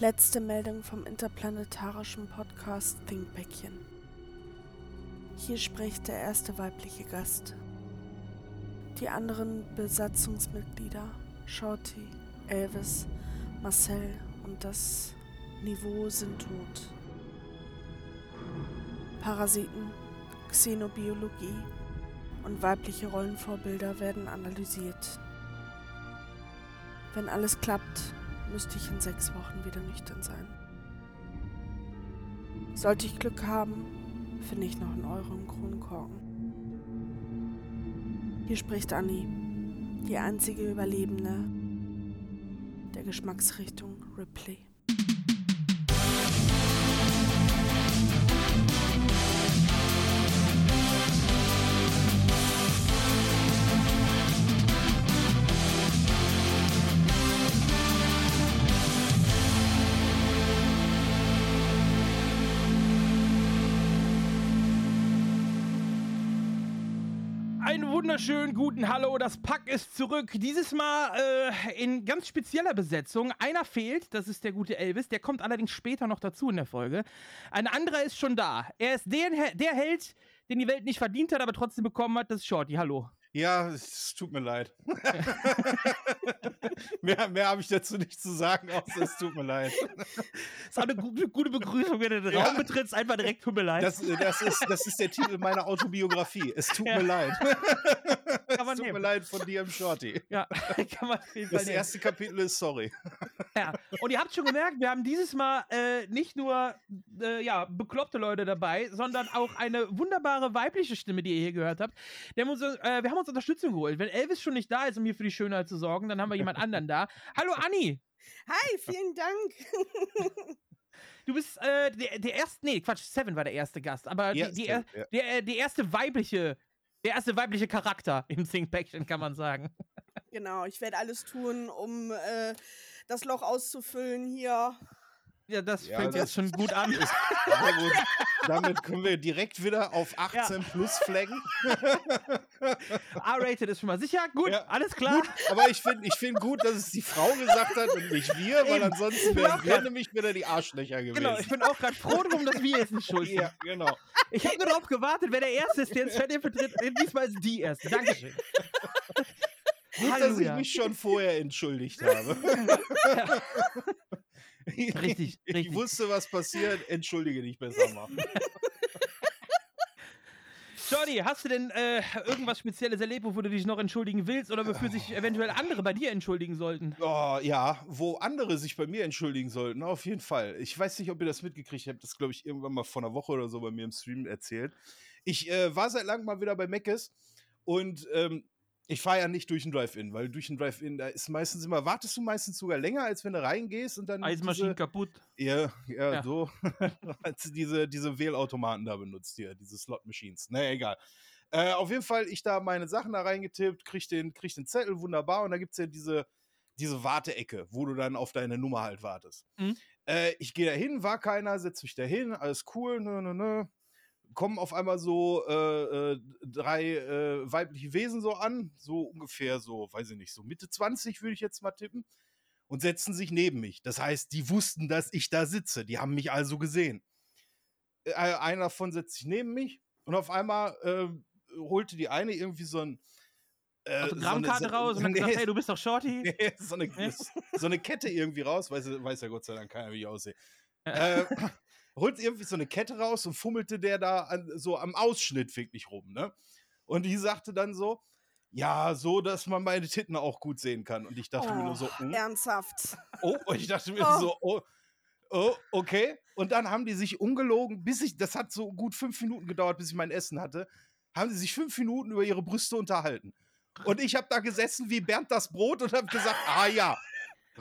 Letzte Meldung vom interplanetarischen Podcast Thinkpäckchen. Hier spricht der erste weibliche Gast. Die anderen Besatzungsmitglieder, Shorty, Elvis, Marcel und das Niveau sind tot. Parasiten, Xenobiologie und weibliche Rollenvorbilder werden analysiert. Wenn alles klappt, müsste ich in sechs Wochen wieder nüchtern sein. Sollte ich Glück haben, finde ich noch einen Euro im Kronkorken. Hier spricht Annie, die einzige Überlebende der Geschmacksrichtung Ripley. Wunderschönen guten Hallo, das Pack ist zurück. Dieses Mal äh, in ganz spezieller Besetzung. Einer fehlt, das ist der gute Elvis, der kommt allerdings später noch dazu in der Folge. Ein anderer ist schon da. Er ist der, der Held, den die Welt nicht verdient hat, aber trotzdem bekommen hat. Das ist Shorty. Hallo. Ja, es tut mir leid. mehr mehr habe ich dazu nicht zu sagen, außer es tut mir leid. Das ist auch eine gute, gute Begrüßung, wenn du den ja. Raum betrittst, einfach direkt tut mir leid. Das, das, ist, das ist der Titel meiner Autobiografie. Es tut ja. mir leid. Kann man es tut nehmen. mir leid von dir im Shorty. Ja, kann man Das nehmen. erste Kapitel ist sorry. Ja, und ihr habt schon gemerkt, wir haben dieses Mal äh, nicht nur äh, ja, bekloppte Leute dabei, sondern auch eine wunderbare weibliche Stimme, die ihr hier gehört habt. Uns, äh, wir haben uns Unterstützung geholt. Wenn Elvis schon nicht da ist, um hier für die Schönheit zu sorgen, dann haben wir jemand anderen da. Hallo Anni! Hi, vielen Dank. Du bist äh, der, der erste, nee, Quatsch, Seven war der erste Gast, aber die, die, ja. der, die erste weibliche, der erste weibliche Charakter im Think Paction, kann man sagen. Genau, ich werde alles tun, um äh, das Loch auszufüllen hier. Ja, das ja, fängt das jetzt schon gut an. Ist, gut. Damit können wir direkt wieder auf 18 ja. plus flaggen. R-rated ist schon mal sicher. Gut, ja. alles klar. Gut, aber ich finde ich find gut, dass es die Frau gesagt hat und nicht wir, weil ansonsten wären wir nämlich wieder die Arschlöcher gewesen. Genau, ich bin auch gerade froh drum, dass wir jetzt nicht schuld sind. Ja, genau. Ich habe nur darauf gewartet, wer der Erste ist, der ins Fett vertritt. Diesmal ist die Erste. Dankeschön. Gut, Halleluja. dass ich mich schon vorher entschuldigt habe. Richtig, ich, richtig. wusste, was passiert. Entschuldige dich besser mal. Johnny, hast du denn äh, irgendwas Spezielles erlebt, wofür du dich noch entschuldigen willst oder wofür sich eventuell andere bei dir entschuldigen sollten? Oh, ja, wo andere sich bei mir entschuldigen sollten, auf jeden Fall. Ich weiß nicht, ob ihr das mitgekriegt habt, das glaube ich irgendwann mal vor einer Woche oder so bei mir im Stream erzählt. Ich äh, war seit langem mal wieder bei Meckes und ähm, ich fahre ja nicht durch ein Drive-In, weil durch ein Drive-In, da ist meistens immer, wartest du meistens sogar länger, als wenn du reingehst und dann. Eismaschinen kaputt. Ja, ja, ja, so. als diese, diese Wählautomaten da benutzt hier, diese Slot-Machines. Naja, egal. Äh, auf jeden Fall, ich da meine Sachen da reingetippt, krieg den, krieg den Zettel, wunderbar. Und da gibt es ja diese, diese Warteecke, wo du dann auf deine Nummer halt wartest. Mhm. Äh, ich gehe da hin, war keiner, setz mich da hin, alles cool, nö, nö, nö kommen auf einmal so äh, äh, drei äh, weibliche Wesen so an, so ungefähr so, weiß ich nicht, so Mitte 20 würde ich jetzt mal tippen, und setzen sich neben mich. Das heißt, die wussten, dass ich da sitze. Die haben mich also gesehen. Äh, einer davon setzt sich neben mich und auf einmal äh, holte die eine irgendwie so ein äh, Autogrammkarte so raus und dann nee, gesagt, hey, du bist doch Shorty. Nee, so, eine, so eine Kette irgendwie raus, weiß, weiß ja Gott sei Dank keiner, wie ich aussehe. äh, holt irgendwie so eine Kette raus und fummelte der da an, so am Ausschnitt wirklich rum, ne? Und die sagte dann so, ja, so, dass man meine Titten auch gut sehen kann. Und ich dachte oh, mir nur so, oh. Ernsthaft. Oh, und ich dachte mir oh. so, oh, oh, okay. Und dann haben die sich ungelogen, bis ich, das hat so gut fünf Minuten gedauert, bis ich mein Essen hatte, haben sie sich fünf Minuten über ihre Brüste unterhalten. Und ich habe da gesessen wie Bernd das Brot und habe gesagt, ah ja,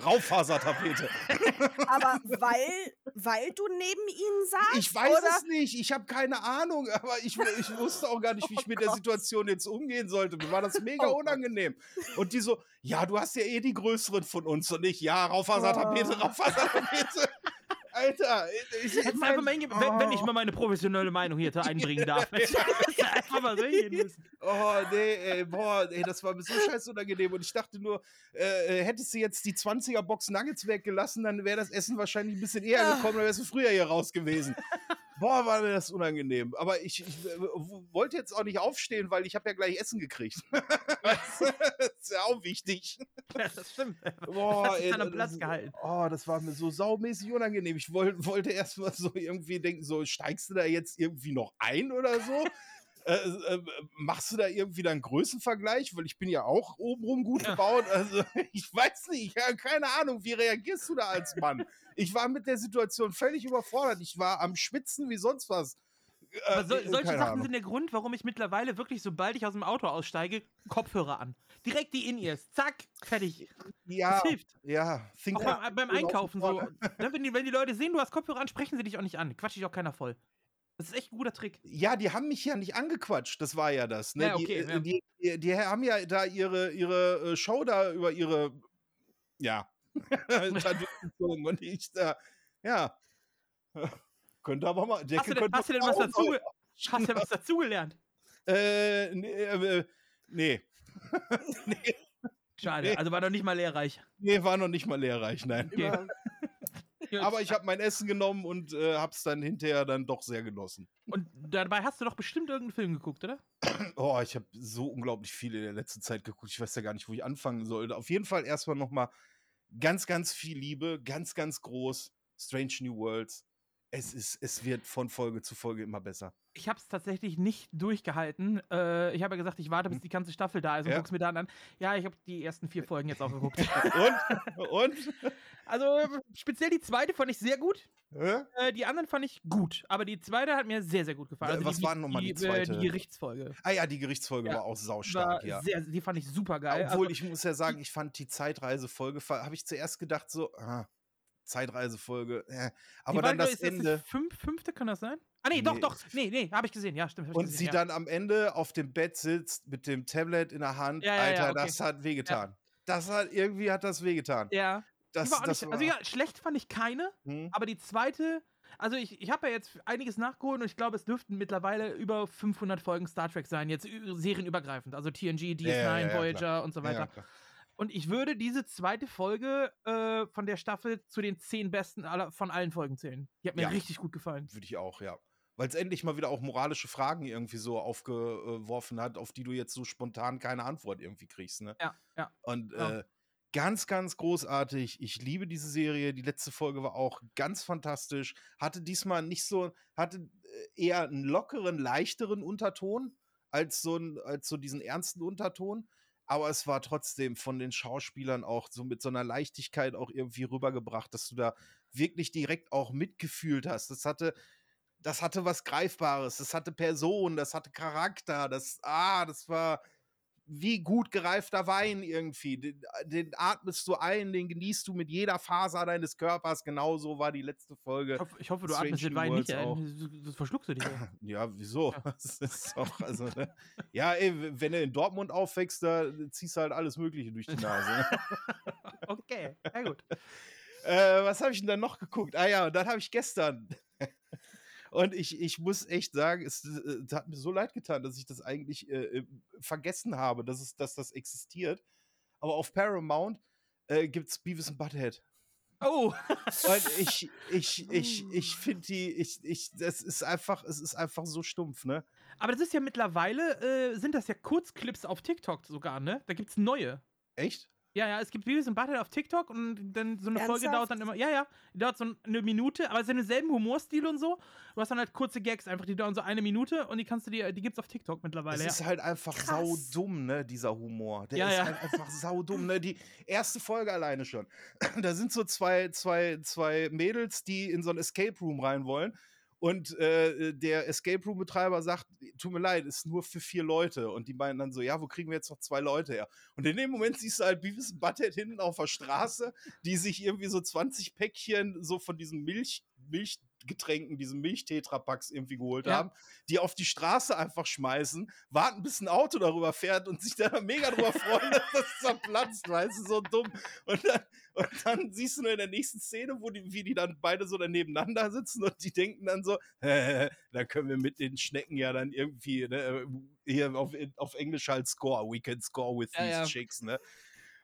Raufasertapete. aber weil, weil du neben ihnen saßt? Ich weiß oder? es nicht. Ich habe keine Ahnung. Aber ich, ich wusste auch gar nicht, wie ich oh mit Gott. der Situation jetzt umgehen sollte. Mir war das mega oh unangenehm. Und die so, ja, du hast ja eh die größeren von uns. Und ich, ja, Raufasertapete, oh. Raufasertapete. Alter, ich, ich mein, mein, wenn, wenn, ich mal meine professionelle Meinung hier einbringen darf. Hammer, so hingehen müssen. Oh, nee, ey, boah, ey, das war mir so scheiße unangenehm. Und ich dachte nur, äh, hättest du jetzt die 20er-Box Nuggets weggelassen, dann wäre das Essen wahrscheinlich ein bisschen eher gekommen, dann wärst du früher hier raus gewesen. Boah, war mir das unangenehm. Aber ich, ich äh, wollte jetzt auch nicht aufstehen, weil ich habe ja gleich Essen gekriegt. das ist ja auch wichtig. Ja, das stimmt. Boah, ey, das- Platz gehalten. Oh, das war mir so saumäßig unangenehm. Ich woll, wollte erst mal so irgendwie denken, so steigst du da jetzt irgendwie noch ein oder so? Äh, äh, machst du da irgendwie dann einen Größenvergleich? Weil ich bin ja auch obenrum gut gebaut. Also ich weiß nicht, ich habe keine Ahnung, wie reagierst du da als Mann? Ich war mit der Situation völlig überfordert. Ich war am Schwitzen wie sonst was. Äh, Aber so, äh, solche Sachen Ahnung. sind der Grund, warum ich mittlerweile wirklich, sobald ich aus dem Auto aussteige, Kopfhörer an. Direkt die In-Ears. Zack, fertig. ja, Das hilft. ja, think Auch beim, beim Einkaufen so. Ne, wenn, die, wenn die Leute sehen, du hast Kopfhörer an, sprechen sie dich auch nicht an. Quatsch dich auch keiner voll. Das ist echt ein guter Trick. Ja, die haben mich ja nicht angequatscht, das war ja das. Ne? Ja, okay, die, äh, ja. Die, die, die haben ja da ihre, ihre äh, Show da über ihre, ja, und ich da, ja, könnte aber mal, Hast du denn, hast du denn was dazu, hast du denn was dazugelernt? Äh, nee, äh, nee, nee, Schade, Nee. also war doch nicht mal lehrreich. nee, war noch nicht mal lehrreich, nein. Okay. Aber ich habe mein Essen genommen und äh, hab's dann hinterher dann doch sehr genossen. Und dabei hast du doch bestimmt irgendeinen Film geguckt, oder? Oh, ich habe so unglaublich viel in der letzten Zeit geguckt. Ich weiß ja gar nicht, wo ich anfangen soll. Auf jeden Fall erstmal nochmal ganz, ganz viel Liebe, ganz, ganz groß. Strange New Worlds. Es, ist, es wird von Folge zu Folge immer besser. Ich habe es tatsächlich nicht durchgehalten. Äh, ich habe ja gesagt, ich warte, bis die ganze Staffel da ist und Ja. guck's mir dann an. Ja, ich habe die ersten vier Folgen jetzt auch geguckt. Und? Und? also speziell die zweite fand ich sehr gut. Hä? Äh, die anderen fand ich gut, aber die zweite hat mir sehr, sehr gut gefallen. Also was die, war denn noch mal die Äh, zweite? die Gerichtsfolge. Ah ja, die Gerichtsfolge Ja, war auch War saustark, ja. sehr, die fand ich super geil. Obwohl, also, ich muss ja sagen, ich fand die Zeitreisefolge, habe ich zuerst gedacht so, ah, Zeitreisefolge, äh. aber war, dann das ist Ende. Die fünf, fünfte kann das sein? Ah, nee, doch, Nee. doch. Nee, nee, habe ich gesehen. Ja, stimmt. Und gesehen, sie ja. dann am Ende auf dem Bett sitzt mit dem Tablet in der Hand. Ja, ja, Alter, okay. das hat wehgetan. Das hat, irgendwie hat das wehgetan. Ja, Das, war auch das nicht, also ja, schlecht fand ich keine, hm? aber die zweite, also ich, ich habe ja jetzt einiges nachgeholt und ich glaube, es dürften mittlerweile über 500 Folgen Star Trek sein, jetzt serienübergreifend, also TNG, DS9, Ja, ja, ja, Voyager und so Ja, weiter. Und ich würde diese zweite Folge äh, von der Staffel zu den zehn besten aller, von allen Folgen zählen. Die hat mir Ja. richtig gut gefallen. Würde ich auch, ja. Weil es endlich mal wieder auch moralische Fragen irgendwie so aufgeworfen hat, auf die du jetzt so spontan keine Antwort irgendwie kriegst. Ne? Ja, ja. Und Ja. äh, ganz, ganz großartig. Ich liebe diese Serie. Die letzte Folge war auch ganz fantastisch. Hatte diesmal nicht so, hatte äh, eher einen lockeren, leichteren Unterton als so, ein, als so diesen ernsten Unterton. Aber es war trotzdem von den Schauspielern auch so mit so einer Leichtigkeit auch irgendwie rübergebracht, dass du da wirklich direkt auch mitgefühlt hast. Das hatte, das hatte was Greifbares, das hatte Person, das hatte Charakter, das, ah, das war wie gut gereifter Wein irgendwie. Den, den atmest du ein, den genießt du mit jeder Faser deines Körpers. Genauso war die letzte Folge. Ich hoffe, ich hoffe du Strange atmest den Wein nicht ein. Das verschluckst du dich. ja. Ja, wieso? Das ist auch, also, ne? Ja, ey, wenn du in Dortmund aufwächst, da ziehst du halt alles Mögliche durch die Nase. Ne? okay, ja gut. Äh, was habe ich denn dann noch geguckt? Ah ja, dann habe ich gestern. Und ich, ich muss echt sagen, es äh, hat mir so leid getan, dass ich das eigentlich äh, äh, vergessen habe, dass, es, dass das existiert. Aber auf Paramount äh, gibt es Beavis und Butthead. Oh, Und ich, ich, ich, ich finde die, ich, ich, das ist einfach, es ist einfach so stumpf, ne? aber das ist ja mittlerweile, äh, sind das ja Kurzclips auf TikTok sogar, ne? Da gibt's neue. Echt? Ja, ja, es gibt Beavis und Butthead auf TikTok und dann so eine Folge Ernsthaft? dauert dann immer, ja, ja, die dauert so eine Minute, aber es ist ja denselben Humorstil und so. Du hast dann halt kurze Gags, einfach die dauern so eine Minute und die kannst du dir, die gibt's auf TikTok mittlerweile, Es ja. ist halt einfach Krass. saudumm, ne, dieser Humor. Der Ja, ist ja. halt einfach saudumm, ne? Die erste Folge alleine schon. Da sind so zwei, zwei, zwei Mädels, die in so ein Escape Room rein wollen. Und äh, der Escape Room-Betreiber sagt, tut mir leid, ist nur für vier Leute. Und die meinen dann so, ja, wo kriegen wir jetzt noch zwei Leute her? Und in dem Moment siehst du halt Beavis und Butthead hinten auf der Straße, die sich irgendwie so 20 Päckchen so von diesem Milchgetränken, diesen Milchtetrapacks irgendwie geholt Ja. haben, die auf die Straße einfach schmeißen, warten, bis ein Auto darüber fährt und sich dann mega drüber freuen, dass das zerplatzt, weißt du, so dumm. Und dann, und dann siehst du nur in der nächsten Szene, wo die, wie die dann beide so dann nebeneinander sitzen und die denken dann so, da können wir mit den Schnecken ja dann irgendwie, ne, hier auf, auf Englisch halt score, we can score with Ja, these ja. chicks, ne?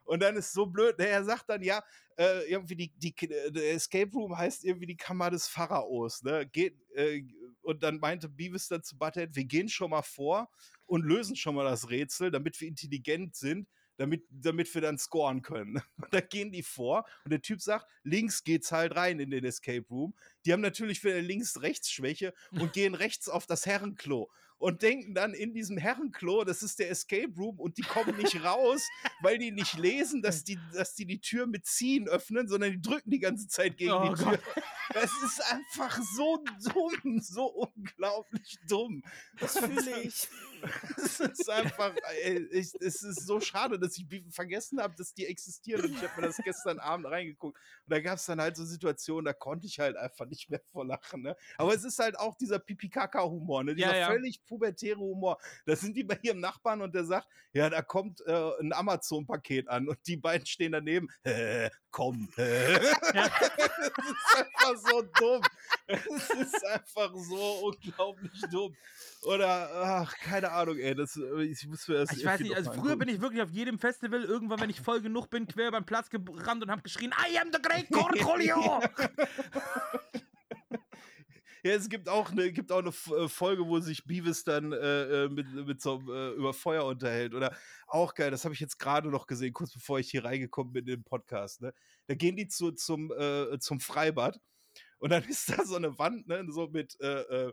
Und dann ist so blöd, ne, er sagt dann, ja, äh, irgendwie die, die, der Escape Room heißt irgendwie die Kammer des Pharaos, ne? Geht, äh, und dann meinte Beavis dann zu Butthead, wir gehen schon mal vor und lösen schon mal das Rätsel, damit wir intelligent sind, damit, damit wir dann scoren können. Und da gehen die vor und der Typ sagt, links geht's halt rein in den Escape Room. Die haben natürlich wieder Links-Rechts-Schwäche und gehen rechts auf das Herrenklo und denken dann in diesem Herrenklo, das ist der Escape Room und die kommen nicht raus, weil die nicht lesen, dass die, dass die die Tür mit ziehen öffnen, sondern die drücken die ganze Zeit gegen Oh die Tür. Gott. Das ist einfach so dumm, so unglaublich dumm. Das fühle ich. Es ist einfach, ey, ich, es ist so schade, dass ich vergessen habe, dass die existieren. Und ich habe mir das gestern Abend reingeguckt. Und da gab es dann halt so Situationen, da konnte ich halt einfach nicht mehr vor lachen. Ne? Aber es ist halt auch dieser Pipi-Kaka-Humor, ne? dieser Ja, ja. völlig pubertäre Humor. Da sind die bei ihrem Nachbarn und der sagt, ja, da kommt äh, ein Amazon-Paket an. Und die beiden stehen daneben, äh, komm. Äh. Ja. Es ist einfach so dumm. Es ist einfach so unglaublich dumm. Oder, ach, keine Ahnung, ey. Das, äh, ich muss mir das Ich weiß nicht, also früher bin ich wirklich auf jedem Festival, irgendwann, wenn ich voll genug bin, quer beim Platz gerannt und hab geschrien, I am the great Cornholio! Ja, es gibt auch eine, gibt auch eine äh, Folge, wo sich Beavis dann äh, äh, mit, mit so äh, über Feuer unterhält. Oder auch geil, das habe ich jetzt gerade noch gesehen, kurz bevor ich hier reingekommen bin in den Podcast. Ne? Da gehen die zu, zum, äh, zum Freibad und dann ist da so eine Wand, ne, so mit äh,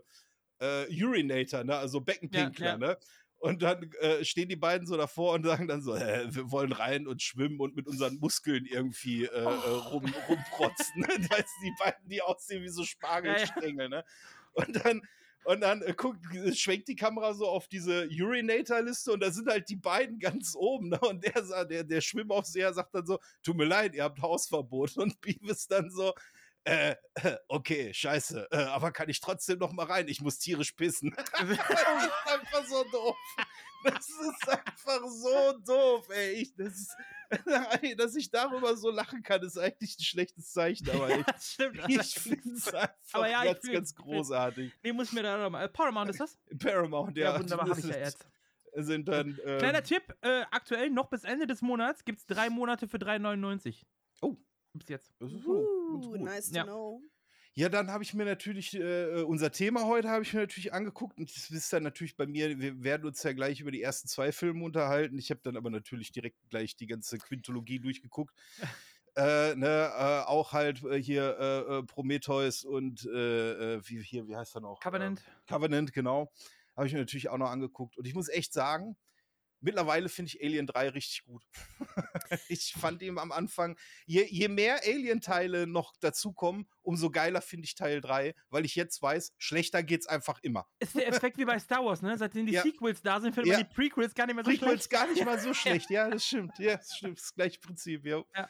äh, Urinator, ne, also Beckenpinkler, Ja, ja. ne? Und dann äh, stehen die beiden so davor und sagen dann so, äh, wir wollen rein und schwimmen und mit unseren Muskeln irgendwie äh, äh, rum, rumprotzen. Ne? Da ist die beiden, die aussehen wie so Spargelstängel, ne? Und dann, und dann äh, guckt, schwenkt die Kamera so auf diese Urinator-Liste und da sind halt die beiden ganz oben. Ne? Und der, der, der Schwimmaufseher sagt dann so, tut mir leid, ihr habt Hausverbot. Und Beavis dann so, äh, okay, scheiße, äh, aber kann ich trotzdem noch mal rein? Ich muss tierisch pissen. das ist einfach so doof. Das ist einfach so doof, ey. Ich, das ist, dass ich darüber so lachen kann, ist eigentlich ein schlechtes Zeichen, aber ich, das stimmt. ich finde es einfach Aber ja, ganz, fühl's, ganz großartig. Nee, muss ich mir da nochmal. Paramount ist das? Paramount, ja. Ja, wunderbar, das hab ich ja jetzt. Sind dann, ähm, Kleiner Tipp, äh, aktuell noch bis Ende des Monats gibt es drei Monate für 3,99. Gibt's jetzt. Uh, nice to Ja. know. Ja, dann habe ich mir natürlich, äh, unser Thema heute habe ich mir natürlich angeguckt und das ist dann natürlich bei mir, wir werden uns ja gleich über die ersten zwei Filme unterhalten. Ich habe dann aber natürlich direkt gleich die ganze Quintologie durchgeguckt. äh, ne, äh, auch halt äh, hier äh, äh, Prometheus und äh, äh, wie, hier, wie heißt er noch? Covenant. Ähm, Covenant, genau. Habe ich mir natürlich auch noch angeguckt. Und ich muss echt sagen, mittlerweile finde ich Alien 3 richtig gut. ich fand ihn am Anfang, je, je mehr Alien-Teile noch dazukommen, umso geiler finde ich Teil 3, weil ich jetzt weiß, schlechter geht's einfach immer. Ist der Effekt wie bei Star Wars, ne? Seitdem die Ja. Sequels da sind, findet Ja. man die Prequels gar nicht mehr so Prequels schlecht. gar nicht mal so schlecht, ja, das stimmt. Ja, das stimmt. Das gleiche Prinzip, ja. Ja.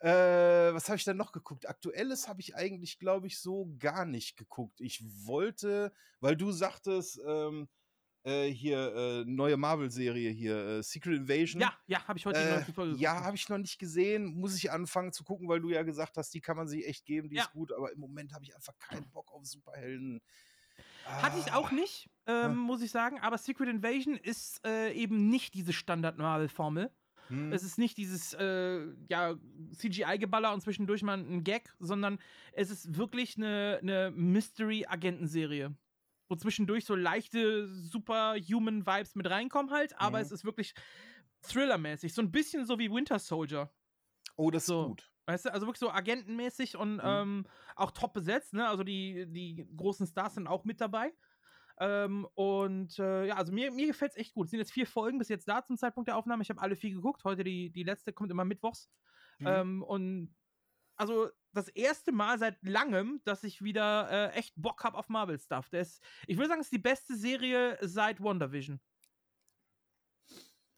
Äh, was habe ich dann noch geguckt? Aktuelles habe ich eigentlich, glaube ich, so gar nicht geguckt. Ich wollte, weil du sagtest, ähm, äh, hier, äh, neue Marvel-Serie hier, äh, Secret Invasion. Ja, ja, habe ich heute die Äh, neueste Folge ja, habe ich noch nicht gesehen. Muss ich anfangen zu gucken, weil du ja gesagt hast, die kann man sich echt geben, die Ja. ist gut. Aber im Moment habe ich einfach keinen Bock auf Superhelden. Hatte ich auch Ah, nicht, ähm, muss ich sagen, aber Secret Invasion ist äh, eben nicht diese Standard-Marvel-Formel. hm. Es ist nicht dieses äh, ja, CGI-Geballer und zwischendurch mal ein Gag, sondern es ist wirklich eine, eine Mystery-Agentenserie. Wo zwischendurch so leichte Superhuman-Vibes mit reinkommen halt, aber Mhm. es ist wirklich Thriller-mäßig. So ein bisschen so wie Winter Soldier. oh, das so. ist gut. Weißt du, also wirklich so agentenmäßig und Mhm. ähm, auch top besetzt, ne? Also die, die großen Stars sind auch mit dabei. Ähm, und äh, ja, also mir, mir gefällt es echt gut. Es sind jetzt vier Folgen bis jetzt da zum Zeitpunkt der Aufnahme. Ich habe alle vier geguckt. Heute die, die letzte kommt immer mittwochs. Mhm. Ähm, und also das erste Mal seit langem, dass ich wieder äh, echt Bock habe auf Marvel-Stuff. Ist- Ich würde sagen, es ist die beste Serie seit WandaVision.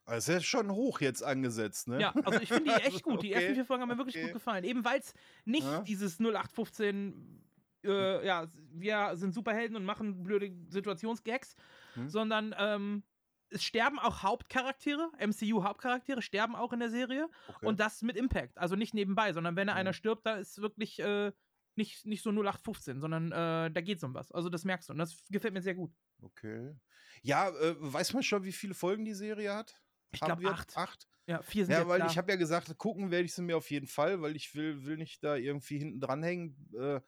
Also ist ja schon hoch jetzt angesetzt, ne? Ja, also ich finde die echt gut. Die ersten Okay, vier Folgen haben mir wirklich okay. gut gefallen. Eben weil es nicht Ja. dieses 0815 äh, ja, wir sind Superhelden und machen blöde Situationsgags, Hm. sondern ähm, es sterben auch Hauptcharaktere, MCU-Hauptcharaktere sterben auch in der Serie Okay. und das mit Impact. Also nicht nebenbei, sondern wenn einer Mhm. stirbt, da ist wirklich äh, nicht, nicht so 0815, sondern äh, da geht's um was. Also das merkst du und das gefällt mir sehr gut. okay. Ja, äh, weiß man schon, wie viele Folgen die Serie hat? Ich glaube acht. Acht? Ja, vier sind Ja, weil da. ich habe ja gesagt, gucken werde ich sie mir auf jeden Fall, weil ich will, will nicht da irgendwie hinten dranhängen. Äh,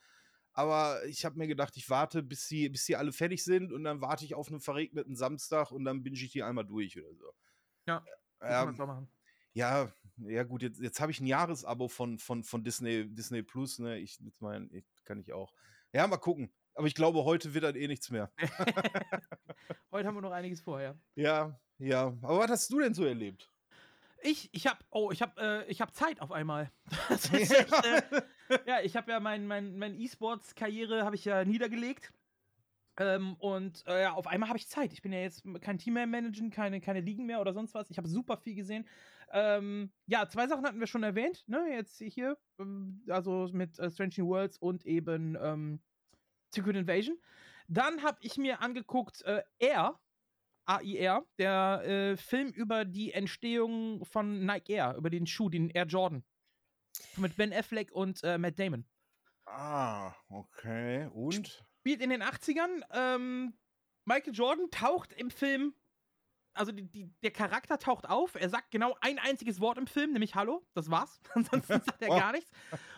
aber ich habe mir gedacht, ich warte, bis sie, bis sie alle fertig sind und dann warte ich auf einen verregneten Samstag und dann binge ich die einmal durch oder so. Ja, kann Ähm, auch machen. ja, ja gut, jetzt, jetzt habe ich ein Jahresabo von, von, von Disney, Disney Plus, ne? Ich, jetzt mein, ich, kann ich auch. Ja, mal gucken. Aber ich glaube, heute wird dann eh nichts mehr. Heute haben wir noch einiges vor, ja. Ja. Aber was hast du denn so erlebt? Ich, ich habe, oh, ich habe, äh, ich habe Zeit auf einmal. Das ist echt, äh, ja, ich habe ja mein, mein, mein E-Sports-Karriere habe ich ja niedergelegt. Ähm, und äh, ja, auf einmal habe ich Zeit. Ich bin ja jetzt kein Team mehr managen, keine, keine Ligen mehr oder sonst was. Ich habe super viel gesehen. Ähm, ja, zwei Sachen hatten wir schon erwähnt, ne? Jetzt hier, ähm, also mit äh, Strange New Worlds und eben ähm, Secret Invasion. Dann habe ich mir angeguckt äh, Air, AIR, der äh, Film über die Entstehung von Nike Air, über den Schuh, den Air Jordan. Mit Ben Affleck und äh, Matt Damon. Ah, okay. Und? Spielt in den 80ern. Ähm, Michael Jordan taucht im Film, also die, die, der Charakter taucht auf. Er sagt genau ein einziges Wort im Film, nämlich Hallo. Das war's. Ansonsten sagt er Oh. gar nichts.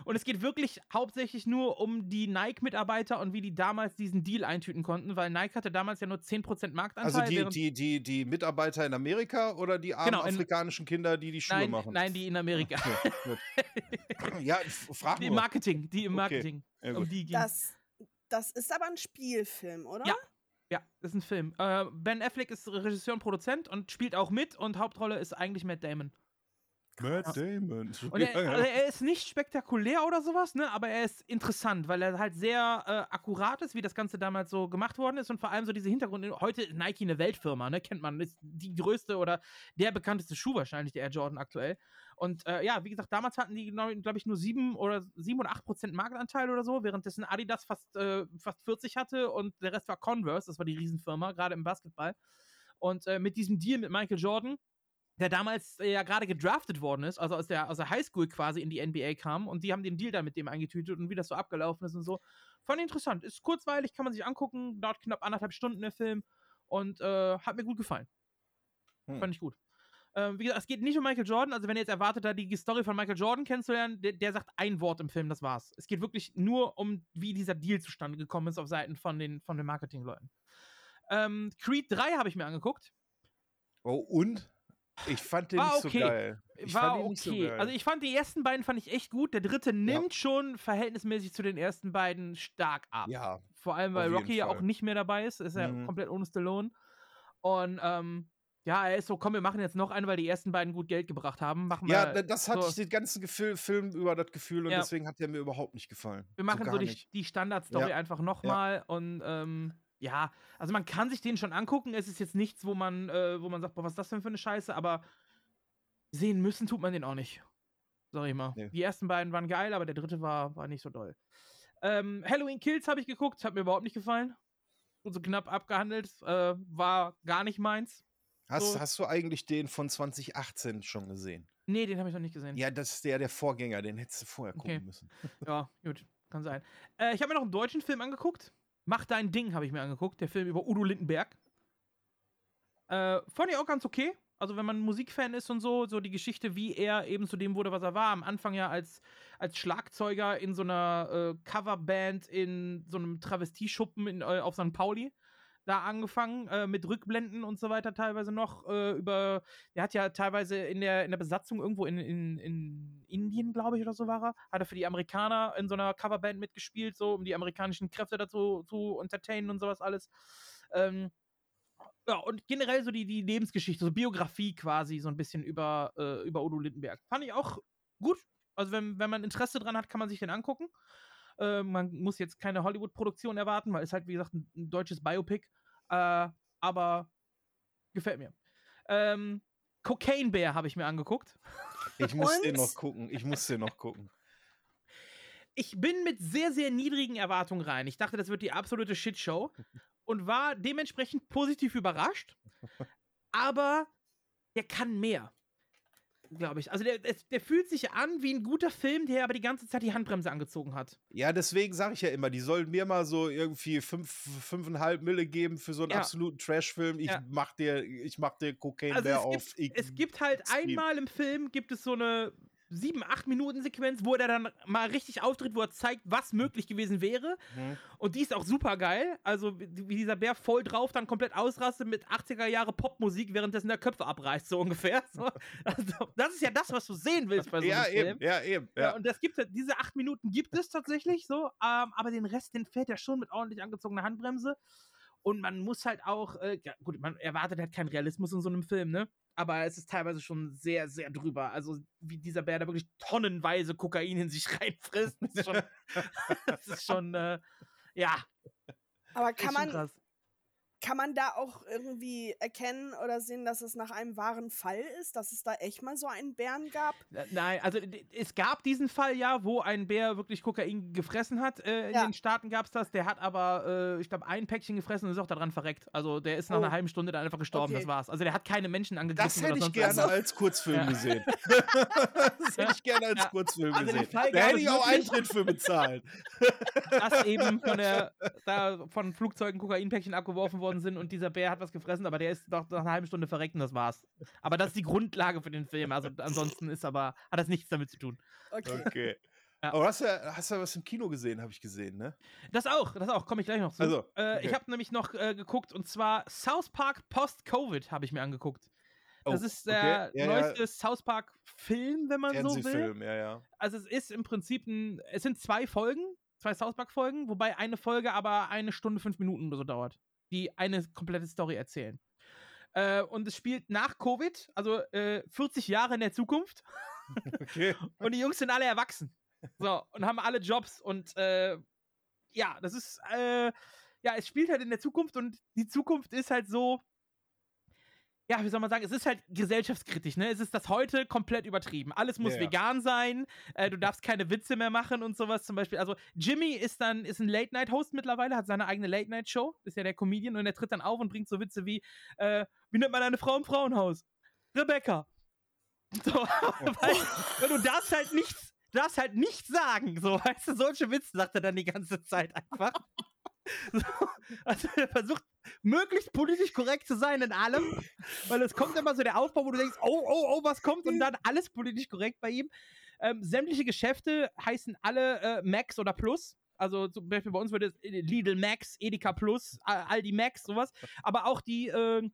Und es geht wirklich hauptsächlich nur um die Nike-Mitarbeiter und wie die damals diesen Deal eintüten konnten, weil Nike hatte damals ja nur 10% Marktanteil. Also die, die, die, die Mitarbeiter in Amerika oder die armen Genau, in- afrikanischen Kinder, die die Schuhe nein, machen? nein, die in Amerika. Okay, ja, frag Die im nur. Marketing, die im Okay, Marketing. ja, um die ging. Das, das ist aber ein Spielfilm, oder? Ja. Ja, ist ein Film. Äh, ben Affleck ist Regisseur und Produzent und spielt auch mit und Hauptrolle ist eigentlich Matt Damon. Matt Damon. Und er, also er ist nicht spektakulär oder sowas, ne, aber er ist interessant, weil er halt sehr äh, akkurat ist, wie das Ganze damals so gemacht worden ist und vor allem so diese Hintergründe. Heute ist Nike eine Weltfirma, ne, kennt man, ist die größte oder der bekannteste Schuh wahrscheinlich, der Air Jordan aktuell. Und äh, ja, wie gesagt, damals hatten die, glaube ich, nur sieben oder sieben oder acht Prozent Marktanteil oder so, währenddessen Adidas fast, äh, fast 40 hatte und der Rest war Converse, das war die Riesenfirma, gerade im Basketball. Und äh, mit diesem Deal mit Michael Jordan, der damals äh, ja gerade gedraftet worden ist, also aus der, aus der Highschool quasi in die NBA kam und die haben den Deal dann mit dem eingetütet und wie das so abgelaufen ist und so. Fand ich interessant. Ist kurzweilig, kann man sich angucken, dauert knapp anderthalb Stunden der Film und äh, hat mir gut gefallen. Hm. Fand ich gut. Ähm, wie gesagt, es geht nicht um Michael Jordan, also wenn ihr jetzt erwartet, da die Story von Michael Jordan kennenzulernen, der, der sagt ein Wort im Film, das war's. Es geht wirklich nur um, wie dieser Deal zustande gekommen ist auf Seiten von den, von den Marketingleuten. Ähm, Creed 3 habe ich mir angeguckt. Oh, und? Ich fand den War nicht okay. so geil. Ich war okay. so geil. Also ich fand die ersten beiden fand ich echt gut. Der dritte nimmt schon verhältnismäßig zu den ersten beiden stark ab. ja, Vor allem, weil Rocky ja auch Fall. nicht mehr dabei ist. Ist ja Mhm. komplett ohne Stallone. Und ähm, ja, er ist so, komm, wir machen jetzt noch einen, weil die ersten beiden gut Geld gebracht haben. Machen wir, ja, da- das hatte so- ich den ganzen Gefil Film über das Gefühl und Ja. deswegen hat der mir überhaupt nicht gefallen. wir machen so, gar die, die Standardstory Ja. einfach nochmal. Und ähm, ja, also man kann sich den schon angucken. Es ist jetzt nichts, wo man, äh, wo man sagt, boah, was ist das denn für eine Scheiße, aber sehen müssen tut man den auch nicht. Sag ich mal. Nee. Die ersten beiden waren geil, aber der dritte war, war nicht so doll. Ähm, Halloween Kills habe ich geguckt, hat mir überhaupt nicht gefallen. Und so knapp abgehandelt, äh, war gar nicht meins. Hast, so- hast du eigentlich den von 2018 schon gesehen? Nee, den habe ich noch nicht gesehen. Ja, das ist der, der Vorgänger, den hättest du vorher gucken Okay. müssen. Ja, gut, kann sein. Äh, ich habe mir noch einen deutschen Film angeguckt. Mach dein Ding habe ich mir angeguckt. Der Film über Udo Lindenberg. Äh, fand ich auch ganz okay. Also, wenn man Musikfan ist und so, so die Geschichte, wie er eben zu dem wurde, was er war. Am Anfang ja als, als Schlagzeuger in so einer äh, Coverband in so einem Travestieschuppen in, äh, auf St. Pauli. Da angefangen, äh, mit Rückblenden und so weiter teilweise noch. Äh, über, der hat ja teilweise in der, in der Besatzung irgendwo in, in, in Indien, glaube ich, oder so war er. Hat er für die Amerikaner in so einer Coverband mitgespielt, so um die amerikanischen Kräfte dazu zu entertainen und sowas alles. Ähm, ja, und generell so die, die Lebensgeschichte, so Biografie quasi, so ein bisschen über, äh, über Udo Lindenberg. Fand ich auch gut. Also, wenn, wenn man Interesse dran hat, kann man sich den angucken. Äh, man muss jetzt keine Hollywood-Produktion erwarten, weil es halt, wie gesagt, ein, ein deutsches Biopic. Äh, aber gefällt mir. Ähm, Cocaine Bear habe ich mir angeguckt. Ich muss den noch gucken. Ich muss den noch gucken. ich bin mit sehr, sehr niedrigen Erwartungen rein. Ich dachte, das wird die absolute Shitshow und war dementsprechend positiv überrascht. Aber der kann mehr glaube ich. Also der, der, fühlt sich an wie ein guter Film, der aber die ganze Zeit die Handbremse angezogen hat. Ja, deswegen sage ich ja immer, die sollen mir mal so irgendwie fünf, fünfeinhalb Mille geben für so einen ja. absoluten Trash-Film. Ich ja. mach dir, ich mach dir Cocaine also auf. Gibt, es gibt halt einmal im Film gibt es so eine sieben, acht Minuten Sequenz, wo er dann mal richtig auftritt, wo er zeigt, was möglich gewesen wäre. Mhm. Und die ist auch super geil. Also, wie dieser Bär voll drauf dann komplett ausrastet mit 80er Jahre Popmusik, währenddessen der Köpfe abreißt, so ungefähr. So. Also, das ist ja das, was du sehen willst bei so einem ja, Film. Eben, ja, eben. Ja. ja. und das gibt diese acht Minuten gibt es tatsächlich so, ähm, aber den Rest, den fährt er schon mit ordentlich angezogener Handbremse. Und man muss halt auch, äh, ja, gut, man erwartet halt keinen Realismus in so einem Film, ne? aber es ist teilweise schon sehr, sehr drüber. Also, wie dieser Bär da wirklich tonnenweise Kokain in sich reinfrisst. Das ist schon, das ist schon äh, ja. Aber kann man, kann man da auch irgendwie erkennen oder sehen, dass es nach einem wahren Fall ist, dass es da echt mal so einen Bären gab? Nein, also es gab diesen Fall ja, wo ein Bär wirklich Kokain gefressen hat. Äh, in ja. den Staaten gab es das. Der hat aber, äh, ich glaube, ein Päckchen gefressen und ist auch daran verreckt. Also der ist nach oh. einer halben Stunde dann einfach gestorben. Okay. Das war's. Also der hat keine Menschen angegriffen. Das hätte ich gerne was. als Kurzfilm ja. gesehen. das hätte ich gerne als ja. Kurzfilm also gesehen. Da hätte ich auch Eintritt für bezahlt. Dass eben von, der, da von Flugzeugen Kokainpäckchen abgeworfen worden sind und dieser Bär hat was gefressen, aber der ist doch nach einer halben Stunde verreckt und das war's. Aber das ist die Grundlage für den Film. Also ansonsten ist aber, hat das nichts damit zu tun. Okay. okay. Ja. Aber hast du, ja, hast du ja was im Kino gesehen, habe ich gesehen, ne? Das auch, das auch, komme ich gleich noch zu. Also, äh, okay. Ich habe nämlich noch äh, geguckt und zwar South Park Post-Covid habe ich mir angeguckt. Das oh, ist der okay. ja, neueste ja. South Park-Film, wenn man so will. Film, ja, ja. Also es ist im Prinzip ein, es sind zwei Folgen, zwei South Park-Folgen, wobei eine Folge aber eine Stunde, fünf Minuten oder so dauert die eine komplette Story erzählen. Äh, und es spielt nach Covid, also äh, 40 Jahre in der Zukunft. Okay. und die Jungs sind alle erwachsen. So, und haben alle Jobs. Und äh, ja, das ist, äh, ja, es spielt halt in der Zukunft und die Zukunft ist halt so, ja, wie soll man sagen, es ist halt gesellschaftskritisch, ne? Es ist das heute komplett übertrieben. Alles muss yeah. vegan sein, äh, du darfst keine Witze mehr machen und sowas zum Beispiel. Also Jimmy ist dann, ist ein Late-Night-Host mittlerweile, hat seine eigene Late-Night-Show, ist ja der Comedian und er tritt dann auf und bringt so Witze wie, äh, wie nennt man eine Frau im Frauenhaus? Rebecca. So, weil, du darfst halt nichts, darfst halt nichts sagen, so, weißt du, solche Witze sagt er dann die ganze Zeit einfach. So, also er versucht möglichst politisch korrekt zu sein in allem, weil es kommt immer so der Aufbau, wo du denkst, oh, oh, oh, was kommt und dann alles politisch korrekt bei ihm. Ähm, sämtliche Geschäfte heißen alle äh, Max oder Plus. Also zum Beispiel bei uns würde es äh, Lidl Max, Edeka Plus, Aldi Max, sowas. Aber auch die, äh,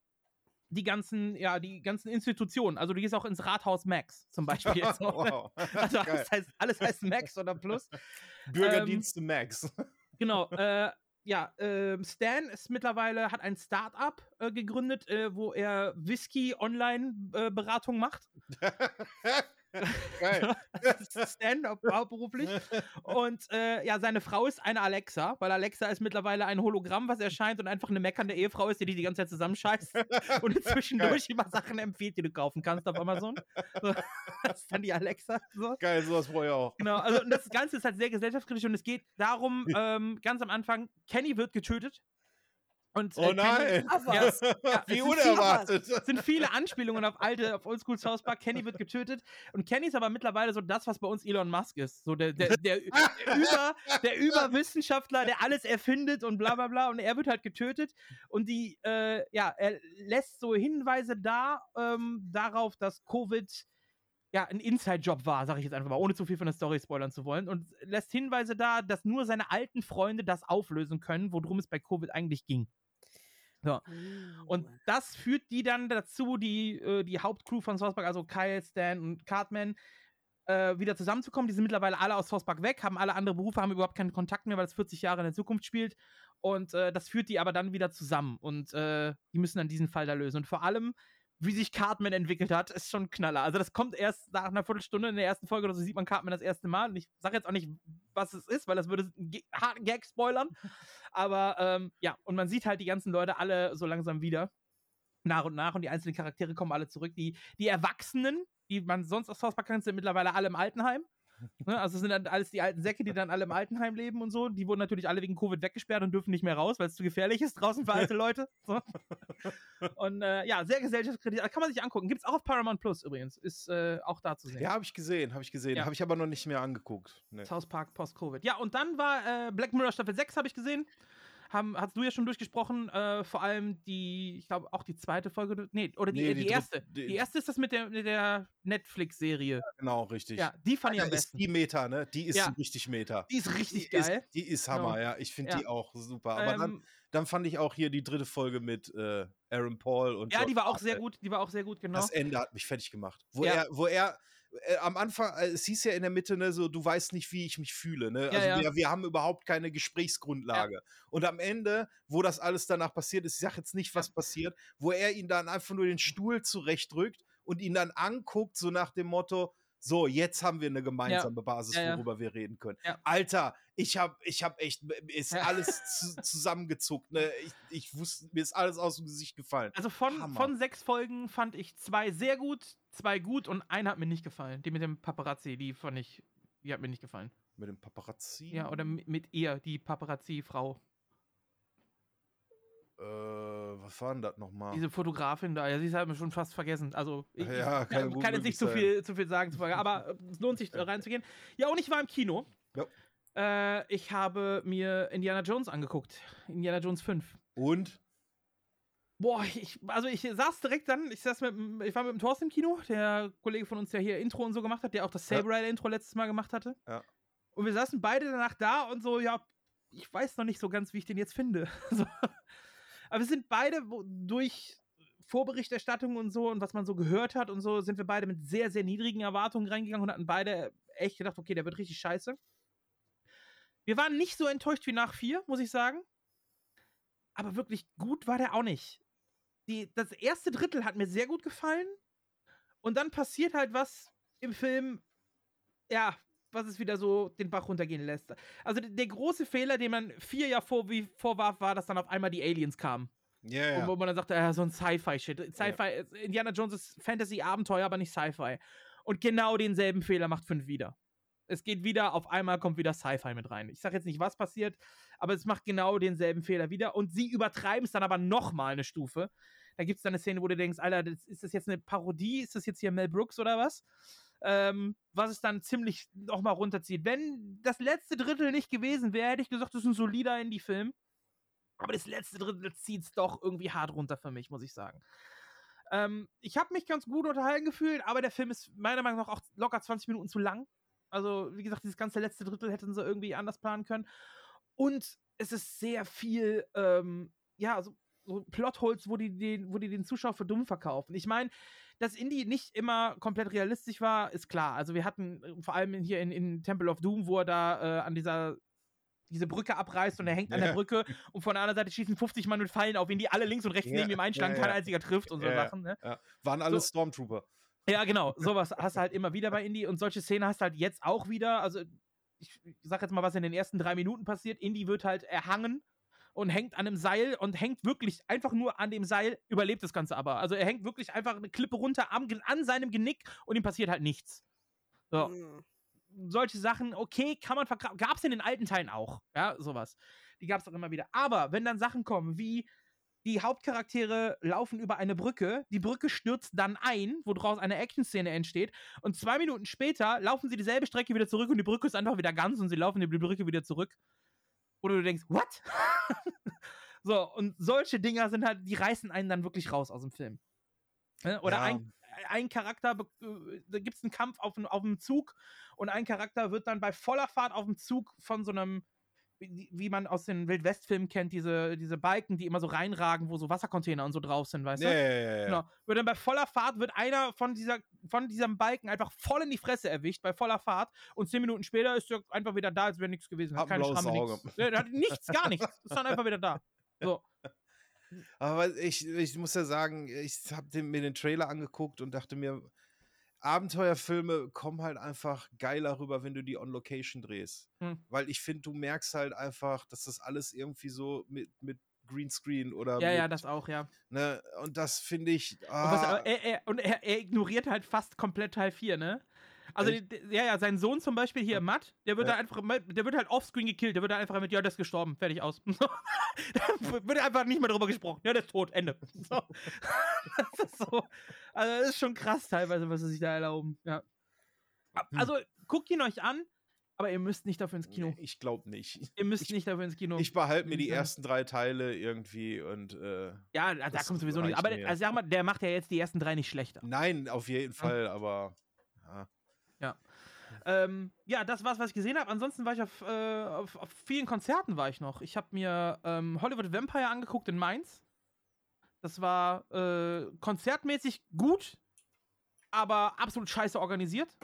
die ganzen, ja, die ganzen Institutionen. Also du gehst auch ins Rathaus Max zum Beispiel. wow. Also alles heißt, alles heißt Max oder Plus. Bürgerdienste ähm, Max. Genau. Äh, ja, äh, Stan ist mittlerweile, hat ein Start-up äh, gegründet, äh, wo er Whisky-Online-Beratung macht. Geil. Stan hauptberuflich. Und äh, ja, seine Frau ist eine Alexa, weil Alexa ist mittlerweile ein Hologramm, was erscheint und einfach eine meckernde Ehefrau ist, die dich die ganze Zeit zusammenscheißt und zwischendurch immer Sachen empfiehlt, die du kaufen kannst auf Amazon. So, das ist dann die Alexa. So. Geil, sowas brauche ich auch. Genau, also das Ganze ist halt sehr gesellschaftskritisch und es geht darum, ähm, ganz am Anfang, Kenny wird getötet und, äh, oh nein! Kenny, ja, ja, Wie unerwartet! Es sind viele Anspielungen auf alte, auf Oldschool South Park. Kenny wird getötet. Und Kenny ist aber mittlerweile so das, was bei uns Elon Musk ist. So der, der, der, der, Über, der Überwissenschaftler, der alles erfindet und bla bla bla. Und er wird halt getötet. Und die, äh, ja, er lässt so Hinweise da ähm, darauf, dass Covid ja, ein Inside-Job war, sage ich jetzt einfach mal, ohne zu viel von der Story spoilern zu wollen. Und lässt Hinweise da, dass nur seine alten Freunde das auflösen können, worum es bei Covid eigentlich ging. So. Und uh. das führt die dann dazu, die, äh, die Hauptcrew von South Park, also Kyle, Stan und Cartman, äh, wieder zusammenzukommen. Die sind mittlerweile alle aus Park weg, haben alle andere Berufe, haben überhaupt keinen Kontakt mehr, weil es 40 Jahre in der Zukunft spielt. Und äh, das führt die aber dann wieder zusammen. Und äh, die müssen dann diesen Fall da lösen. Und vor allem wie sich Cartman entwickelt hat, ist schon Knaller. Also das kommt erst nach einer Viertelstunde in der ersten Folge oder so sieht man Cartman das erste Mal. Und ich sage jetzt auch nicht, was es ist, weil das würde einen harten Gag spoilern. Aber ähm, ja, und man sieht halt die ganzen Leute alle so langsam wieder. Nach und nach und die einzelnen Charaktere kommen alle zurück. Die, die Erwachsenen, die man sonst aus South Park kennt, sind mittlerweile alle im Altenheim. Ne? Also es sind dann alles die alten Säcke, die dann alle im Altenheim leben und so. Die wurden natürlich alle wegen Covid weggesperrt und dürfen nicht mehr raus, weil es zu gefährlich ist draußen für alte Leute. So. Und äh, ja, sehr gesellschaftskritisch. Kann man sich angucken. Gibt es auch auf Paramount Plus übrigens. Ist äh, auch da zu sehen. Ja, habe ich gesehen, habe ich gesehen. Ja. Habe ich aber noch nicht mehr angeguckt. Nee. South Park Post-Covid. Ja, und dann war äh, Black Mirror Staffel 6, habe ich gesehen haben, hast du ja schon durchgesprochen, äh, vor allem die, ich glaube auch die zweite Folge, nee, oder die, nee, die, die erste. Die, die, erste ist das mit der, mit der Netflix-Serie. Ja, genau, richtig. Ja, die fand ich am besten. Ist die Meta, ne? Die ist ja. richtig Meta. Die ist richtig die geil. Ist, die ist Hammer, genau. ja. Ich finde ja. die auch super. Aber ähm, dann, dann fand ich auch hier die dritte Folge mit äh, Aaron Paul und. Ja, die war auch sehr gut, die war auch sehr gut, genau. Das Ende hat mich fertig gemacht. Wo er, wo er äh, am Anfang, äh, es hieß ja in der Mitte, ne, so, du weißt nicht, wie ich mich fühle. Ne? Also ja, ja. Wir, wir, haben überhaupt keine Gesprächsgrundlage. Ja. Und am Ende, wo das alles danach passiert ist, ich sag jetzt nicht, was passiert, wo er ihn dann einfach nur den Stuhl zurechtdrückt und ihn dann anguckt, so nach dem Motto, so, jetzt haben wir eine gemeinsame ja. Basis, worüber ja. wir reden können. Ja. Alter, ich habe ich hab echt, ist alles zu, zusammengezuckt. Ne? Ich, ich wusste, mir ist alles aus dem Gesicht gefallen. Also von, von sechs Folgen fand ich zwei sehr gut, zwei gut und eine hat mir nicht gefallen. Die mit dem Paparazzi, die fand ich, die hat mir nicht gefallen. Mit dem Paparazzi? Ja, oder mit ihr, die Paparazzi-Frau. Äh, was war denn das nochmal? Diese Fotografin da, ja, sie ist halt schon fast vergessen. Also, ich, ja, kann, ich kann jetzt nicht zu viel, zu viel sagen, aber äh, es lohnt sich reinzugehen. Ja, und ich war im Kino. Ja. Äh, ich habe mir Indiana Jones angeguckt. Indiana Jones 5. Und? Boah, ich, also ich saß direkt dann, ich saß mit, ich war mit dem Thorsten im Kino, der Kollege von uns, der hier Intro und so gemacht hat, der auch das Saber Rider Intro letztes Mal gemacht hatte. Ja. Und wir saßen beide danach da und so, ja, ich weiß noch nicht so ganz, wie ich den jetzt finde. so. Aber wir sind beide durch Vorberichterstattung und so und was man so gehört hat und so, sind wir beide mit sehr, sehr niedrigen Erwartungen reingegangen und hatten beide echt gedacht, okay, der wird richtig scheiße. Wir waren nicht so enttäuscht wie nach vier, muss ich sagen. Aber wirklich gut war der auch nicht. Die, das erste Drittel hat mir sehr gut gefallen. Und dann passiert halt was im Film, ja, was es wieder so den Bach runtergehen lässt. Also der große Fehler, den man vier Jahre vor, wie, vorwarf, war, dass dann auf einmal die Aliens kamen. Ja, yeah, yeah. Wo man dann sagte, ja, so ein Sci-Fi-Shit. Sci-Fi, yeah. Indiana Jones ist Fantasy-Abenteuer, aber nicht Sci-Fi. Und genau denselben Fehler macht fünf wieder. Es geht wieder, auf einmal kommt wieder Sci-Fi mit rein. Ich sag jetzt nicht, was passiert, aber es macht genau denselben Fehler wieder. Und sie übertreiben es dann aber nochmal eine Stufe. Da gibt es dann eine Szene, wo du denkst, Alter, ist das jetzt eine Parodie? Ist das jetzt hier Mel Brooks oder was? ähm, was es dann ziemlich nochmal runterzieht. Wenn das letzte Drittel nicht gewesen wäre, hätte ich gesagt, das ist ein solider Indie-Film. Aber das letzte Drittel zieht es doch irgendwie hart runter für mich, muss ich sagen. Ähm, ich habe mich ganz gut unterhalten gefühlt, aber der Film ist meiner Meinung nach auch locker 20 Minuten zu lang. Also, wie gesagt, dieses ganze letzte Drittel hätten sie irgendwie anders planen können. Und es ist sehr viel, ähm, ja, so, so Plotholes, wo die, den, wo die den Zuschauer für dumm verkaufen. Ich meine, dass Indie nicht immer komplett realistisch war, ist klar. Also wir hatten äh, vor allem hier in, in Temple of Doom, wo er da äh, an dieser diese Brücke abreißt und er hängt ja. an der Brücke und von der anderen Seite schießen 50 Mann mit Fallen auf ihn, die alle links und rechts ja. neben ihm einschlagen, ja, kein einziger trifft und so Sachen. Ne? Waren alle so. Stormtrooper. Ja, genau. Sowas hast du halt immer wieder bei Indie und solche Szenen hast du halt jetzt auch wieder. Also ich sag jetzt mal, was in den ersten drei Minuten passiert. Indie wird halt erhangen und hängt an einem Seil und hängt wirklich einfach nur an dem Seil, überlebt das Ganze aber. Also er hängt wirklich einfach eine Klippe runter am, an seinem Genick und ihm passiert halt nichts. So. Mhm. Solche Sachen, okay, kann man verkaufen. Gab es in den alten Teilen auch. Ja, sowas. Die gab es auch immer wieder. Aber wenn dann Sachen kommen wie die Hauptcharaktere laufen über eine Brücke, die Brücke stürzt dann ein, woraus eine Action-Szene entsteht, und zwei Minuten später laufen sie dieselbe Strecke wieder zurück und die Brücke ist einfach wieder ganz und sie laufen die Brücke wieder zurück wo du denkst, what? so, und solche Dinger sind halt, die reißen einen dann wirklich raus aus dem Film. Ne? Oder ja. ein, ein Charakter, äh, da gibt es einen Kampf auf, auf dem Zug und ein Charakter wird dann bei voller Fahrt auf dem Zug von so einem wie, man aus den Wildwest-Filmen kennt, diese, diese Balken, die immer so reinragen, wo so Wassercontainer und so drauf sind, weißt du? Ja, ja, ja, genau. Wird dann bei voller Fahrt wird einer von, dieser, von diesem Balken einfach voll in die Fresse erwischt, bei voller Fahrt. Und zehn Minuten später ist er einfach wieder da, als wäre nichts gewesen. Hat keine Schramme, nichts. Ja, hat nichts, gar nichts. Ist dann einfach wieder da. So. Aber ich, ich muss ja sagen, ich habe mir den Trailer angeguckt und dachte mir, Abenteuerfilme kommen halt einfach geiler rüber, wenn du die on Location drehst. Hm. Weil ich finde, du merkst halt einfach, dass das alles irgendwie so mit, mit Greenscreen oder. Ja, mit, ja, das auch, ja. Ne? Und das finde ich. Ah. Und, was, er, er, und er, er, ignoriert halt fast komplett Teil 4, ne? Also, ja, ja, sein Sohn zum Beispiel hier, Matt, der wird ja. da einfach, der wird halt offscreen gekillt, der wird da einfach mit, ja, der ist gestorben, fertig aus. da wird einfach nicht mehr drüber gesprochen. Ja, der ist tot, Ende. So. das ist so. Also, das ist schon krass teilweise, was sie sich da erlauben. Ja. Hm. Also, guckt ihn euch an. Aber ihr müsst nicht dafür ins Kino. Ich glaube nicht. Ihr müsst ich, nicht dafür ins Kino. Ich behalte mir die ersten drei Teile irgendwie und. Äh, ja, da kommt sowieso nicht. Aber also sag mal, der macht ja jetzt die ersten drei nicht schlechter. Nein, auf jeden Fall, aber. Ähm, ja, das war's, was ich gesehen habe. Ansonsten war ich auf, äh, auf, auf, vielen Konzerten war ich noch. Ich habe mir ähm, Hollywood Vampire angeguckt in Mainz. Das war äh, konzertmäßig gut, aber absolut scheiße organisiert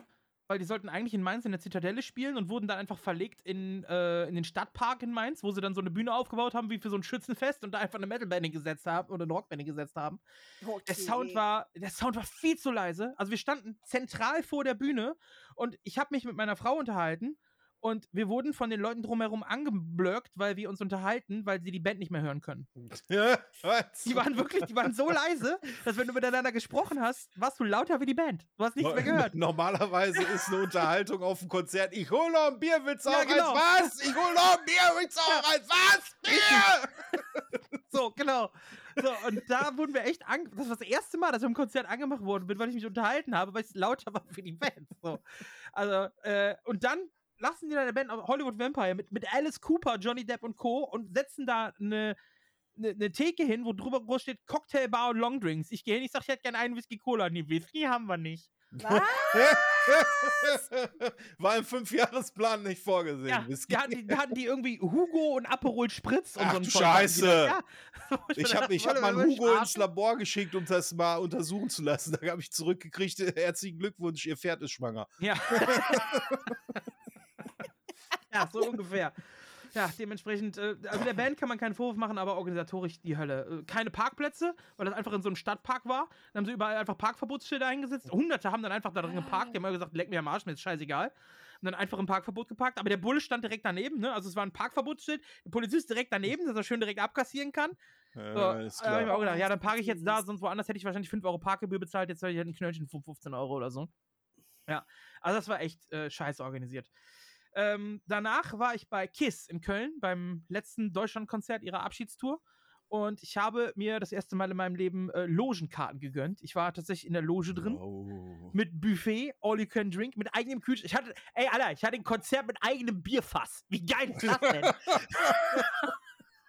weil die sollten eigentlich in Mainz in der Zitadelle spielen und wurden dann einfach verlegt in, äh, in den Stadtpark in Mainz, wo sie dann so eine Bühne aufgebaut haben, wie für so ein Schützenfest und da einfach eine Metalband gesetzt haben oder eine Rockband gesetzt haben. Okay. Der Sound war, der Sound war viel zu leise. Also wir standen zentral vor der Bühne und ich habe mich mit meiner Frau unterhalten und wir wurden von den Leuten drumherum angeblöckt, weil wir uns unterhalten, weil sie die Band nicht mehr hören können. Ja? Die waren wirklich, die waren so leise, dass wenn du miteinander gesprochen hast, warst du lauter wie die Band. Du hast nichts mehr gehört. Normalerweise ist eine Unterhaltung auf dem Konzert, ich hol noch ein Bier, willst du ja, auch genau. als was? Ich hol noch ein Bier, willst du auch ja. als was? Bier! so, genau. So, und da wurden wir echt an. Das war das erste Mal, dass ich im Konzert angemacht worden bin, weil ich mich unterhalten habe, weil es lauter war für die Band. So. Also, äh, und dann lassen die deine Band Hollywood Vampire mit, mit Alice Cooper, Johnny Depp und Co. und setzen da eine, eine, eine Theke hin, wo drüber groß steht Cocktailbar und Longdrinks. Ich gehe hin, ich sag, ich hätte gerne einen Whisky Cola. Nee, Whisky haben wir nicht. Was? War im Fünfjahresplan nicht vorgesehen. Ja, da, hatten die, hatten die irgendwie Hugo und Aperol Spritz und Ach, so ein Scheiße. Ja. Ich habe ich hab mal Hugo ins Labor geschickt, um das mal untersuchen zu lassen. Da habe ich zurückgekriegt, herzlichen Glückwunsch, ihr Pferd ist schwanger. Ja. Ja, so ungefähr. Ja, dementsprechend, äh, also der Band kann man keinen Vorwurf machen, aber organisatorisch die Hölle. Äh, keine Parkplätze, weil das einfach in so einem Stadtpark war. Dann haben sie überall einfach Parkverbotsschilder eingesetzt. Hunderte haben dann einfach da drin geparkt. Die haben immer gesagt, leck mir am Arsch, mir ist scheißegal. Und dann einfach im Parkverbot geparkt. Aber der Bulle stand direkt daneben, ne? Also es war ein Parkverbotsschild. Der Polizist direkt daneben, dass er schön direkt abkassieren kann. Äh, so. Da hab ich mir auch gedacht, ja, dann parke ich jetzt da, sonst woanders hätte ich wahrscheinlich 5 Euro Parkgebühr bezahlt. Jetzt soll ich halt ein Knöllchen von 15 Euro oder so. Ja, also das war echt äh, scheiße organisiert. Ähm, danach war ich bei KISS in Köln beim letzten Deutschlandkonzert ihrer Abschiedstour. Und ich habe mir das erste Mal in meinem Leben äh, Logenkarten gegönnt. Ich war tatsächlich in der Loge drin. Oh. Mit Buffet, all you can drink, mit eigenem Kühlschrank. Ich hatte, ey, Alter, ich hatte ein Konzert mit eigenem Bierfass. Wie geil ist das denn?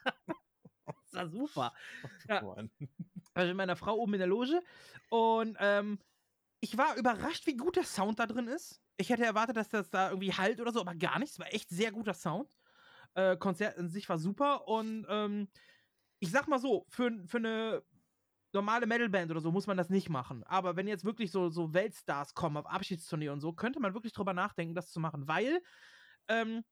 das war super. Ja. Also mit meiner Frau oben in der Loge. Und ähm, ich war überrascht, wie gut der Sound da drin ist. Ich hätte erwartet, dass das da irgendwie halt oder so, aber gar nichts. War echt sehr guter Sound. Äh, Konzert in sich war super und ähm, ich sag mal so, für, für eine normale Metalband oder so muss man das nicht machen. Aber wenn jetzt wirklich so, so Weltstars kommen auf Abschiedstournee und so, könnte man wirklich drüber nachdenken, das zu machen, weil ähm,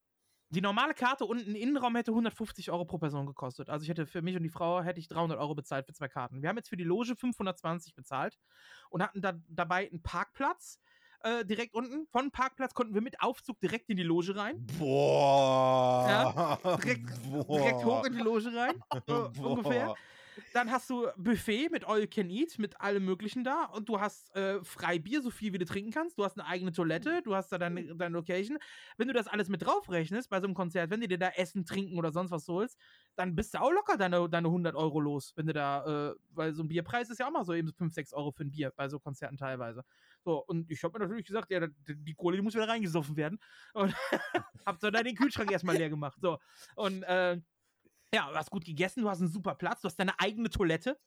die normale Karte und ein Innenraum hätte 150 Euro pro Person gekostet. Also ich hätte für mich und die Frau hätte ich 300 Euro bezahlt für zwei Karten. Wir haben jetzt für die Loge 520 bezahlt und hatten da dabei einen Parkplatz. Äh, direkt unten. Von Parkplatz konnten wir mit Aufzug direkt in die Loge rein. Boah. Ja, direkt, Boah. direkt hoch in die Loge rein. So, ungefähr. Dann hast du Buffet mit All You Can Eat, mit allem Möglichen da. Und du hast äh, Freibier, so viel wie du trinken kannst. Du hast eine eigene Toilette, du hast da deine, deine Location. Wenn du das alles mit drauf rechnest bei so einem Konzert, wenn du dir da Essen, Trinken oder sonst was holst, dann bist du auch locker deine, deine 100 Euro los. Wenn du da, äh, weil so ein Bierpreis ist ja auch mal so eben 5, 6 Euro für ein Bier bei so Konzerten teilweise. So, und ich habe mir natürlich gesagt, ja, die Kohle, die muss wieder reingesoffen werden. Und hab dann den Kühlschrank erstmal leer gemacht. So, und, äh, ja, du hast gut gegessen, du hast einen super Platz, du hast deine eigene Toilette.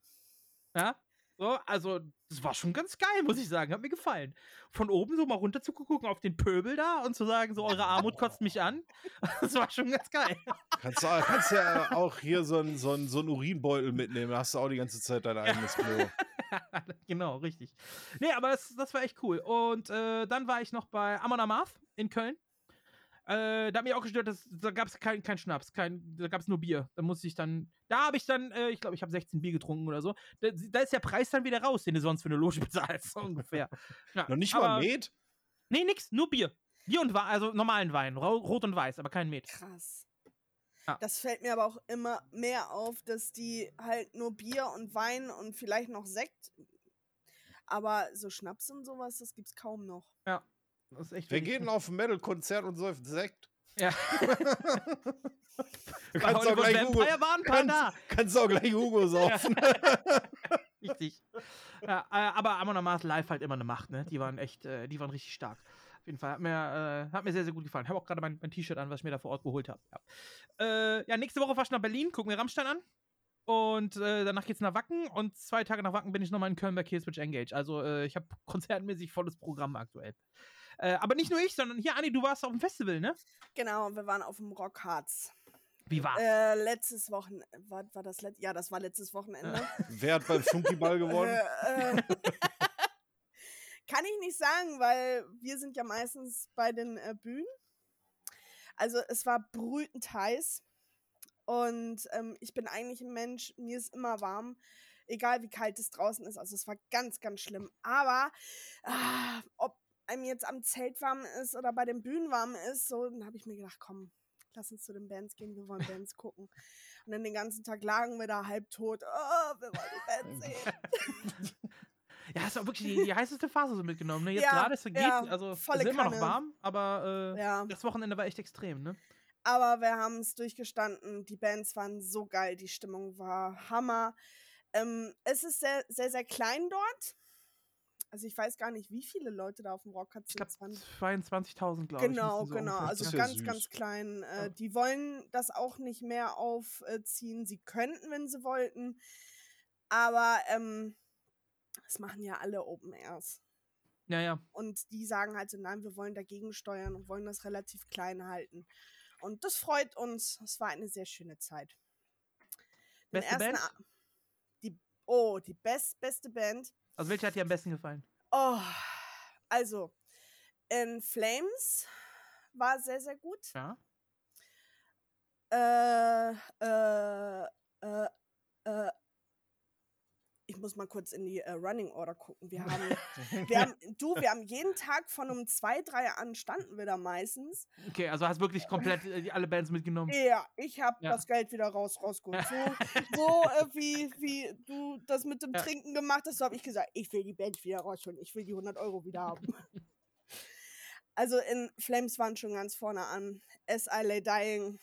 Ja, so, also, das war schon ganz geil, muss ich sagen. Hat mir gefallen. Von oben so mal runter zu gucken auf den Pöbel da und zu sagen, so, eure Armut kotzt mich an. Das war schon ganz geil. Kannst du kannst ja auch hier so einen so so ein Urinbeutel mitnehmen. Da hast du auch die ganze Zeit dein eigenes Klo. genau, richtig. Nee, aber das, das war echt cool. Und äh, dann war ich noch bei Amon Amarth in Köln. Äh, da hat mich auch gestört, dass, da gab es keinen kein Schnaps, kein, da gab es nur Bier. Da musste ich dann, da habe ich dann, äh, ich glaube, ich habe 16 Bier getrunken oder so. Da, da, ist der Preis dann wieder raus, den du sonst für eine Loge bezahlst, so ungefähr. Ja, Noch nicht aber, mal Met? Nee, nix, nur Bier. Bier und Wein, also normalen Wein, rot und weiß, aber kein Met. Krass. Ja. Das fällt mir aber auch immer mehr auf, dass die halt nur Bier und Wein und vielleicht noch Sekt, aber so Schnaps und sowas, das gibt's kaum noch. Ja, Das ist echt Wer geht denn auf ein Metal-Konzert und säuft Sekt? Ja. kannst, auch gleich Hugo, kannst, kannst auch gleich Hugo saufen. Richtig. Ja, äh, aber Amon Amarth live halt immer eine Macht, ne? Die waren echt, äh, die waren richtig stark. Auf jeden Fall. Hat mir, äh, hat mir sehr, sehr gut gefallen. Ich habe auch gerade mein, mein T-Shirt an, was ich mir da vor Ort geholt habe. Ja. Äh, ja, nächste Woche fahr ich nach Berlin, gucken wir Rammstein an. Und äh, danach geht's nach Wacken und zwei Tage nach Wacken bin ich nochmal in Köln bei Killswitch Engage. Also äh, ich habe konzertmäßig volles Programm aktuell. Äh, aber nicht nur ich, sondern hier, Anni, du warst auf dem Festival, ne? Genau, wir waren auf dem Rockharz. Wie war's? Äh, letztes Wochenende. War, war das let ja, das war letztes Wochenende. Wer hat beim Flunkyball gewonnen? Äh, äh, kann ich nicht sagen, weil wir sind ja meistens bei den äh, Bühnen. Also es war brütend heiß. Und ähm, ich bin eigentlich ein Mensch, mir ist immer warm, egal wie kalt es draußen ist. Also es war ganz, ganz schlimm. Aber ah, ob einem jetzt am Zelt warm ist oder bei den Bühnen warm ist, so, dann habe ich mir gedacht, komm, lass uns zu den Bands gehen, wir wollen Bands gucken. Und dann den ganzen Tag lagen wir da halb tot. Oh, wir wollen die Bands sehen. Ja, hast du auch wirklich die, die heißeste Phase so mitgenommen. Ne? Jetzt ja, gerade ist es ja, also es ist immer noch warm, aber äh, ja. das Wochenende war echt extrem, ne? Aber wir haben es durchgestanden. Die Bands waren so geil, die Stimmung war Hammer. Ähm, es ist sehr, sehr, sehr klein dort. Also ich weiß gar nicht, wie viele Leute da auf dem Rock hat. Ich glaube 22.000, glaube genau, ich. Genau, genau. Also ganz, ja ganz klein. Äh, die wollen das auch nicht mehr aufziehen. Sie könnten, wenn sie wollten. Aber ähm, das machen ja alle Open Airs. Ja, ja. Und die sagen halt so, nein, wir wollen dagegen steuern und wollen das relativ klein halten. Und das freut uns. Es war eine sehr schöne Zeit. Den beste Band? Die, oh, die best, beste Band. Also welche hat dir am besten gefallen? Oh, also in Flames war sehr, sehr gut. Ja. Äh, äh, äh, äh, ich muss mal kurz in die äh, Running Order gucken. Wir haben, wir haben, du, wir haben jeden Tag von um zwei, drei an standen wir da meistens. Okay, also hast wirklich komplett äh, alle Bands mitgenommen. Ja, ich habe ja. das Geld wieder raus, rausgeholt. So, so äh, wie, wie du das mit dem ja. Trinken gemacht hast, so habe ich gesagt, ich will die Band wieder rausholen. Ich will die 100 Euro wieder haben. also in Flames waren schon ganz vorne an. As I Lay Dying.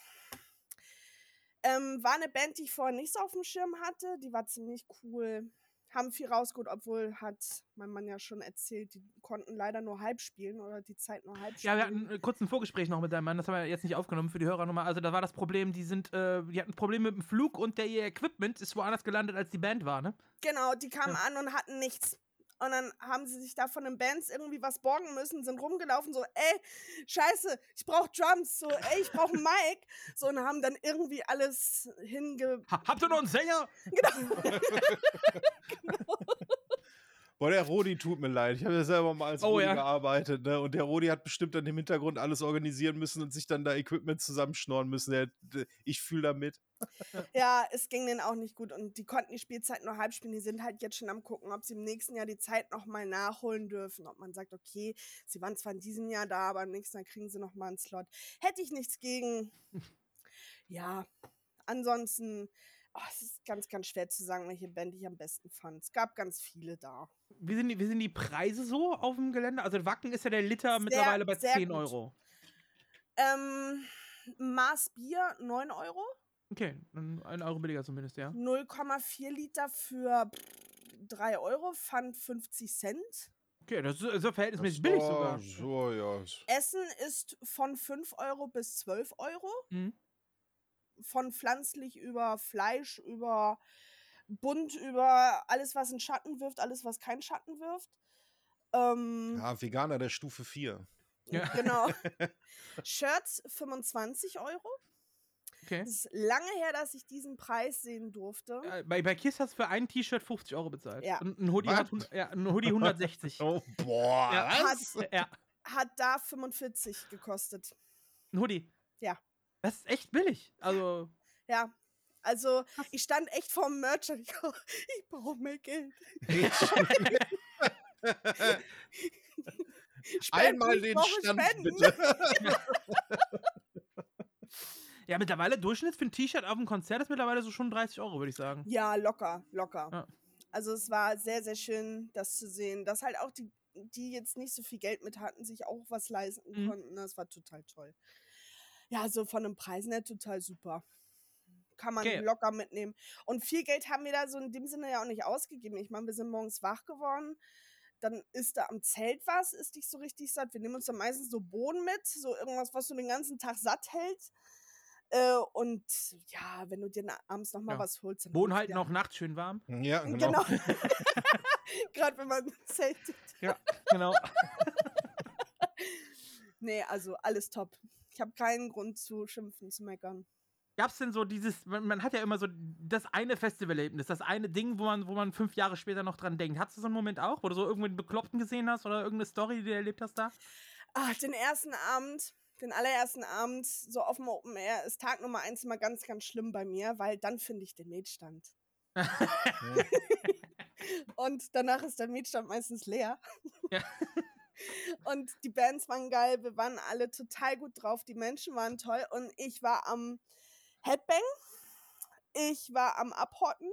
Ähm, war eine Band, die ich vorher nicht so auf dem Schirm hatte. Die war ziemlich cool haben viel rausgeholt, obwohl hat mein Mann ja schon erzählt, die konnten leider nur halb spielen oder die Zeit nur halb spielen. Ja, wir hatten äh, kurz ein Vorgespräch noch mit deinem Mann, das haben wir jetzt nicht aufgenommen für die Hörer nochmal. Also da war das Problem, die sind, äh, die hatten Probleme mit dem Flug und der ihr Equipment ist woanders gelandet, als die Band war, ne? Genau, die kamen ja. an und hatten nichts. Und dann haben sie sich da von den Bands irgendwie was borgen müssen, sind rumgelaufen, so, ey, scheiße, ich brauch Drums, so, ey, ich brauch ein Mic. So, und haben dann irgendwie alles hinge... Ha habt ihr noch einen Sänger? Genau. genau. Boah, der Rodi tut mir leid. Ich habe ja selber mal als oh, Rodi ja. gearbeitet, ne? Und der Rodi hat bestimmt dann im Hintergrund alles organisieren müssen und sich dann da Equipment zusammenschnorren müssen. Der, der, ich fühle damit. Ja, es ging denen auch nicht gut und die konnten die Spielzeit nur halb spielen. Die sind halt jetzt schon am gucken, ob sie im nächsten Jahr die Zeit nochmal nachholen dürfen. Ob man sagt, okay, sie waren zwar in diesem Jahr da, aber im nächsten Jahr kriegen sie nochmal einen Slot. Hätte ich nichts gegen. Ja, ansonsten Oh, es ist ganz, ganz schwer zu sagen, welche Band ich am besten fand. Es gab ganz viele da. Wie sind die, wie sind die Preise so auf dem Gelände? Also Wacken ist ja der Liter sehr, mittlerweile bei 10 gut. Euro. Ähm, Maß Bier 9 Euro. Okay, dann 1 Euro billiger zumindest, ja. 0,4 Liter für 3 Euro, Pfand 50 Cent. Okay, das ist, das verhältnismäßig billig sogar. So, ja. Essen ist von 5 Euro bis 12 Euro. Mhm von pflanzlich über Fleisch, über bunt, über alles, was einen Schatten wirft, alles, was keinen Schatten wirft. Ähm, ja, Veganer der Stufe 4. Ja. Genau. Shirts 25 Euro. Okay. Es ist lange her, dass ich diesen Preis sehen durfte. Ja, bei, bei Kiss hast du für ein T-Shirt 50 Euro bezahlt. Ja. Und ein Hoodie, hat, ja, ein Hoodie 160. oh, boah. Ja, hat, ja. hat da 45 gekostet. Ein Hoodie? Ja. Das ist echt billig. Also. Ja. Also, ich stand echt vorm Merch und ich, ich brauche mehr Geld. Einmal den Stand, spenden. bitte. ja, mittlerweile Durchschnitt für ein T-Shirt auf dem Konzert ist mittlerweile so schon 30 Euro, würde ich sagen. Ja, locker, locker. Ja. Also es war sehr, sehr schön, das zu sehen, dass halt auch die die jetzt nicht so viel Geld mit hatten, sich auch was leisten Mhm. konnten. Das war total toll. Ja, so von den Preisen her total super. Kann man Okay. locker mitnehmen. Und viel Geld haben wir da so in dem Sinne ja auch nicht ausgegeben. Ich meine, wir sind morgens wach geworden. Dann ist da am Zelt was, ist nicht so richtig satt. Wir nehmen uns dann meistens so Bohnen mit, so irgendwas, was so den ganzen Tag satt hält. Äh, und ja, wenn du dir abends noch mal Ja. was holst, dann Boden holst halten du auch nachts schön warm. Ja, genau. Genau. Gerade wenn man zeltet. Genau. Nee, also alles top. Ich habe keinen Grund zu schimpfen, zu meckern. Gab's denn so dieses, man, man hat ja immer so das eine Festivalerlebnis, das eine Ding, wo man, wo man fünf Jahre später noch dran denkt. Hattest du so einen Moment auch, wo du so irgendwo einen Bekloppten gesehen hast oder irgendeine Story, die du erlebt hast da? Ach, den ersten Abend, den allerersten Abend, so auf dem Open Air, ist Tag Nummer eins immer ganz, ganz schlimm bei mir, weil dann finde ich den Mietstand. Und danach ist der Mietstand meistens leer. Ja. Und die Bands waren geil, wir waren alle total gut drauf, die Menschen waren toll und ich war am Headbang, ich war am Abhotten,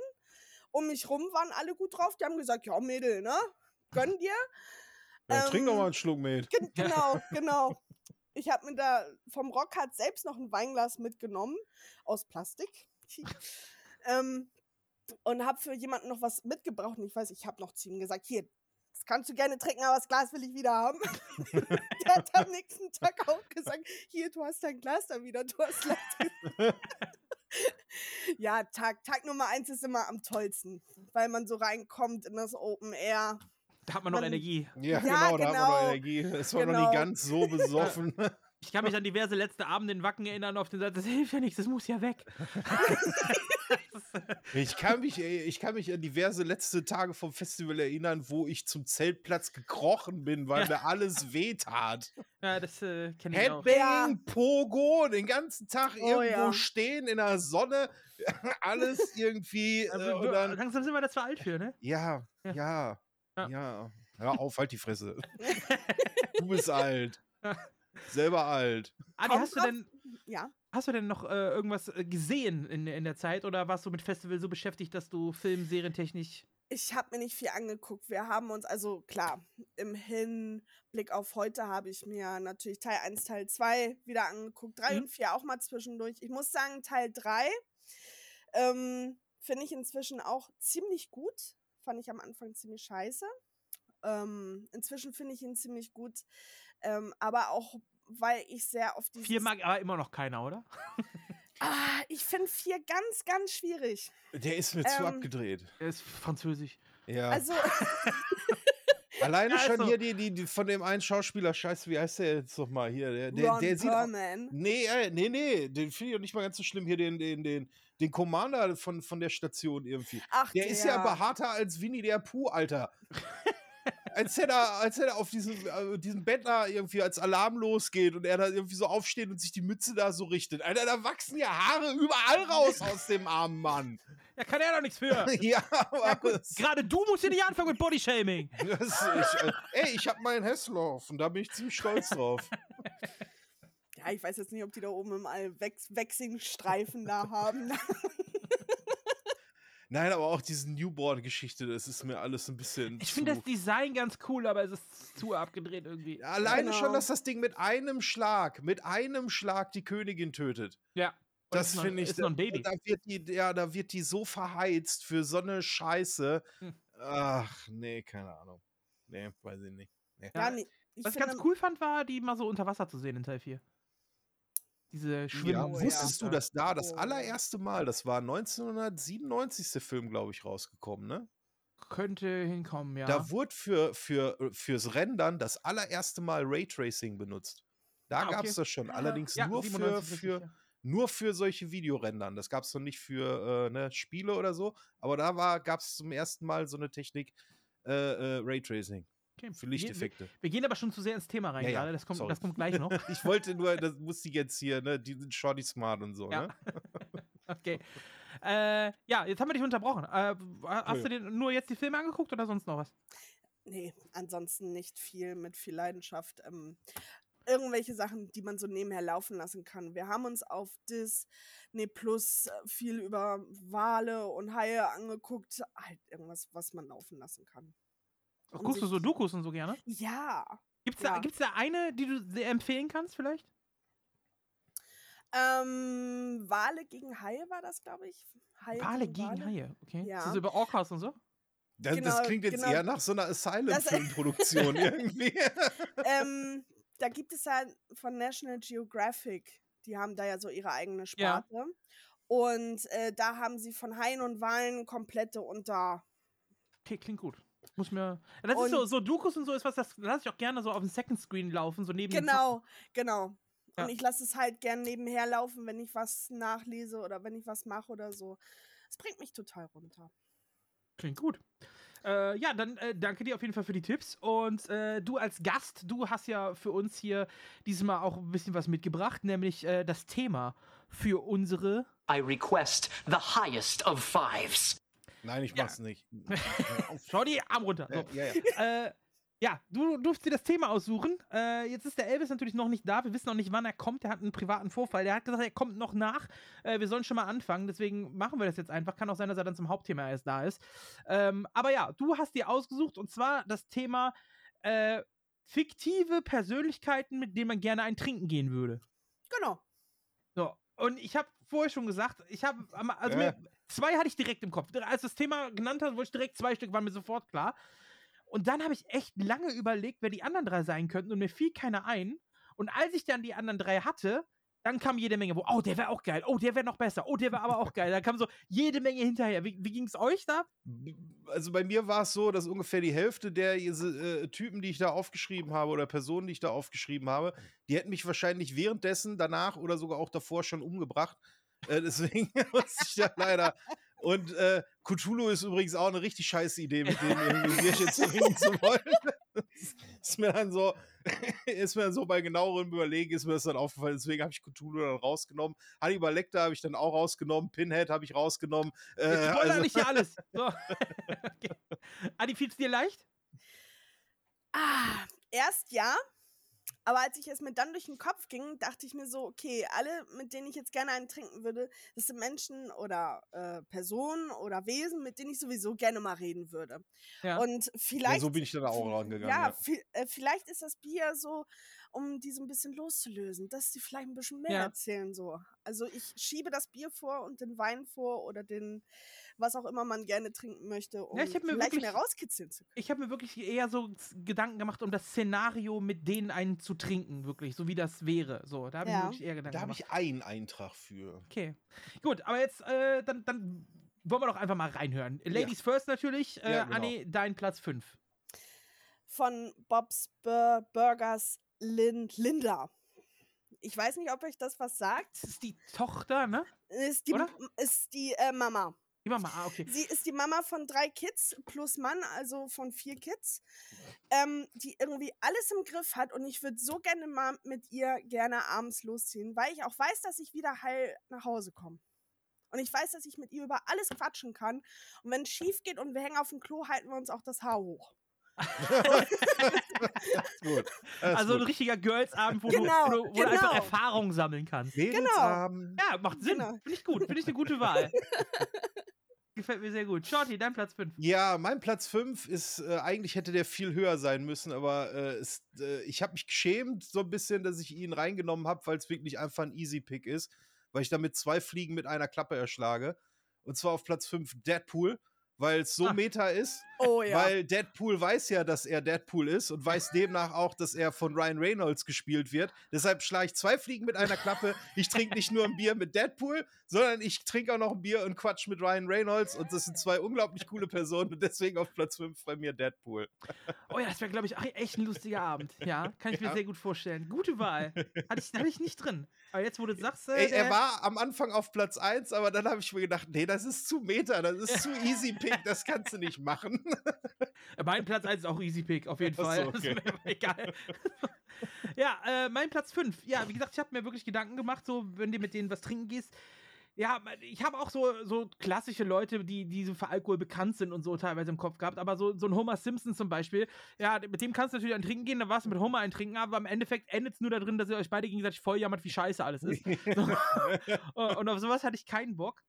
um mich rum waren alle gut drauf, die haben gesagt, ja Mädel, ne, gönn dir. Ja, trink doch Ähm, mal einen Schluck mit. Gen genau, genau. Ich habe mir da vom Rockhard selbst noch ein Weinglas mitgenommen aus Plastik. ähm, und habe für jemanden noch was mitgebracht. Und ich weiß, ich habe noch zu ihm gesagt, hier, das kannst du gerne trinken, aber das Glas will ich wieder haben. Der hat am nächsten Tag auch gesagt, hier, du hast dein Glas da wieder, du hast leid. ja, Tag, Tag Nummer eins ist immer am tollsten, weil man so reinkommt in das Open Air. Da hat man noch Man- Energie. Ja, Ja, genau, da hat man noch genau. Energie. Es war noch Genau. nie ganz so besoffen. Ich kann mich an diverse letzte Abende in Wacken erinnern, auf den Satz, das hilft ja nichts, das muss ja weg. Ich kann mich, ich kann mich an diverse letzte Tage vom Festival erinnern, wo ich zum Zeltplatz gekrochen bin, weil Ja. mir alles wehtat. Ja, das äh, kenne ich auch. Headbanging, Pogo, den ganzen Tag Oh, irgendwo ja. stehen in der Sonne, alles irgendwie. Also, äh, dann, langsam sind wir da zu alt für, ne? ja, Ja. ja, Ja. ja. Hör auf, halt die Fresse. du bist alt. Selber alt. Adi, Kommt hast du denn, Ja. hast du denn noch äh, irgendwas äh, gesehen in, in der Zeit oder warst du mit Festival so beschäftigt, dass du Film, Serientechnisch. Ich habe mir nicht viel angeguckt. Wir haben uns, also klar, im Hinblick auf heute habe ich mir natürlich Teil 1, Teil 2 wieder angeguckt. 3 Mhm. und 4 auch mal zwischendurch. Ich muss sagen, Teil 3 ähm, finde ich inzwischen auch ziemlich gut. Fand ich am Anfang ziemlich scheiße. Ähm, inzwischen finde ich ihn ziemlich gut. Ähm, aber auch, weil ich sehr auf dieses... Vier mag aber immer noch keiner, oder? Ah, ich finde 4 ganz, ganz schwierig. Der ist mir zu Ähm, abgedreht. Er ist französisch. Ja. Also, Alleine Ja, schon also- hier die, die, die von dem einen Schauspieler, scheiße, wie heißt der jetzt nochmal hier? Der, der, Ron der sieht. Auch, nee, nee, nee, den finde ich auch nicht mal ganz so schlimm hier, den, den, den, den Commander von, von der Station irgendwie. Ach, Der ist ja behaarter als Winnie der Pooh, Alter. Als hätte er, als hätte er auf diesem, äh, diesem Bettler irgendwie als Alarm losgeht und er da irgendwie so aufsteht und sich die Mütze da so richtet. Alter, da wachsen ja Haare überall raus aus dem armen Mann. Ja, kann er doch nichts für. ja, aber das, Gerade du musst hier nicht anfangen mit Bodyshaming. äh, ey, ich habe meinen Hesslauf und da bin ich ziemlich stolz drauf. Ja, ich weiß jetzt nicht, ob die da oben im All Wex Wechselstreifen da haben. Nein, aber auch diese Newborn-Geschichte, das ist mir alles ein bisschen. Ich finde das Design ganz cool, aber es ist zu abgedreht irgendwie. Alleine schon, Genau. dass das Ding mit einem Schlag, mit einem Schlag die Königin tötet. Ja. Und Das finde ich. Ist noch ein Baby. Da wird, die, ja, da wird die so verheizt für so eine Scheiße. Hm. Ach, nee, keine Ahnung. Nee, weiß ich nicht. Nee. ja, Was ich ganz cool fand, war, die mal so unter Wasser zu sehen in Teil 4. Diese Schwimmen. Ja, wusstest du, dass da das Oh. allererste Mal, das war 1997. ist der Film, glaube ich, rausgekommen, ne? Könnte hinkommen, ja. Da wurde für, für, fürs Rendern das allererste Mal Raytracing benutzt. Da Ah, okay. gab es das schon. Allerdings ja, nur, für, 97 richtig, für, ja. nur für solche Videorendern. Das gab es noch nicht für äh, ne, Spiele oder so. Aber da gab es zum ersten Mal so eine Technik äh, äh, Raytracing Okay. für Lichteffekte. wir, wir gehen aber schon zu sehr ins Thema rein Ja, gerade. Das kommt, sorry. das kommt gleich noch. Ich wollte nur, das muss ich jetzt hier, ne? Die sind shorty smart und so, Ja. ne? Okay. Äh, ja, jetzt haben wir dich unterbrochen. Äh, hast Nö. du dir nur jetzt die Filme angeguckt oder sonst noch was? nee, ansonsten nicht viel mit viel Leidenschaft. Ähm, irgendwelche Sachen, die man so nebenher laufen lassen kann. Wir haben uns auf Disney Plus äh, viel über Wale und Haie angeguckt. Halt irgendwas, was man laufen lassen kann. Ach, guckst du so Dokus und so gerne? Ja. Gibt's Ja. da, gibt's da eine, die du sehr empfehlen kannst, vielleicht? Ähm, Wale gegen Haie war das, glaube ich. Haie Wale gegen Haie, okay. Ja. Ist das über Orcas und so? Das, das Genau, klingt jetzt genau. eher nach so einer Das- Asylum-Filmproduktion irgendwie. ähm, da gibt es ja von National Geographic, die haben da ja so ihre eigene Ja. Sparte. Und äh, da haben sie von Haien und Walen komplette unter. Okay, klingt gut. Muss mir. Das ist so, Und- so Dokus und so ist was, das lasse ich auch gerne so auf dem Second Screen laufen, so neben Genau, genau. Ja. Und ich lasse es halt gern nebenher laufen, wenn ich was nachlese oder wenn ich was mache oder so. Es bringt mich total runter. Klingt gut. Äh, ja, dann äh, danke dir auf jeden Fall für die Tipps. Und äh, du als Gast, du hast ja für uns hier dieses Mal auch ein bisschen was mitgebracht, nämlich äh, das Thema für unsere. I request the highest of fives. Nein, ich Ja. mach's nicht. Schau die Arm runter. So. ja, ja. äh, ja, du durfst dir das Thema aussuchen. Äh, jetzt ist der Elvis natürlich noch nicht da. Wir wissen noch nicht, wann er kommt. Er hat einen privaten Vorfall. Der hat gesagt, er kommt noch nach. Äh, wir sollen schon mal anfangen. Deswegen machen wir das jetzt einfach. Kann auch sein, dass er dann zum Hauptthema erst da ist. Ähm, aber ja, du hast dir ausgesucht und zwar das Thema äh, fiktive Persönlichkeiten, mit denen man gerne ein Trinken gehen würde. Genau. So, und ich habe vorher schon gesagt, ich habe, also Ja. mir, zwei hatte ich direkt im Kopf. Als das Thema genannt hast, wollte ich direkt zwei Stück, waren mir sofort klar. Und dann habe ich echt lange überlegt, wer die anderen drei sein könnten und mir fiel keiner ein. Und als ich dann die anderen drei hatte, dann kam jede Menge, wo, oh, der wäre auch geil, oh, der wäre noch besser, oh, der wäre aber auch geil. Da kam so jede Menge hinterher. Wie, wie ging es euch da? Also bei mir war es so, dass ungefähr die Hälfte der äh, Typen, die ich da aufgeschrieben habe oder Personen, die ich da aufgeschrieben habe, die hätten mich wahrscheinlich währenddessen, danach oder sogar auch davor schon umgebracht. Äh, deswegen muss ich da leider. Und äh, Cthulhu ist übrigens auch eine richtig scheiße Idee, mit dem irgendwie ein Bierchen zu trinken zu wollen. Das ist mir dann so, ist mir dann so bei genauerem Überlegen, ist mir das dann aufgefallen. Deswegen habe ich Cthulhu dann rausgenommen. Hannibal Lecter habe ich dann auch rausgenommen. Pinhead habe ich rausgenommen. Äh, spoiler also- nicht hier alles. So. okay. Adi, fiel es dir leicht? Ah, erst ja. Aber als ich es mir dann durch den Kopf ging, dachte ich mir so, okay, alle, mit denen ich jetzt gerne einen trinken würde, das sind Menschen oder äh, Personen oder Wesen, mit denen ich sowieso gerne mal reden würde. Ja. Und vielleicht. Ja, so bin ich dann auch rangegangen. Ja, Ja, äh, vielleicht ist das Bier so, um die so ein bisschen loszulösen, dass die vielleicht ein bisschen mehr erzählen so. Also ich schiebe das Bier vor und den Wein vor oder den, was auch immer man gerne trinken möchte, um ich hab mir vielleicht mehr rauskitzeln zu können. Ich habe mir wirklich eher so Gedanken gemacht, um das Szenario mit denen einen zu trinken, wirklich, so wie das wäre. So, da habe ich mir Ja. wirklich eher Gedanken Da habe gemacht. ich einen Eintrag für. Okay. Gut, aber jetzt, äh, dann, dann wollen wir doch einfach mal reinhören. Ladies first natürlich. Äh, Ja, genau. Anni, dein Platz 5. von Bob's Bur Burgers Lin Linda. Ich weiß nicht, ob euch das was sagt. Das ist die Tochter, ne? Ist die, Oder? ist die äh, Mama. Die Mama, ah, okay. Sie ist die Mama von drei Kids plus Mann, also von vier Kids, ähm, die irgendwie alles im Griff hat. Und ich würde so gerne mal mit ihr gerne abends losziehen, weil ich auch weiß, dass ich wieder heil nach Hause komme. Und ich weiß, dass ich mit ihr über alles quatschen kann. Und wenn es schief geht und wir hängen auf dem Klo, halten wir uns auch das Haar hoch. Gut. Also ein gut. richtiger Girls-Abend, wo, Genau, du, wo, wo du einfach genau. Erfahrung sammeln kannst. Mädelsabend. Ja, macht Sinn. Genau. Finde ich gut. Finde ich eine gute Wahl. Gefällt mir sehr gut. Shorty, dein Platz 5. Ja, mein Platz 5 ist, äh, eigentlich hätte der viel höher sein müssen, aber äh, ist, äh, ich habe mich geschämt so ein bisschen, dass ich ihn reingenommen habe, weil es wirklich einfach ein Easy Pick ist, weil ich damit zwei Fliegen mit einer Klappe erschlage. Und zwar auf Platz 5 Deadpool, weil es so Ah. meta ist, Oh ja. weil Deadpool weiß ja, dass er Deadpool ist und weiß demnach auch, dass er von Ryan Reynolds gespielt wird. Deshalb schlage ich zwei Fliegen mit einer Klappe. Ich trinke nicht nur ein Bier mit Deadpool, sondern ich trinke auch noch ein Bier und Quatsch mit Ryan Reynolds. Und das sind zwei unglaublich coole Personen und deswegen auf Platz 5 bei mir Deadpool. Oh ja, das wäre, glaube ich, echt ein lustiger Abend. Ja, kann ich mir Ja. sehr gut vorstellen. Gute Wahl. Hatte ich, hatte ich nicht drin. Aber jetzt, wo du sagst, äh, Ey, er war am Anfang auf Platz 1, aber dann habe ich mir gedacht, nee, das ist zu meta, das ist zu easy pick, das kannst du nicht machen. Mein Platz 1 ist auch Easy Pick, auf jeden Ach so, Fall. okay. Das ist mir egal. ja, äh, mein Platz 5. Ja, wie gesagt, ich habe mir wirklich Gedanken gemacht, so, wenn du mit denen was trinken gehst. Ja, ich habe auch so, so klassische Leute, die, die so für Alkohol bekannt sind und so teilweise im Kopf gehabt. Aber so, so ein Homer Simpson zum Beispiel, ja, mit dem kannst du natürlich ein Trinken gehen, dann warst du mit Homer ein Trinken, aber im Endeffekt endet es nur darin, dass ihr euch beide gegenseitig volljammert, wie scheiße alles ist. So. und auf sowas hatte ich keinen Bock.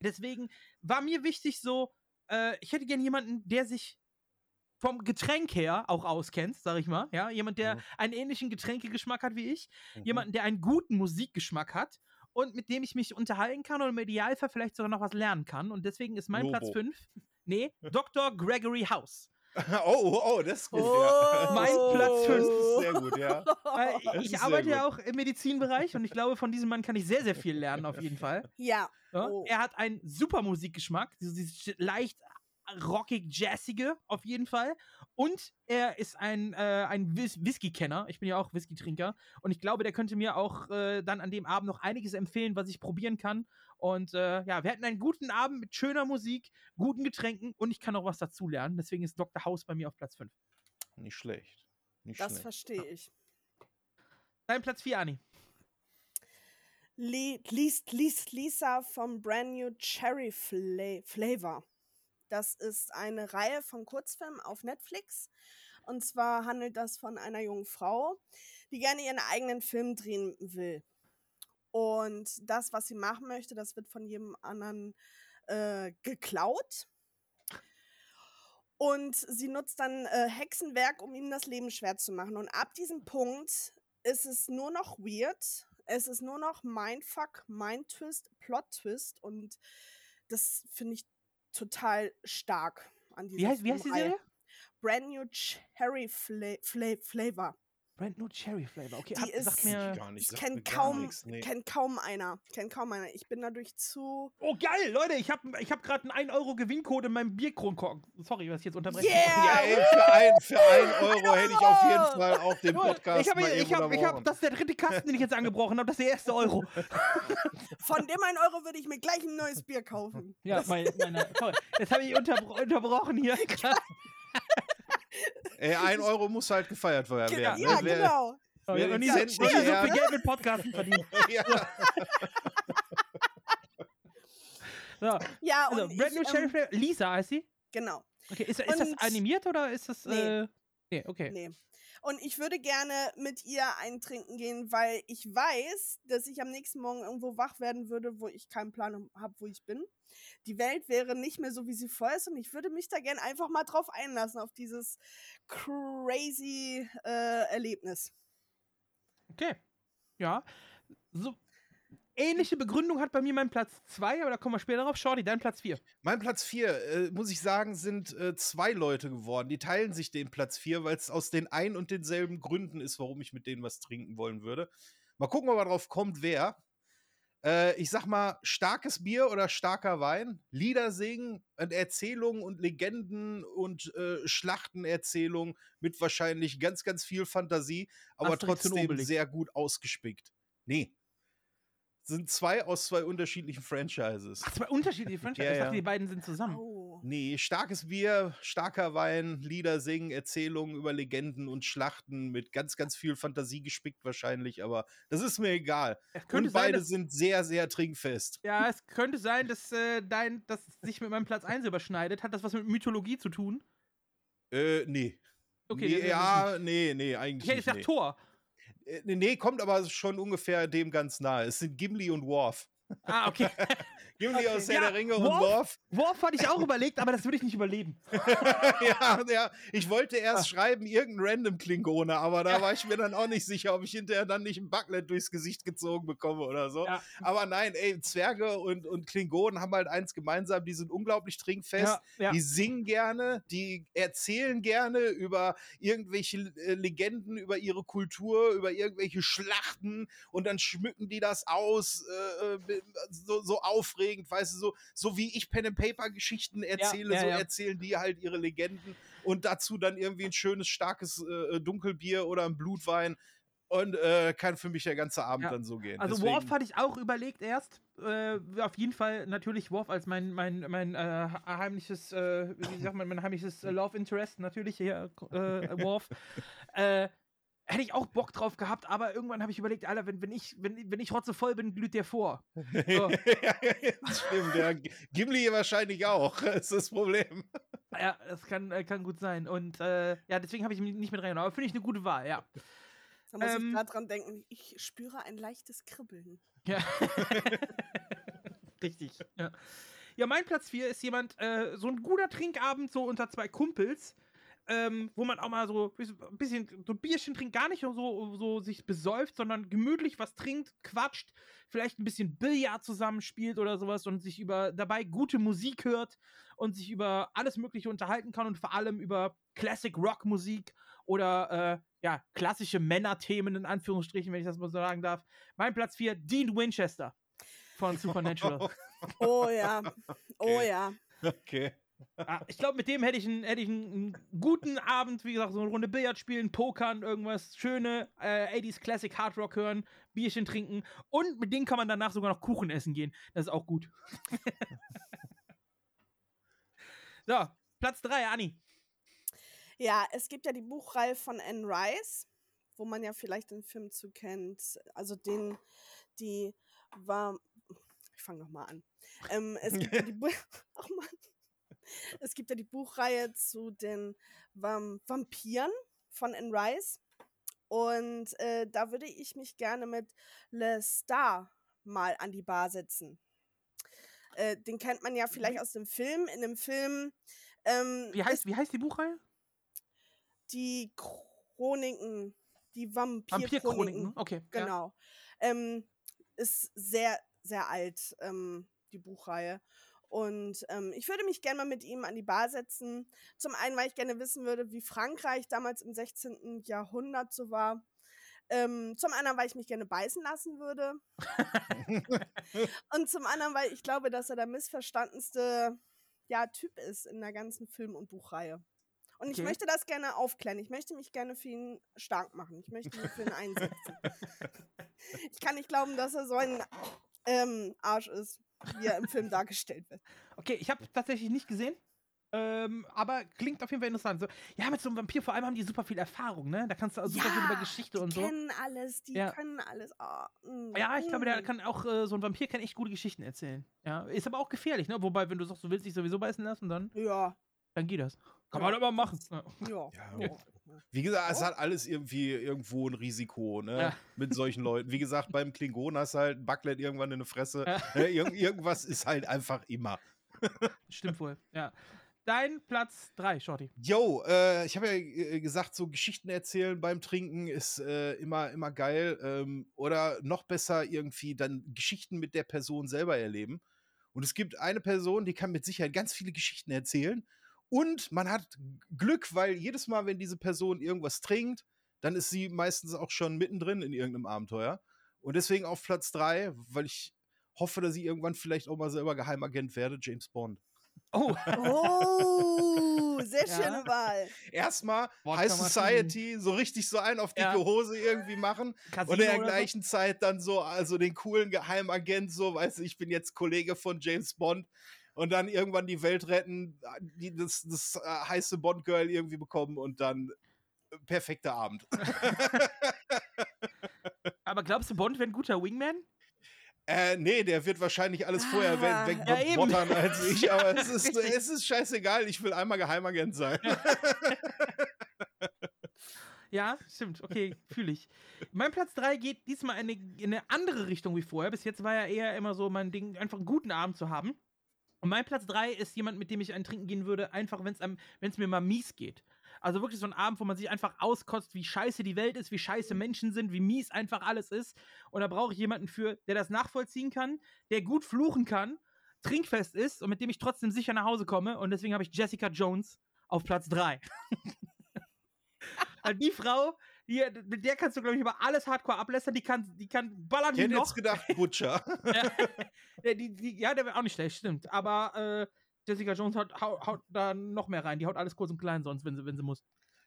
Deswegen war mir wichtig so, äh, ich hätte gern jemanden, der sich vom Getränk her auch auskennst, sag ich mal. Ja, jemand, der Mhm. einen ähnlichen Getränkegeschmack hat wie ich. Mhm. Jemanden, der einen guten Musikgeschmack hat und mit dem ich mich unterhalten kann und im Idealfall vielleicht sogar noch was lernen kann. Und deswegen ist mein Platz Lobo. 5, nee, Dr. Gregory House. Oh, oh, oh, das ist gut. Oh. Ja. Mein Platz fünf. Das ist sehr gut, ja. Weil Das ich arbeite ja auch im Medizinbereich und ich glaube, von diesem Mann kann ich sehr, sehr viel lernen, auf jeden Fall. Ja. Ja? Oh. Er hat einen super Musikgeschmack, dieses leicht rockig jazzige auf jeden Fall. Und er ist ein, äh, ein Whis Whisky-Kenner. Ich bin ja auch Whisky-Trinker. Und ich glaube, der könnte mir auch äh, dann an dem Abend noch einiges empfehlen, was ich probieren kann. Und äh, ja, wir hatten einen guten Abend mit schöner Musik, guten Getränken und ich kann auch was dazulernen. Deswegen ist Dr. House bei mir auf Platz 5. Nicht schlecht. Nicht Das schlecht. verstehe ich. Dein Platz 4, Ani. Li Lis Lis Lisa vom Brand New Cherry Fla Flavor. Das ist eine Reihe von Kurzfilmen auf Netflix. Und zwar handelt das von einer jungen Frau, die gerne ihren eigenen Film drehen will. Und das, was sie machen möchte, das wird von jedem anderen äh, geklaut. Und sie nutzt dann äh, Hexenwerk, um ihm das Leben schwer zu machen. Und ab diesem Punkt ist es nur noch weird. Es ist nur noch Mindfuck, Mind-Twist, Plot-Twist. Und das finde ich total stark an dieser Wie heißt, wie heißt die. Serie? Brand New Cherry Fla Fla Flavor. Brand New Cherry Flavor. Okay, Die ab, ist- sag mir. Gar nicht. Sagt kennt gar kaum, nix, nee. kennt kaum einer. Kennt kaum einer. Ich bin dadurch zu. Oh, geil, Leute, ich habe ich hab gerade einen 1-Euro-Gewinncode in meinem Bierkronkorken. Sorry, was ich jetzt unterbreche. Yeah! Ja, ey, für ein, für ein Euro hätte ich auf jeden Fall auch den Podcast ich habe, ich eben hab, ich hab, das ist der dritte Kasten, den ich jetzt angebrochen habe. Das ist der erste Euro. Von dem 1 Euro würde ich mir gleich ein neues Bier kaufen. Ja, mein, meine, sorry. Jetzt habe ich unterbro unterbrochen hier. Ey, ein Euro muss halt gefeiert werden. Genau, ja? Wer- genau. Wer noch den nie so, Cent viel Geld mit Podcasten verdient. ja. So, Ja, also, und Brand ich, New Cherry ähm. Lisa heißt sie. Genau. Okay, ist, ist das animiert oder ist das. Nee. Äh, nee, okay. Nee. Und ich würde gerne mit ihr eintrinken gehen, weil ich weiß, dass ich am nächsten Morgen irgendwo wach werden würde, wo ich keinen Plan habe, wo ich bin. Die Welt wäre nicht mehr so, wie sie vorher ist und ich würde mich da gerne einfach mal drauf einlassen, auf dieses crazy äh, Erlebnis. Okay. Ja. So. Ähnliche Begründung hat bei mir mein Platz 2, aber da kommen wir später drauf. Shorty, dein Platz 4. Mein Platz 4, äh, muss ich sagen, sind äh, zwei Leute geworden. Die teilen sich den Platz 4, weil es aus den ein und denselben Gründen ist, warum ich mit denen was trinken wollen würde. Mal gucken, ob er drauf kommt, wer. Äh, ich sag mal, starkes Bier oder starker Wein, Lieder singen und Erzählungen und Legenden und äh, Schlachtenerzählungen mit wahrscheinlich ganz, ganz viel Fantasie, aber Asterix trotzdem sehr gut ausgespickt. Nee. Sind zwei aus zwei unterschiedlichen Franchises. Ach, zwei unterschiedliche Franchise. Ja, ich dachte, ja. die beiden sind zusammen. Oh. Nee, starkes Bier, starker Wein, Lieder singen, Erzählungen über Legenden und Schlachten mit ganz, ganz viel Fantasie gespickt wahrscheinlich, aber das ist mir egal. Und sein, beide sind sehr, sehr trinkfest. ja, es könnte sein, dass äh, dein, das sich mit meinem Platz 1 überschneidet. Hat das was mit Mythologie zu tun? Äh, nee. Okay, nee, ja, nee, nee, eigentlich Ich hätte nicht. gesagt Nee. Thor. Äh, nee, nee, kommt aber schon ungefähr dem ganz nahe. Es sind Gimli und Worf. Ah, okay. Gimli Okay. Herr Ja, der Ringe und Worf? Worf. Hatte ich auch überlegt, aber das würde ich nicht überleben. ja, ja, ich wollte erst Ah. schreiben, irgendein random Klingone, aber da war ich mir dann auch nicht sicher, ob ich hinterher dann nicht ein Backlet durchs Gesicht gezogen bekomme oder so. Ja. Aber nein, ey, Zwerge und, und Klingonen haben halt eins gemeinsam, die sind unglaublich trinkfest. Ja, ja. Die singen gerne, die erzählen gerne über irgendwelche äh, Legenden, über ihre Kultur, über irgendwelche Schlachten und dann schmücken die das aus, äh, äh, so, so aufregend, weißt du, so, so wie ich Pen and Paper Geschichten erzähle, ja, so ja. erzählen die halt ihre Legenden und dazu dann irgendwie ein schönes, starkes äh, Dunkelbier oder ein Blutwein. Und äh, kann für mich der ganze Abend dann so gehen. Also Deswegen- Worf hatte ich auch überlegt erst. Äh, auf jeden Fall natürlich Worf als mein, mein, mein äh, heimliches, äh, wie sagt man, mein heimliches äh, Love Interest, natürlich hier, äh, Worf. Hätte ich auch Bock drauf gehabt, aber irgendwann habe ich überlegt, Alter, wenn, wenn, ich, wenn, wenn ich rotzevoll bin, glüht der vor. So. ja, das stimmt, ja. Gimli wahrscheinlich auch, das ist das Problem. Ja, das kann, äh, kann gut sein. Und äh, ja, deswegen habe ich mich nicht mit reingenommen. Aber finde ich eine gute Wahl, ja. Da muss Ähm, ich gerade dran denken, ich spüre ein leichtes Kribbeln. Ja. Richtig. Ja. ja, mein Platz 4 ist jemand, äh, so ein guter Trinkabend so unter zwei Kumpels. Ähm, wo man auch mal so ein bisschen so ein Bierchen trinkt, gar nicht so, so sich besäuft, sondern gemütlich was trinkt, quatscht, vielleicht ein bisschen Billard zusammenspielt oder sowas und sich über dabei gute Musik hört und sich über alles Mögliche unterhalten kann und vor allem über Classic Rock Musik oder äh, ja, klassische Männerthemen in Anführungsstrichen, wenn ich das mal so sagen darf. Mein Platz 4, Dean Winchester von Supernatural. oh ja. Oh ja. Okay. Ah, ich glaube, mit dem hätte ich, einen, hätte ich einen, einen, guten Abend, wie gesagt, so eine Runde Billard spielen, Pokern, irgendwas schöne äh, 80s Classic Hard Rock hören, Bierchen trinken und mit denen kann man danach sogar noch Kuchen essen gehen. Das ist auch gut. so, Platz 3, Anni. Ja, es gibt ja die Buchreihe von Anne Rice, wo man ja vielleicht den Film zu kennt. Also den, die war. Ich fange nochmal an. Ähm, es gibt ja die Bu oh Mann. Es gibt ja die Buchreihe zu den Vam Vampiren von Anne Rice. Und äh, da würde ich mich gerne mit Le Star mal an die Bar setzen. Äh, den kennt man ja vielleicht aus dem Film. In dem Film. Ähm, wie, heißt, wie heißt die Buchreihe? Die Chroniken. Die Vampir-Chroniken. Vampir okay. Genau. Ja. Ähm, ist sehr, sehr alt, ähm, die Buchreihe. Und ähm, ich würde mich gerne mal mit ihm an die Bar setzen. Zum einen, weil ich gerne wissen würde, wie Frankreich damals im 16. Jahrhundert so war. Ähm, zum anderen, weil ich mich gerne beißen lassen würde. und zum anderen, weil ich glaube, dass er der missverstandenste ja, Typ ist in der ganzen Film- und Buchreihe. Und ich okay. möchte das gerne aufklären. Ich möchte mich gerne für ihn stark machen. Ich möchte mich für ihn einsetzen. ich kann nicht glauben, dass er so ein ähm, Arsch ist wie er im Film dargestellt wird. Okay, ich habe tatsächlich nicht gesehen. Ähm, aber klingt auf jeden Fall interessant. So, ja, mit so einem Vampir vor allem haben die super viel Erfahrung, ne? Da kannst du auch super ja, viel über Geschichte und so. Die kennen alles, die ja. können alles. Oh, mm, ja, ich glaube, der mm. kann auch, äh, so ein Vampir kann echt gute Geschichten erzählen. Ja, ist aber auch gefährlich, ne? Wobei, wenn du sagst, du willst dich sowieso beißen lassen, dann. Ja. Dann geht das. Kann man aber machen. Ja. ja. Wie gesagt, es hat alles irgendwie irgendwo ein Risiko, ne? Ja. Mit solchen Leuten. Wie gesagt, beim Klingon hast du halt ein Backlet irgendwann in der Fresse. Ja. Ne? Ir irgendwas ist halt einfach immer. Stimmt wohl, ja. Dein Platz 3, Shorty. Yo, äh, ich habe ja äh, gesagt, so Geschichten erzählen beim Trinken ist äh, immer, immer geil. Ähm, oder noch besser irgendwie dann Geschichten mit der Person selber erleben. Und es gibt eine Person, die kann mit Sicherheit ganz viele Geschichten erzählen. Und man hat Glück, weil jedes Mal, wenn diese Person irgendwas trinkt, dann ist sie meistens auch schon mittendrin in irgendeinem Abenteuer. Und deswegen auf Platz 3, weil ich hoffe, dass ich irgendwann vielleicht auch mal selber Geheimagent werde, James Bond. Oh, oh sehr schöne ja. Wahl. Erstmal High Society, so richtig so ein auf dicke ja. Hose irgendwie machen Casino und in der gleichen so? Zeit dann so, also den coolen Geheimagent, so, weißt du, ich bin jetzt Kollege von James Bond und dann irgendwann die Welt retten, die, das, das äh, heiße Bond-Girl irgendwie bekommen und dann äh, perfekter Abend. Aber glaubst du, Bond wäre ein guter Wingman? Äh, nee, der wird wahrscheinlich alles vorher ah, wegbottern ja, als ich, aber es ist, es ist scheißegal, ich will einmal Geheimagent sein. Ja, stimmt. Okay, fühle ich. Mein Platz 3 geht diesmal in eine, in eine, andere Richtung wie vorher. Bis jetzt war ja eher immer so mein Ding, einfach einen guten Abend zu haben. Und mein Platz 3 ist jemand, mit dem ich einen trinken gehen würde, einfach wenn es mir mal mies geht. Also wirklich so ein Abend, wo man sich einfach auskotzt, wie scheiße die Welt ist, wie scheiße Menschen sind, wie mies einfach alles ist. Und da brauche ich jemanden für, der das nachvollziehen kann, der gut fluchen kann, trinkfest ist und mit dem ich trotzdem sicher nach Hause komme. Und deswegen habe ich Jessica Jones auf Platz 3. die Frau, die, mit der kannst du, glaube ich, über alles Hardcore ablässern. Die kann, die kann ballern ich hätte jetzt gedacht, Butcher. ja, die, die, ja, der wäre auch nicht schlecht, stimmt. Aber äh, Jessica Jones haut, haut, haut, da noch mehr rein. Die haut alles kurz und klein sonst, wenn sie, wenn sie muss.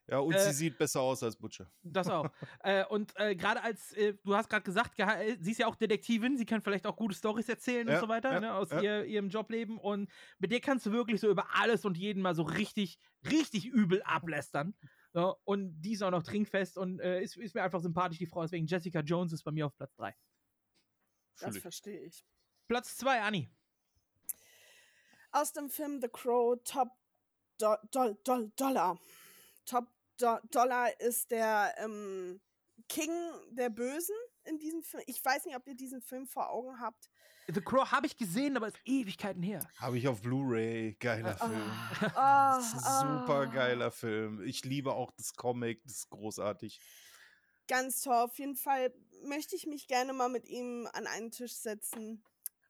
Ja, und äh, sie sieht besser aus als Butcher. Das auch. äh, und äh, gerade als, äh, du hast gerade gesagt, äh, sie ist ja auch Detektivin, sie kann vielleicht auch gute Stories erzählen ja, und so weiter, ja, ne, aus ja. ihr, ihrem Jobleben. Und mit der kannst du wirklich so über alles und jeden mal so richtig, richtig übel ablästern. Ja, und die ist auch noch trinkfest und äh, ist, ist, mir einfach sympathisch, die Frau. Deswegen Jessica Jones ist bei mir auf Platz 3. Das verstehe ich. Platz 2, Anni. Aus dem Film The Crow, Top Do Do Do Dollar. Top Do Dollar ist der ähm, King der Bösen in diesem Film. Ich weiß nicht, ob ihr diesen Film vor Augen habt. The Crow habe ich gesehen, aber ist Ewigkeiten her. Habe ich auf Blu-ray. Geiler Ah, Film. ah, Super geiler Film. Ich liebe auch das Comic, das ist großartig. Ganz toll. Auf jeden Fall möchte ich mich gerne mal mit ihm an einen Tisch setzen,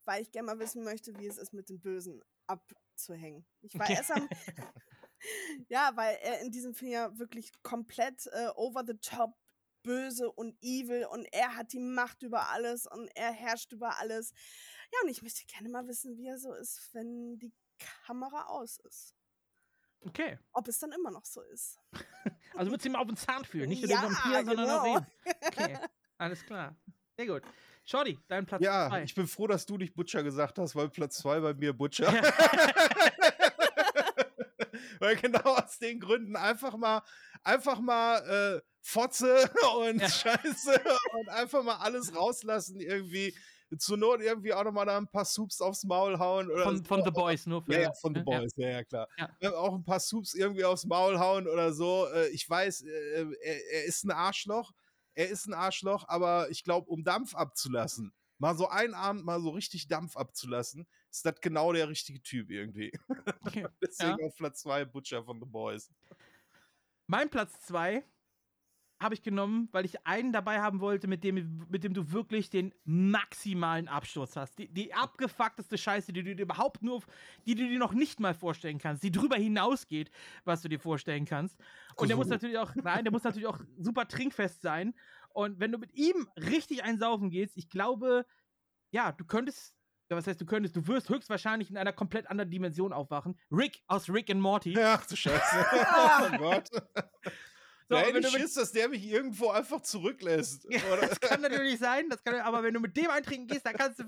weil ich gerne mal wissen möchte, wie es ist, mit dem Bösen abzuhängen. Ich war erst am. ja, weil er in diesem Film ja wirklich komplett äh, over the top böse und evil und er hat die Macht über alles und er herrscht über alles. Ja, und ich möchte gerne mal wissen, wie er so ist, wenn die Kamera aus ist. Okay. Ob es dann immer noch so ist. Also würdest du ihm auf den Zahn fühlen. Nicht nur Ja, den Vampir, sondern auch genau. ihn. Okay. Alles klar. Sehr gut. Shorty, dein Platz Ja, zwei. ich bin froh, dass du nicht Butcher gesagt hast, weil Platz 2 bei mir Butcher. weil genau aus den Gründen einfach mal, einfach mal äh, Fotze und Ja. Scheiße und einfach mal alles rauslassen irgendwie. Zur Not irgendwie auch nochmal da ein paar Soups aufs Maul hauen oder von, so. von The Boys, nur für. Ja, ja, von The Ja. Boys, ja, ja, klar. Ja. Äh, Auch ein paar Soups irgendwie aufs Maul hauen oder so. Äh, Ich weiß, äh, er, er ist ein Arschloch. Er ist ein Arschloch, aber ich glaube, um Dampf abzulassen, mal so einen Abend mal so richtig Dampf abzulassen, ist das genau der richtige Typ irgendwie. Okay. Deswegen auf Platz 2 Butcher von The Boys. Mein Platz 2 habe ich genommen, weil ich einen dabei haben wollte, mit dem, mit dem du wirklich den maximalen Absturz hast. Die, die abgefuckteste Scheiße, die du dir überhaupt nur, die du dir noch nicht mal vorstellen kannst, die drüber hinausgeht, was du dir vorstellen kannst. Und der muss natürlich auch, nein, der muss natürlich auch super trinkfest sein. Und wenn du mit ihm richtig einsaufen gehst, ich glaube, ja, du könntest, ja, was heißt du könntest, du wirst höchstwahrscheinlich in einer komplett anderen Dimension aufwachen. Rick aus Rick and Morty. Ach du Scheiße. oh Gott. So, da hätte wenn ich Schiss, dass der mich irgendwo einfach zurücklässt. Ja, Oder? das kann natürlich sein, das kann, aber wenn du mit dem eintrinken gehst, dann kannst du,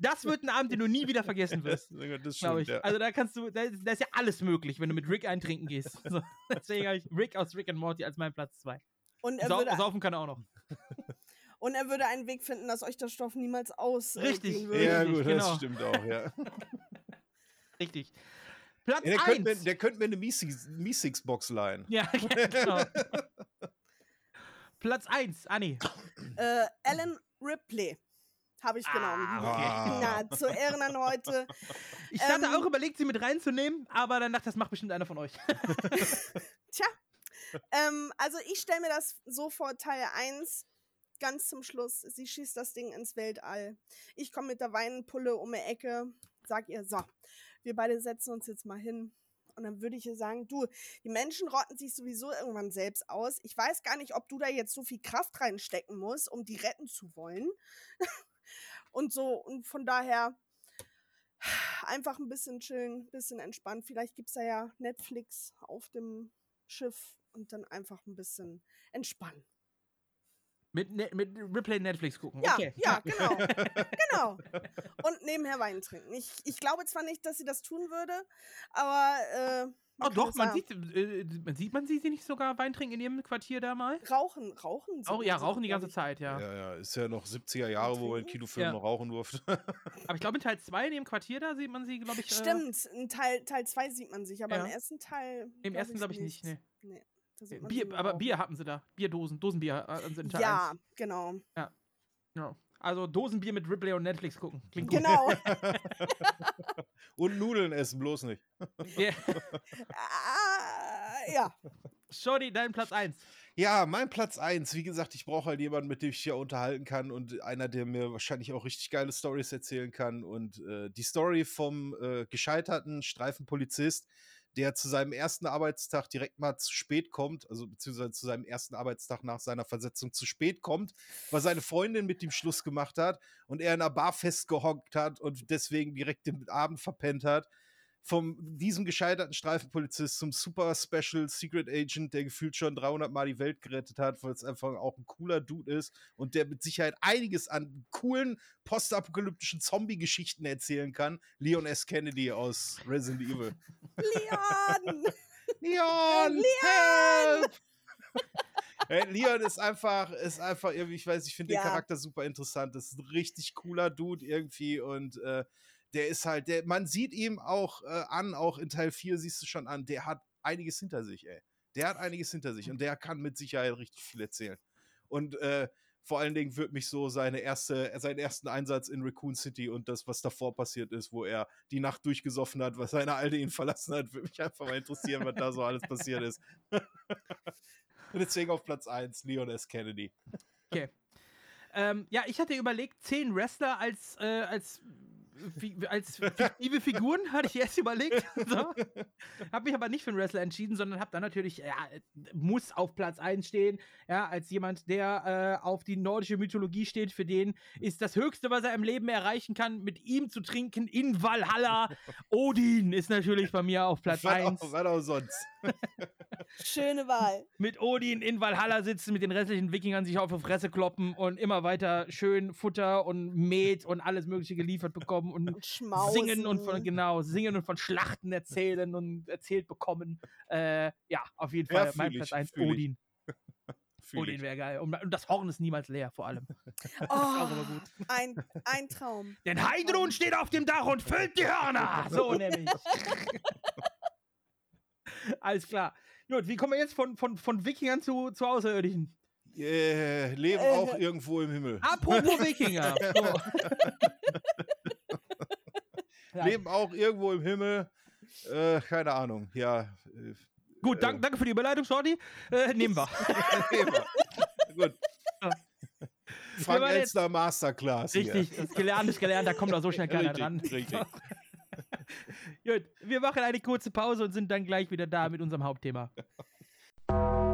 das wird ein Abend, den du nie wieder vergessen wirst, das glaube stimmt, ich. ja. Also da kannst du, da ist, da ist ja alles möglich, wenn du mit Rick eintrinken gehst. So, deswegen habe ich Rick aus Rick and Morty als mein Platz 2. Und er, Sau würde, saufen kann er auch noch. Und er würde einen Weg finden, dass euch der Stoff niemals aus. Richtig. würde. ja, richtig, gut, genau. das stimmt auch, ja. Richtig. Platz Ja, der, könnte mir, 1. der könnte mir eine Miesix-Box leihen. Ja, ja, genau. Platz 1, Anni. Äh, Alan Ripley habe ich genommen. Ah, okay. Na, zu Ehren an heute. Ich hatte Ähm, auch überlegt, sie mit reinzunehmen, aber dann dachte ich, das macht bestimmt einer von euch. Tja, ähm, also ich stelle mir das so vor, Teil 1, ganz zum Schluss, sie schießt das Ding ins Weltall. Ich komme mit der Weinpulle um die Ecke, sag ihr, so, wir beide setzen uns jetzt mal hin. Und dann würde ich ihr sagen, du, die Menschen rotten sich sowieso irgendwann selbst aus. Ich weiß gar nicht, ob du da jetzt so viel Kraft reinstecken musst, um die retten zu wollen. und so, und von daher einfach ein bisschen chillen, ein bisschen entspannt. Vielleicht gibt es da ja Netflix auf dem Schiff und dann einfach ein bisschen entspannen. Mit, Ne- mit Replay Netflix gucken. Ja, okay. ja, genau. genau. Und nebenher Wein trinken. Ich, ich glaube zwar nicht, dass sie das tun würde, aber. Äh, man Oh doch, man ja- sieht, äh, man sieht man sie sie nicht sogar Wein trinken in ihrem Quartier da mal? Rauchen, rauchen. Auch, sie- ja, sie, rauchen die ganze. Zeit, ja. Ja, ja, ist ja noch 70er Jahre, wo man in? Kinofilmen Ja. noch rauchen durfte. Aber ich glaube, in Teil 2, in dem Quartier, da sieht man sie, glaube ich. Äh, Stimmt, in Teil 2 Teil zwei sieht man sich, aber Ja. im ersten Teil. Im ersten glaube ich nicht. Nee. Nee, sieht man Bier, sie nur aber rauchen. Bier hatten sie da. Bierdosen, Dosenbier äh, also in Teil Ja, 1. genau. Ja. Also Dosenbier mit Ripley und Netflix gucken. Klingt gut. Genau. Und Nudeln essen, bloß nicht. Ja. ah, ja. Shorty, dein Platz 1. Ja, mein Platz 1. Wie gesagt, ich brauche halt jemanden, mit dem ich hier unterhalten kann und einer, der mir wahrscheinlich auch richtig geile Stories erzählen kann. Und äh, die Story vom äh, gescheiterten Streifenpolizist, der zu seinem ersten Arbeitstag direkt mal zu spät kommt, also beziehungsweise zu seinem ersten Arbeitstag nach seiner Versetzung zu spät kommt, weil seine Freundin mit ihm Schluss gemacht hat und er in einer Bar festgehockt hat und deswegen direkt den Abend verpennt hat. Vom diesem gescheiterten Streifenpolizist zum Super Special Secret Agent, der gefühlt schon 300 Mal die Welt gerettet hat, weil es einfach auch ein cooler Dude ist und der mit Sicherheit einiges an coolen postapokalyptischen Zombie-Geschichten erzählen kann. Leon S. Kennedy aus Resident Evil. Leon! Leon! Leon! Help! Leon ist einfach, ist einfach irgendwie, ich weiß, ich finde Ja. den Charakter super interessant. Das ist ein richtig cooler Dude irgendwie und äh, der ist halt, der, man sieht ihm auch äh, an, auch in Teil 4 siehst du schon an, der hat einiges hinter sich, ey. Der hat einiges hinter sich und der kann mit Sicherheit richtig viel erzählen. Und äh, vor allen Dingen wird mich so seine erste, seinen ersten Einsatz in Raccoon City und das, was davor passiert ist, wo er die Nacht durchgesoffen hat, was seine Alte ihn verlassen hat, würde mich einfach mal interessieren, was da so alles passiert ist. und deswegen auf Platz 1, Leon S. Kennedy. Okay. Ähm, ja, ich hatte überlegt, zehn Wrestler als, äh, als als fiktive Figuren hatte ich erst überlegt. So. Habe mich aber nicht für einen Wrestler entschieden, sondern habe dann natürlich, ja, muss auf Platz 1 stehen. Ja, als jemand, der äh, auf die nordische Mythologie steht, für den ist das Höchste, was er im Leben erreichen kann, mit ihm zu trinken in Valhalla. Odin ist natürlich bei mir auf Platz 1. Was auch sonst. Schöne Wahl. Mit Odin in Valhalla sitzen, mit den restlichen Wikingern sich auf die Fresse kloppen und immer weiter schön Futter und Met und alles Mögliche geliefert bekommen und, und singen und von, genau, singen und von Schlachten erzählen und erzählt bekommen. Äh, ja, auf jeden Fall ja, mein Platz 1, Odin. Odin wäre geil. Und, und, das Horn ist niemals leer, vor allem. Oh, ein, ein Traum. Denn Heidrun steht auf dem Dach und füllt die Hörner. So nämlich. Alles klar. Gut, wie kommen wir jetzt von, von, von Wikingern zu, zu Außerirdischen? Äh, leben äh, auch irgendwo im Himmel. Apropos Wikinger. So. leben auch irgendwo im Himmel. Äh, keine Ahnung, ja. Äh, Gut, dank, danke für die Überleitung, Shorty. Äh, nehmen wir. nehmen wir. Gut. Frank Elster Masterclass. Richtig, hier. das gelernt ist gelernt, da kommt doch so schnell keiner richtig, dran. Richtig. Gut, wir machen eine kurze Pause und sind dann gleich wieder da mit unserem Hauptthema.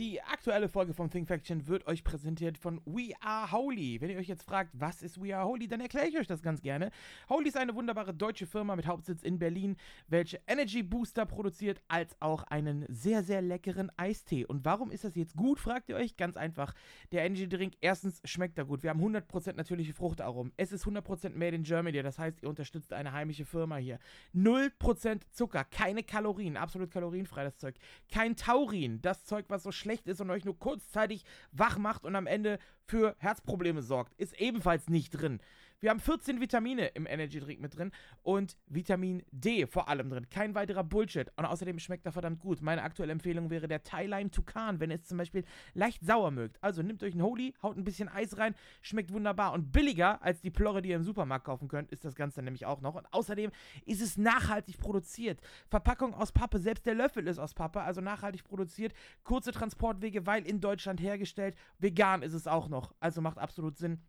Die aktuelle Folge von Think Faction wird euch präsentiert von We Are Holy. Wenn ihr euch jetzt fragt, was ist We Are Holy, dann erkläre ich euch das ganz gerne. Holy ist eine wunderbare deutsche Firma mit Hauptsitz in Berlin, welche Energy Booster produziert, als auch einen sehr, sehr leckeren Eistee. Und warum ist das jetzt gut, fragt ihr euch? Ganz einfach. Der Energy Drink, erstens schmeckt er gut. Wir haben 100% natürliche Fruchtaromen. Es ist 100% made in Germany, das heißt, ihr unterstützt eine heimische Firma hier. 0% Zucker, keine Kalorien, absolut kalorienfrei das Zeug. Kein Taurin, das Zeug, was so schlecht schlecht ist und euch nur kurzzeitig wach macht und am Ende für Herzprobleme sorgt. Ist ebenfalls nicht drin. Wir haben 14 Vitamine im Energy Drink mit drin und Vitamin D vor allem drin. Kein weiterer Bullshit. Und außerdem schmeckt er verdammt gut. Meine aktuelle Empfehlung wäre der Thai Lime Tukan, wenn ihr es zum Beispiel leicht sauer mögt. Also nehmt euch einen Holy, haut ein bisschen Eis rein, schmeckt wunderbar und billiger als die Plorre, die ihr im Supermarkt kaufen könnt, ist das Ganze nämlich auch noch. Und außerdem ist es nachhaltig produziert. Verpackung aus Pappe, selbst der Löffel ist aus Pappe, also nachhaltig produziert. Kurze Transportwege, weil in Deutschland hergestellt. Vegan ist es auch noch, also macht absolut Sinn.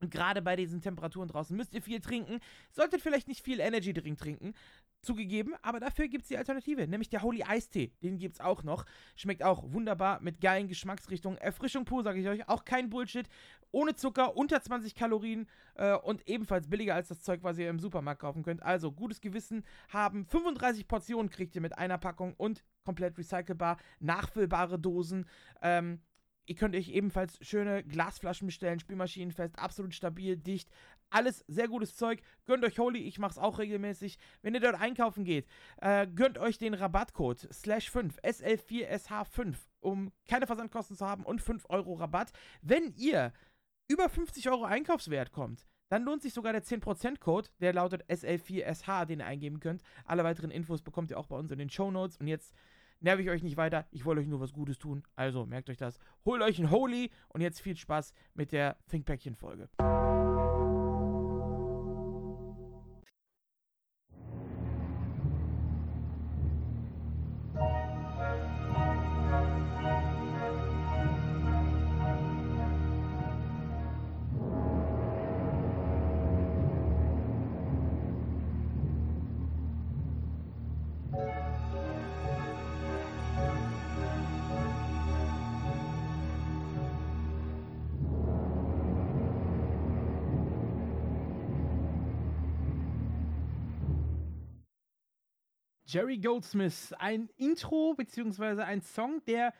Und gerade bei diesen Temperaturen draußen müsst ihr viel trinken. Solltet vielleicht nicht viel Energy Drink trinken. Zugegeben, aber dafür gibt es die Alternative, nämlich der Holy Eistee. Den gibt es auch noch. Schmeckt auch wunderbar mit geilen Geschmacksrichtungen. Erfrischung pur, sage ich euch. Auch kein Bullshit. Ohne Zucker, unter 20 Kalorien äh, und ebenfalls billiger als das Zeug, was ihr im Supermarkt kaufen könnt. Also gutes Gewissen haben. 35 Portionen kriegt ihr mit einer Packung und komplett recycelbar. Nachfüllbare Dosen. Ähm, Ihr könnt euch ebenfalls schöne Glasflaschen bestellen, Spielmaschinenfest, absolut stabil, dicht. Alles sehr gutes Zeug. Gönnt euch Holy, ich mache es auch regelmäßig. Wenn ihr dort einkaufen geht, äh, gönnt euch den Rabattcode slash 5, SL4SH5, um keine Versandkosten zu haben und 5 Euro Rabatt. Wenn ihr über 50 Euro Einkaufswert kommt, dann lohnt sich sogar der 10%-Code, der lautet SL4SH, den ihr eingeben könnt. Alle weiteren Infos bekommt ihr auch bei uns in den Show Notes. Und jetzt nerv ich euch nicht weiter. Ich wollte euch nur was Gutes tun. Also merkt euch das. Holt euch ein Holy und jetzt viel Spaß mit der Thinkpäckchen-Folge. Jerry Goldsmith, ein Intro beziehungsweise ein Song, der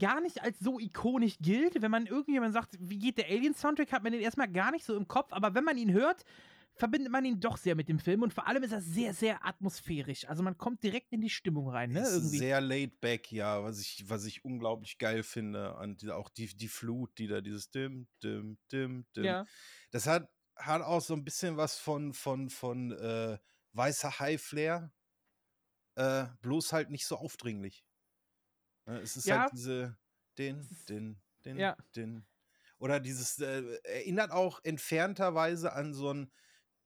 gar nicht als so ikonisch gilt. Wenn man irgendjemand sagt, wie geht der Alien-Soundtrack, hat man den erstmal gar nicht so im Kopf, aber wenn man ihn hört, verbindet man ihn doch sehr mit dem Film und vor allem ist er sehr, sehr atmosphärisch. Also man kommt direkt in die Stimmung rein, ne? Irgendwie. Sehr laid back, ja, was ich, was ich unglaublich geil finde. Und auch die, die Flut, die da dieses Dim, Dim, Dim, Dim. Ja. Das hat, hat auch so ein bisschen was von, von, von äh, weißer High-Flair äh, bloß halt nicht so aufdringlich. Ne, es ist ja. halt diese, din, din, din, Ja. din. Oder dieses, äh, erinnert auch entfernterweise an so ein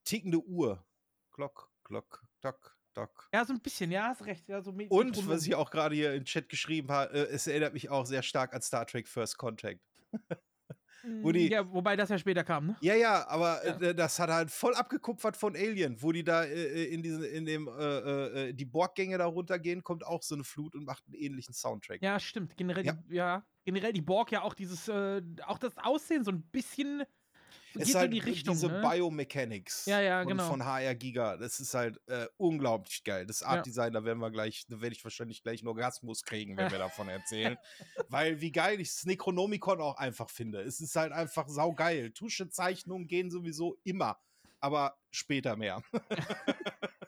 tickende Uhr. Glock, Glock, Dock, Dock. Ja, so ein bisschen, ja, hast recht. Ja, so mit- Und Metronom. was ich auch gerade hier im Chat geschrieben habe, äh, es erinnert mich auch sehr stark an Star Trek First Contact. wo die- Ja, wobei das ja später kam, ne? Ja, ja, aber Ja. Äh, das hat halt voll abgekupfert von Alien, wo die da äh, in diesen, in dem, äh, äh, die Borggänge da runtergehen, kommt auch so eine Flut und macht einen ähnlichen Soundtrack. Ja, stimmt. Generell, Ja. Die, ja, generell die Borg ja auch dieses, äh, auch das Aussehen so ein bisschen Es ist halt in die Richtung. diese ne? Biomechanics Ja, ja, von, genau. von HR Giga. Das ist halt äh, unglaublich geil. Das. Art Design, da werden wir gleich, da werde ich wahrscheinlich gleich einen Orgasmus kriegen, wenn wir davon erzählen. Weil wie geil ich das Necronomicon auch einfach finde. Es ist halt einfach saugeil. Tuschezeichnungen gehen sowieso immer. Aber später mehr.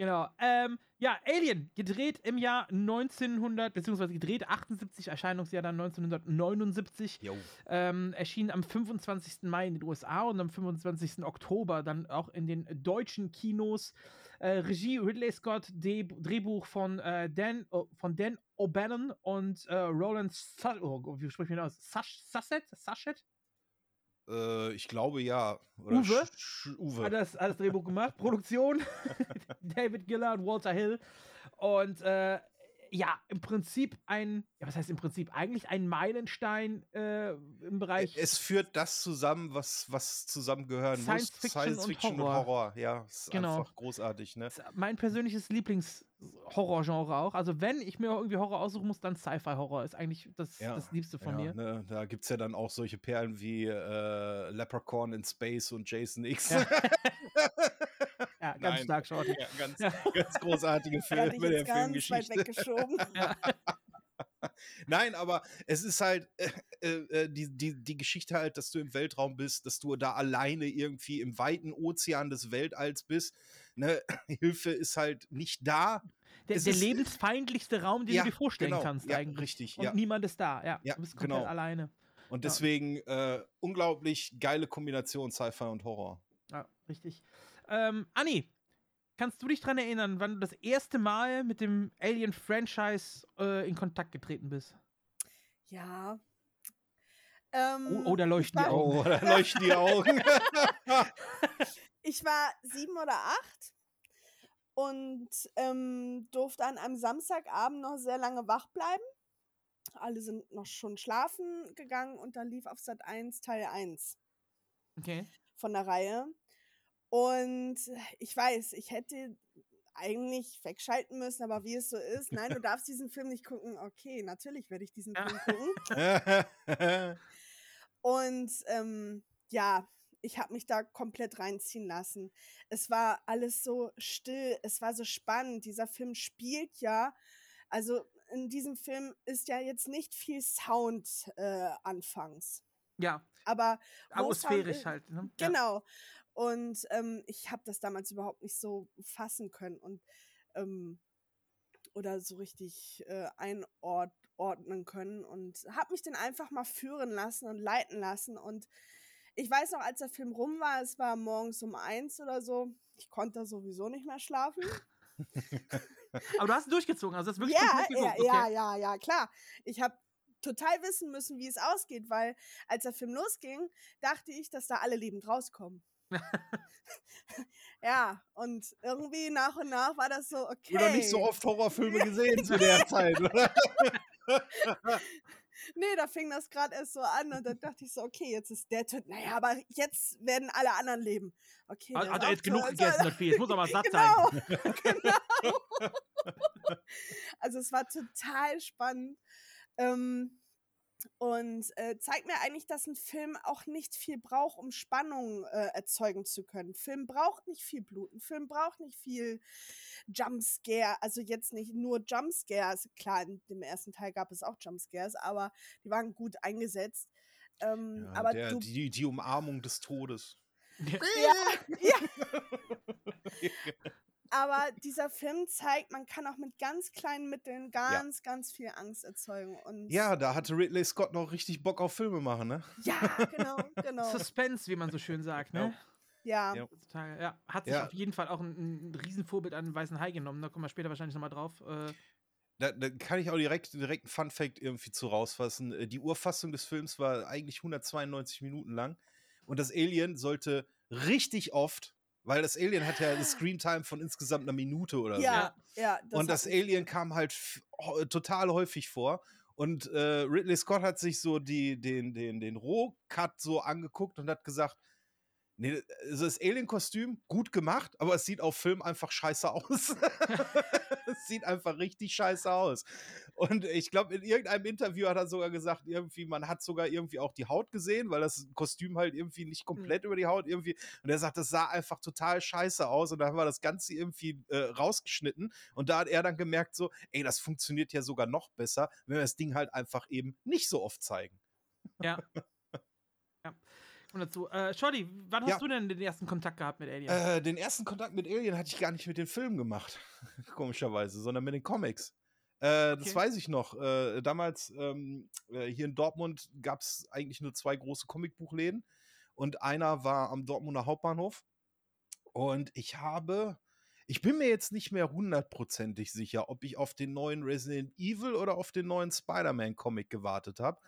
Genau. Ähm, ja, Alien, gedreht im Jahr 1900, beziehungsweise gedreht 78, Erscheinungsjahr dann 1979. Jo. Ähm, erschien am 25. Mai in den USA und am 25. Oktober dann auch in den deutschen Kinos. Äh, Regie Ridley Scott, De Drehbuch von, äh, Dan, von Dan O'Bannon und äh, Roland Su oh, wie spricht man aus? Sash Sasset? Sasset? Äh, ich glaube ja. Oder Uwe? Uwe. Hat das, hat das Drehbuch gemacht. Produktion David Giller und Walter Hill. Und äh, ja, im Prinzip ein, ja, was heißt im Prinzip? Eigentlich ein Meilenstein äh, im Bereich. Es führt das zusammen, was, was zusammengehören Science muss. Fiction Science und Fiction und Horror. Horror. Ja, ist Genau. einfach großartig, ne? mein persönliches Lieblings-Horror-Genre auch. Also, wenn ich mir irgendwie Horror aussuchen muss, dann Sci-Fi-Horror ist eigentlich das, Ja, das Liebste von ja, mir. Ne, da gibt es ja dann auch solche Perlen wie äh, Leprechaun in Space und Jason X. Ja. Ja, ganz Nein. stark, Shorty. Ja, ganz, Ja. ganz großartige Filme ich der ganz weit Filmgeschichte. weggeschoben. Nein, aber es ist halt äh, äh, die, die, die Geschichte halt, dass du im Weltraum bist, dass du da alleine irgendwie im weiten Ozean des Weltalls bist. Ne? Hilfe ist halt nicht da. Der, der ist- lebensfeindlichste Raum, den Ja, du dir vorstellen genau. kannst, Ja, eigentlich. richtig, Und ja. niemand ist da. Ja, Ja, du bist komplett genau. alleine. Und deswegen äh, unglaublich geile Kombination Sci-Fi und Horror. Ja, richtig. Ähm, Anni, kannst du dich daran erinnern, wann du das erste Mal mit dem Alien-Franchise äh, in Kontakt getreten bist? Ja. Ähm, Oh, oh, da leuchten die Augen. Oh, da leuchten die Augen. Ich war sieben oder acht und ähm, durfte an einem Samstagabend noch sehr lange wach bleiben. Alle sind noch schon schlafen gegangen und da lief auf Sat 1 Teil 1 Okay. von der Reihe. Und ich weiß, ich hätte eigentlich wegschalten müssen, aber wie es so ist, nein, du darfst diesen Film nicht gucken. Okay, natürlich werde ich diesen Film gucken. Und ähm, ja, ich habe mich da komplett reinziehen lassen. Es war alles so still, es war so spannend. Dieser Film spielt ja, also in diesem Film ist ja jetzt nicht viel Sound äh, anfangs. Ja, Aber Sound atmosphärisch halt. Ne? Genau. Und ähm, ich habe das damals überhaupt nicht so fassen können und ähm, oder so richtig äh, einordnen können und habe mich dann einfach mal führen lassen und leiten lassen. Und ich weiß noch, als der Film rum war, es war morgens um eins oder so, ich konnte da sowieso nicht mehr schlafen. Aber du hast ihn durchgezogen, also das ist wirklich Ja, ja, geguckt, ja, okay. ja, ja, klar. Ich habe total wissen müssen, wie es ausgeht, weil als der Film losging, dachte ich, dass da alle lebend rauskommen. Ja, und irgendwie nach und nach war das so, okay. Noch nicht so oft Horrorfilme gesehen zu der Zeit, oder? Nee, da fing das gerade erst so an und dann dachte ich so, okay, jetzt ist der tot. Naja, aber jetzt werden alle anderen leben. Okay. Er auch jetzt genug gegessen, das Vieh? Jetzt muss er mal satt sein. Genau, genau. also es war total spannend. Ähm, und äh, zeigt mir eigentlich, dass ein Film auch nicht viel braucht, um Spannung äh, erzeugen zu können. Film braucht nicht viel Blut, ein Film braucht nicht viel Jumpscare, also jetzt nicht nur Jumpscares. Klar, in dem ersten Teil gab es auch Jumpscares, aber die waren gut eingesetzt. Ähm, Ja, aber der, du, die, die Umarmung des Todes. ja, ja. Aber dieser Film zeigt, man kann auch mit ganz kleinen Mitteln ganz, ganz viel Angst erzeugen. Und Ja, da hatte Ridley Scott noch richtig Bock auf Filme machen, ne? ja, genau, genau. Suspense, wie man so schön sagt, ne? Ja, Ja. Total, ja. Hat sich Ja. auf jeden Fall auch ein, ein Riesenvorbild an Weißen Hai genommen. Da kommen wir später wahrscheinlich nochmal drauf. Äh, da, da kann ich auch direkt, direkt einen Fun-Fact irgendwie zu rausfassen. Äh, Die Urfassung des Films war eigentlich 192 Minuten lang. Und das Alien sollte richtig oft, weil das Alien hat ja eine Screentime von insgesamt einer Minute oder so. Ja, ja. und das Alien kam halt total häufig vor. Und äh, Ridley Scott hat sich so die, den, den, den Rohcut so angeguckt und hat gesagt, nee, also das Alien-Kostüm, gut gemacht, aber es sieht auf Film einfach scheiße aus. es sieht einfach richtig scheiße aus. Und ich glaube, in irgendeinem Interview hat er sogar gesagt, irgendwie, man hat sogar irgendwie auch die Haut gesehen, weil das Kostüm halt irgendwie nicht komplett über die Haut irgendwie. Und er sagt, das sah einfach total scheiße aus. Und da haben wir das Ganze irgendwie äh, rausgeschnitten. Und da hat er dann gemerkt, so, ey, das funktioniert ja sogar noch besser, wenn wir das Ding halt einfach eben nicht so oft zeigen. Ja. ja. Und dazu, äh, Shorty, wann hast Ja. du denn den ersten Kontakt gehabt mit Alien? Äh, den ersten Kontakt mit Alien hatte ich gar nicht mit den Filmen gemacht, komischerweise, sondern mit den Comics. Äh, Das Okay. weiß ich noch. Äh, damals ähm, äh, hier in Dortmund gab es eigentlich nur zwei große Comicbuchläden und einer war am Dortmunder Hauptbahnhof. Und ich habe, ich bin mir jetzt nicht mehr hundertprozentig sicher, ob ich auf den neuen Resident Evil oder auf den neuen Spider-Man-Comic gewartet habe.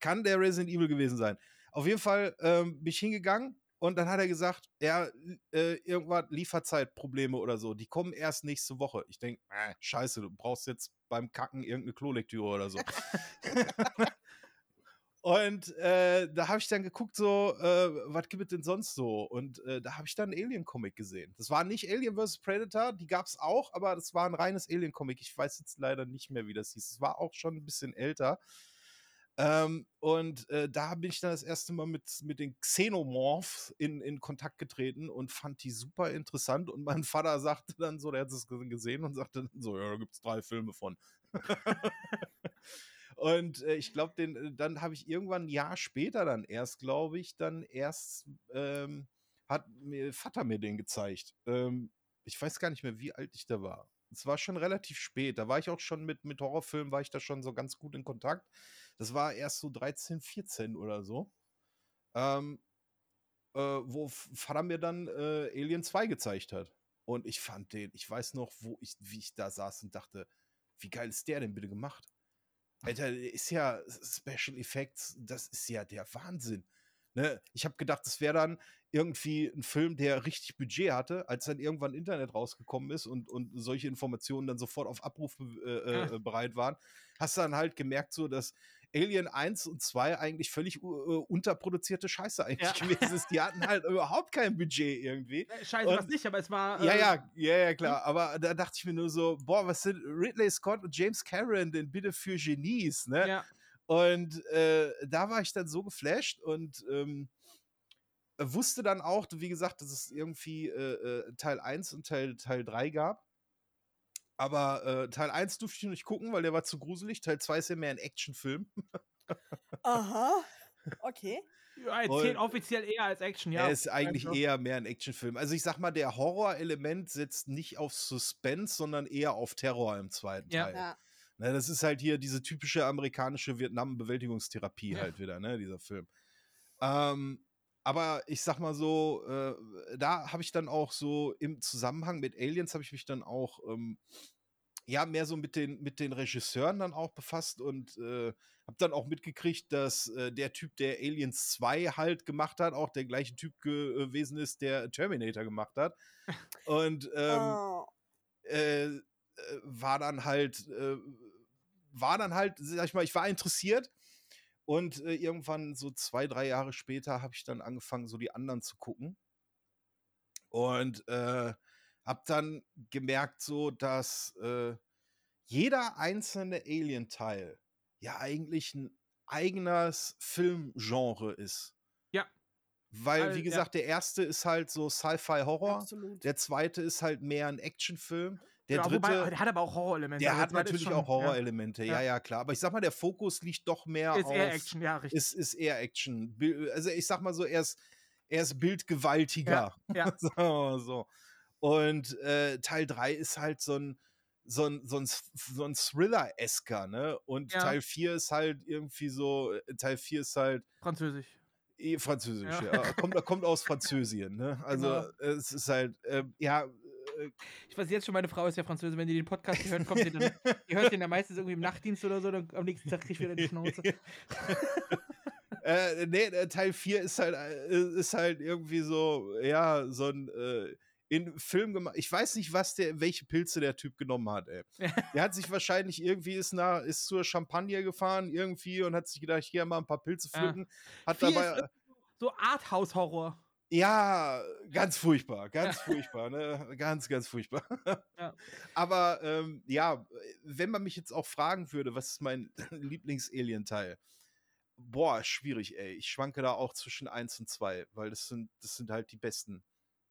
Kann der Resident Evil gewesen sein. Auf jeden Fall ähm, bin ich hingegangen und dann hat er gesagt, ja, äh, irgendwas Lieferzeitprobleme oder so. Die kommen erst nächste Woche. Ich denke, äh, scheiße, du brauchst jetzt beim Kacken irgendeine Klolektüre oder so. und äh, da habe ich dann geguckt, so, äh, was gibt es denn sonst so? Und äh, da habe ich dann einen Alien-Comic gesehen. Das war nicht Alien vs. Predator, die gab es auch, aber das war ein reines Alien-Comic. Ich weiß jetzt leider nicht mehr, wie das hieß. Es war auch schon ein bisschen älter. Ähm, und äh, da bin ich dann das erste Mal mit, mit den Xenomorphs in, in Kontakt getreten und fand die super interessant. Und mein Vater sagte dann so, der hat es gesehen und sagte dann so, ja, da gibt es drei Filme von. und äh, ich glaube, äh, dann habe ich irgendwann ein Jahr später dann erst, glaube ich, dann erst ähm, hat mir Vater mir den gezeigt. Ähm, ich weiß gar nicht mehr, wie alt ich da war. Es war schon relativ spät. Da war ich auch schon mit, mit Horrorfilmen, war ich da schon so ganz gut in Kontakt. Das war erst so 13, 14 oder so. Ähm, äh, wo Vater mir dann äh, Alien 2 gezeigt hat. Und ich fand den, ich weiß noch, wo ich, wie ich da saß und dachte, wie geil ist der denn bitte gemacht? Alter, der ist ja Special Effects, das ist ja der Wahnsinn. Ne? Ich habe gedacht, das wäre dann irgendwie ein Film, der richtig Budget hatte, als dann irgendwann Internet rausgekommen ist und, und solche Informationen dann sofort auf Abruf äh, Ah. äh, bereit waren, hast du dann halt gemerkt, so dass Alien 1 und 2 eigentlich völlig uh, unterproduzierte Scheiße eigentlich Ja. gewesen ist. Die hatten halt überhaupt kein Budget irgendwie. Äh, Scheiße, und- was nicht, aber es war. Ja, äh, ja, ja, ja, klar. Aber da dachte ich mir nur so, boah, was sind Ridley Scott und James Cameron denn bitte für Genies, ne? Ja, Und äh, da war ich dann so geflasht und ähm, wusste dann auch, wie gesagt, dass es irgendwie äh, äh, Teil 1 und Teil, Teil 3 gab. Aber äh, Teil 1 durfte ich noch nicht gucken, weil der war zu gruselig. Teil 2 ist ja mehr ein Actionfilm. Aha. Okay. ja er zählt Und- offiziell eher als Action, ja. er ist eigentlich Also, eher mehr ein Actionfilm. Also ich sag mal, der Horrorelement setzt nicht auf Suspense, sondern eher auf Terror im zweiten Ja. Teil. Ja. Ne, das ist halt hier diese typische amerikanische Vietnam-Bewältigungstherapie Ja. halt wieder, ne, dieser Film. Ähm, aber ich sag mal so, äh, da habe ich dann auch so im Zusammenhang mit Aliens habe ich mich dann auch ähm, ja mehr so mit den mit den Regisseuren dann auch befasst und äh, habe dann auch mitgekriegt, dass äh, der Typ, der Aliens 2 halt gemacht hat, auch der gleiche Typ gewesen ist, der Terminator gemacht hat. Und ähm, oh. äh, äh, war dann halt, äh, war dann halt, sag ich mal, ich war interessiert und äh, irgendwann so zwei, drei Jahre später habe ich dann angefangen, so die anderen zu gucken und äh, habe dann gemerkt, so, dass äh, jeder einzelne Alien-Teil ja eigentlich ein eigenes Filmgenre ist. Ja. Weil, All- wie ja. gesagt, der erste ist halt so Sci-Fi-Horror. Absolut. Der zweite ist halt mehr ein Actionfilm. Der ja, dritte, wobei, der hat aber auch Horrorelemente. der Also hat ist natürlich schon- auch Horrorelemente. Ja. Ja. ja, klar. Aber ich sag mal, der Fokus liegt doch mehr Ja. Ist auf. eher Action, ja, richtig. Ist, ist eher Action. Also ich sag mal so, er ist, er ist bildgewaltiger. ja. Mal so. Und äh, Teil 3 ist halt so ein, so ein, so ein, so ein Thriller-esker, ne? Und Ja. Teil 4 ist halt irgendwie so, äh, Teil 4 ist halt Französisch. Eh, Französisch, Ja. ja. Kommt, kommt aus Französien, ne? Also Genau. es ist halt, äh, ja, äh, Ich weiß jetzt schon, meine Frau ist ja Französin. Wenn die den Podcast hört, kommt sie dann. Die hört den ja meistens irgendwie im Nachtdienst oder so. Dann am nächsten Tag krieg ich wieder die Schnauze. äh, nee, äh, Teil 4 ist halt, äh, ist halt irgendwie so, ja, so ein äh, in Film gemacht. Ich weiß nicht, was der, welche Pilze der Typ genommen hat, ey. Der hat sich wahrscheinlich irgendwie ist nach, ist zur Champagne gefahren irgendwie und hat sich gedacht, hier mal ein paar Pilze Ja. pflücken. Hat Vier dabei. so Arthouse-Horror. Ja, ganz furchtbar, ganz furchtbar, ne? Ganz, ganz furchtbar. Ja. Aber ähm, ja, wenn man mich jetzt auch fragen würde, was ist mein Lieblings-Alien-Teil? Boah, schwierig, ey. Ich schwanke da auch zwischen 1 und 2, weil das sind, das sind halt die besten.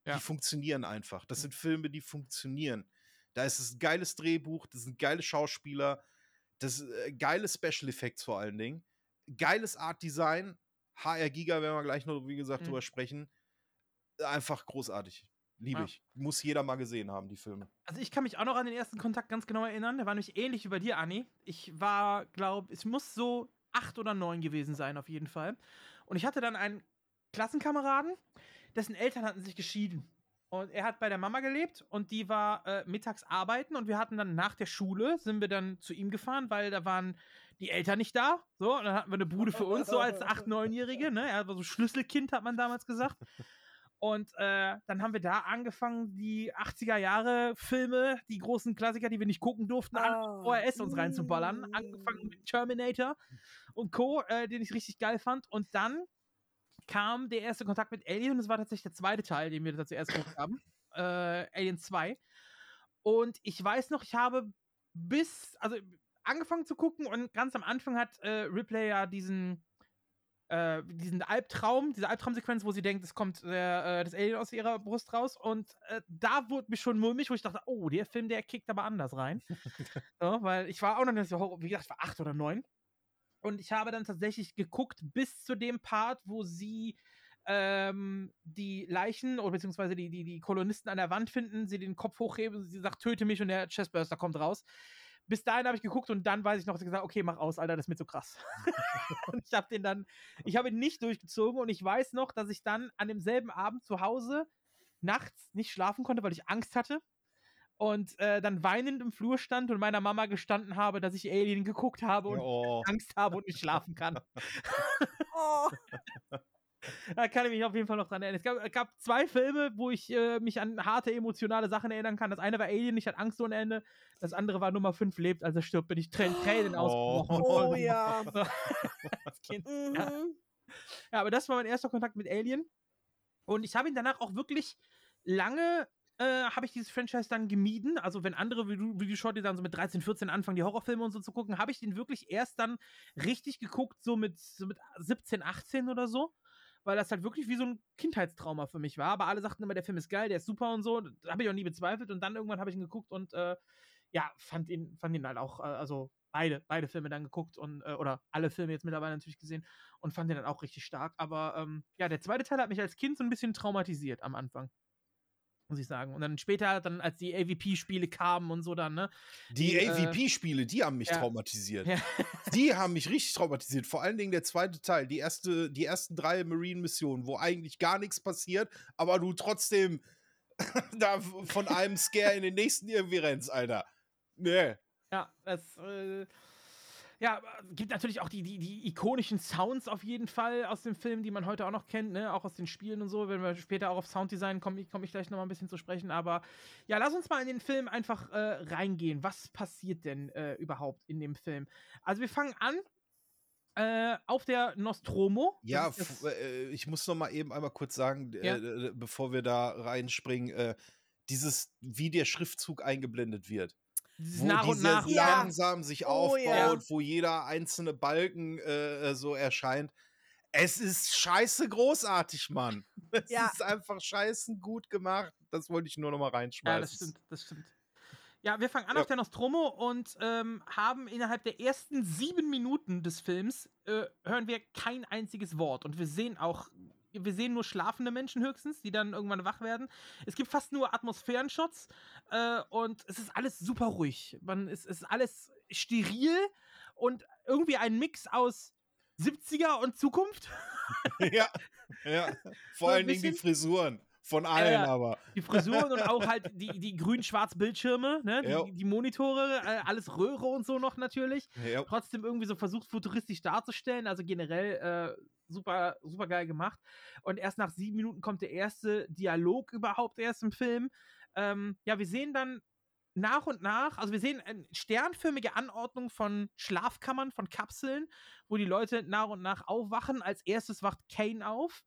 Ja. Die funktionieren einfach. Das sind Filme, die funktionieren. Da ist es ein geiles Drehbuch, das sind geile Schauspieler, das ist, äh, geile Special Effects vor allen Dingen, geiles Art Design. HR Giga werden wir gleich noch, wie gesagt, Mhm. drüber sprechen. Einfach großartig. Liebe Ja. ich. Muss jeder mal gesehen haben, die Filme. Also ich kann mich auch noch an den ersten Kontakt ganz genau erinnern. Der war nämlich ähnlich wie bei dir, Anni. Ich war, glaube es muss so acht oder neun gewesen sein, auf jeden Fall. Und ich hatte dann einen Klassenkameraden, dessen Eltern hatten sich geschieden. Und er hat bei der Mama gelebt und die war äh, mittags arbeiten und wir hatten dann nach der Schule, sind wir dann zu ihm gefahren, weil da waren die Eltern nicht da. So, und dann hatten wir eine Bude für uns, so als acht-, neunjährige. Ne? Er war so Schlüsselkind, hat man damals gesagt. Und äh, dann haben wir da angefangen, die 80er Jahre Filme, die großen Klassiker, die wir nicht gucken durften, an Ah. ORS uns reinzuballern. Mm. Angefangen mit Terminator und Co., äh, den ich richtig geil fand. Und dann kam der erste Kontakt mit Alien und es war tatsächlich der zweite Teil, den wir da zuerst geguckt haben. Äh, Alien 2. Und ich weiß noch, ich habe bis, also angefangen zu gucken und ganz am Anfang hat äh, Ripley ja diesen, äh, diesen Albtraum, diese Albtraumsequenz, wo sie denkt, es kommt der, äh, das Alien aus ihrer Brust raus. Und äh, da wurde mich schon mulmig, wo ich dachte, oh, der Film, der kickt aber anders rein. so, weil ich war auch noch nicht so, wie gesagt, ich war acht oder neun. Und ich habe dann tatsächlich geguckt bis zu dem Part, wo sie ähm, die Leichen oder beziehungsweise die, die, die Kolonisten an der Wand finden, sie den Kopf hochheben, sie sagt, töte mich und der Chestburster kommt raus. Bis dahin habe ich geguckt und dann weiß ich noch, dass ich gesagt okay, mach aus, Alter, das ist mir zu krass. und ich habe den dann, ich habe ihn nicht durchgezogen und ich weiß noch, dass ich dann an demselben Abend zu Hause nachts nicht schlafen konnte, weil ich Angst hatte. Und äh, dann weinend im Flur stand und meiner Mama gestanden habe, dass ich Alien geguckt habe und Oh. Angst habe und nicht schlafen kann. Oh, Da kann ich mich auf jeden Fall noch dran erinnern. Es gab, gab zwei Filme, wo ich äh, mich an harte emotionale Sachen erinnern kann. Das eine war Alien, ich hatte Angst ohne Ende. Das andere war Nummer 5 lebt, als er stirbt, bin ich Trän Tränen ausgebrochen. und oh voll- ja. Kind. Mhm. Ja, aber das war mein erster Kontakt mit Alien. Und ich habe ihn danach auch wirklich lange, äh, habe ich dieses Franchise dann gemieden. Also wenn andere, wie du, wie du Shorty dann so mit 13, 14 anfangen, die Horrorfilme und so zu gucken, habe ich den wirklich erst dann richtig geguckt, so mit, so mit 17, 18 oder so. Weil das halt wirklich wie so ein Kindheitstrauma für mich war. Aber alle sagten immer, der Film ist geil, der ist super und so. Da habe ich auch nie bezweifelt. Und dann irgendwann habe ich ihn geguckt und äh, ja, fand ihn, fand ihn halt auch, äh, also beide, beide Filme dann geguckt und, äh, oder alle Filme jetzt mittlerweile natürlich gesehen und fand den dann auch richtig stark. Aber ähm, ja, der zweite Teil hat mich als Kind so ein bisschen traumatisiert am Anfang. Muss ich sagen. Und dann später, dann als die AVP-Spiele kamen und so dann, ne? Die Die, äh, AVP-Spiele, die haben mich ja. traumatisiert. Ja. Die haben mich richtig traumatisiert. Vor allen Dingen der zweite Teil, die, erste, die ersten drei Marine-Missionen, wo eigentlich gar nichts passiert, aber du trotzdem da von einem Scare in den nächsten irgendwie rennst, Alter. Nee. Ja, das, äh, ja, gibt natürlich auch die, die, die ikonischen Sounds auf jeden Fall aus dem Film, die man heute auch noch kennt, ne? Auch aus den Spielen und so. Wenn wir später auch auf Sounddesign kommen, komme ich gleich nochmal ein bisschen zu sprechen. Aber ja, lass uns mal in den Film einfach äh, reingehen. Was passiert denn äh, überhaupt in dem Film? Also wir fangen an äh, auf der Nostromo. Ja, äh, ich muss noch mal eben einmal kurz sagen, Ja. äh, äh, bevor wir da reinspringen, äh, dieses, wie der Schriftzug eingeblendet wird. Wo nach und nach. Ja. langsam sich Oh, aufbaut, ja. wo jeder einzelne Balken äh, so erscheint. Es ist scheiße großartig, Mann. Es Ja. ist einfach scheiße gut gemacht. Das wollte ich nur noch mal reinschmeißen. Ja, das stimmt, das stimmt. Ja, wir fangen an Ja. auf der Nostromo und ähm, haben innerhalb der ersten sieben Minuten des Films äh, hören wir kein einziges Wort. Und wir sehen auch, wir sehen nur schlafende Menschen höchstens, die dann irgendwann wach werden. Es gibt fast nur Atmosphärenshots äh, und es ist alles super ruhig. Man, es ist alles steril und irgendwie ein Mix aus 70er und Zukunft. ja, ja. Vor So allen Dingen die Frisuren. Von allen ja. aber. Die Frisuren und auch halt die, die grün-schwarz Bildschirme, ne? Die, die Monitore, äh, alles Röhre und so noch natürlich. Ja. Trotzdem irgendwie so versucht, futuristisch darzustellen. Also generell äh, super, super geil gemacht. Und erst nach sieben Minuten kommt der erste Dialog überhaupt erst im Film. Ähm, ja, wir sehen dann nach und nach, also wir sehen eine sternförmige Anordnung von Schlafkammern, von Kapseln, wo die Leute nach und nach aufwachen. Als erstes wacht Kane auf.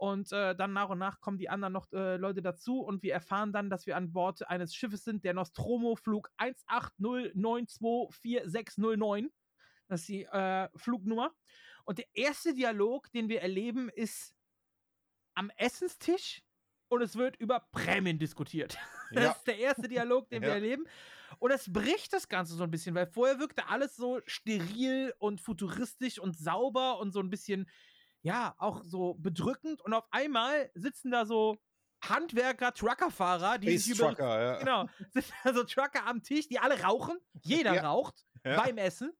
Und äh, dann nach und nach kommen die anderen noch äh, Leute dazu und wir erfahren dann, dass wir an Bord eines Schiffes sind, der Nostromo Flug 180924609. Das ist die äh, Flugnummer. Und der erste Dialog, den wir erleben, ist am Essenstisch und es wird über Prämien diskutiert. Das Ja. ist der erste Dialog, den wir Ja. erleben. Und es bricht das Ganze so ein bisschen, weil vorher wirkte alles so steril und futuristisch und sauber und so ein bisschen, ja, auch so bedrückend. Und auf einmal sitzen da so Handwerker, Truckerfahrer, die Space sich über, Trucker, ja. Genau, sitzen da so Trucker am Tisch, die alle rauchen. Jeder Ja. raucht Ja. beim Essen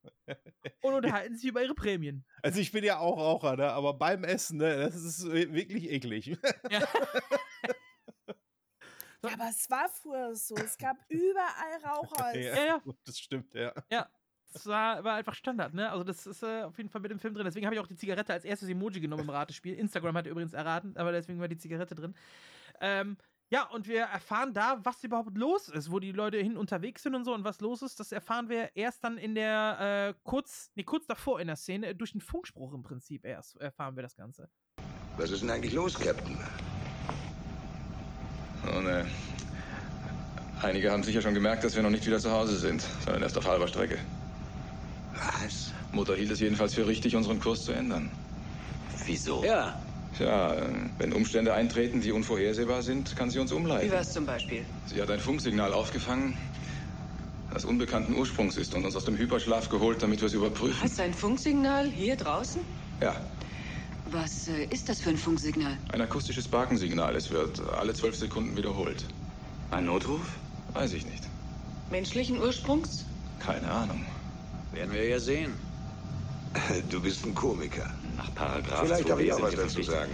und unterhalten sich über ihre Prämien. Also ich bin ja auch Raucher, ne? aber beim Essen, ne, das ist wirklich eklig. Ja. Ja, aber es war früher so. Es gab überall Raucher. Ja, ja. Das stimmt, ja. Das war, war einfach Standard, ne? Also, das ist äh, auf jeden Fall mit dem Film drin. Deswegen habe ich auch die Zigarette als erstes Emoji genommen im Ratespiel. Instagram hat übrigens erraten, aber deswegen war die Zigarette drin. Ähm, ja, und wir erfahren da, was überhaupt los ist, wo die Leute hin unterwegs sind und so und was los ist. Das erfahren wir erst dann in der, äh, kurz, nee, kurz davor in der Szene, durch den Funkspruch im Prinzip erst erfahren wir das Ganze. Was ist denn eigentlich los, Captain? Und, äh, einige haben sicher schon gemerkt, dass wir noch nicht wieder zu Hause sind, sondern erst auf halber Strecke. Was? Mutter hielt es jedenfalls für richtig, unseren Kurs zu ändern. Wieso? Ja, Tja, wenn Umstände eintreten, die unvorhersehbar sind, kann sie uns wie umleiten. wär's zum Beispiel? Sie hat ein Funksignal aufgefangen, das unbekannten Ursprungs ist und uns aus dem Hyperschlaf geholt, damit wir es überprüfen. Hast du ein Funksignal hier draußen? Ja, Was äh, ist das für ein Funksignal? ein akustisches Barkensignal. Es wird alle zwölf Sekunden wiederholt. Ein Notruf? Weiß ich nicht. Menschlichen Ursprungs? Keine Ahnung. Werden wir ja sehen. Du bist ein Komiker. Nach Paragraph Vielleicht darf 2b ich auch was wir dazu sagen.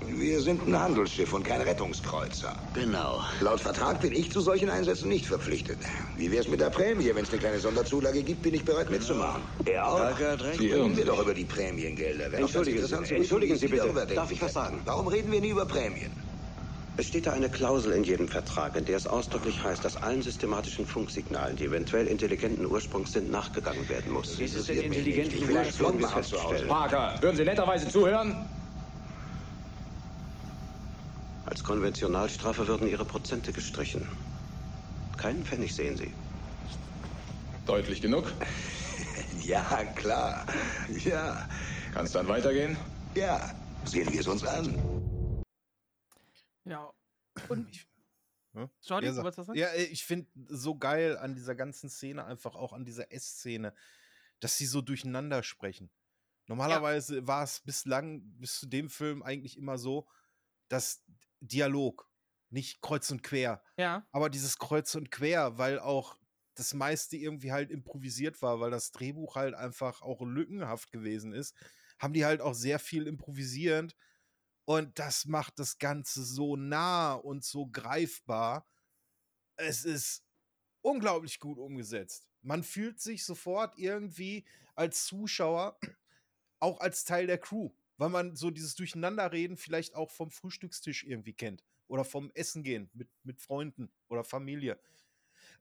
Wir sind ein Handelsschiff und kein Rettungskreuzer. Genau. Laut Vertrag bin ich zu solchen Einsätzen nicht verpflichtet. Wie wär's mit der Prämie? Wenn es eine kleine Sonderzulage gibt, bin ich bereit mitzumachen. Er auch. Irren Reden wir doch über die Prämiengelder. Wäre Entschuldigen Sie- entschuldigen Sie bitte. Darf ich was sagen? Warum reden wir nie über Prämien? Es steht da eine Klausel in jedem Vertrag, in der es ausdrücklich heißt, dass allen systematischen Funksignalen, die eventuell intelligenten Ursprungs sind, nachgegangen werden muss. Wie ist es denn interessiert mich intelligent? nicht. Ich Vielleicht will flotten wir Folgendes auch zu Hause. feststellen. Parker, würden Sie netterweise zuhören? Als Konventionalstrafe würden Ihre Prozente gestrichen. Keinen Pfennig sehen Sie. Deutlich genug. Ja, klar. Ja, Kann es dann weitergehen? ja. Sehen wir es uns an. Genau. Und. Jordi, Ja, du was sagen? Ja, ich finde so geil an dieser ganzen Szene, einfach auch an dieser Essszene, dass sie so durcheinander sprechen. Normalerweise war es bislang, bis zu dem Film eigentlich immer so, dass Dialog, nicht kreuz und quer, Ja. aber dieses kreuz und quer, weil auch das meiste irgendwie halt improvisiert war, weil das Drehbuch halt einfach auch lückenhaft gewesen ist, haben die halt auch sehr viel improvisierend und das macht das Ganze so nah und so greifbar. Es ist unglaublich gut umgesetzt. Man fühlt sich sofort irgendwie als Zuschauer auch als Teil der Crew, weil man so dieses Durcheinanderreden vielleicht auch vom Frühstückstisch irgendwie kennt oder vom Essen gehen mit, mit Freunden oder Familie.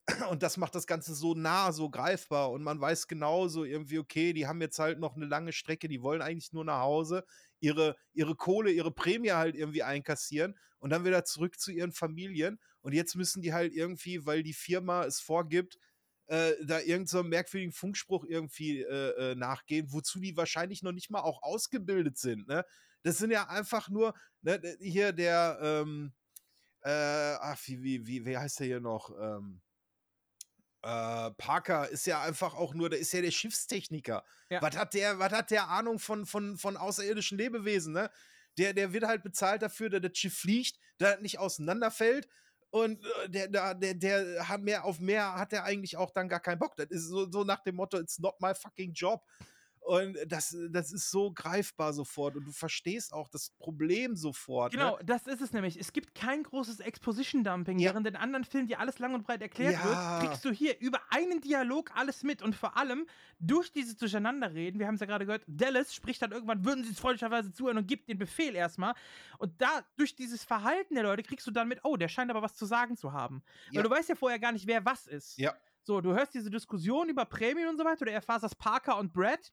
Und das macht das Ganze so nah, so greifbar. Und man weiß genauso irgendwie, okay, die haben jetzt halt noch eine lange Strecke, die wollen eigentlich nur nach Hause, ihre, ihre Kohle, ihre Prämie halt irgendwie einkassieren und dann wieder zurück zu ihren Familien. Und jetzt müssen die halt irgendwie, weil die Firma es vorgibt, äh, da irgendeinen so merkwürdigen Funkspruch irgendwie äh, äh, nachgehen, wozu die wahrscheinlich noch nicht mal auch ausgebildet sind. Ne? Das sind ja einfach nur, ne, hier der, ähm, äh, ach, wie, wie, wie, wie heißt der hier noch? Ähm, äh, Parker ist ja einfach auch nur, der ist ja der Schiffstechniker. Ja. Was hat der, was hat der Ahnung von, von, von außerirdischen Lebewesen, ne? Der, der wird halt bezahlt dafür, dass das Schiff fliegt, dass das nicht auseinanderfällt. Und äh, der, der, der, der hat mehr auf mehr hat er eigentlich auch dann gar keinen Bock. Das ist so, so nach dem Motto, it's not my fucking job. Und das, das ist so greifbar sofort und du verstehst auch das Problem sofort. Genau, Ne? das ist es nämlich. Es gibt kein großes Exposition-Dumping. Ja. Während in anderen Filmen dir alles lang und breit erklärt Ja. wird, kriegst du hier über einen Dialog alles mit. Und vor allem durch dieses Durcheinanderreden, wir haben es ja gerade gehört, Dallas spricht dann irgendwann, würden sie es freundlicherweise zuhören und gibt den Befehl erstmal. Und da, durch dieses Verhalten der Leute, kriegst du dann mit, oh, der scheint aber was zu sagen zu haben. Ja. Weil du weißt ja vorher gar nicht, wer was ist. Ja. So, du hörst diese Diskussion über Prämien und so weiter, du erfährst, dass Parker und Brad,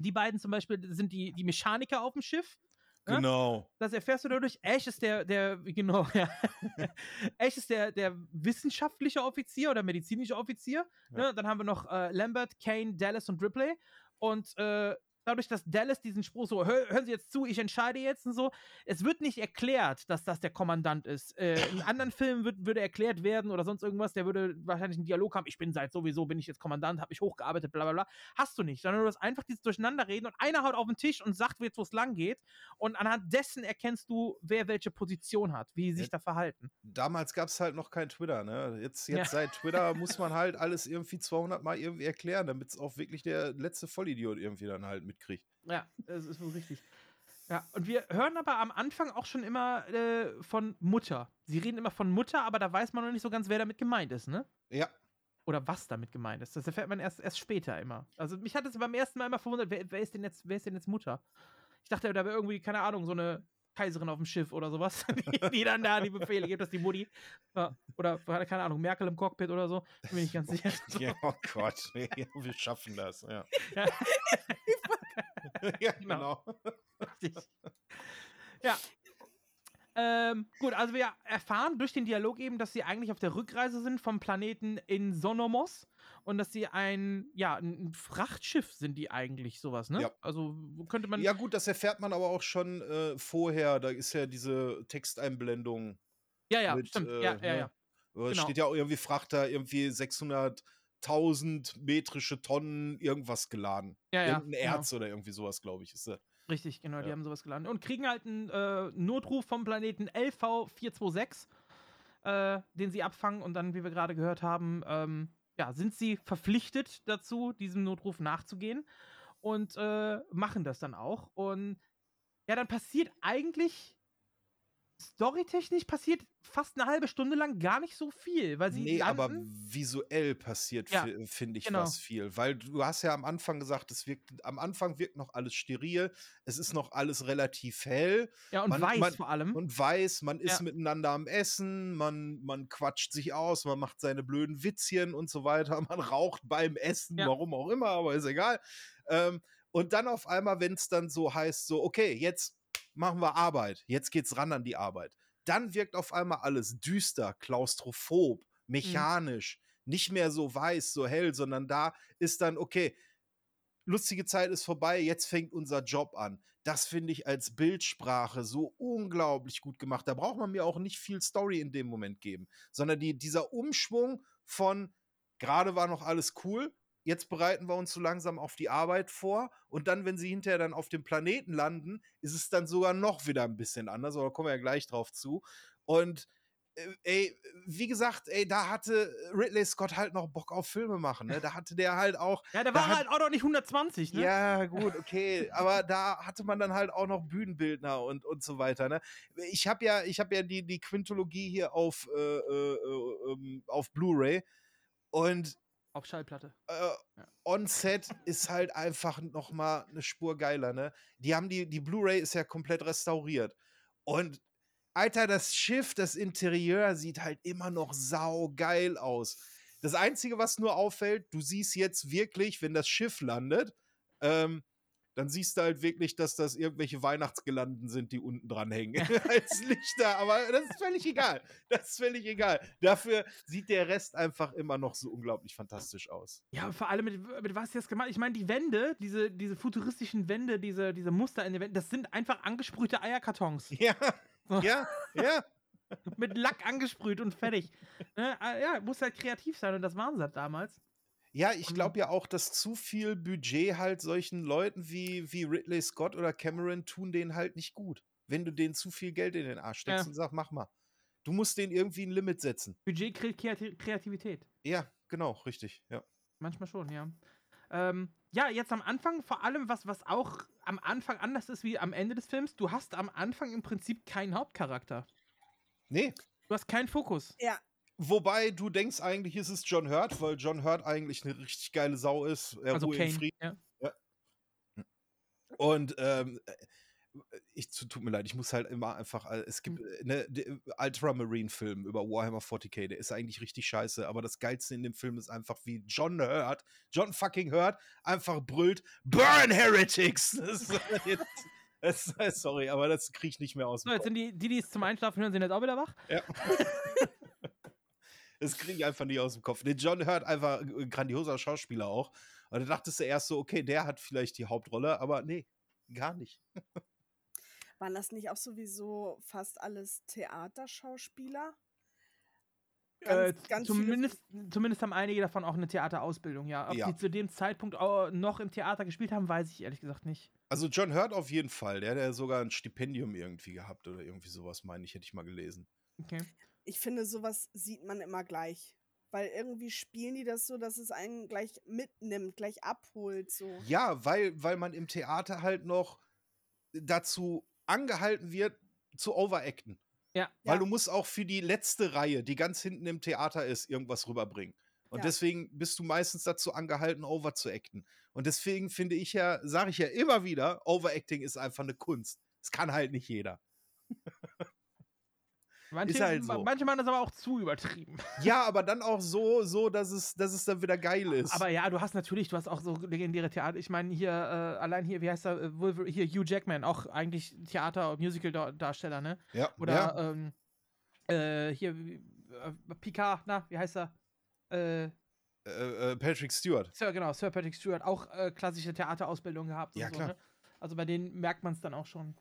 die beiden zum Beispiel, sind die, die Mechaniker auf dem Schiff. ne? Genau. Das erfährst du dadurch. Ash ist der, der, genau, ja. Ash ist der, der wissenschaftliche Offizier oder medizinische Offizier. Ne? Dann haben wir noch äh, Lambert, Kane, Dallas und Ripley. Und äh, dadurch, dass Dallas diesen Spruch so, "Hör- hören Sie jetzt zu, ich entscheide jetzt und so, es wird nicht erklärt, dass das der Kommandant ist. Äh, in anderen Filmen wird, würde erklärt werden oder sonst irgendwas, der würde wahrscheinlich einen Dialog haben, ich bin seit sowieso, bin ich jetzt Kommandant, habe mich hochgearbeitet, bla bla bla. Hast du nicht, sondern du hast einfach dieses Durcheinanderreden und einer haut auf den Tisch und sagt jetzt, wo es lang geht. Und anhand dessen erkennst du, wer welche Position hat, wie sie sich Ja. da verhalten. Damals gab es halt noch kein Twitter, ne? Jetzt, jetzt Ja. seit Twitter muss man halt alles irgendwie 200 Mal irgendwie erklären, damit es auch wirklich der letzte Vollidiot irgendwie dann halt mitkriegt. Ja, das ist wohl richtig. Ja, und wir hören aber am Anfang auch schon immer äh, von Mutter. Sie reden immer von Mutter, aber da weiß man noch nicht so ganz, wer damit gemeint ist, ne? Ja. Oder was damit gemeint ist. Das erfährt man erst, erst später immer. Also mich hat es beim ersten Mal immer verwundert, wer, wer, ist denn jetzt, wer ist denn jetzt Mutter? Ich dachte, da wäre irgendwie, keine Ahnung, so eine Kaiserin auf dem Schiff oder sowas, die, die dann da die Befehle gibt, dass die Mutti. Ja, oder, keine Ahnung, Merkel im Cockpit oder so. Bin ich nicht ganz sicher. Ja, oh Gott, nee, wir schaffen das, ja. Ja. ja, genau. Richtig. Ja. Ähm, gut, also wir erfahren durch den Dialog eben, dass sie eigentlich auf der Rückreise sind vom Planeten in Sonomos und dass sie ein, ja, ein Frachtschiff sind die eigentlich sowas, ne? Ja. Also könnte man. Ja, gut, das erfährt man aber auch schon äh, vorher. Da ist ja diese Texteinblendung. Ja, ja, mit, stimmt. äh, ja, ja, ne? ja. Es Genau. steht ja auch irgendwie Frachter, irgendwie 600.000 metrische Tonnen irgendwas geladen. Ja, ja, Irgendein genau. Erz oder irgendwie sowas, glaube ich, ist da. Richtig, genau, die Ja. haben sowas geladen. Und kriegen halt einen äh, Notruf vom Planeten LV426, äh, den sie abfangen. Und dann, wie wir gerade gehört haben, ähm, ja, sind sie verpflichtet dazu, diesem Notruf nachzugehen. Und äh, machen das dann auch. Und ja, dann passiert eigentlich. Storytechnisch passiert fast eine halbe Stunde lang gar nicht so viel, weil sie Nee, landen, aber visuell passiert, Ja, fi- finde ich, genau. was viel. Weil du hast ja am Anfang gesagt, es wirkt, am Anfang wirkt noch alles steril, es ist noch alles relativ hell. Ja, und weiß vor allem. Und weiß, man ist Ja. miteinander am Essen, man, man quatscht sich aus, man macht seine blöden Witzchen und so weiter, man raucht beim Essen, Ja. warum auch immer, aber ist egal. Ähm, und dann auf einmal, wenn es dann so heißt, so, okay, jetzt machen wir Arbeit, jetzt geht's ran an die Arbeit. Dann wirkt auf einmal alles düster, klaustrophob, mechanisch, nicht mehr so weiß, so hell, sondern da ist dann, okay, lustige Zeit ist vorbei, jetzt fängt unser Job an. Das finde ich als Bildsprache so unglaublich gut gemacht. Da braucht man mir auch nicht viel Story in dem Moment geben, sondern die, dieser Umschwung von gerade war noch alles cool, jetzt bereiten wir uns so langsam auf die Arbeit vor und dann, wenn sie hinterher dann auf dem Planeten landen, ist es dann sogar noch wieder ein bisschen anders, aber da kommen wir ja gleich drauf zu. Und äh, ey, wie gesagt, ey, da hatte Ridley Scott halt noch Bock auf Filme machen, ne? Da hatte der halt auch. ja, der da war hat- halt auch noch nicht 120, ne? ja, gut, okay, aber da hatte man dann halt auch noch Bühnenbildner und, und so weiter. Ne? Ich habe ja, ich habe ja die, die Quintologie hier auf, äh, äh, äh, ähm, auf Blu-ray und Auf Schallplatte. äh, On-Set ist halt einfach noch mal eine Spur geiler. Ne? Die haben die, die Blu-ray ist ja komplett restauriert und Alter, das Schiff, das Interieur sieht halt immer noch sau-geil aus. Das Einzige, was nur auffällt, du siehst jetzt wirklich, wenn das Schiff landet, ähm, dann siehst du halt wirklich, dass das irgendwelche Weihnachtsgelanden sind, die unten dran hängen als Lichter. Aber das ist völlig egal. Das ist völlig egal. Dafür sieht der Rest einfach immer noch so unglaublich fantastisch aus. Ja, vor allem mit, mit was das gemacht Ich meine, die Wände, diese, diese futuristischen Wände, diese, diese Muster in den Wänden, das sind einfach angesprühte Eierkartons. Ja, ja, ja. mit Lack angesprüht und fertig. Ne? äh, Ja, muss halt kreativ sein und das waren sie halt damals. Ja, ich glaube ja auch, dass zu viel Budget halt solchen Leuten wie, wie Ridley Scott oder Cameron tun denen halt nicht gut. Wenn du denen zu viel Geld in den Arsch steckst Ja. und sagst, mach mal. Du musst denen irgendwie ein Limit setzen. Budget kreiert Kreati- Kreativität. Ja, genau, richtig. Ja. Manchmal schon, ja. Ähm, ja, jetzt am Anfang vor allem, was, was auch am Anfang anders ist wie am Ende des Films, du hast am Anfang im Prinzip keinen Hauptcharakter. Nee. Du hast keinen Fokus. Ja. Wobei du denkst eigentlich, ist es John Hurt, weil John Hurt eigentlich eine richtig geile Sau ist. Er Also Kane, Frieden. ja. Ja. Und ähm, ich tut mir leid, ich muss halt immer einfach, äh, es gibt eine Ultramarine-Film über Warhammer 40k, der ist eigentlich richtig scheiße, aber das Geilste in dem Film ist einfach, wie John Hurt, John fucking Hurt, einfach brüllt, Burn Heretics! Das ist, jetzt, das ist, sorry, aber das krieg ich nicht mehr aus So, jetzt sind die, die, die es zum Einschlafen hören, sind jetzt auch wieder wach. ja. Das kriege ich einfach nicht aus dem Kopf. Den John Hurt einfach ein grandioser Schauspieler auch. Und da dachtest du erst so, okay, der hat vielleicht die Hauptrolle, aber nee, gar nicht. Waren das nicht auch sowieso fast alles Theaterschauspieler? Äh, Ganz- ganz viele- zumindest, zumindest haben einige davon auch eine Theaterausbildung, ja. Ob Ja. die zu dem Zeitpunkt auch noch im Theater gespielt haben, weiß ich ehrlich gesagt nicht. Also John Hurt auf jeden Fall. Der hat ja sogar ein Stipendium irgendwie gehabt oder irgendwie sowas, meine ich, hätte ich mal gelesen. Okay. Ich finde, sowas sieht man immer gleich. Weil irgendwie spielen die das so, dass es einen gleich mitnimmt, gleich abholt. So. Ja, weil, weil man im Theater halt noch dazu angehalten wird, zu overacten. Ja. Weil Ja. du musst auch für die letzte Reihe, die ganz hinten im Theater ist, irgendwas rüberbringen. Und Ja. deswegen bist du meistens dazu angehalten, over zu acten. Und deswegen finde ich ja, sage ich ja immer wieder, Overacting ist einfach eine Kunst. Das kann halt nicht jeder. Manche, halt ma- so. manche machen das aber auch zu übertrieben. Ja, aber dann auch so, so, dass es, dass es dann wieder geil ist. Aber ja, du hast natürlich, du hast auch so legendäre Theater. Ich meine, hier, äh, allein hier, wie heißt er, äh, Wolver- hier Hugh Jackman, auch eigentlich Theater- und Musical-Darsteller, ne? ja, Oder ja. ähm, äh, hier, äh, Picard, na, wie heißt er? Äh, Äh, äh, Patrick Stewart. Sir, genau, Sir Patrick Stewart, auch klassische Theaterausbildung gehabt. und Ja, so, klar. Ne? Also bei denen merkt man es dann auch schon.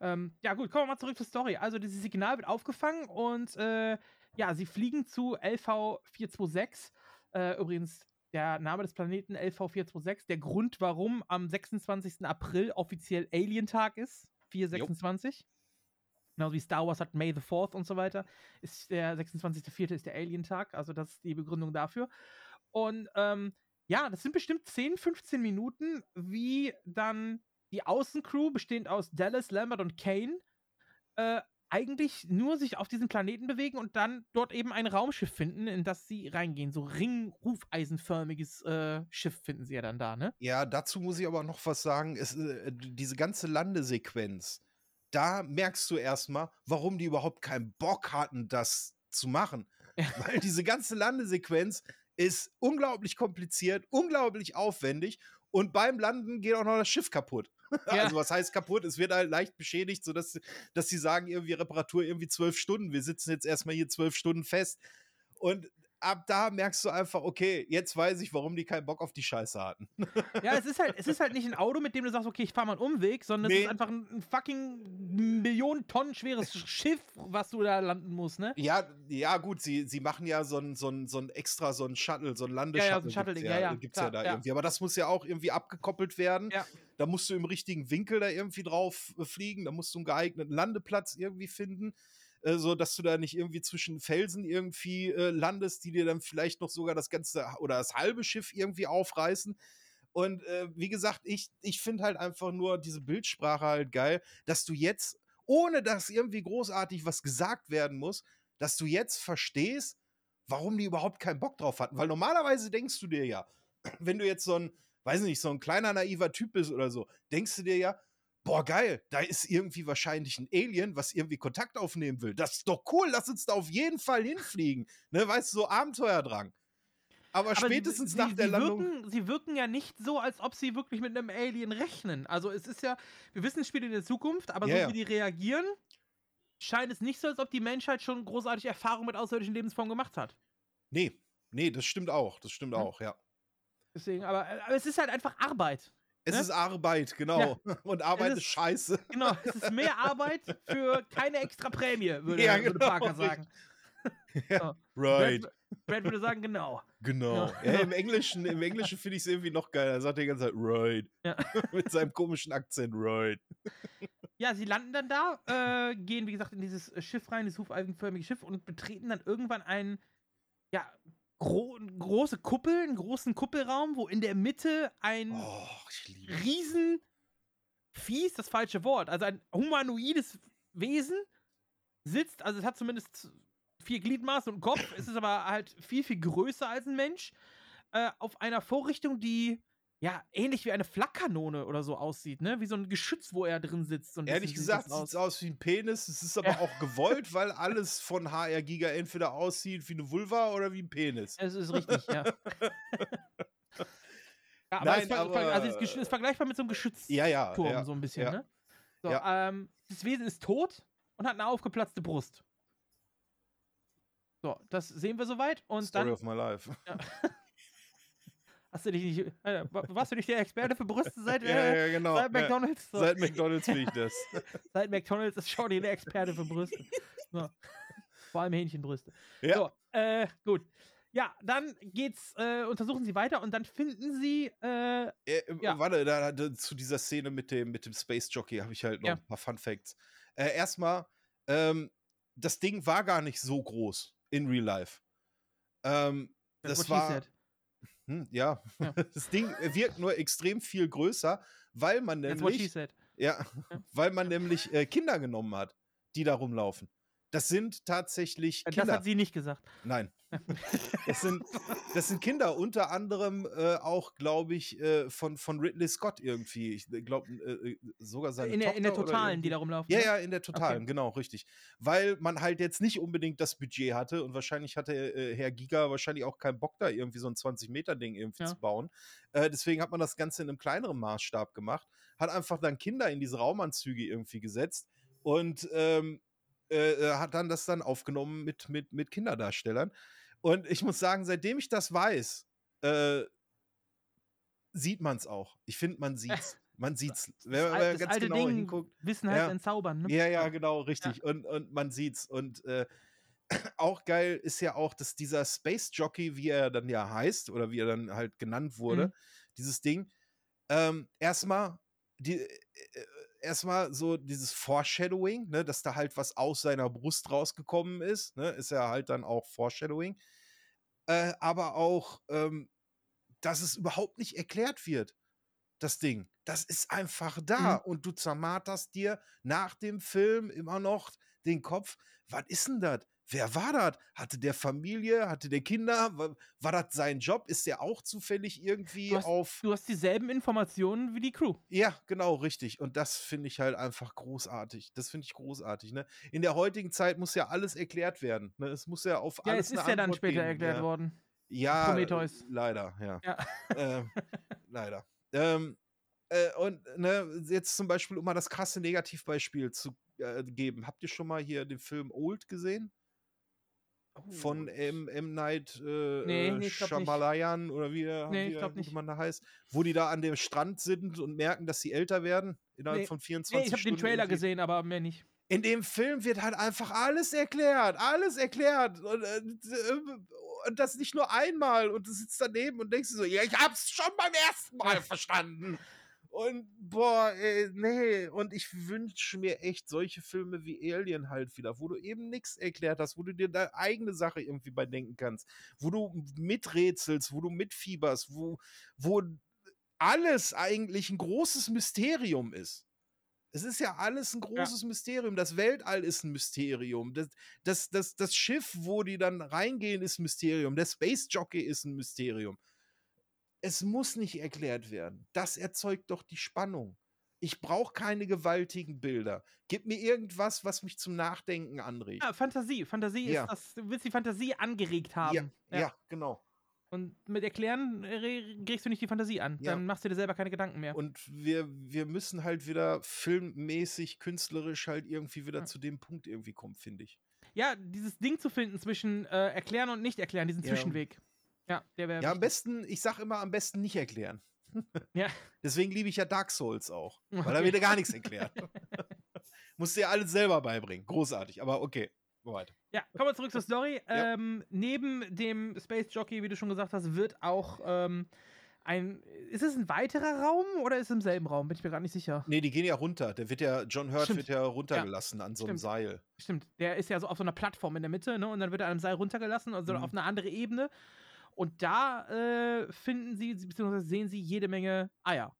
Ähm, ja, gut, kommen wir mal zurück zur Story. Also, dieses Signal wird aufgefangen und äh, ja, sie fliegen zu LV426. Äh, übrigens, der Name des Planeten LV426. Der Grund, warum am 26. April offiziell Alien-Tag ist, 426. Genauso wie Star Wars hat May the 4th und so weiter. Ist der 26.04. ist der Alien-Tag. Also, das ist die Begründung dafür. Und ähm, ja, das sind bestimmt 10, 15 Minuten, wie dann die Außencrew, bestehend aus Dallas, Lambert und Kane, äh, eigentlich nur sich auf diesen Planeten bewegen und dann dort eben ein Raumschiff finden, in das sie reingehen. So ringrufeisenförmiges äh, Schiff finden sie ja dann da, ne? Ja, dazu muss ich aber noch was sagen. Es, äh, diese ganze Landesequenz, da merkst du erstmal, warum die überhaupt keinen Bock hatten, das zu machen. Weil diese ganze Landesequenz ist unglaublich kompliziert, unglaublich aufwendig und beim Landen geht auch noch das Schiff kaputt. Ja. Also was heißt kaputt? Es wird halt leicht beschädigt, sodass dass sie sagen, irgendwie Reparatur irgendwie zwölf Stunden. Wir sitzen jetzt erstmal hier zwölf Stunden fest. Und ab da merkst du einfach, okay, jetzt weiß ich, warum die keinen Bock auf die Scheiße hatten. Ja, es ist halt, es ist halt nicht ein Auto, mit dem du sagst, okay, ich fahre mal einen Umweg, sondern es Nee. ist einfach ein, fucking Millionen Tonnen schweres Schiff, was du da landen musst, ne? Ja, ja, gut, sie, sie machen ja so ein, so ein, so ein extra, so ein Shuttle, so ein Ja, Landeshuttle. ja, so ein Shuttle-Ding, gibt's ja, ja, Gibt's klar, ja da ja. irgendwie. Aber das muss ja auch irgendwie abgekoppelt werden. Ja. Da musst du im richtigen Winkel da irgendwie drauf äh, fliegen. Da musst du einen geeigneten Landeplatz irgendwie finden, äh, so dass du da nicht irgendwie zwischen Felsen irgendwie äh, landest, die dir dann vielleicht noch sogar das ganze oder das halbe Schiff irgendwie aufreißen. Und äh, wie gesagt, ich, ich finde halt einfach nur diese Bildsprache halt geil, dass du jetzt, ohne dass irgendwie großartig was gesagt werden muss, dass du jetzt verstehst, warum die überhaupt keinen Bock drauf hatten. Weil normalerweise denkst du dir ja, wenn du jetzt so ein, weiß nicht, so ein kleiner naiver Typ bist oder so, denkst du dir ja, boah, geil, da ist irgendwie wahrscheinlich ein Alien, was irgendwie Kontakt aufnehmen will. Das ist doch cool, lass uns da auf jeden Fall hinfliegen. Ne, weißt du, so Abenteuerdrang. Aber, Aber sie- spätestens sie, nach der sie Landung. Wirken, sie wirken ja nicht so, als ob sie wirklich mit einem Alien rechnen. Also es ist ja, wir wissen, es spielt in der Zukunft, aber Ja, so wie die reagieren, scheint es nicht so, als ob die Menschheit schon großartige Erfahrungen mit außerirdischen Lebensformen gemacht hat. Nee, nee, das stimmt auch. Das stimmt Ja. auch, ja. Deswegen, aber, aber es ist halt einfach Arbeit. Es Ne? ist Arbeit, genau. Und Arbeit ist, ist- scheiße. Genau, es ist mehr Arbeit für keine extra Prämie, würde, Ja, würde genau, Parker sagen. Ja, So. right. Brad, Brad würde sagen, genau. Genau. Ja. Ja, Im Englischen, im Englischen finde ich es irgendwie noch geiler. Er sagt die ganze Zeit, right. Ja. Mit seinem komischen Akzent, right. Ja, sie landen dann da, äh, gehen, wie gesagt, in dieses Schiff rein, dieses hufeisenförmige Schiff und betreten dann irgendwann ein, ja, gro große Kuppel, einen großen Kuppelraum, wo in der Mitte ein Oh, riesen ist das falsche Wort, also ein humanoides Wesen sitzt, also es hat zumindest vier Gliedmaßen und einen Kopf, es ist aber halt viel, viel größer als ein Mensch, äh, auf einer Vorrichtung, die ja ähnlich wie eine Flakkanone oder so aussieht, ne? Wie so ein Geschütz, wo er drin sitzt. Ein Ehrlich gesagt sieht es aus wie ein Penis. Es ist aber auch gewollt, weil alles von HR Giga entweder aussieht wie eine Vulva oder wie ein Penis. Es ist richtig, ja. ja aber, Nein, es, aber- also es ist vergleichbar mit so einem Geschützturm, Ja, ja, ja, so ein bisschen, ja. ne? So, Ja. ähm, das Wesen ist tot und hat eine aufgeplatzte Brust. So, das sehen wir soweit. Und Story dann of my life. hast du dich nicht. Äh, wa- warst du nicht der Experte für Brüste seit, äh, ja, genau. seit. McDonalds? So. Seit McDonalds will ich das. Seit McDonalds ist Shorty der Experte für Brüste. So. Vor allem Hähnchenbrüste. Ja. So, äh, gut. Ja, dann geht's, äh, untersuchen sie weiter und dann finden sie, äh, Äh, Ja. Warte, da, da, zu dieser Szene mit dem, mit dem Space Jockey habe ich halt noch Ja. ein paar Fun Facts. Äh, erstmal, ähm, das Ding war gar nicht so groß in Real Life. Ähm, das war. said. Hm, ja. Ja. das Ding wirkt nur extrem viel größer, weil man nämlich. Ja, weil man nämlich äh, Kinder genommen hat, die da rumlaufen. Das sind tatsächlich Das Kinder. hat sie nicht gesagt. Nein. Das sind, das sind Kinder, unter anderem äh, auch, glaube ich, äh, von, von Ridley Scott irgendwie. Ich glaube, äh, sogar seine In der, in der Tochter Totalen, die da rumlaufen. Ja, ne? ja, in der Totalen, genau, richtig. Weil man halt jetzt nicht unbedingt das Budget hatte und wahrscheinlich hatte äh, Herr Giga wahrscheinlich auch keinen Bock, da irgendwie so ein 20-Meter-Ding irgendwie Ja. zu bauen. Äh, deswegen hat man das Ganze in einem kleineren Maßstab gemacht, hat einfach dann Kinder in diese Raumanzüge irgendwie gesetzt und ähm, äh, äh, hat dann das dann aufgenommen mit, mit, mit Kinderdarstellern. Und ich muss sagen, seitdem ich das weiß, äh, sieht man es auch. Ich finde, man sieht's. Man sieht's. Wenn man ganz alte genau Ding, hinguckt. Wissen halt Ja. entzaubern, ne? Ja, ja, genau, richtig. Und, und man sieht's. Und äh, auch geil ist ja auch, dass dieser Space Jockey, wie er dann ja heißt, oder wie er dann halt genannt wurde, Mhm. dieses Ding, ähm, erstmal die, äh, äh, erstmal so dieses Foreshadowing, ne, dass da halt was aus seiner Brust rausgekommen ist, ne, ist ja halt dann auch Foreshadowing. Äh, aber auch, ähm, dass es überhaupt nicht erklärt wird, das Ding. Das ist einfach da Mhm. und du zermarterst dir nach dem Film immer noch den Kopf. Was ist denn das? Wer war das? Hatte der Familie? Hatte der Kinder? War, war das sein Job? Ist der auch zufällig irgendwie Du hast, auf. du hast dieselben Informationen wie die Crew. Ja, genau, richtig. Und das finde ich halt einfach großartig. Das finde ich großartig. Ne? In der heutigen Zeit muss ja alles erklärt werden. Ne? Es muss ja auf Ja, alles es ist ja dann später geben. erklärt ja. worden. Ja, Prometheus. leider, ja. Ja. ähm, leider. Ähm, äh, und ne, jetzt zum Beispiel, um mal das krasse Negativbeispiel zu äh, geben. Habt ihr schon mal hier den Film Old gesehen? Von M. M. Night äh, Nee, äh, nee, nicht. Shyamalan oder wie, der- Nee, wie der gute. Mann da heißt, wo die da an dem Strand sind und merken, dass sie älter werden innerhalb Nee. von 24 Nee, ich habe den. Trailer gesehen, aber mehr nicht. In dem Film wird halt einfach alles erklärt, alles erklärt. Und, äh, und das nicht nur einmal. Und du sitzt daneben und denkst so, ja, ich hab's schon beim ersten Mal verstanden. Und boah, ey, nee. Und ich wünsche mir echt solche Filme wie Alien halt wieder, wo du eben nichts erklärt hast, wo du dir deine eigene Sache irgendwie bei denken kannst, wo du miträtselst, wo du mitfieberst, wo, wo alles eigentlich ein großes Mysterium ist. Es ist ja alles ein großes Mysterium. Das Weltall ist ein Mysterium. Das, das, das, das Schiff, wo die dann reingehen, ist ein Mysterium. Der Space Jockey ist ein Mysterium. Es muss nicht erklärt werden. Das erzeugt doch die Spannung. Ich brauche keine gewaltigen Bilder. Gib mir irgendwas, was mich zum Nachdenken anregt. Ja, Fantasie. Fantasie Ja. ist das, du willst die Fantasie angeregt haben. Ja, ja, genau. Und mit Erklären äh, re- kriegst du nicht die Fantasie an. Dann machst du dir selber keine Gedanken mehr. Und wir, wir müssen halt wieder filmmäßig, künstlerisch halt irgendwie wieder Ja. zu dem Punkt irgendwie kommen, finde ich. ja, dieses Ding zu finden zwischen äh, Erklären und Nicht-Erklären, diesen Ja. Zwischenweg. Ja, der wäre. Ja, am besten, ich sag immer, am besten nicht erklären. Ja. Deswegen liebe ich ja Dark Souls auch. Weil da wird dir gar nichts erklärt. Musst dir alles selber beibringen. Großartig, aber okay. Weiter. Ja, kommen wir zurück zur Story. Ja. Ähm, neben dem Space Jockey, wie du schon gesagt hast, wird auch ähm, ein. Ist es ein weiterer Raum oder ist es im selben Raum? Bin ich mir gar nicht sicher. Nee, die gehen ja runter. Der wird ja, John Hurt Stimmt. wird ja runtergelassen an so einem Stimmt. Seil. Stimmt, der ist ja so auf so einer Plattform in der Mitte, ne? Und dann wird er an einem Seil runtergelassen, also Mhm. auf eine andere Ebene. Und da äh, finden sie, beziehungsweise sehen sie jede Menge Eier.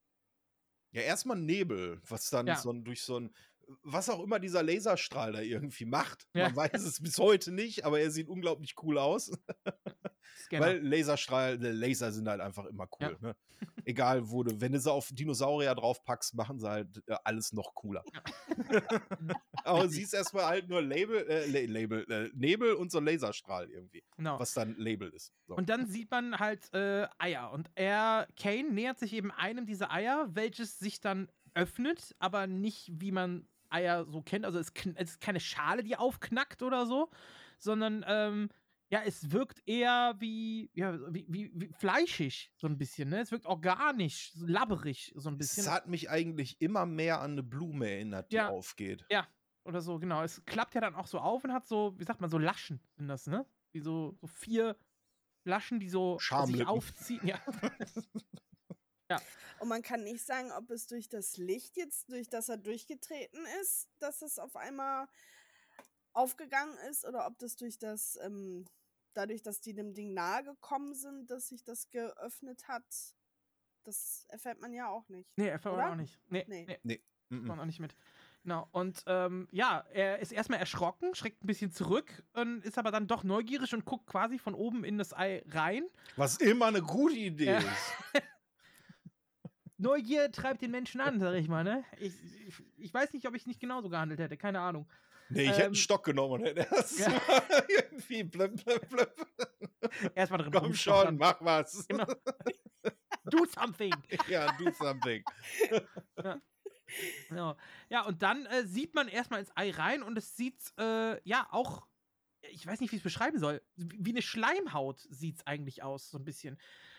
Ja, erstmal Nebel, was dann Ja. so durch so ein, was auch immer dieser Laserstrahl da irgendwie macht. Ja. Man weiß es bis heute nicht, aber er sieht unglaublich cool aus. Scanner. Weil Laserstrahl, äh, Laser sind halt einfach immer cool. Ne? Egal, wo du, wenn du sie auf Dinosaurier draufpackst, machen sie halt äh, alles noch cooler. aber du siehst erstmal halt nur Label, äh, La- Label, äh, Nebel und so Laserstrahl irgendwie. Genau. Was dann Label ist. So. Und dann sieht man halt äh, Eier. Und er, Kane, nähert sich eben einem dieser Eier, welches sich dann öffnet, aber nicht wie man Eier so kennt. Also es, es ist keine Schale, die aufknackt oder so, sondern ähm, ja, es wirkt eher wie, ja, wie, wie, wie fleischig, so ein bisschen. Ne? Es wirkt organisch, so labberig, so ein bisschen. es hat mich eigentlich immer mehr an eine Blume erinnert, die Ja. aufgeht. Ja, oder so, genau. Es klappt ja dann auch so auf und hat so, wie sagt man, so Laschen sind das, ne? Wie so, so vier Laschen, die so sich aufziehen. Ja. Und man kann nicht sagen, ob es durch das Licht jetzt, durch das er durchgetreten ist, dass es auf einmal aufgegangen ist oder ob das durch das, ähm, dadurch, dass die dem Ding nahe gekommen sind, dass sich das geöffnet hat. Das erfährt man ja auch nicht. Nee, erfährt man auch nicht. Nee, Nee. nee. Nee. mhm. man auch nicht mit. Genau. Und ähm, ja, er ist erstmal erschrocken, schreckt ein bisschen zurück, und ist aber dann doch neugierig und guckt quasi von oben in das Ei rein. Was immer eine gute Idee Ja. ist. Neugier treibt den Menschen an, sag ich mal, ne? Ich, ich, ich weiß nicht, ob ich nicht genauso gehandelt hätte, keine Ahnung. Nee, ich hätte Ähm, einen Stock genommen und hätte erst Ja. irgendwie blöp, blöp, blöp. Erstmal drin Komm schon, mach was. Genau. Do something. ja, do something. Genau. Ja, und dann äh, sieht man erstmal ins Ei rein und es sieht, äh, ja, auch, ich weiß nicht, wie ich es beschreiben soll, wie wie eine Schleimhaut sieht es eigentlich aus, so ein bisschen.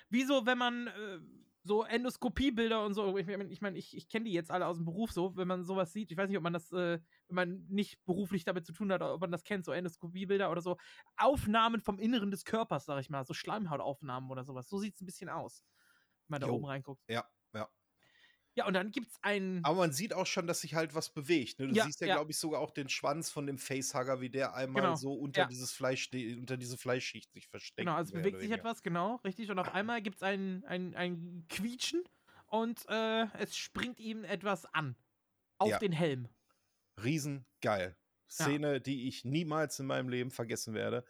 Wie so, wenn man äh, so Endoskopiebilder und so, ich meine, ich, mein, ich, ich kenne die jetzt alle aus dem Beruf so, wenn man sowas sieht, ich weiß nicht, ob man das, äh, wenn man nicht beruflich damit zu tun hat, ob man das kennt, so Endoskopiebilder oder so, Aufnahmen vom Inneren des Körpers, sag ich mal, so Schleimhautaufnahmen oder sowas, so sieht es ein bisschen aus, wenn man da Jo. oben reinguckt. Ja, ja. Und dann gibt es einen... Aber man sieht auch schon, dass sich halt was bewegt. Ne? Du Ja, siehst ja, ja. glaube ich, sogar auch den Schwanz von dem Facehugger, wie der einmal Genau, so unter ja. dieses Fleisch, unter diese Fleischschicht sich versteckt. Genau, also bewegt sich etwas, genau, richtig. Und auf einmal gibt es ein, ein, ein Quietschen und äh, es springt ihm etwas an. Auf den Helm. Riesengeil. Szene, die ich niemals in meinem Leben vergessen werde.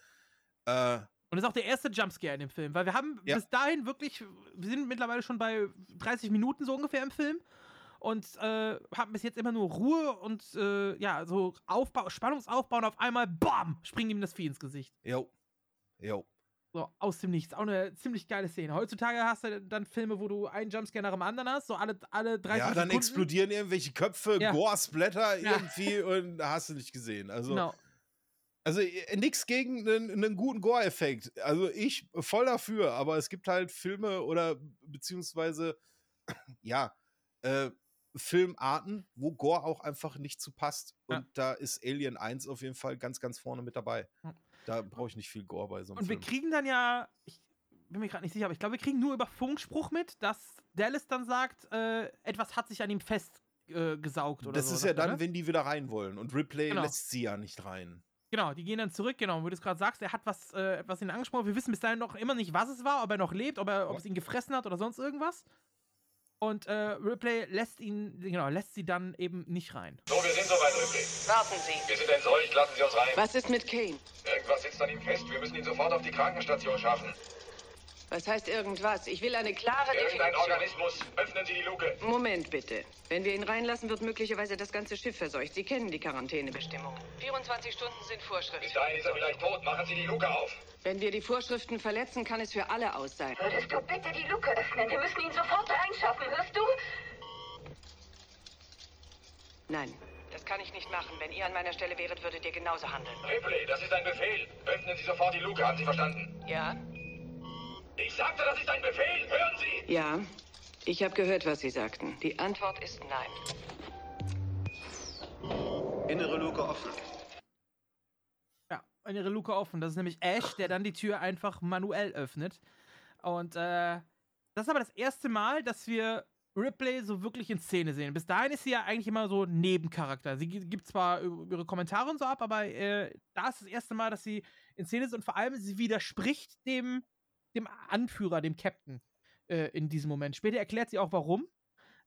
Äh, Und das ist auch der erste Jumpscare in dem Film, weil wir haben Ja. bis dahin wirklich, wir sind mittlerweile schon bei 30 Minuten so ungefähr im Film und äh, haben bis jetzt immer nur Ruhe und äh, ja, so Aufbau, Spannungsaufbau und auf einmal, BAM, springt ihm das Vieh ins Gesicht. jo. Jo. So, aus dem Nichts. Auch eine ziemlich geile Szene. Heutzutage hast du dann Filme, wo du einen Jumpscare nach dem anderen hast, so alle, alle 30 Ja, dann Sekunden. explodieren irgendwelche Köpfe, Ja. Gore-Splatter Ja. irgendwie und hast du nicht gesehen. Also, Genau. Also äh, nichts gegen einen, einen guten Gore-Effekt. Also ich voll dafür, aber es gibt halt Filme oder beziehungsweise ja, äh, Filmarten, wo Gore auch einfach nicht zu passt. Und Ja. da ist Alien 1 auf jeden Fall ganz, ganz vorne mit dabei. Da brauche ich nicht viel Gore bei so einem Und wir Film. kriegen dann ja, ich bin mir gerade nicht sicher, aber ich glaube, wir kriegen nur über Funkspruch mit, dass Dallas dann sagt, äh, etwas hat sich an ihm festgesaugt äh, oder das so. ist ja dann, wenn die wieder rein wollen. Und Ripley Genau. lässt sie ja nicht rein. Genau, die gehen dann zurück, genau, wo du es gerade sagst, er hat was, äh, etwas ihn angesprochen. Wir wissen bis dahin noch immer nicht, was es war, ob er noch lebt, ob, er, ob es ihn gefressen hat oder sonst irgendwas. Und äh, Ripley lässt ihn, genau, lässt sie dann eben nicht rein. So, wir sind soweit, Ripley. Warten Sie. Wir sind entseucht, lassen Sie uns rein. Was ist mit Kane? Irgendwas sitzt an ihm fest. Wir müssen ihn sofort auf die Krankenstation schaffen. Was heißt irgendwas? Ich will eine klare Irgendein Definition. Organismus. Öffnen Sie die Luke. Moment bitte. Wenn wir ihn reinlassen, wird möglicherweise das ganze Schiff verseucht. Sie kennen die Quarantänebestimmungen. 24 Stunden sind Vorschrift. Bis dahin ist er vielleicht tot. Machen Sie die Luke auf. Wenn wir die Vorschriften verletzen, kann es für alle aus sein. Würdest du bitte die Luke öffnen? Wir müssen ihn sofort reinschaffen, hörst du? Nein, das kann ich nicht machen. Wenn ihr an meiner Stelle wäret, würdet ihr genauso handeln. Ripley, das ist ein Befehl. Öffnen Sie sofort die Luke. Haben Sie verstanden? Ja? Ich sagte, das ist ein Befehl. Hören Sie. Ja. Ich habe gehört, was Sie sagten. Die Antwort ist nein. Innere Luke offen. Ja, eine Luke offen. Das ist nämlich Ash, der dann die Tür einfach manuell öffnet. Und äh, das ist aber das erste Mal, dass wir Ripley so wirklich in Szene sehen. Bis dahin ist sie ja eigentlich immer so Nebencharakter. Sie gi- gibt zwar ihre Kommentare und so ab, aber äh, da ist das erste Mal, dass sie in Szene ist und vor allem sie widerspricht dem dem Anführer, dem Captain äh, in diesem Moment. Später erklärt sie auch, warum.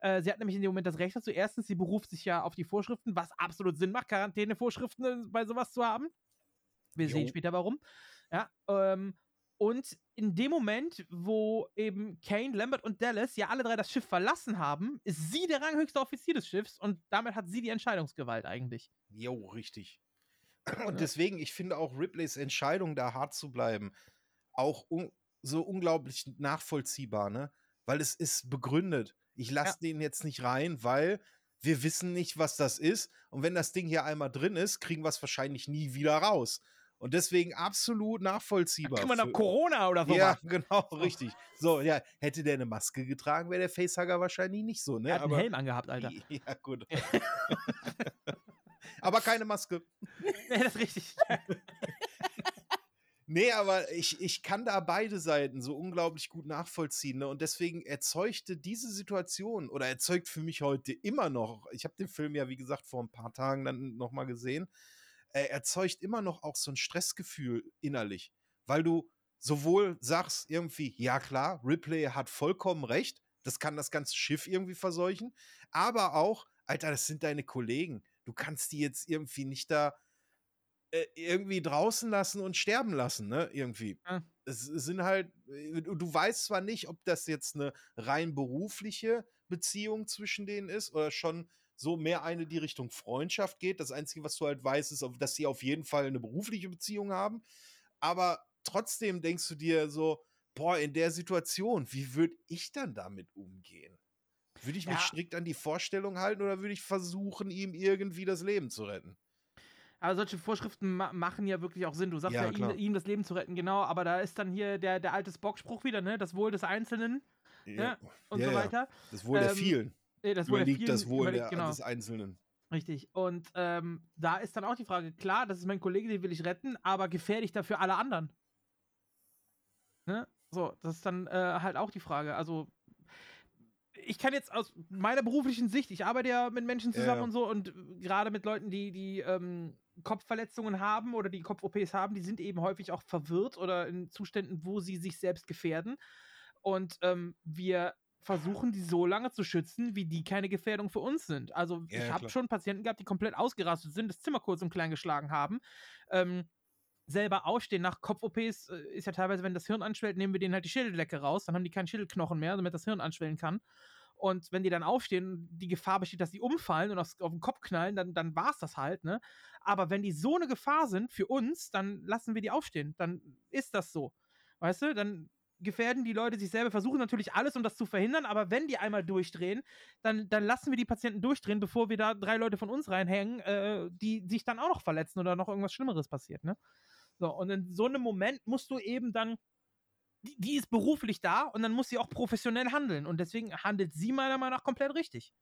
Äh, sie hat nämlich in dem Moment das Recht dazu. Erstens, sie beruft sich ja auf die Vorschriften, was absolut Sinn macht, Quarantänevorschriften äh, bei sowas zu haben. Wir Jo. sehen später warum. Ja, ähm, und in dem Moment, wo eben Kane, Lambert und Dallas ja alle drei das Schiff verlassen haben, ist sie der ranghöchste Offizier des Schiffs und damit hat sie die Entscheidungsgewalt eigentlich. Jo, richtig. Und deswegen, ich finde auch Ripleys Entscheidung, da hart zu bleiben, auch un so unglaublich nachvollziehbar, ne? Weil es ist begründet. Ich lasse den jetzt nicht rein, weil wir wissen nicht, was das ist. Und wenn das Ding hier einmal drin ist, kriegen wir es wahrscheinlich nie wieder raus. Und deswegen absolut nachvollziehbar. Wir noch für- Corona oder so. Ja, genau, richtig. So, ja, hätte der eine Maske getragen, wäre der Facehugger wahrscheinlich nicht so, ne? Er hat einen Helm angehabt, Alter. Ja, gut. aber keine Maske. Ja, das ist richtig. Nee, aber ich, ich kann da beide Seiten so unglaublich gut nachvollziehen. Ne? Und deswegen erzeugte diese Situation oder erzeugt für mich heute immer noch, ich habe den Film ja, wie gesagt, vor ein paar Tagen dann nochmal gesehen, äh, erzeugt immer noch auch so ein Stressgefühl innerlich. Weil du sowohl sagst irgendwie, ja klar, Ripley hat vollkommen recht, das kann das ganze Schiff irgendwie verseuchen, aber auch, Alter, das sind deine Kollegen. Du kannst die jetzt irgendwie nicht da äh, irgendwie draußen lassen und sterben lassen, ne? Irgendwie. Es es sind halt, äh, du weißt zwar nicht, ob das jetzt eine rein berufliche Beziehung zwischen denen ist oder schon so mehr eine, die Richtung Freundschaft geht. Das Einzige, was du halt weißt, ist, dass sie auf jeden Fall eine berufliche Beziehung haben. Aber trotzdem denkst du dir so, boah, in der Situation, wie würde ich dann damit umgehen? Würde ich mich Ja. strikt an die Vorstellung halten oder würde ich versuchen, ihm irgendwie das Leben zu retten? Aber solche Vorschriften ma machen ja wirklich auch Sinn. Du sagst Ja, ja, ihm, ihm das Leben zu retten, genau, aber da ist dann hier der, der alte Spock-Spruch wieder, ne? Das Wohl des Einzelnen. Ja. Ne? Und Ja, so weiter. Das Wohl der Ähm, vielen. äh, Das Wohl der Überliegt vielen das Wohl überliegt- der, genau. des Einzelnen. Richtig. Und ähm, da ist dann auch die Frage, klar, das ist mein Kollege, den will ich retten, aber gefährlich dafür alle anderen. Ne? So, das ist dann äh, halt auch die Frage. Also, ich kann jetzt aus meiner beruflichen Sicht, ich arbeite ja mit Menschen zusammen ja. und so und gerade mit Leuten, die, die ähm, Kopfverletzungen haben oder die Kopf-OPs haben, die sind eben häufig auch verwirrt oder in Zuständen, wo sie sich selbst gefährden. Und ähm, wir versuchen, die so lange zu schützen, wie die keine Gefährdung für uns sind. Also Ja, ich habe schon Patienten gehabt, die komplett ausgerastet sind, das Zimmer kurz und klein geschlagen haben. Ähm, selber aufstehen nach Kopf-OPs äh, ist ja teilweise, wenn das Hirn anschwellt, nehmen wir denen halt die Schädeldecke raus, dann haben die keinen Schädelknochen mehr, damit das Hirn anschwellen kann. Und wenn die dann aufstehen, die Gefahr besteht, dass die umfallen und aufs, auf den Kopf knallen, dann, dann war es das halt, ne? Aber wenn die so eine Gefahr sind für uns, dann lassen wir die aufstehen. Dann ist das so. Weißt du, dann gefährden die Leute sich selber, versuchen natürlich alles, um das zu verhindern, aber wenn die einmal durchdrehen, dann, dann lassen wir die Patienten durchdrehen, bevor wir da drei Leute von uns reinhängen, äh, die sich dann auch noch verletzen oder noch irgendwas Schlimmeres passiert, ne? So, und in so einem Moment musst du eben dann, die, die ist beruflich da und dann muss sie auch professionell handeln und deswegen handelt sie meiner Meinung nach komplett richtig.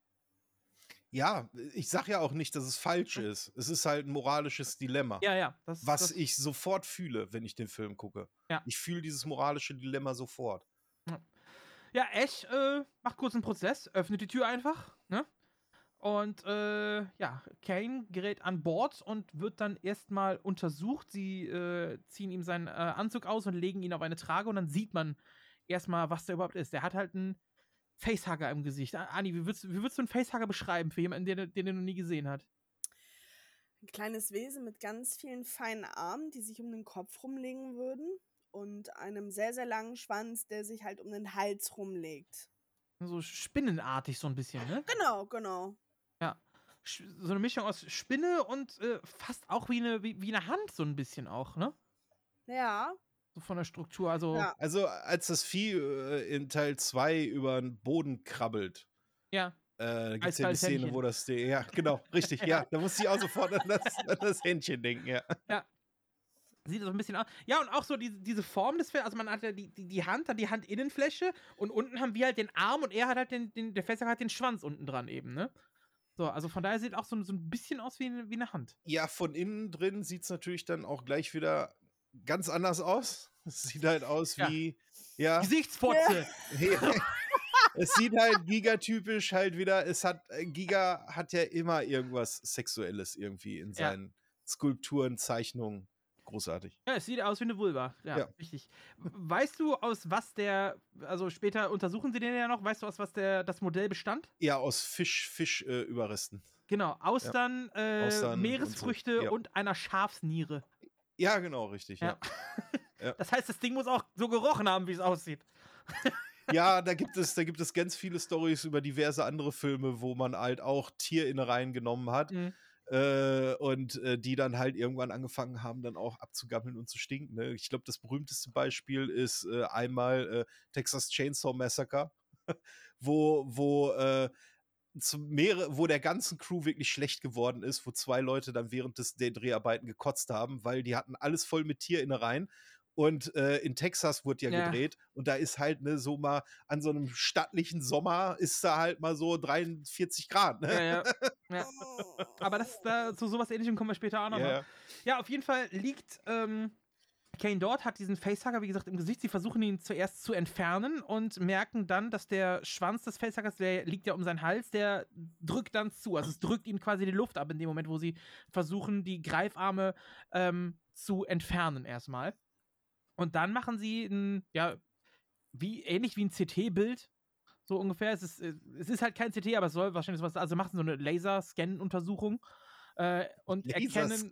Ja, ich sag ja auch nicht, dass es falsch ist. Es ist halt ein moralisches Dilemma. Ja, ja. Das, was das, ich sofort fühle, wenn ich den Film gucke. Ja. Ich fühle dieses moralische Dilemma sofort. Ja, Ash äh, macht kurz einen Prozess, öffnet die Tür einfach, ne? Und äh, ja, Kane gerät an Bord und wird dann erstmal untersucht. Sie äh, ziehen ihm seinen äh, Anzug aus und legen ihn auf eine Trage und dann sieht man erstmal, was da überhaupt ist. Der hat halt einen Facehugger im Gesicht. A- Ani, wie würdest, wie würdest du einen Facehugger beschreiben für jemanden, den, den er noch nie gesehen hat? Ein kleines Wesen mit ganz vielen feinen Armen, die sich um den Kopf rumlegen würden. Und einem sehr, sehr langen Schwanz, der sich halt um den Hals rumlegt. So spinnenartig so ein bisschen, ne? Genau, genau. So eine Mischung aus Spinne und äh, fast auch wie eine, wie, wie eine Hand, so ein bisschen auch, ne? Ja. So von der Struktur. Also, Ja. Also, als das Vieh äh, in Teil 2 über den Boden krabbelt, ja. äh, da gibt es ja die Szene, Händchen. wo das. Ja, genau, richtig, ja. Da muss ich auch sofort an das, an das Händchen denken, ja. Ja. Sieht so ein bisschen aus. Ja, und auch so diese, diese Form des Pferdes. Also man hat ja die, die, die Hand, dann die Handinnenfläche und unten haben wir halt den Arm und er hat halt den, den der Fässer hat den Schwanz unten dran eben, ne? So, also von daher sieht auch so, so ein bisschen aus wie, eine- wie eine Hand. Ja, von innen drin sieht es natürlich dann auch gleich wieder ganz anders aus. Es sieht halt aus Ja. wie. Ja. Gesichtsfotze! es sieht halt gigatypisch halt wieder. Es hat. äh, Giga hat ja immer irgendwas Sexuelles irgendwie in Ja. seinen Skulpturen, Zeichnungen, großartig. Ja, es sieht aus wie eine Vulva. Ja, Ja. richtig. Weißt du, aus was der, also später untersuchen sie den ja noch, weißt du, aus was der, das Modell bestand? Ja, aus Fisch, Fisch, äh, Überresten. Genau, Austern, äh, Austern und so, Meeresfrüchte ja. und einer Schafsniere. Ja, genau, richtig. Ja. Ja. Das heißt, das Ding muss auch so gerochen haben, wie es aussieht. ja, da gibt es, da gibt es ganz viele Stories über diverse andere Filme, wo man halt auch Tierinnereien genommen hat. Mhm. Äh, und äh, die dann halt irgendwann angefangen haben, dann auch abzugammeln und zu stinken. Ne? Ich glaube, das berühmteste Beispiel ist äh, einmal äh, Texas Chainsaw Massacre, wo, wo, äh, mehrere, wo der ganzen Crew wirklich schlecht geworden ist, wo zwei Leute dann während des, der Dreharbeiten gekotzt haben, weil die hatten alles voll mit Tierinnereien. Und äh, in Texas wurde ja, Ja. gedreht und da ist halt ne, so mal an so einem stattlichen Sommer ist da halt mal so 43 Grad. Ne? Ja, ja. Aber das, da, zu sowas ähnlichem kommen wir später auch noch. Ja, mal. ja. ja, auf jeden Fall liegt ähm, Kane dort, hat diesen Facehugger, wie gesagt, im Gesicht. Sie versuchen ihn zuerst zu entfernen und merken dann, dass der Schwanz des Facehuggers, der liegt ja um seinen Hals, der drückt dann zu. Also es drückt ihm quasi die Luft ab in dem Moment, wo sie versuchen, die Greifarme ähm, zu entfernen erstmal. Und dann machen sie ein, ja, wie, ähnlich wie ein CT-Bild, so ungefähr. Es ist, es ist halt kein CT, aber es soll wahrscheinlich sowas, also machen so eine Laser-Scan-Untersuchung. Äh, und erkennen.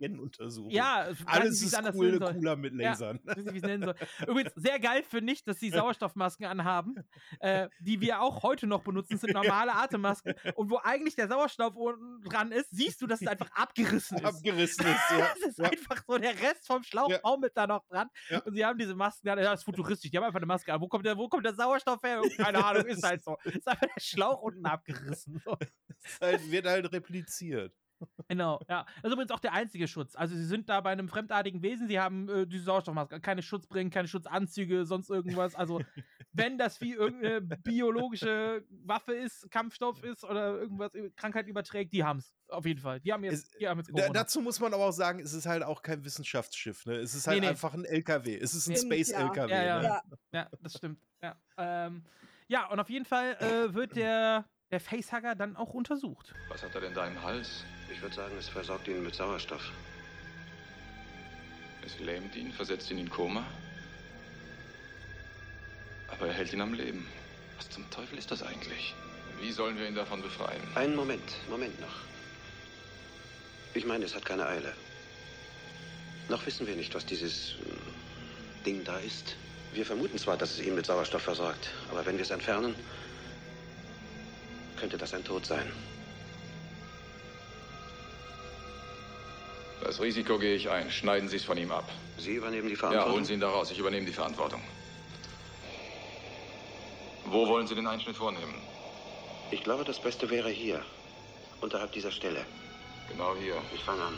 Ja, Alles nicht, ist anders cool, cooler mit Lasern. Ja, nicht, wie nennen soll. Übrigens, sehr geil finde ich, dass sie Sauerstoffmasken anhaben, äh, die wir auch heute noch benutzen, sind normale Atemmasken. Und wo eigentlich der Sauerstoff unten dran ist, siehst du, dass es einfach abgerissen ist. Abgerissen ist, ja. Es ist Ja. einfach so, der Rest vom Schlauch baumelt da noch dran. Ja. Und sie haben diese Masken, ja, das ist futuristisch, die haben einfach eine Maske an. Wo kommt der, wo kommt der Sauerstoff her? Keine Ahnung, ist halt so. Ist einfach der Schlauch unten abgerissen. So. Halt, wird halt repliziert. Genau, ja. Das ist übrigens auch der einzige Schutz. Also sie sind da bei einem fremdartigen Wesen, sie haben äh, diese Sauerstoffmaske, keine Schutzbrillen, keine Schutzanzüge, sonst irgendwas. Also wenn das wie irgendeine biologische Waffe ist, Kampfstoff ist oder irgendwas über- Krankheit überträgt, die haben es. Auf jeden Fall. Die haben jetzt, die haben jetzt dazu muss man aber auch sagen, es ist halt auch kein Wissenschaftsschiff. Ne? Es ist halt Nee, nee. einfach ein LKW. Es ist ein Space-LKW. ja, ja, ne? ja. ja, das stimmt. Ja, ähm, ja und auf jeden Fall äh, wird der, der Facehugger dann auch untersucht. Was hat er denn da im Hals? Ich würde sagen, es versorgt ihn mit Sauerstoff. Es lähmt ihn, versetzt ihn in Koma. Aber er hält ihn am Leben. Was zum Teufel ist das eigentlich? Wie sollen wir ihn davon befreien? Einen Moment, Moment noch. Ich meine, es hat keine Eile. Noch wissen wir nicht, was dieses äh, Ding da ist. Wir vermuten zwar, dass es ihn mit Sauerstoff versorgt, aber wenn wir es entfernen, könnte das ein Tod sein. Das Risiko gehe ich ein. Schneiden Sie es von ihm ab. Sie übernehmen die Ja, Verantwortung? holen Sie ihn da raus. Ich übernehme die Verantwortung. Wo wollen Sie den Einschnitt vornehmen? Ich glaube, das Beste wäre hier, unterhalb dieser Stelle. Genau hier. Ich fange an.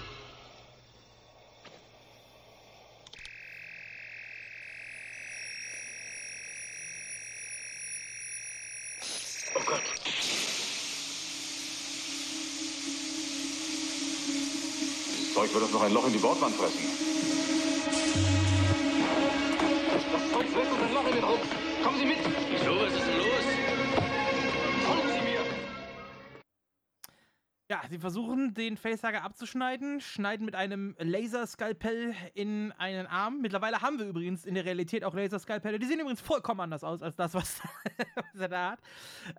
Das wird uns noch ein Loch in die Bordwand fressen. Das Zeug wird uns ein Loch in den Rumpf. Kommen Sie mit. Wieso? Was ist denn los? Folgen Sie mir. Ja, sie versuchen, den Facehugger abzuschneiden, schneiden mit einem Laserskalpell in einen Arm. Mittlerweile haben wir übrigens in der Realität auch Laserskalpelle. Die sehen übrigens vollkommen anders aus als das, was, was er da hat.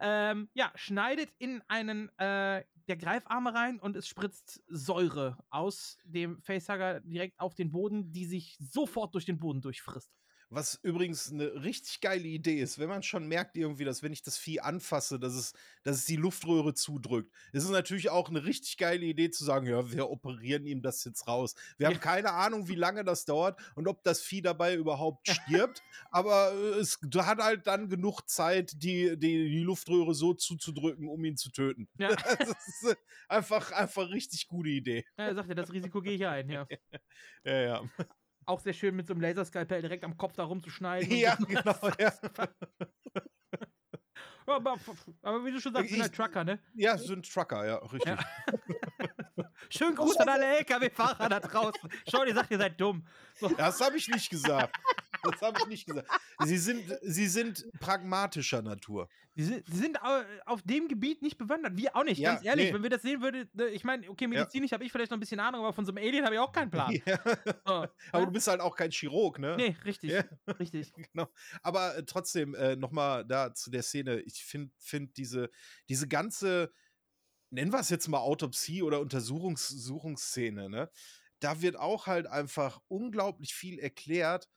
Ähm, ja, schneidet in einen äh, der Greifarme rein und es spritzt Säure aus dem Facehugger direkt auf den Boden, die sich sofort durch den Boden durchfrisst. Was übrigens eine richtig geile Idee ist, wenn man schon merkt irgendwie, dass wenn ich das Vieh anfasse, dass es, dass es die Luftröhre zudrückt. ist Es natürlich auch eine richtig geile Idee zu sagen, ja, wir operieren ihm das jetzt raus. Wir haben keine Ahnung, wie lange das dauert und ob das Vieh dabei überhaupt stirbt, aber äh, es hat halt dann genug Zeit, die, die, die Luftröhre so zuzudrücken, um ihn zu töten. Ja. Das ist äh, einfach, einfach richtig gute Idee. Ja, er sagt ja, das Risiko gehe ich ein, ja. Ja, ja. Auch sehr schön mit so einem Laserskalpell direkt am Kopf da rumzuschneiden. Ja, genau, ja. Ja, aber, aber wie du schon sagst, sind Ich- halt Trucker, ne? Ja, sind Trucker, ja, richtig. Schönen Gruß an alle LKW-Fahrer da draußen. Schau, ihr sagt, ihr seid dumm. So. Das habe ich nicht gesagt. Das habe ich nicht gesagt. Sie sind, sie sind pragmatischer Natur. Sie sind, sie sind au- auf dem Gebiet nicht bewandert. Wir auch nicht, Ja, ganz ehrlich. nee. Wenn wir das sehen würden, ne, ich meine, okay, medizinisch habe ich vielleicht noch ein bisschen Ahnung, aber von so einem Alien habe ich auch keinen Plan. Ja. So, Aber ne? du bist halt auch kein Chirurg, ne? Nee, richtig. Ja. Richtig. genau. Aber äh, trotzdem, äh, nochmal da zu der Szene, ich finde find diese, diese ganze, nennen wir es jetzt mal Autopsie- oder Untersuchungs Suchungsszene, ne? Da wird auch halt einfach unglaublich viel erklärt,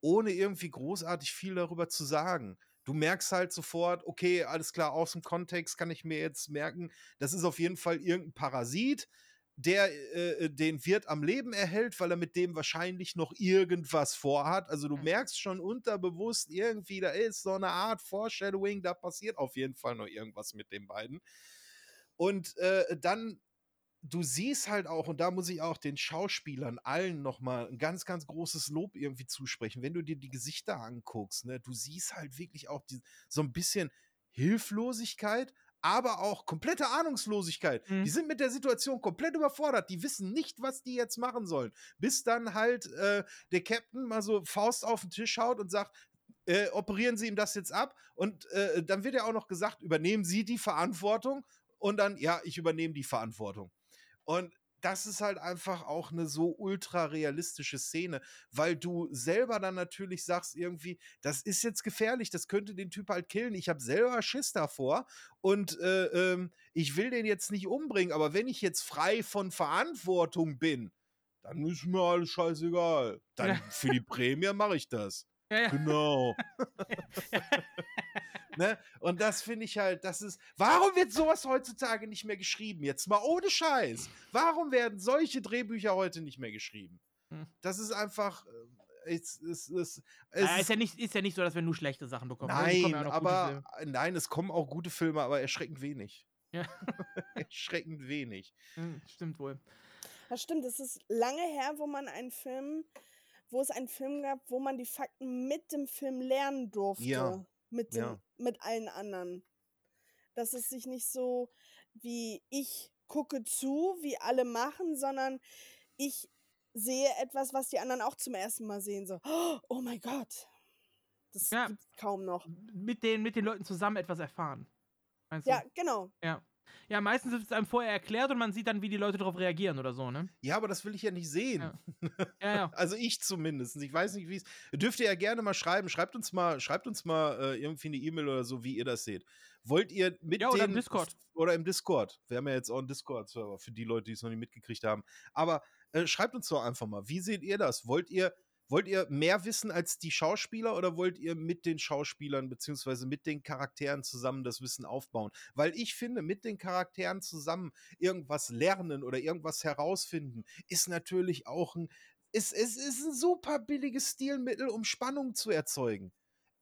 ohne irgendwie großartig viel darüber zu sagen. Du merkst halt sofort, okay, alles klar, aus dem Kontext kann ich mir jetzt merken, das ist auf jeden Fall irgendein Parasit, der äh, den Wirt am Leben erhält, weil er mit dem wahrscheinlich noch irgendwas vorhat. Also du merkst schon unterbewusst irgendwie, da ist so eine Art Foreshadowing, da passiert auf jeden Fall noch irgendwas mit den beiden. Und äh, dann, du siehst halt auch, und da muss ich auch den Schauspielern allen nochmal ein ganz, ganz großes Lob irgendwie zusprechen, wenn du dir die Gesichter anguckst, ne, du siehst halt wirklich auch die, so ein bisschen Hilflosigkeit, aber auch komplette Ahnungslosigkeit. Die sind mit der Situation komplett überfordert. Die wissen nicht, was die jetzt machen sollen. Bis dann halt äh, der Captain mal so Faust auf den Tisch haut und sagt, äh, operieren Sie ihm das jetzt ab. Und äh, dann wird ja auch noch gesagt, übernehmen Sie die Verantwortung. Und dann, ja, ich übernehme die Verantwortung. Und das ist halt einfach auch eine so ultra realistische Szene, weil du selber dann natürlich sagst irgendwie, das ist jetzt gefährlich, das könnte den Typ halt killen. Ich habe selber Schiss davor und äh, ähm, ich will den jetzt nicht umbringen, aber wenn ich jetzt frei von Verantwortung bin, dann ist mir alles scheißegal. Dann für die Prämie mache ich das. Ja, ja. Genau. ne? Und das finde ich halt, das ist. Warum wird sowas heutzutage nicht mehr geschrieben? Jetzt mal ohne Scheiß. Warum werden solche Drehbücher heute nicht mehr geschrieben? Hm. Das ist einfach. äh, Es, es, es, es ist, ja nicht, ist ja nicht so, dass wir nur schlechte Sachen bekommen. kommen Nein, ja aber nein, es kommen auch gute Filme, aber erschreckend wenig. Ja. erschreckend wenig. Hm, Stimmt wohl. Das stimmt, es ist lange her, wo man einen Film, wo es einen Film gab, wo man die Fakten mit dem Film lernen durfte. Ja, Mit, den, ja. mit allen anderen. Dass es sich nicht so wie ich gucke zu, wie alle machen, sondern ich sehe etwas, was die anderen auch zum ersten Mal sehen. So, oh mein Gott. Das Ja. gibt's kaum noch. Mit den, mit den Leuten zusammen etwas erfahren. Meinst du? Ja, genau. Ja. Ja, meistens ist es einem vorher erklärt und man sieht dann, wie die Leute darauf reagieren oder so, ne? Ja, aber das will ich ja nicht sehen. Ja, ja. Also ich zumindest. Ich weiß nicht, wie es. Dürft ihr ja gerne mal schreiben. Schreibt uns mal, schreibt uns mal äh, irgendwie eine E-Mail oder so, wie ihr das seht. Wollt ihr mit Ja, oder im den- Discord. Oder im Discord. Wir haben ja jetzt auch einen Discord-Server für die Leute, die es noch nicht mitgekriegt haben. Aber äh, schreibt uns doch einfach mal, wie seht ihr das? Wollt ihr, wollt ihr mehr wissen als die Schauspieler oder wollt ihr mit den Schauspielern beziehungsweise mit den Charakteren zusammen das Wissen aufbauen? Weil ich finde, mit den Charakteren zusammen irgendwas lernen oder irgendwas herausfinden, ist natürlich auch ein, es, es ist ein super billiges Stilmittel, um Spannung zu erzeugen.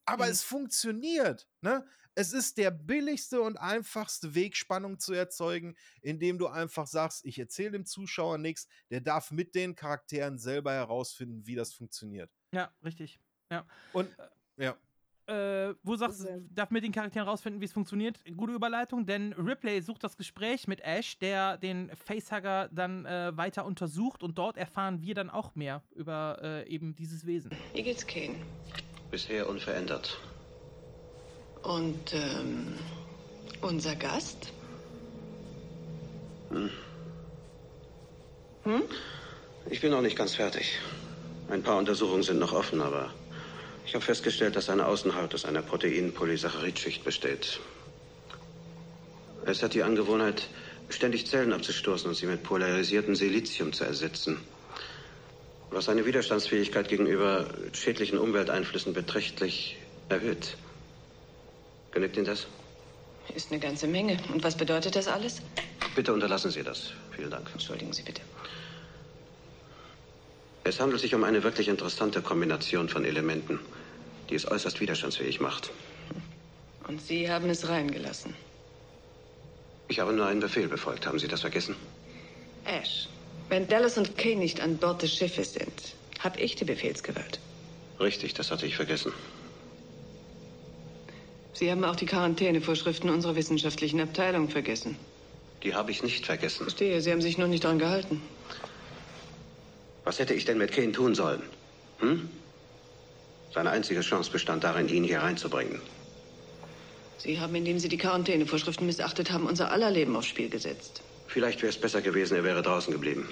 Aber Mhm. es funktioniert. Ne? Es ist der billigste und einfachste Weg, Spannung zu erzeugen, indem du einfach sagst, ich erzähle dem Zuschauer nichts, der darf mit den Charakteren selber herausfinden, wie das funktioniert. Ja, richtig. Ja. Und ja. Äh, wo sagst du, darf mit den Charakteren rausfinden, wie es funktioniert? Gute Überleitung, denn Ripley sucht das Gespräch mit Ash, der den Facehugger dann äh, weiter untersucht und dort erfahren wir dann auch mehr über äh, eben dieses Wesen. Wie geht's Kane? Bisher unverändert. Und ähm, unser Gast? Hm. Hm? Ich bin noch nicht ganz fertig. Ein paar Untersuchungen sind noch offen, aber ich habe festgestellt, dass seine Außenhaut aus einer Protein-Polysaccharide-Schicht besteht. Es hat die Angewohnheit, ständig Zellen abzustoßen und sie mit polarisiertem Silizium zu ersetzen. Was seine Widerstandsfähigkeit gegenüber schädlichen Umwelteinflüssen beträchtlich erhöht. Genügt Ihnen das? Ist eine ganze Menge. Und was bedeutet das alles? Bitte unterlassen Sie das. Vielen Dank. Entschuldigen Sie bitte. Es handelt sich um eine wirklich interessante Kombination von Elementen, die es äußerst widerstandsfähig macht. Und Sie haben es reingelassen. Ich habe nur einen Befehl befolgt. Haben Sie das vergessen? Ash, wenn Dallas und Kane nicht an Bord des Schiffes sind, habe ich die Befehlsgewalt. Richtig, das hatte ich vergessen. Sie haben auch die Quarantänevorschriften unserer wissenschaftlichen Abteilung vergessen. Die habe ich nicht vergessen. Verstehe, Sie haben sich nur nicht daran gehalten. Was hätte ich denn mit Kane tun sollen? Hm? Seine einzige Chance bestand darin, ihn hier reinzubringen. Sie haben, indem Sie die Quarantänevorschriften missachtet haben, unser aller Leben aufs Spiel gesetzt. Vielleicht wäre es besser gewesen, er wäre draußen geblieben.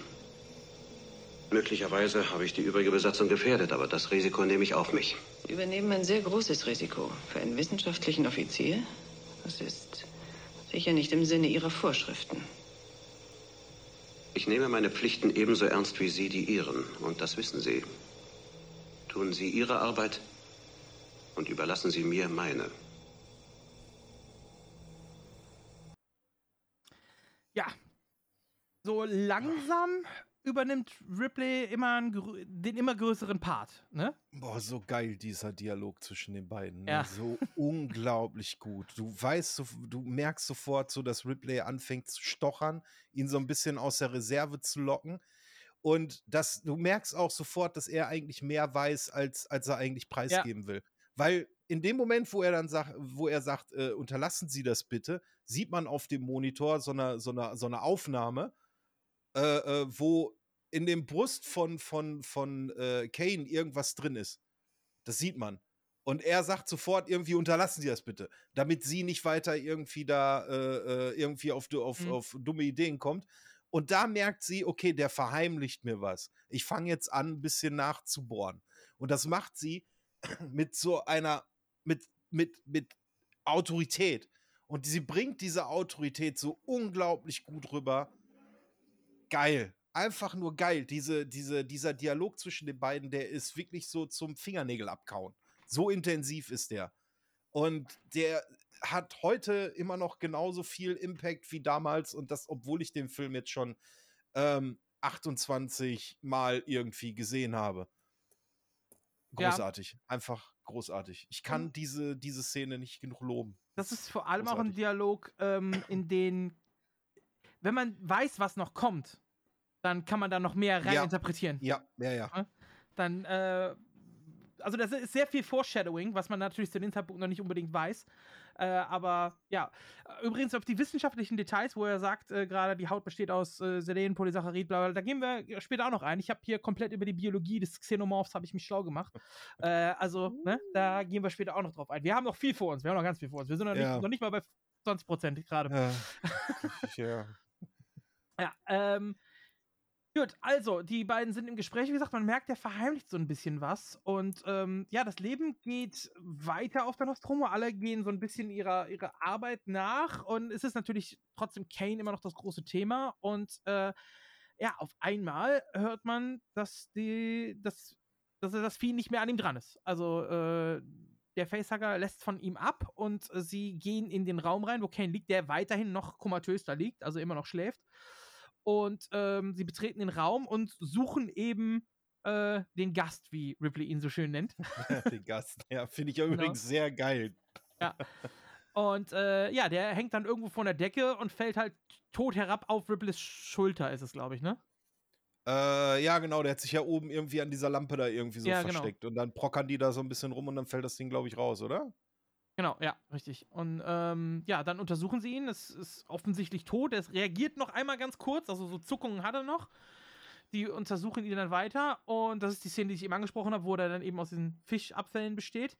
Möglicherweise habe ich die übrige Besatzung gefährdet, aber das Risiko nehme ich auf mich. Sie übernehmen ein sehr großes Risiko für einen wissenschaftlichen Offizier. Das ist sicher nicht im Sinne Ihrer Vorschriften. Ich nehme meine Pflichten ebenso ernst wie Sie die Ihren, und das wissen Sie. Tun Sie Ihre Arbeit und überlassen Sie mir meine. Ja. So langsam übernimmt Ripley immer einen, den immer größeren Part, ne? Boah, so geil dieser Dialog zwischen den beiden. Ne? Ja. So unglaublich gut. Du weißt, du merkst sofort so, dass Ripley anfängt zu stochern, ihn so ein bisschen aus der Reserve zu locken. Und das, du merkst auch sofort, dass er eigentlich mehr weiß, als, als er eigentlich preisgeben will. Weil in dem Moment, wo er dann sagt, wo er sagt, äh, unterlassen Sie das bitte, sieht man auf dem Monitor so eine, so eine, so eine Aufnahme, äh, äh, wo in dem Brust von, von, von äh, Kane irgendwas drin ist. Das sieht man. Und er sagt sofort irgendwie, unterlassen Sie das bitte, damit sie nicht weiter irgendwie da äh, äh, irgendwie auf, auf, Mhm. auf dumme Ideen kommt. Und da merkt sie, okay, der verheimlicht mir was. Ich fange jetzt an, ein bisschen nachzubohren. Und das macht sie mit so einer, mit, mit, mit Autorität. Und sie bringt diese Autorität so unglaublich gut rüber. Geil. Einfach nur geil. Diese, diese, dieser Dialog zwischen den beiden, der ist wirklich so zum Fingernägel abkauen. So intensiv ist der. Und der hat heute immer noch genauso viel Impact wie damals. Und das, obwohl ich den Film jetzt schon ähm, 28 Mal irgendwie gesehen habe. Ja. Großartig. Einfach großartig. Ich kann diese, diese Szene nicht genug loben. Das ist vor allem auch ein Großartig. Dialog, ähm, in den, wenn man weiß, was noch kommt, dann kann man da noch mehr Ja. reininterpretieren. Ja, ja, ja. Dann, äh, also das ist sehr viel Foreshadowing, was man natürlich zu dem Zeitpunkt noch nicht unbedingt weiß. Äh, aber ja, übrigens auf die wissenschaftlichen Details, wo er sagt, äh, gerade die Haut besteht aus äh, Selen, Polysaccharid, bla, bla, da gehen wir später auch noch ein. Ich habe hier komplett über die Biologie des Xenomorphs habe ich mich schlau gemacht. äh, also, ne, da gehen wir später auch noch drauf ein. Wir haben noch viel vor uns, wir haben noch ganz viel vor uns. Wir sind noch, Ja. nicht, noch nicht mal bei 20 Prozent gerade. Ja. Ja, ähm. Gut, also, die beiden sind im Gespräch. Wie gesagt, man merkt, der verheimlicht so ein bisschen was. Und ähm, ja, das Leben geht weiter auf der Nostromo. Alle gehen so ein bisschen ihrer, ihrer Arbeit nach. Und es ist natürlich trotzdem Kane immer noch das große Thema. Und äh, ja, auf einmal hört man, dass, die, dass, dass das Vieh nicht mehr an ihm dran ist. Also, äh, der Facehugger lässt von ihm ab und äh, sie gehen in den Raum rein, wo Kane liegt, der weiterhin noch komatös da liegt, also immer noch schläft. Und ähm, sie betreten den Raum und suchen eben äh, den Gast, wie Ripley ihn so schön nennt. den Gast. Ja, finde ich ja Genau. übrigens sehr geil. Ja. Und äh, ja, der hängt dann irgendwo von der Decke und fällt halt tot herab auf Ripleys Schulter, ist es, glaube ich, ne? Äh, ja, genau, der hat sich ja oben irgendwie an dieser Lampe da irgendwie so Ja, genau. versteckt. Und dann prockern die da so ein bisschen rum und dann fällt das Ding, glaube ich, raus, oder? Genau, ja, richtig. Und ähm, ja, dann untersuchen sie ihn. Es ist offensichtlich tot. Er reagiert noch einmal ganz kurz, also so Zuckungen hat er noch. Die untersuchen ihn dann weiter. Und das ist die Szene, die ich eben angesprochen habe, wo er dann eben aus diesen Fischabfällen besteht.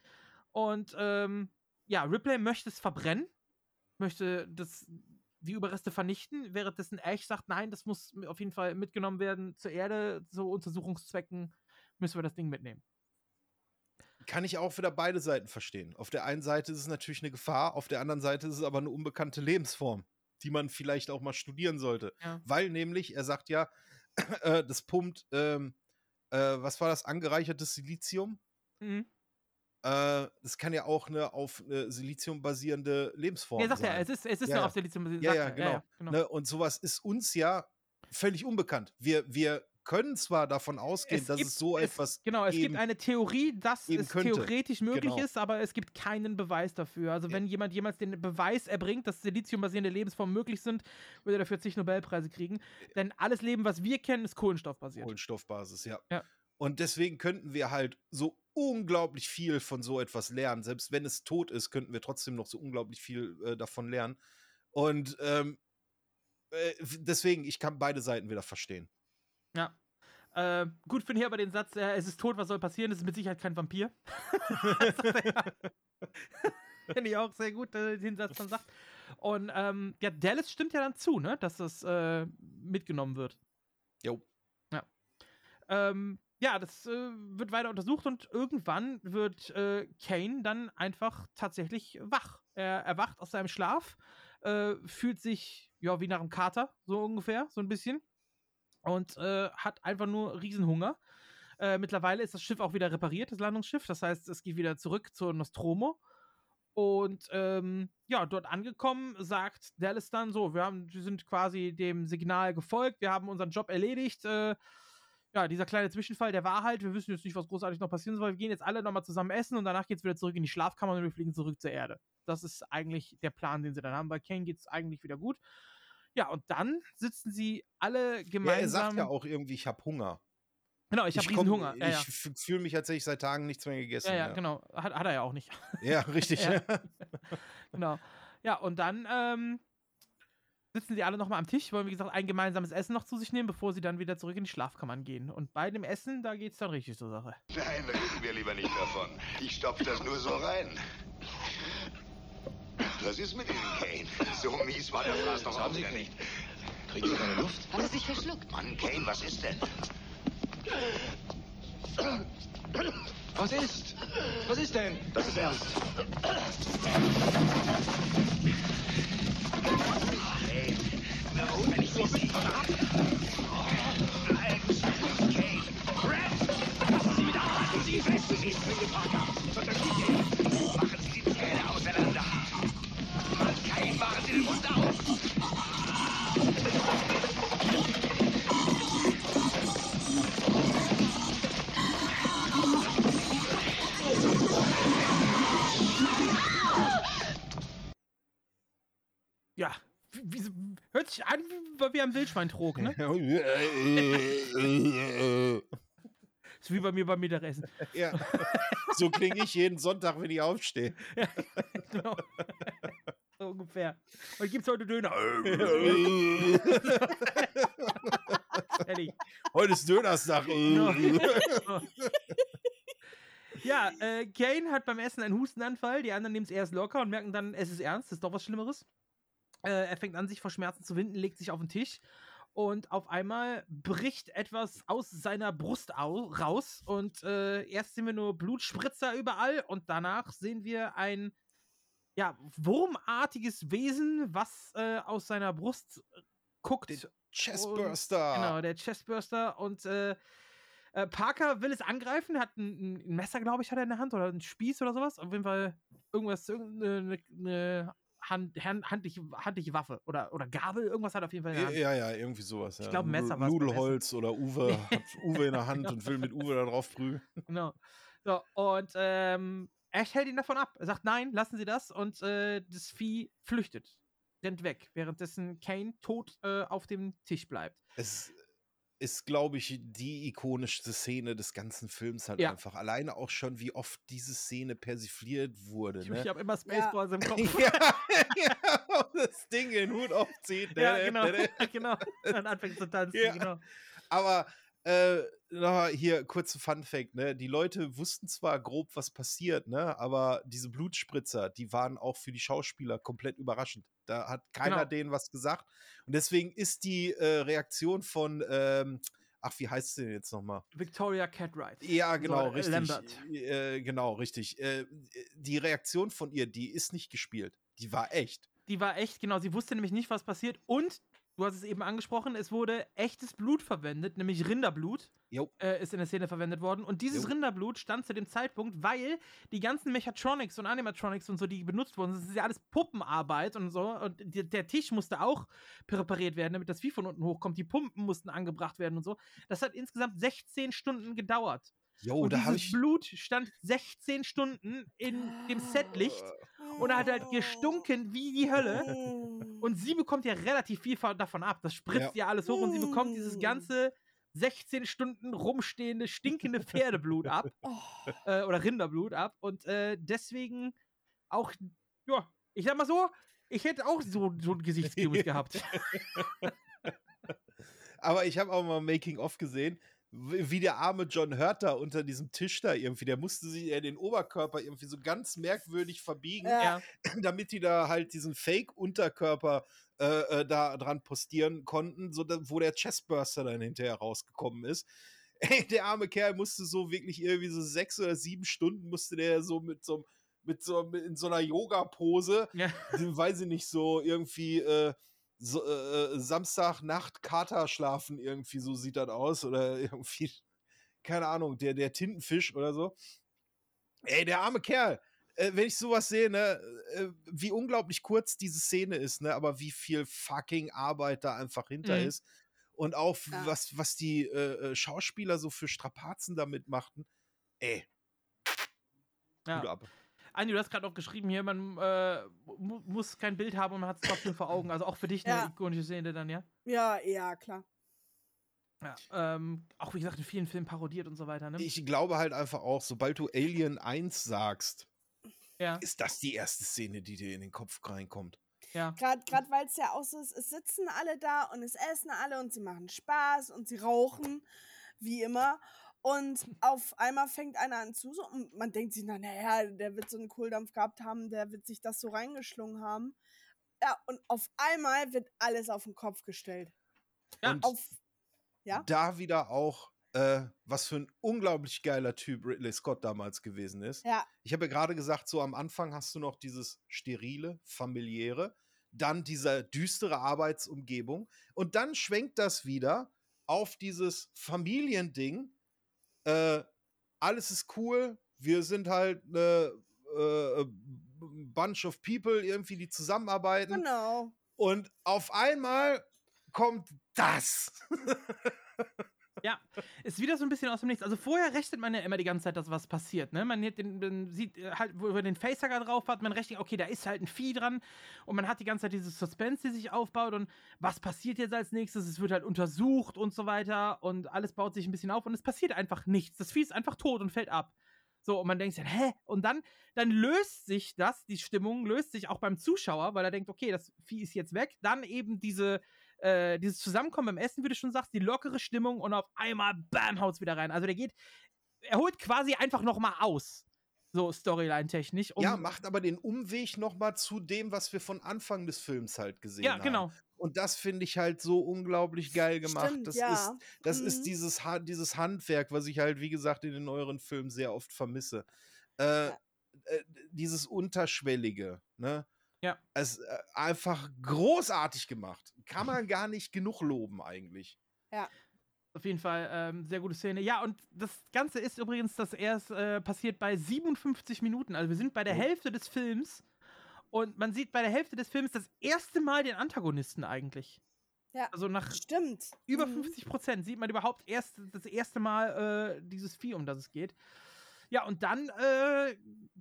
Und ähm, ja, Ripley möchte es verbrennen, möchte das, die Überreste vernichten, währenddessen Ash sagt, nein, das muss auf jeden Fall mitgenommen werden zur Erde, zu Untersuchungszwecken müssen wir das Ding mitnehmen. Kann ich auch wieder beide Seiten verstehen. Auf der einen Seite ist es natürlich eine Gefahr, auf der anderen Seite ist es aber eine unbekannte Lebensform, die man vielleicht auch mal studieren sollte. Ja. Weil nämlich, er sagt ja, äh, das pumpt, ähm, äh, was war das, angereichertes Silizium? Mhm. Äh, das kann ja auch eine auf Silizium basierende Lebensform Ja, sagt sein. er, es ist, es ist Ja, eine ja. auf Silizium Ja, sagt ja, er, genau. genau. Ne, und sowas ist uns ja völlig unbekannt. Wir, wir können zwar davon ausgehen, dass es so es, etwas Genau, es gibt eine Theorie, dass es könnte. theoretisch möglich Genau. ist, aber es gibt keinen Beweis dafür. Also wenn jemand jemals den Beweis erbringt, dass Silizium-basierende Lebensformen möglich sind, würde er dafür zig Nobelpreise kriegen. Denn alles Leben, was wir kennen, ist kohlenstoffbasiert. Kohlenstoffbasis, ja. Ja. Und deswegen könnten wir halt so unglaublich viel von so etwas lernen. Selbst wenn es tot ist, könnten wir trotzdem noch so unglaublich viel äh, davon lernen. Und ähm, äh, deswegen, ich kann beide Seiten wieder verstehen. Ja. Äh, gut finde ich aber den Satz, äh, es ist tot, was soll passieren? Es ist mit Sicherheit kein Vampir. finde ich auch sehr gut, äh, den Satz dann sagt. Und ähm, ja, Dallas stimmt ja dann zu, ne, dass das äh, mitgenommen wird. Jo. Ja. Ähm, ja, das äh, wird weiter untersucht und irgendwann wird äh, Kane dann einfach tatsächlich wach. Er erwacht aus seinem Schlaf, äh, fühlt sich ja wie nach einem Kater, so ungefähr, so ein bisschen. Und äh, hat einfach nur Riesenhunger. Äh, mittlerweile ist das Schiff auch wieder repariert, das Landungsschiff. Das heißt, es geht wieder zurück zur Nostromo. Und ähm, ja, dort angekommen, sagt Dallas dann so: wir, haben, wir sind quasi dem Signal gefolgt, wir haben unseren Job erledigt. Äh, ja, dieser kleine Zwischenfall, der war halt, wir wissen jetzt nicht, was großartig noch passieren soll. Wir gehen jetzt alle nochmal zusammen essen und danach geht es wieder zurück in die Schlafkammer und wir fliegen zurück zur Erde. Das ist eigentlich der Plan, den sie dann haben. Bei geht es eigentlich wieder gut. Ja, und dann sitzen sie alle gemeinsam. Ja, er sagt ja auch irgendwie, ich habe Hunger. Genau, ich habe riesen Hunger. Ja, ich ja. fühle mich tatsächlich seit Tagen nichts mehr gegessen. Ja, ja, genau. Hat, hat er ja auch nicht. Ja, richtig. genau. Ja, und dann ähm, sitzen sie alle nochmal am Tisch, wollen, wie gesagt, ein gemeinsames Essen noch zu sich nehmen, bevor sie dann wieder zurück in die Schlafkammern gehen. Und bei dem Essen, da geht es dann richtig zur Sache. Nein, reden wir lieber nicht davon. Ich stopfe das nur so rein. Was ist mit Ihnen, Kane? So mies war der Fraß doch auch wieder nicht. Kriegen Sie keine Luft? Hat er sich verschluckt? Mann, Kane, was ist denn? Was ist? Was ist denn? Das ist ernst. Kane, wenn ich so sehe. Kane. Red! Lassen Sie mich an! Halten Sie ihn fest! Sie ist Parker! Machen Sie den Mund auf! Ja, wie, hört sich an wie, wie am Wildschweintrog, ne? ist wie bei mir beim Mittagessen. Ja. So klinge ich jeden Sonntag, wenn ich aufstehe. Ja, genau. Ungefähr. Und gibt's heute Döner? Ehrlich. Heute ist Dönerstag. Ja, äh, Kane hat beim Essen einen Hustenanfall. Die anderen nehmen es erst locker und merken dann, es ist ernst, es ist doch was Schlimmeres. Äh, er fängt an, sich vor Schmerzen zu winden, legt sich auf den Tisch und auf einmal bricht etwas aus seiner Brust au raus und äh, erst sehen wir nur Blutspritzer überall und danach sehen wir ein ja, wurmartiges Wesen, was äh, aus seiner Brust äh, guckt. Den Chestburster. Und, genau, der Chestburster und äh, äh, Parker will es angreifen, hat ein, ein Messer, glaube ich, hat er in der Hand oder ein Spieß oder sowas. Auf jeden Fall irgendwas, irgendeine eine Hand, hand, handliche, handliche Waffe oder, oder Gabel, irgendwas hat er auf jeden Fall in der Hand. Ja, ja, irgendwie sowas. Ich ja. glaube, Messer war Nudelholz oder Uwe hat Uwe in der Hand und will mit Uwe da drauf prügeln. Genau. So, und ähm, Ash hält ihn davon ab. Er sagt, nein, lassen Sie das. Und äh, das Vieh flüchtet, rennt weg, währenddessen Kane tot äh, auf dem Tisch bleibt. Es ist, glaube ich, die ikonischste Szene des ganzen Films halt Ja. einfach. Alleine auch schon, wie oft diese Szene persifliert wurde. Ich, Ne? ich habe immer Spaceballs im Kopf. ja, ja, das Ding in den Hut aufzieht. Ja, genau. genau. Dann anfängt zu tanzen, Ja. genau. Aber äh, noch hier kurze Fun Fact, ne? Die Leute wussten zwar grob, was passiert, ne? Aber diese Blutspritzer, die waren auch für die Schauspieler komplett überraschend. Da hat keiner Genau. denen was gesagt. Und deswegen ist die äh, Reaktion von, ähm, ach, wie heißt sie denn jetzt nochmal? Victoria Catwright. Ja, genau, So, äh, richtig. Lambert. Äh, genau, richtig. Äh, die Reaktion von ihr, die ist nicht gespielt. Die war echt. Die war echt, genau. Sie wusste nämlich nicht, was passiert. Und, du hast es eben angesprochen, es wurde echtes Blut verwendet, nämlich Rinderblut. Jo. Äh, ist in der Szene verwendet worden. Und dieses Jo. Rinderblut stand zu dem Zeitpunkt, weil die ganzen Mechatronics und Animatronics und so, die benutzt wurden, das ist ja alles Puppenarbeit und so. Und die, der Tisch musste auch präpariert werden, damit das Vieh von unten hochkommt. Die Pumpen mussten angebracht werden und so. Das hat insgesamt 16 Stunden gedauert. Jo, und da dieses ich. Blut stand 16 Stunden in dem Setlicht und er hat halt gestunken wie die Hölle. Und sie bekommt ja relativ viel von- davon ab. Das spritzt ja, alles hoch und sie bekommt dieses ganze 16 Stunden rumstehende, stinkende Pferdeblut ab. äh, oder Rinderblut ab. Und äh, deswegen auch, ja, ich sag mal so, ich hätte auch so, so ein Gesichtskürbis gehabt. Aber ich habe auch mal Making of gesehen, wie der arme John Hurt da unter diesem Tisch da irgendwie, der musste sich äh, den Oberkörper irgendwie so ganz merkwürdig verbiegen, Ja. damit die da halt diesen Fake-Unterkörper äh, äh, da dran postieren konnten, so da, wo der Chestburster dann hinterher rausgekommen ist. Ey, der arme Kerl musste so wirklich irgendwie so sechs oder sieben Stunden musste der so mit so einem mit so mit in so einer Yoga-Pose, Ja. weiß ich nicht, so irgendwie äh, so, äh, äh, Samstagnacht Kater schlafen, irgendwie so sieht das aus. Oder irgendwie, keine Ahnung, der, der Tintenfisch oder so. Ey, der arme Kerl. Äh, wenn ich sowas sehe, ne, äh, wie unglaublich kurz diese Szene ist, ne, aber wie viel fucking Arbeit da einfach hinter Mhm. ist. Und auch Ja. was, was die äh, äh, Schauspieler so für Strapazen damit machten. Ey, Ja. Hut ab. Andi, du hast gerade noch geschrieben hier, man äh, mu muss kein Bild haben und man hat es trotzdem vor Augen. Also auch für dich eine Ja. ikonische Szene dann, ja? Ja, ja, klar. Ja. Ähm, auch wie gesagt, in vielen Filmen parodiert und so weiter, ne? Ich glaube halt einfach auch, sobald du Alien 1 sagst, ja. ist das die erste Szene, die dir in den Kopf reinkommt. Ja. Gerade weil es ja auch so ist, es sitzen alle da und es essen alle und sie machen Spaß und sie rauchen, wie immer. Und auf einmal fängt einer an zu so und man denkt sich, na, naja, der wird so einen Kohldampf gehabt haben, der wird sich das so reingeschlungen haben. Ja, und auf einmal wird alles auf den Kopf gestellt. Und Auf, ja? da wieder auch, äh, was für ein unglaublich geiler Typ Ridley Scott damals gewesen ist. Ja. Ich habe ja gerade gesagt, so am Anfang hast du noch dieses sterile, familiäre, dann diese düstere Arbeitsumgebung und dann schwenkt das wieder auf dieses Familiending. Äh, alles ist cool, wir sind halt eine äh, Bunch of People irgendwie, die zusammenarbeiten. Genau. Und auf einmal kommt das. Ja, ist wieder so ein bisschen aus dem Nichts. Also vorher rechnet man ja immer die ganze Zeit, dass was passiert. Ne? Man, den, man sieht äh, halt, wo man den Facehugger drauf hat, man rechnet, okay, da ist halt ein Vieh dran und man hat die ganze Zeit dieses Suspense, die sich aufbaut und was passiert jetzt als nächstes? Es wird halt untersucht und so weiter und alles baut sich ein bisschen auf und es passiert einfach nichts. Das Vieh ist einfach tot und fällt ab. So, und man denkt dann, hä? Und dann, dann löst sich das, die Stimmung löst sich auch beim Zuschauer, weil er denkt, okay, das Vieh ist jetzt weg. Dann eben diese, äh, dieses Zusammenkommen beim Essen, wie du schon sagst, die lockere Stimmung und auf einmal, bam, haut's wieder rein. Also der geht, er holt quasi einfach nochmal aus. So Storyline-technisch. um- ja, macht aber den Umweg noch mal zu dem, was wir von Anfang des Films halt gesehen Ja, haben. genau. Und das finde ich halt so unglaublich geil gemacht. Stimmt, das ja. ist, das Mhm. ist dieses, Ha- dieses Handwerk, was ich halt, wie gesagt, in den neueren Filmen sehr oft vermisse. Äh, äh, dieses Unterschwellige, ne? Ja. Es, äh, einfach großartig gemacht. Kann man gar nicht genug loben, eigentlich. Ja. Auf jeden Fall ähm, sehr gute Szene. Ja, und das Ganze ist übrigens, dass erst äh, passiert bei 57 Minuten. Also wir sind bei der Oh. Hälfte des Films und man sieht bei der Hälfte des Films das erste Mal den Antagonisten eigentlich. Ja. Also nach Stimmt. über Mhm. 50 Prozent sieht man überhaupt erst das erste Mal äh, dieses Vieh, um das es geht. Ja, und dann äh,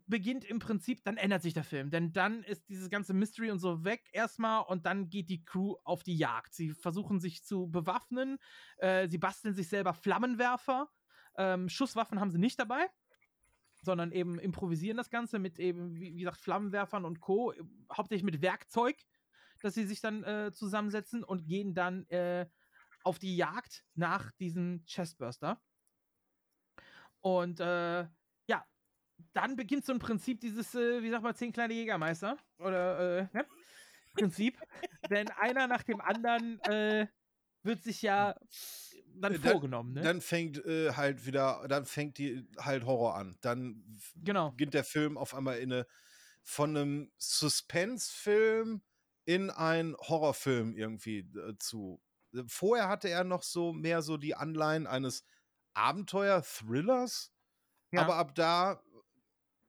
beginnt im Prinzip, dann ändert sich der Film. Denn dann ist dieses ganze Mystery und so weg erstmal und dann geht die Crew auf die Jagd. Sie versuchen sich zu bewaffnen, äh, sie basteln sich selber Flammenwerfer. Ähm, Schusswaffen haben sie nicht dabei, sondern eben improvisieren das Ganze mit eben, wie, wie gesagt, Flammenwerfern und Co. Hauptsächlich mit Werkzeug, dass sie sich dann äh, zusammensetzen und gehen dann äh, auf die Jagd nach diesem Chestburster. Und äh, ja, dann beginnt so ein Prinzip dieses, äh, wie sagt man, zehn kleine Jägermeister. Oder, äh, ne? Prinzip. Denn einer nach dem anderen äh, wird sich ja dann Äh, vorgenommen, ne? Dann fängt äh, halt wieder, dann fängt die halt Horror an. Dann Genau. beginnt der Film auf einmal in eine, von einem Suspense-Film in einen Horrorfilm irgendwie äh, zu. Vorher hatte er noch so mehr so die Anleihen eines Abenteuer-Thrillers, Ja. aber ab da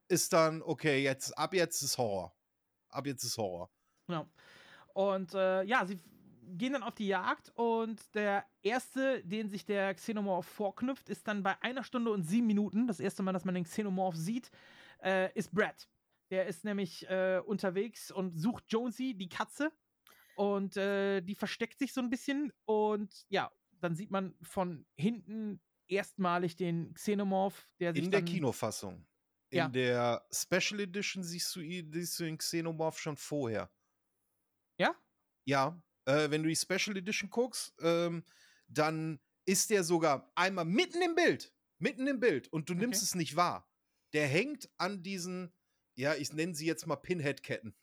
ist dann, okay, jetzt, ab jetzt ist Horror. Ab jetzt ist Horror. Genau. Und äh, ja, sie gehen dann auf die Jagd und der erste, den sich der Xenomorph vorknüpft, ist dann bei einer Stunde und sieben Minuten, das erste Mal, dass man den Xenomorph sieht, äh, ist Brad. Der ist nämlich äh, unterwegs und sucht Jonesy, die Katze. Und äh, die versteckt sich so ein bisschen. Und ja, dann sieht man von hinten erstmalig den Xenomorph, der sich In der Kinofassung. In Ja. der Special Edition siehst du, siehst du den Xenomorph schon vorher. Ja? Ja. Äh, wenn du die Special Edition guckst, ähm, dann ist der sogar einmal mitten im Bild, mitten im Bild und du nimmst es nicht wahr. Der hängt an diesen, ja, ich nenne sie jetzt mal Pinhead-Ketten.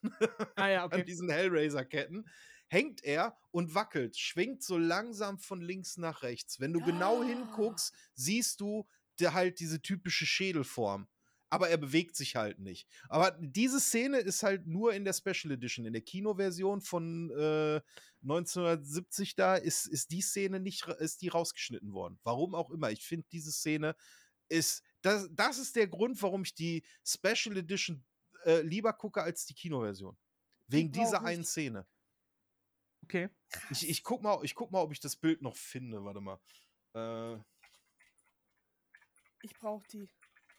Ah ja, okay. an diesen Hellraiser-Ketten hängt er und wackelt, schwingt so langsam von links nach rechts. Wenn du genau Ah. hinguckst, siehst du der halt diese typische Schädelform. Aber er bewegt sich halt nicht. Aber diese Szene ist halt nur in der Special Edition. In der Kinoversion von äh, 1970 da ist, ist die Szene nicht, ist die rausgeschnitten worden. Warum auch immer. Ich finde, diese Szene ist, das, das ist der Grund, warum ich die Special Edition äh, lieber gucke als die Kinoversion. Wegen dieser einen Szene. Okay. Ich, ich, guck mal, ich guck mal, ob ich das Bild noch finde. Warte mal. Äh, Ich brauche die.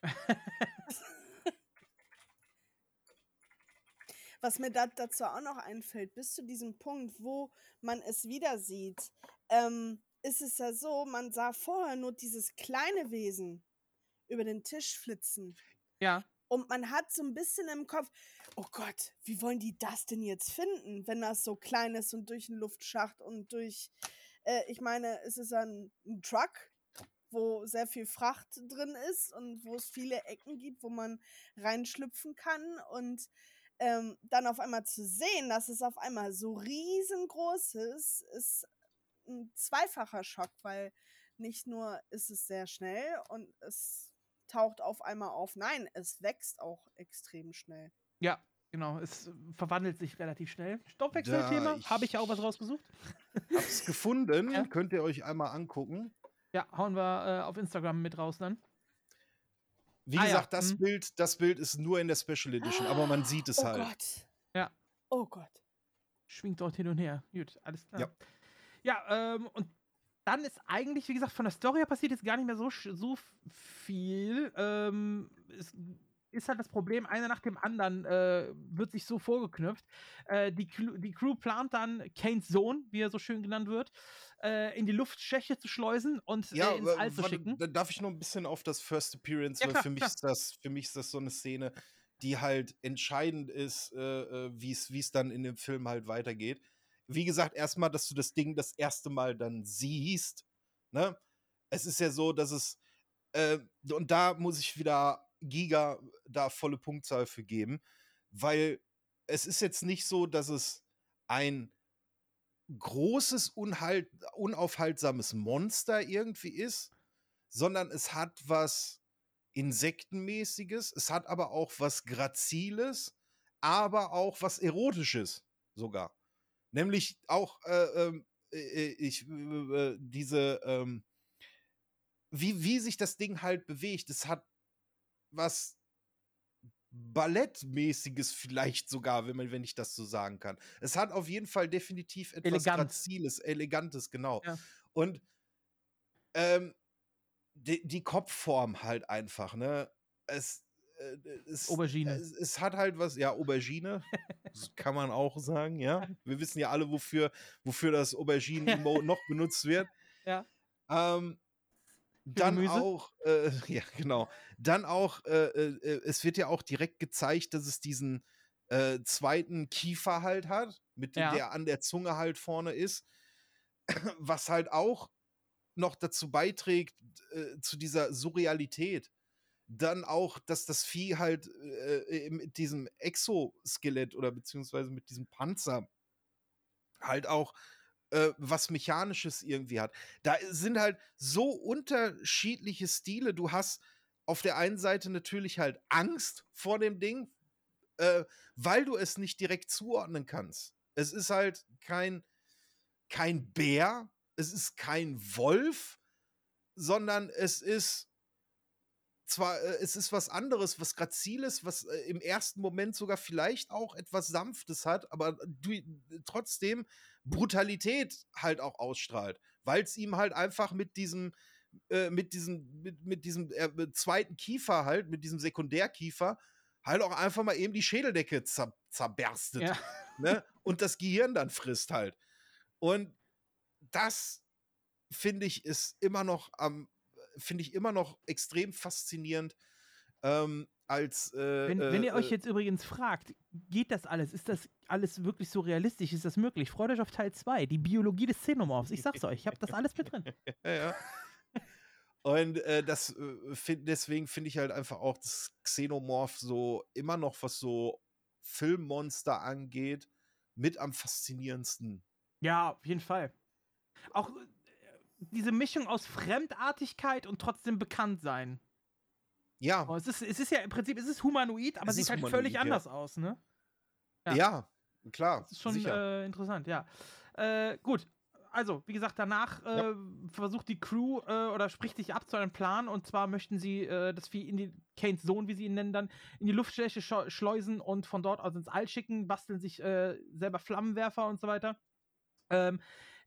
Was mir da, dazu auch noch einfällt, bis zu diesem Punkt, wo man es wieder sieht, ähm, ist es ja so, man sah vorher nur dieses kleine Wesen über den Tisch flitzen. Ja. Und man hat so ein bisschen im Kopf, oh Gott, wie wollen die das denn jetzt finden, wenn das so klein ist und durch einen Luftschacht und durch, äh, ich meine, es ist ein, ein Truck, wo sehr viel Fracht drin ist und wo es viele Ecken gibt, wo man reinschlüpfen kann und ähm, dann auf einmal zu sehen, dass es auf einmal so riesengroß ist, ist ein zweifacher Schock, weil nicht nur ist es sehr schnell und es taucht auf einmal auf, nein, es wächst auch extrem schnell. Ja, genau. Es verwandelt sich relativ schnell. Stoffwechselthema, habe ich ja auch was rausgesucht. hab's gefunden. Ja. Könnt ihr euch einmal angucken. Ja, hauen wir äh, auf Instagram mit raus dann. Wie Ah ja, gesagt, das mhm. Bild, das Bild ist nur in der Special Edition, aber man sieht es oh halt. Gott. Ja. Oh Gott. Schwingt dort hin und her. Gut, alles klar. Ja. Ja, ähm, und dann ist eigentlich, wie gesagt, von der Story her passiert jetzt gar nicht mehr so, so viel. Ähm, es ist halt das Problem, einer nach dem anderen äh, wird sich so vorgeknüpft. Äh, die, die Crew plant dann Kanes Sohn, wie er so schön genannt wird, äh, in die Luftschächte zu schleusen und Ja, äh, ins All zu schicken. da darf ich noch ein bisschen auf das First Appearance, Ja, weil klar, für mich klar. ist das, für mich ist das so eine Szene, die halt entscheidend ist, äh, wie es wie es dann in dem Film halt weitergeht. Wie gesagt, erstmal, dass du das Ding das erste Mal dann siehst. Ne? Es ist ja so, dass es äh, und da muss ich wieder Giga da volle Punktzahl für geben, weil es ist jetzt nicht so, dass es ein großes, unhalt, unaufhaltsames Monster irgendwie ist, sondern es hat was Insektenmäßiges, es hat aber auch was Graziles, aber auch was Erotisches sogar. Nämlich auch, äh, ähm, äh, ich, äh, diese, ähm, wie, wie sich das Ding halt bewegt. Es hat was Ballettmäßiges vielleicht sogar, wenn man, wenn ich das so sagen kann. Es hat auf jeden Fall definitiv etwas Elegant. Graziles, Elegantes, genau. Ja. Und ähm, die, die Kopfform halt einfach, ne? Es, äh, es, Aubergine. Es, es hat halt was, ja, Aubergine, kann man auch sagen, ja. Wir wissen ja alle, wofür, wofür das Auberginen-Emote noch benutzt wird. Ja. Ähm, dann Gemüse? auch, äh, ja, genau. Dann auch, äh, äh, es wird ja auch direkt gezeigt, dass es diesen äh, zweiten Kiefer halt hat, mit dem Ja. der an der Zunge halt vorne ist, was halt auch noch dazu beiträgt, äh, zu dieser Surrealität. Dann auch, dass das Vieh halt äh, mit diesem Exoskelett oder beziehungsweise mit diesem Panzer halt auch äh, was Mechanisches irgendwie hat. Da sind halt so unterschiedliche Stile. Du hast auf der einen Seite natürlich halt Angst vor dem Ding, äh, weil du es nicht direkt zuordnen kannst. Es ist halt kein, kein Bär, es ist kein Wolf, sondern es ist zwar, äh, es ist was anderes, was Graziles, was äh, im ersten Moment sogar vielleicht auch etwas Sanftes hat, aber du, trotzdem Brutalität halt auch ausstrahlt, weil es ihm halt einfach mit diesem, äh, mit diesem, mit, mit diesem äh, mit zweiten Kiefer halt, mit diesem Sekundärkiefer, halt auch einfach mal eben die Schädeldecke zer zerberstet. Ja. Ne? Und das Gehirn dann frisst halt. Und das finde ich ist immer noch am finde ich immer noch extrem faszinierend ähm, als äh, Wenn, wenn ihr äh, euch jetzt übrigens fragt, geht das alles? Ist das alles wirklich so realistisch ist das möglich. Freut euch auf Teil 2, die Biologie des Xenomorphs. Ich sag's euch, ich habe das alles mit drin. ja, ja. Und äh, das, äh, find, deswegen finde ich halt einfach auch das Xenomorph so immer noch, was so Filmmonster angeht, mit am faszinierendsten. Ja, auf jeden Fall. Auch äh, diese Mischung aus Fremdartigkeit und trotzdem Bekanntsein. Ja. Oh, es, ist, es ist ja im Prinzip, es ist humanoid, aber Es sieht halt humanoid, völlig ja. anders aus, ne? Ja, klar. Das ist schon äh, interessant, ja. Äh, gut. Also, wie gesagt, danach äh, versucht die Crew äh, oder spricht sich ab zu einem Plan und zwar möchten sie äh, das Vieh in die Kanes Sohn, wie sie ihn nennen, dann in die Luftschläche schleusen und von dort aus ins All schicken, basteln sich äh, selber Flammenwerfer und so weiter. Ähm,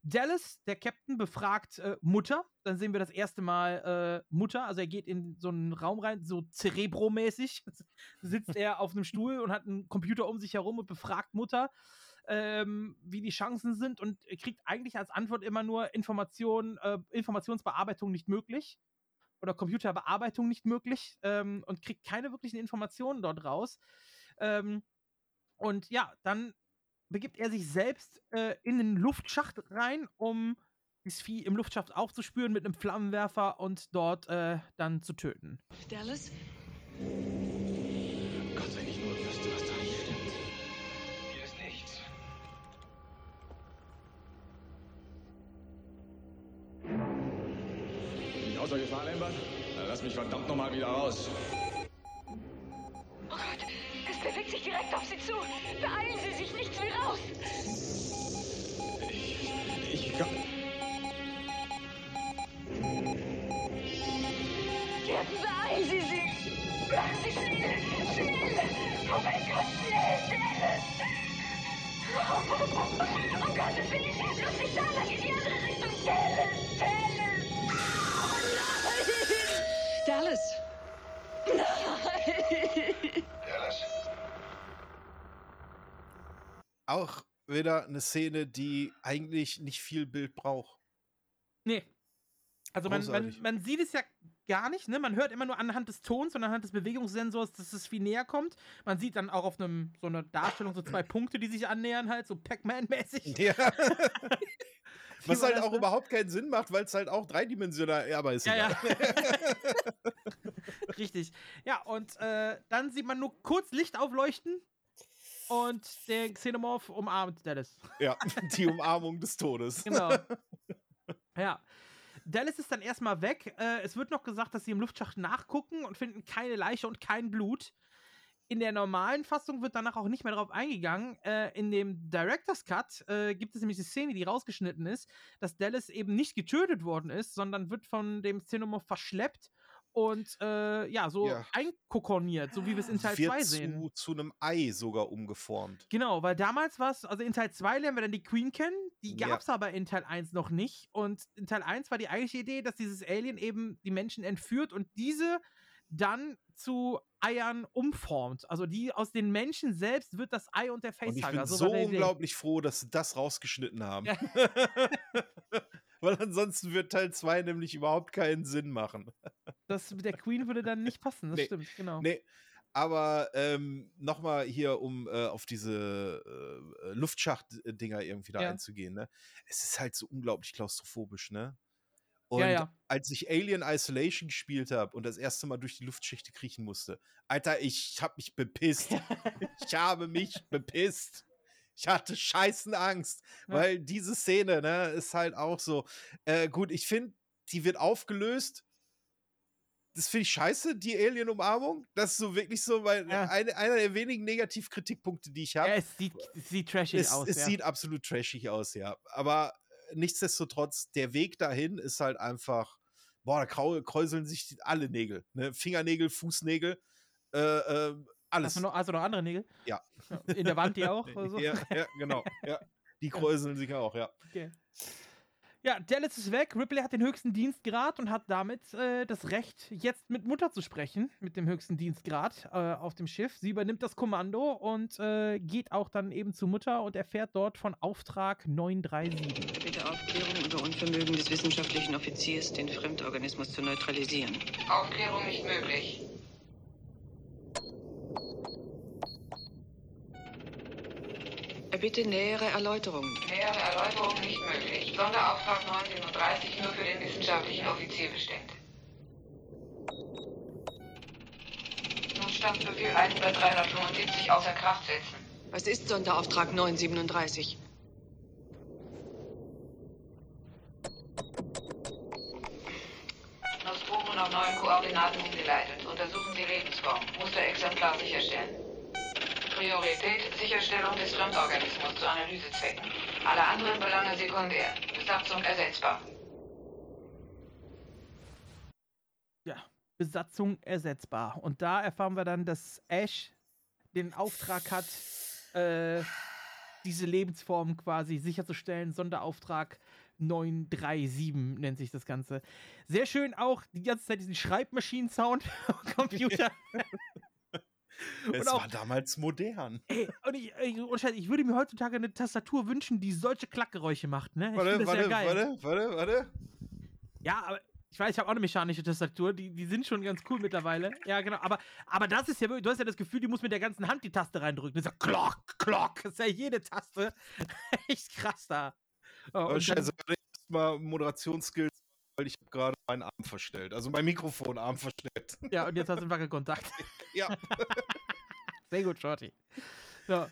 Dallas, der Captain, befragt äh, Mutter. Dann sehen wir das erste Mal äh, Mutter. Also er geht in so einen Raum rein, so Cerebro-mäßig. Sitzt er auf einem Stuhl und hat einen Computer um sich herum und befragt Mutter, ähm, wie die Chancen sind und kriegt eigentlich als Antwort immer nur Information, äh, Informationsbearbeitung nicht möglich oder Computerbearbeitung nicht möglich ähm, und kriegt keine wirklichen Informationen dort raus. Ähm, und ja, dann begibt er sich selbst äh, in den Luftschacht rein, um das Vieh im Luftschacht aufzuspüren mit einem Flammenwerfer und dort äh, dann zu töten. Dallas? Gott, wenn ich nur wüsste, was da nicht stimmt. Hier ist nichts. Bin ich außer Gefahr, Lambert? Dann lass mich verdammt nochmal wieder raus. Oh Gott, bewegt sich direkt auf Sie zu. Beeilen Sie sich, nichts wie raus. Ich kann... Captain, beeilen Sie sich. Machen Sie schnell, schnell. Oh mein Gott, schnell, schnell. Oh, um Gottes Willen, bloß nicht da lang in die andere Richtung. Dallas, Auch wieder eine Szene, die eigentlich nicht viel Bild braucht. Nee. Also man, man, man sieht es ja gar nicht, ne? Man hört immer nur anhand des Tons und anhand des Bewegungssensors, dass es viel näher kommt. Man sieht dann auch auf einem so einer Darstellung so zwei Punkte, die sich annähern, halt, so Pac-Man-mäßig. Ja. Was halt auch überhaupt keinen Sinn macht, weil es halt auch dreidimensional, aber ist Ja, ja. Richtig. Ja, und äh, dann sieht man nur kurz Licht aufleuchten und der Xenomorph umarmt Dallas. Ja, die Umarmung des Todes. Genau. Ja. Dallas ist dann erstmal weg. Äh, es wird noch gesagt, dass sie im Luftschacht nachgucken und finden keine Leiche und kein Blut. In der normalen Fassung wird danach auch nicht mehr darauf eingegangen. Äh, in dem Director's Cut äh, gibt es nämlich die Szene, die rausgeschnitten ist, dass Dallas eben nicht getötet worden ist, sondern wird von dem Xenomorph verschleppt und äh, ja, so Ja. einkokoniert, so wie wir es in Teil 2 Wird sehen. zu, zu einem Ei sogar umgeformt. Genau, weil damals war es, also in Teil 2 lernen wir dann die Queen kennen, die Ja. gab es aber in Teil 1 noch nicht. Und in Teil 1 war die eigentliche Idee, dass dieses Alien eben die Menschen entführt und diese dann zu Eiern umformt. Also die aus den Menschen selbst wird das Ei und der Und ich Facehugger. bin So so unglaublich froh, dass sie das rausgeschnitten haben. Weil ansonsten wird Teil 2 nämlich überhaupt keinen Sinn machen. Das mit der Queen würde dann nicht passen, das Nee. stimmt, genau. Nee, aber ähm, nochmal hier, um äh, auf diese äh, Luftschacht-Dinger irgendwie da Ja. einzugehen, ne? Es ist halt so unglaublich klaustrophobisch, ne? Und Ja, ja. als ich Alien Isolation gespielt habe und das erste Mal durch die Luftschichte kriechen musste, Alter, ich hab mich bepisst. ich habe mich bepisst. Ich hatte scheißen Angst, Ja. weil diese Szene, ne, ist halt auch so. Äh, gut, ich finde, die wird aufgelöst. Das finde ich scheiße, die Alien-Umarmung. Das ist so wirklich so, weil Ja. eine, einer der wenigen Negativkritikpunkte, die ich habe. Ja, es sieht, es sieht trashig Es, aus. es ja. sieht absolut trashig aus, ja. Aber nichtsdestotrotz, der Weg dahin ist halt einfach, boah, da kräuseln sich alle Nägel. Ne? Fingernägel, Fußnägel, äh, äh, alles. Hast du, noch, hast du noch andere Nägel? Ja. In der Wand die auch? Oder so? ja, ja, genau. Ja. Die kräuseln sich auch, ja. Okay. Ja, Dallas ist weg. Ripley hat den höchsten Dienstgrad und hat damit äh, das Recht, jetzt mit Mutter zu sprechen, mit dem höchsten Dienstgrad äh, auf dem Schiff. Sie übernimmt das Kommando und äh, geht auch dann eben zu Mutter und erfährt dort von Auftrag 937. Bitte Aufklärung über Unvermögen des wissenschaftlichen Offiziers, den Fremdorganismus zu neutralisieren. Aufklärung nicht möglich. Bitte nähere Erläuterungen. Nähere Erläuterungen nicht möglich. Sonderauftrag 1937 nur für den wissenschaftlichen Offizier bestimmt. Nun Stabsbefehl 1375 außer Kraft setzen. Was ist Sonderauftrag 937? Nostromo auf neuen Koordinaten umgeleitet. Untersuchen Sie Lebensform. Musterexemplar sicherstellen. Priorität Sicherstellung des Fremdorganismus zu Analysezwecken. Alle anderen Belange sekundär. Besatzung ersetzbar. Ja, Besatzung ersetzbar. Und da erfahren wir dann, dass Ash den Auftrag hat, äh, diese Lebensform quasi sicherzustellen. Sonderauftrag 937 nennt sich das Ganze. Sehr schön auch die ganze Zeit diesen Schreibmaschinen-Sound am Computer. Es auch- war damals modern. Ey, und ich, Scheiße, ich würde mir heutzutage eine Tastatur wünschen, die solche Klackgeräusche macht, ne? Ich Warte, warte, ja geil. warte, warte, warte. Ja, aber ich weiß, ich habe auch eine mechanische Tastatur, die, die sind schon ganz cool mittlerweile. Ja, genau. Aber, aber das ist ja wirklich, du hast ja das Gefühl, die muss mit der ganzen Hand die Taste reindrücken. Das ist ja klock, klock. Das ist ja jede Taste. Echt krass da. Oh, Oh, scheiße, ich muss mal Moderationsskills, weil ich habe gerade meinen Arm verstellt. Also mein Mikrofonarm verstellt. Ja, und jetzt hast du einen Wackelkontakt. ja. Sehr gut, Shorty. So.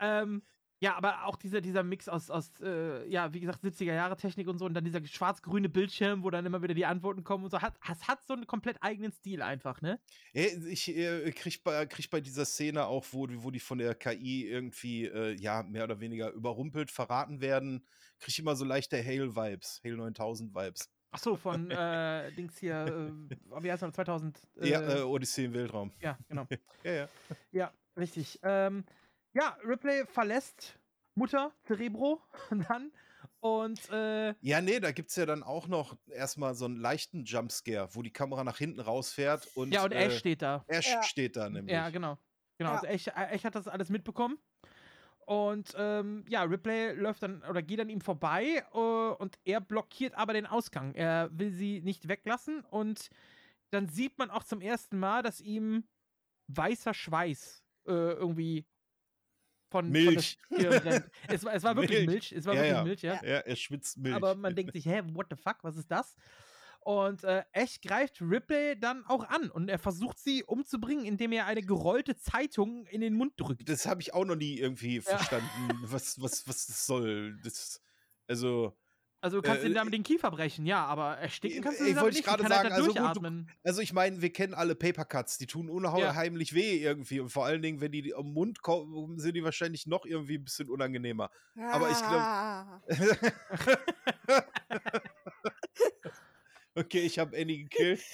Ähm, ja, aber auch dieser, dieser Mix aus, aus äh, ja, wie gesagt, 70er Jahre Technik und so und dann dieser schwarz-grüne Bildschirm, wo dann immer wieder die Antworten kommen und so. Hat, es hat so einen komplett eigenen Stil einfach, ne? Ey, Ich äh, krieg, bei, krieg bei dieser Szene auch, wo, die- wo die von der KI irgendwie, äh, ja, mehr oder weniger überrumpelt, verraten werden, krieg ich immer so leichte Hale-Vibes, Hale 9000-Vibes. Ach so, von äh, Dings hier, äh, wie heißt er, 2000? ja, äh, Odyssee im Weltraum. Ja, genau. ja, ja. Ja, richtig. Ähm, ja, Ripley verlässt Mutter Cerebro dann und äh, Ja, nee, da gibt's ja dann auch noch erstmal so einen leichten Jumpscare, wo die Kamera nach hinten rausfährt und. ja, und Ash äh, steht da. Ash Ja. steht da nämlich. Ja, genau. Genau, Ja. also Ash, Ash hat das alles mitbekommen. Und ähm, ja, Ripley läuft dann oder geht an ihm vorbei äh, und er blockiert aber den Ausgang. Er will sie nicht weglassen und dann sieht man auch zum ersten Mal, dass ihm weißer Schweiß äh, irgendwie von, Milch. von. Es, war- es war wirklich Milch. Milch. Es war ja, wirklich ja. Milch, ja. Ja, er schwitzt Milch. Aber man denkt sich, hä, what the fuck, was ist das? Und äh, Ash greift Ripley dann auch an und er versucht sie umzubringen, indem er eine gerollte Zeitung in den Mund drückt. das habe ich auch noch nie irgendwie verstanden, was, was, was das soll. Das, also, Also du kannst Äh, ihn damit den Kiefer brechen, ja, aber ersticken kannst du ich ihn damit wollte nicht. gerade Die kann halt sagen, da also gut, du, also ich meine, wir kennen alle Papercuts, die tun unheimlich weh irgendwie und vor allen Dingen, wenn die am Mund kommen, sind die wahrscheinlich noch irgendwie ein bisschen unangenehmer. Aber ich glaube, Ah. okay, ich habe Annie gekillt.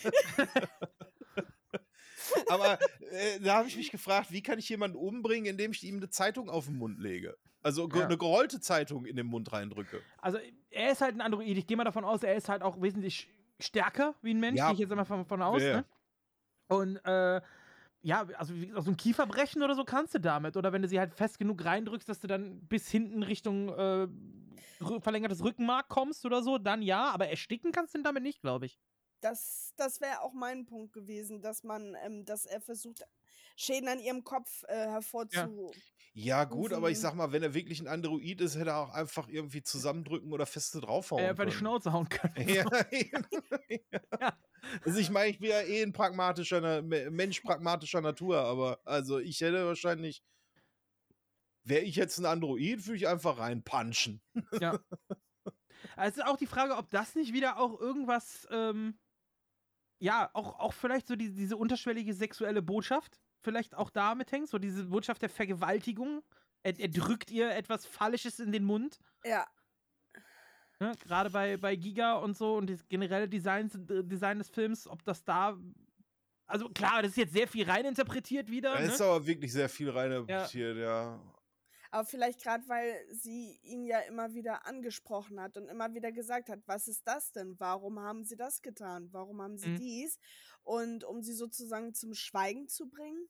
Aber äh, da habe ich mich gefragt, wie kann ich jemanden umbringen, indem ich ihm eine Zeitung auf den Mund lege? Also ge- Ja. eine gerollte Zeitung in den Mund reindrücke. Also er ist halt ein Android. Ich gehe mal davon aus, er ist halt auch wesentlich stärker wie ein Mensch. Ja. Gehe ich jetzt einmal von, von aus. Ja, ja. Ne? Und äh, ja, also so ein Kiefer brechen oder so kannst du damit. Oder wenn du sie halt fest genug reindrückst, dass du dann bis hinten Richtung äh, verlängertes Rückenmark kommst oder so, dann ja. Aber ersticken kannst du ihn damit nicht, glaube ich. Das, das wäre auch mein Punkt gewesen, dass man, ähm, dass er versucht, Schäden an ihrem Kopf äh, hervorzu. Ja, gut, aber ich sag mal, wenn er wirklich ein Android ist, hätte er auch einfach irgendwie zusammendrücken oder feste draufhauen. Er einfach die können. Schnauze hauen können. Ja, ja. Also ich meine, ich bin ja eh ein pragmatischer Mensch pragmatischer Natur, aber also ich hätte wahrscheinlich, wäre ich jetzt ein Android, würde ich einfach reinpunchen. Ja. Also ist auch die Frage, ob das nicht wieder auch irgendwas, ähm, ja, auch, auch vielleicht so die, diese unterschwellige sexuelle Botschaft vielleicht auch damit hängt, so diese Botschaft der Vergewaltigung. Er, er drückt ihr etwas Fallisches in den Mund. Ja. Ne? Gerade bei, bei Giga und so und das generelle Design, Design des Films, ob das da. Also klar, das ist jetzt sehr viel reininterpretiert wieder. Da Ne? ist aber wirklich sehr viel reininterpretiert, ja. Aber vielleicht gerade, weil sie ihn ja immer wieder angesprochen hat und immer wieder gesagt hat, was ist das denn? Warum haben sie das getan? Warum haben sie Mhm. dies? Und um sie sozusagen zum Schweigen zu bringen,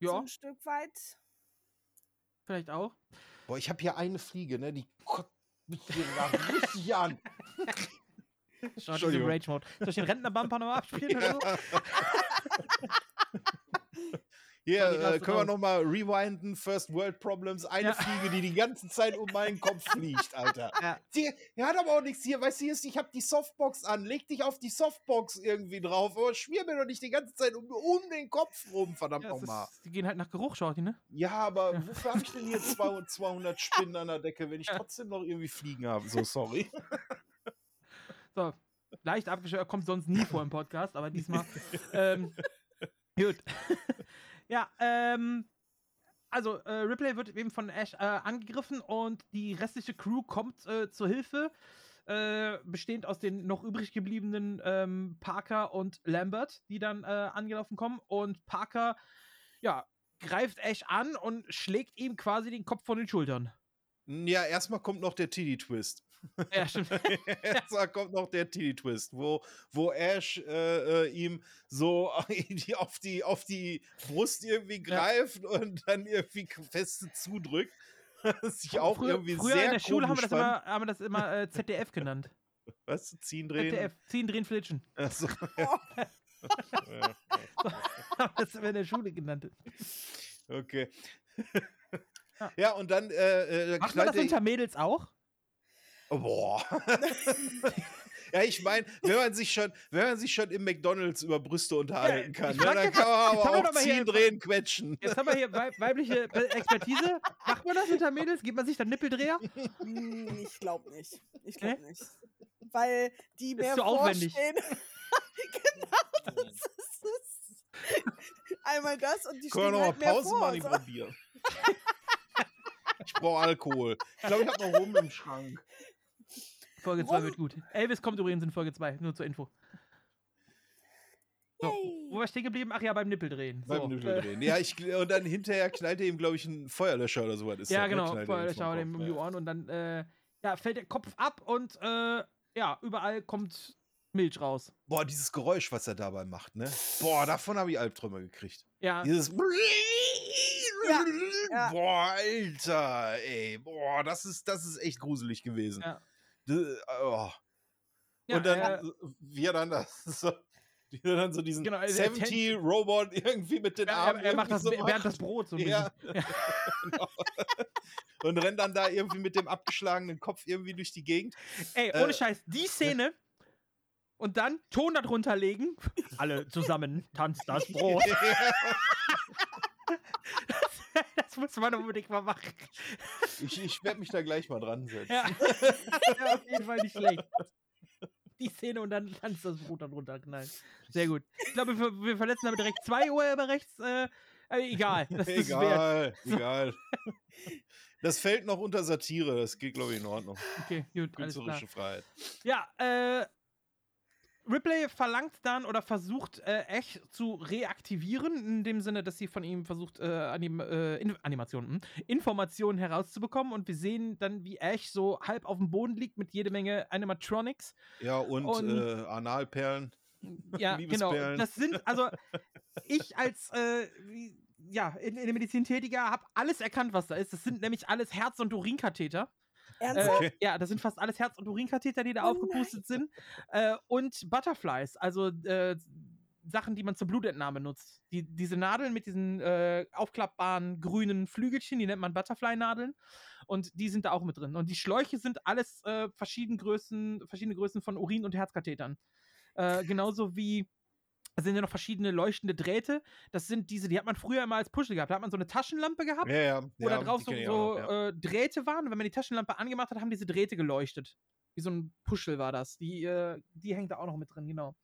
so Ja, ein Stück weit. vielleicht auch. Boah, ich habe hier eine Fliege, ne? Die kotzt mich hier gerade richtig an. Entschuldigung. Rage-Mode. Soll ich den Rentner-Bumper nochmal abspielen oder so? Hier äh, können wir nochmal rewinden. First World Problems. Eine Ja. Fliege, die die ganze Zeit um meinen Kopf fliegt, Alter. Ja. Die, die hat aber auch nichts hier. Weißt du, hier ist- ich habe die Softbox an. Leg dich auf die Softbox irgendwie drauf. Aber schmier mir doch nicht die ganze Zeit um, um den Kopf rum, verdammt Ja, nochmal. die gehen halt nach Geruch, schaut die, ne? Ja, aber wofür habe ich denn hier 200, 200 Spinnen an der Decke, wenn ich trotzdem noch irgendwie Fliegen habe? So, sorry. So, leicht abgeschwört, kommt sonst nie vor im Podcast, aber diesmal. ähm, gut. ja, ähm, also äh, Ripley wird eben von Ash äh, angegriffen und die restliche Crew kommt äh, zur Hilfe, äh, bestehend aus den noch übrig gebliebenen ähm, Parker und Lambert, die dann äh, angelaufen kommen. Und Parker, ja, greift Ash an und schlägt ihm quasi den Kopf von den Schultern. Ja, erstmal kommt noch der Titty-Twist. Ja, stimmt. Erstmal kommt noch der Titty-Twist, wo, wo Ash äh, äh, ihm so auf, die, auf die Brust irgendwie greift und dann irgendwie feste zudrückt. Das sich auch früher, irgendwie früher sehr in der Schule haben wir das immer, haben wir das immer äh, ZDF genannt. Was? Ziehen, drehen? ZDF, ziehen, drehen, flitschen. Ach so. Ja. haben wir das immer in der Schule genannt. Okay. Ja, und dann äh, äh, Macht man das er- unter Mädels auch? Oh, boah. ja, ich meine, wenn man sich schon, wenn man sich schon im McDonalds über Brüste unterhalten kann, ne, frag dann kann man aber auch ziehen, drehen, quetschen. Jetzt haben wir hier weib weibliche Expertise. Macht man das unter Mädels? Gibt man sich dann Nippeldreher? Hm, Ich glaube nicht. Ich glaube nicht. Weil die Ist mehr zu aufwendig. vorstehen. genau, das ist es. Einmal das und die Können wir halt mal mehr Pause vor. machen, ich Bier. ich brauche Alkohol. Ich glaube, ich habe noch rum im Schrank. Folge 2 wird gut. Elvis kommt übrigens in Folge 2, nur zur Info. So, wo war ich stehen geblieben? Ach ja, beim Nippeldrehen. So, Beim äh, Nudel Ja, ich, und dann hinterher knallt er ihm, glaube ich, ein Feuerlöscher oder sowas. Ist ja, das, ne? genau. Knallt er ihm um die ja. Ohren und dann äh, ja, fällt der Kopf ab und äh, ja, überall kommt Milch raus. Boah, dieses Geräusch, was er dabei macht, ne? Boah, davon habe ich Albträume gekriegt. Ja. Dieses. ja. Boah, Alter, ey. Boah, das ist, das ist echt gruselig gewesen. Ja. Oh. Ja, und dann, äh, wie er dann das so, er dann so diesen Genau, also er 70 Robot irgendwie mit den Armen. er, er macht das so während das Brot so ein Ja. bisschen. genau. Und rennt dann da irgendwie mit dem abgeschlagenen Kopf irgendwie durch die Gegend. Ey, ohne Äh, Scheiß, die Szene und dann Ton darunter legen. Alle zusammen tanzt das Brot. Das muss man unbedingt mal machen. Ich, ich werde mich da gleich mal dran setzen. Ja. ja, auf jeden Fall nicht schlecht. Die Szene und dann tanzt das Brot darunter knallen. Sehr gut. Ich glaube, wir, wir verletzen damit direkt zwei Urheberrechts. Äh, aber egal. Das ist wert. egal, egal. Das fällt noch unter Satire, das geht, glaube ich, in Ordnung. Okay, gut, alles klar. Künstlerische Freiheit. Ja, äh, Ripley verlangt dann oder versucht äh, Ash zu reaktivieren, in dem Sinne, dass sie von ihm versucht, äh, Anim äh, in Animationen, hm, Informationen herauszubekommen und wir sehen dann, wie Ash so halb auf dem Boden liegt mit jede Menge Animatronics. Ja, und, Und- äh, Analperlen. Ja, genau. Das sind, also ich als äh, wie, ja, in, in der Medizin Tätiger habe alles erkannt, was da ist. Das sind nämlich alles Herz- und Urinkatheter. Ernsthaft? Äh, ja, das sind fast alles Herz- und Urinkatheter, die da aufgepustet sind. Äh, und Butterflies, also äh, Sachen, die man zur Blutentnahme nutzt. Die, diese Nadeln mit diesen äh, aufklappbaren grünen Flügelchen, die nennt man Butterfly-Nadeln. Und die sind da auch mit drin. Und die Schläuche sind alles äh, verschiedene, Größen, verschiedene Größen von Urin- und Herzkathetern. Äh, genauso wie sind ja noch verschiedene leuchtende Drähte. Das sind diese, die hat man früher immer als Puschel gehabt. Da hat man so eine Taschenlampe gehabt, Ja, ja, wo da ja, drauf die so, so äh, Drähte waren. Und wenn man die Taschenlampe angemacht hat, haben diese Drähte geleuchtet. Wie so ein Puschel war das. Die, äh, die hängt da auch noch mit drin, genau.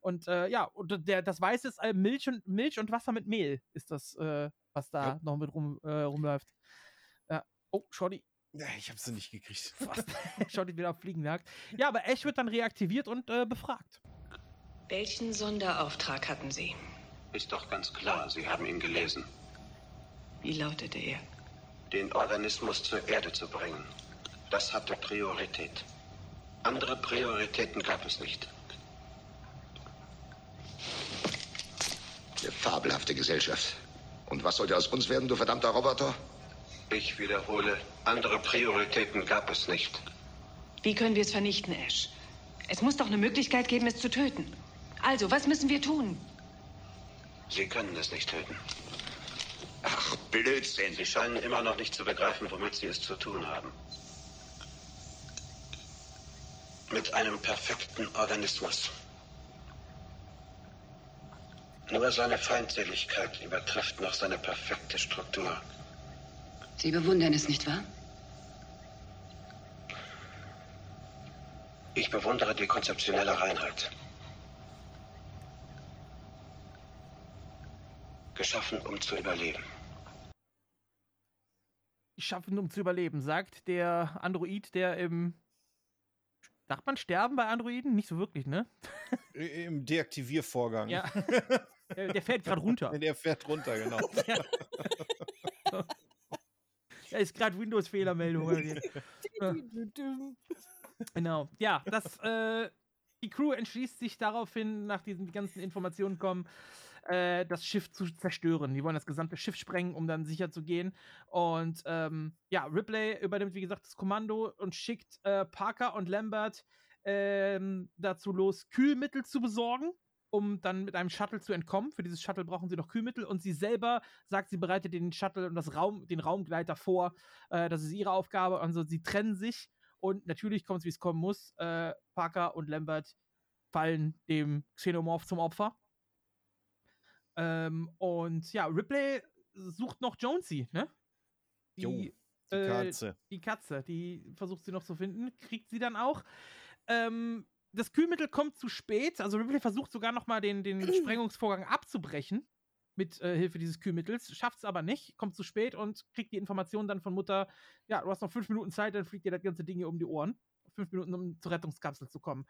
Und äh, ja, und der, das Weiße ist äh, Milch, und, Milch und Wasser mit Mehl, ist das, äh, was da noch mit rum, äh, rumläuft. Ja. Oh, Shorty. Ich habe sie nicht gekriegt. Shorty wieder auf Fliegenjagd. Ja, aber Ash wird dann reaktiviert und befragt. Welchen Sonderauftrag hatten Sie? Ist doch ganz klar, Sie haben ihn gelesen. Wie lautete er? Den Organismus zur Erde zu bringen. Das hatte Priorität. Andere Prioritäten gab es nicht. Eine fabelhafte Gesellschaft. Und was sollte aus uns werden, du verdammter Roboter? Ich wiederhole, andere Prioritäten gab es nicht. Wie können wir es vernichten, Ash? Es muss doch eine Möglichkeit geben, es zu töten. Also, was müssen wir tun? Sie können es nicht töten. Ach, Blödsinn. Sie scheinen immer noch nicht zu begreifen, womit Sie es zu tun haben. Mit einem perfekten Organismus. Nur seine Feindseligkeit übertrifft noch seine perfekte Struktur. Sie bewundern es, nicht wahr? Ich bewundere die konzeptionelle Reinheit. Geschaffen, um zu überleben. Schaffen, um zu überleben, sagt der Android, der im. Sagt man sterben bei Androiden? Nicht so wirklich, ne? I- Im Deaktiviervorgang. Ja. Der, der fällt gerade runter. Der fährt runter, genau. Da ist gerade Windows-Fehlermeldung. Genau. Ja, das, äh, die Crew entschließt sich daraufhin, nach diesen ganzen Informationen kommen, äh, das Schiff zu zerstören. Die wollen das gesamte Schiff sprengen, um dann sicher zu gehen. Und ähm, ja, Ripley übernimmt, wie gesagt, das Kommando und schickt äh, Parker und Lambert ähm, dazu los, Kühlmittel zu besorgen. Um dann mit einem Shuttle zu entkommen. Für dieses Shuttle brauchen sie noch Kühlmittel. Und sie selber sagt, sie bereitet den Shuttle und das Raum, den Raumgleiter vor. Äh, das ist ihre Aufgabe. Also sie trennen sich und natürlich kommt es, wie es kommen muss. Äh, Parker und Lambert fallen dem Xenomorph zum Opfer. Ähm, und ja, Ripley sucht noch Jonesy, ne? Jo, die Katze. Die Katze, die versucht sie noch zu finden, kriegt sie dann auch. Ähm, das Kühlmittel kommt zu spät, also Ripley versucht sogar noch mal den, den Sprengungsvorgang abzubrechen mit äh, Hilfe dieses Kühlmittels, schafft es aber nicht, kommt zu spät und kriegt die Information dann von Mutter, ja, du hast noch fünf Minuten Zeit, dann fliegt dir das ganze Ding hier um die Ohren. Fünf Minuten, um zur Rettungskapsel zu kommen.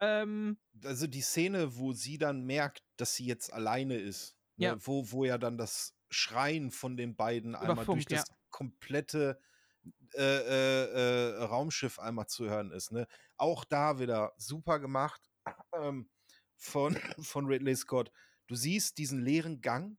Ähm, also die Szene, wo sie dann merkt, dass sie jetzt alleine ist, ne, Ja. wo, wo ja dann das Schreien von den beiden einmal Funk, durch das ja. komplette äh, äh, äh, Raumschiff einmal zu hören ist. Ne? Auch da wieder super gemacht ähm, von, von Ridley Scott. Du siehst diesen leeren Gang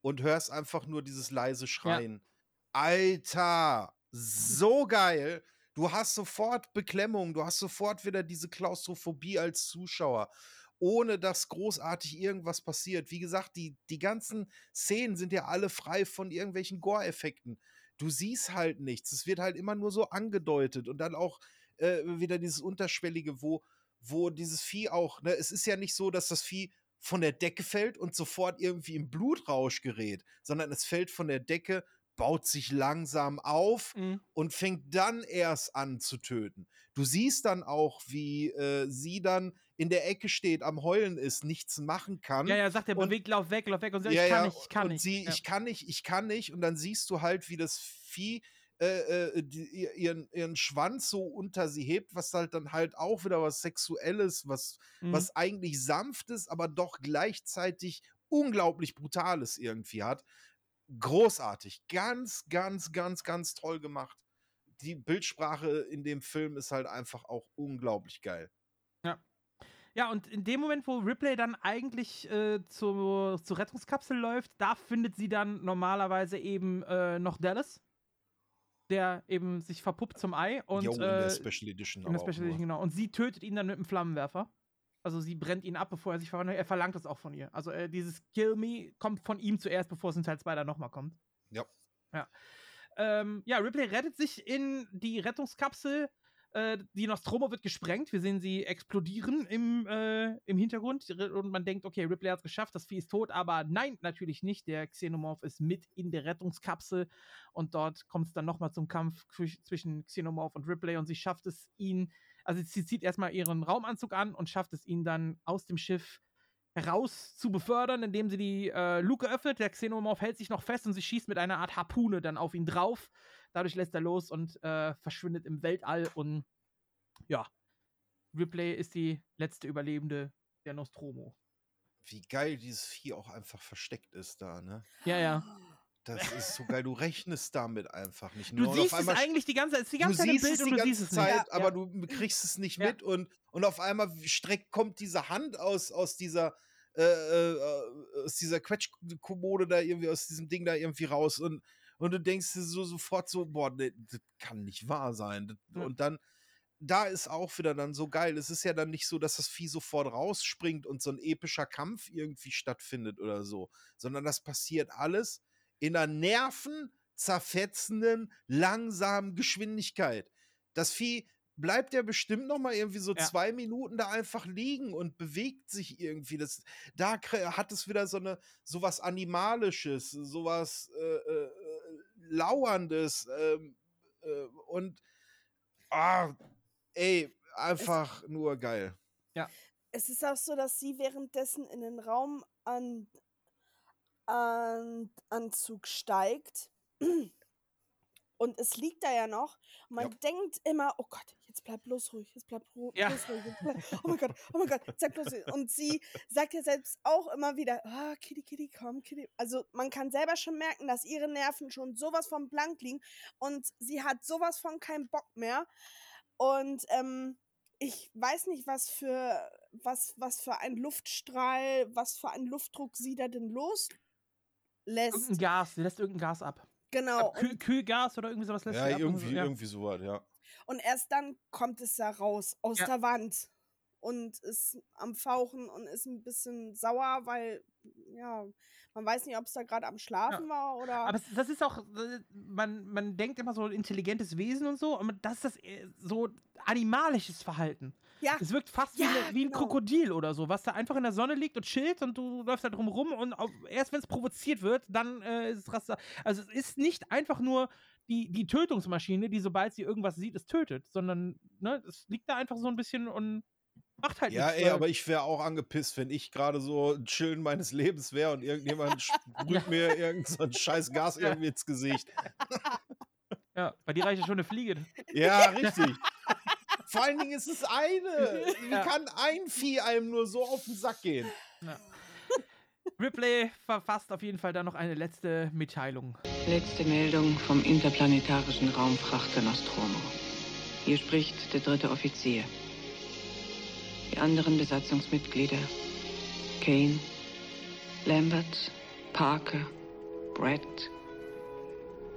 und hörst einfach nur dieses leise Schreien. Alter, so geil. Du hast sofort Beklemmung, du hast sofort wieder diese Klaustrophobie als Zuschauer, ohne dass großartig irgendwas passiert. Wie gesagt, die, die ganzen Szenen sind ja alle frei von irgendwelchen Gore-Effekten. Du siehst halt nichts. Es wird halt immer nur so angedeutet und dann auch äh, wieder dieses Unterschwellige, wo, wo dieses Vieh auch, ne, es ist ja nicht so, dass das Vieh von der Decke fällt und sofort irgendwie im Blutrausch gerät, sondern es fällt von der Decke, baut sich langsam auf Mhm. und fängt dann erst an zu töten. Du siehst dann auch, wie äh, sie dann in der Ecke steht, am Heulen ist, nichts machen kann. ja, ja, sagt er, Und- bewegt, lauf weg, lauf weg. Und sie sagt, ich kann nicht, ich kann und nicht. Sie, ja. ich kann nicht, ich kann nicht. Und dann siehst du halt, wie das Vieh äh, äh, die, ihr- ihren, ihren Schwanz so unter sie hebt, was halt dann halt auch wieder was Sexuelles, was, Mhm. was eigentlich Sanftes, aber doch gleichzeitig unglaublich Brutales irgendwie hat. Großartig. Ganz, ganz, ganz, ganz toll gemacht. Die Bildsprache in dem Film ist halt einfach auch unglaublich geil. Ja, und in dem Moment, wo Ripley dann eigentlich äh, zur, zur Rettungskapsel läuft, da findet sie dann normalerweise eben äh, noch Dallas, der eben sich verpuppt zum Ei. Und, Jo, in der äh, Special Edition. in der Special Edition, genau. Und sie tötet ihn dann mit einem Flammenwerfer. Also sie brennt ihn ab, bevor er sich verwandelt. Er verlangt das auch von ihr. Also äh, dieses Kill Me kommt von ihm zuerst, bevor es in Teil 2 dann nochmal kommt. Ja. Ja. Ähm, ja, Ripley rettet sich in die Rettungskapsel. Äh, die Nostromo wird gesprengt. Wir sehen sie explodieren im, äh, im Hintergrund. Und man denkt, okay, Ripley hat es geschafft, das Vieh ist tot. Aber nein, natürlich nicht. Der Xenomorph ist mit in der Rettungskapsel. Und dort kommt es dann nochmal zum Kampf zwisch- zwischen Xenomorph und Ripley. Und sie schafft es, ihn. Also sie zieht erstmal ihren Raumanzug an und schafft es, ihn dann aus dem Schiff heraus zu befördern, indem sie die äh, Luke öffnet. Der Xenomorph hält sich noch fest und sie schießt mit einer Art Harpune dann auf ihn drauf. Dadurch lässt er los und äh, verschwindet im Weltall. Und ja, Ripley ist die letzte Überlebende der Nostromo. Wie geil dieses Vieh auch einfach versteckt ist da, ne? Ja, ja. Das ist so geil. Du rechnest damit einfach nicht. Du nur. Und siehst auf es eigentlich die ganze Zeit. Es ist die ganze du Zeit im siehst Bild es und die du ganze siehst es Zeit, nicht. aber ja. du kriegst es nicht Ja. mit und, und auf einmal streckt, kommt diese Hand aus, aus dieser äh, äh, aus dieser Quetschkommode da irgendwie, aus diesem Ding da irgendwie raus und, und du denkst dir so sofort so, boah, ne, das kann nicht wahr sein. Ja. Und dann, da ist auch wieder dann so geil. Es ist ja dann nicht so, dass das Vieh sofort rausspringt und so ein epischer Kampf irgendwie stattfindet oder so, sondern das passiert alles in einer nervenzerfetzenden, langsamen Geschwindigkeit. Das Vieh bleibt ja bestimmt noch mal irgendwie so Ja. zwei Minuten da einfach liegen und bewegt sich irgendwie. Das, da hat es wieder so eine sowas Animalisches, sowas äh, äh, äh, Lauerndes ähm, äh, und ah, ey, einfach nur geil. Ja. Es ist auch so, dass sie währenddessen in den Raum an, an Anzug steigt. Und es liegt da ja noch. Man Ja. denkt immer, oh Gott, jetzt bleib bloß ruhig, jetzt bleib ru Ja. bloß ruhig. Bleib, oh mein Gott, oh mein Gott, sag bloß ruhig. Und sie sagt ja selbst auch immer wieder, ah, Kitty, Kitty, komm, Kitty. Also man kann selber schon merken, dass ihre Nerven schon sowas von blank liegen und sie hat sowas von keinen Bock mehr. Und ähm, ich weiß nicht, was für, was, was für ein Luftstrahl, was für ein Luftdruck sie da denn loslässt. Irgendein Gas, sie lässt irgendein Gas ab. Genau. Ab, Kühl, Kühlgas oder irgendwie sowas lässt Ja, sie ab. irgendwie, ja. irgendwie sowas, ja. Und erst dann kommt es da raus aus Ja. der Wand und ist am Fauchen und ist ein bisschen sauer, weil, ja, man weiß nicht, ob es da gerade am Schlafen war oder. Aber das ist auch, äh, man, man denkt immer so intelligentes Wesen und so, aber das ist das äh, so animalisches Verhalten. ja, Es wirkt fast Ja, wie, eine, wie ein genau. Krokodil oder so, was da einfach in der Sonne liegt und chillt und du läufst da drum rum und auf, erst wenn es provoziert wird, dann äh, ist es Raster. Also es ist nicht einfach nur die, die Tötungsmaschine, die sobald sie irgendwas sieht, es tötet, sondern ne, es liegt da einfach so ein bisschen und macht halt Ja, nichts. ey, weil- aber ich wäre auch angepisst, wenn ich gerade so ein Chillen meines Lebens wäre und irgendjemand sprüht mir irgend so ein scheiß Gas Ja. irgendwie ins Gesicht. ja, bei dir reicht ja schon eine Fliege. Ja, richtig. Vor allen Dingen ist es eine. Wie Ja. kann ein Vieh einem nur so auf den Sack gehen? Ripley verfasst auf jeden Fall dann noch eine letzte Mitteilung. Letzte Meldung vom interplanetarischen Raumfrachter Nostromo. Hier spricht der dritte Offizier. Die anderen Besatzungsmitglieder Kane, Lambert, Parker, Brett,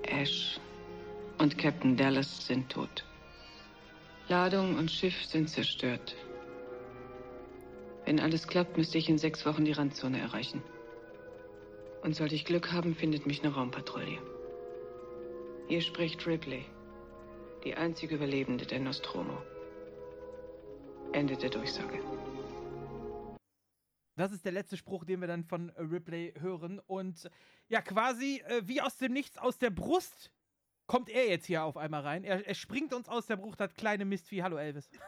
Ash und Captain Dallas sind tot. Ladung und Schiff sind zerstört. Wenn alles klappt, müsste ich in sechs Wochen die Randzone erreichen. Und sollte ich Glück haben, findet mich eine Raumpatrouille. Hier spricht Ripley, die einzige Überlebende der Nostromo. Ende der Durchsage. Das ist der letzte Spruch, den wir dann von Ripley hören. Und ja, quasi äh, wie aus dem Nichts, aus der Brust, kommt er jetzt hier auf einmal rein. Er, er springt uns aus der Brust, das kleine Mistvieh. Hallo Elvis.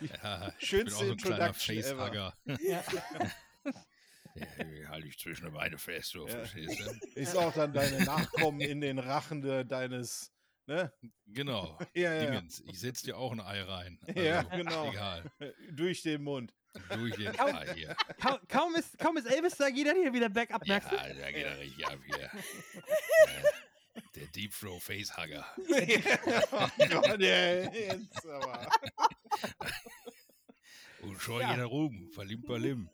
Ja, Schönste Introduction ever. Ja. Ja, halte ich zwischen die Beine fest, so, Ja. verstehst du? Ist auch dann deine Nachkommen in den Rachen de, deines, ne? Genau. Ja, ja. Dingens. Ich setze dir auch ein Ei rein. Ja, Also, genau. Egal. Durch den Mund. Durch den Kaum- Ei hier. Kaum, kaum, ist, kaum ist Elvis da, geht er hier wieder backup, Ja, merkst du? da geht er richtig ab hier. Äh, Der Deep Throw Facehugger. oh Gott, ey, jetzt aber. Und schon Ja. jeder rum. Verlim, verlim.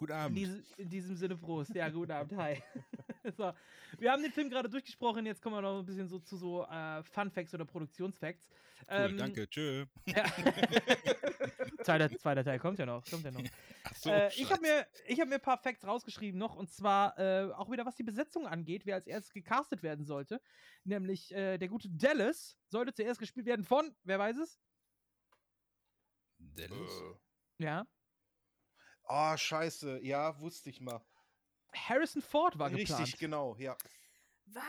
Guten In Abend. diesem, in diesem Sinne Prost. Ja, guten Abend, hi. so, wir haben den Film gerade durchgesprochen, jetzt kommen wir noch ein bisschen so zu so äh, Fun Facts oder Produktionsfacts. Cool, danke. Tschö. Ja. zweiter, zweiter Teil kommt ja noch. Kommt ja noch. Ach so, äh, ich habe mir, ich hab mir ein paar Facts rausgeschrieben noch und zwar äh, auch wieder was die Besetzung angeht, wer als erstes gecastet werden sollte. Nämlich äh, der gute Dallas sollte zuerst gespielt werden von, wer weiß es? Dallas. Ja. Oh, scheiße. Ja, wusste ich mal. Harrison Ford war Richtig, geplant. genau, ja. Was?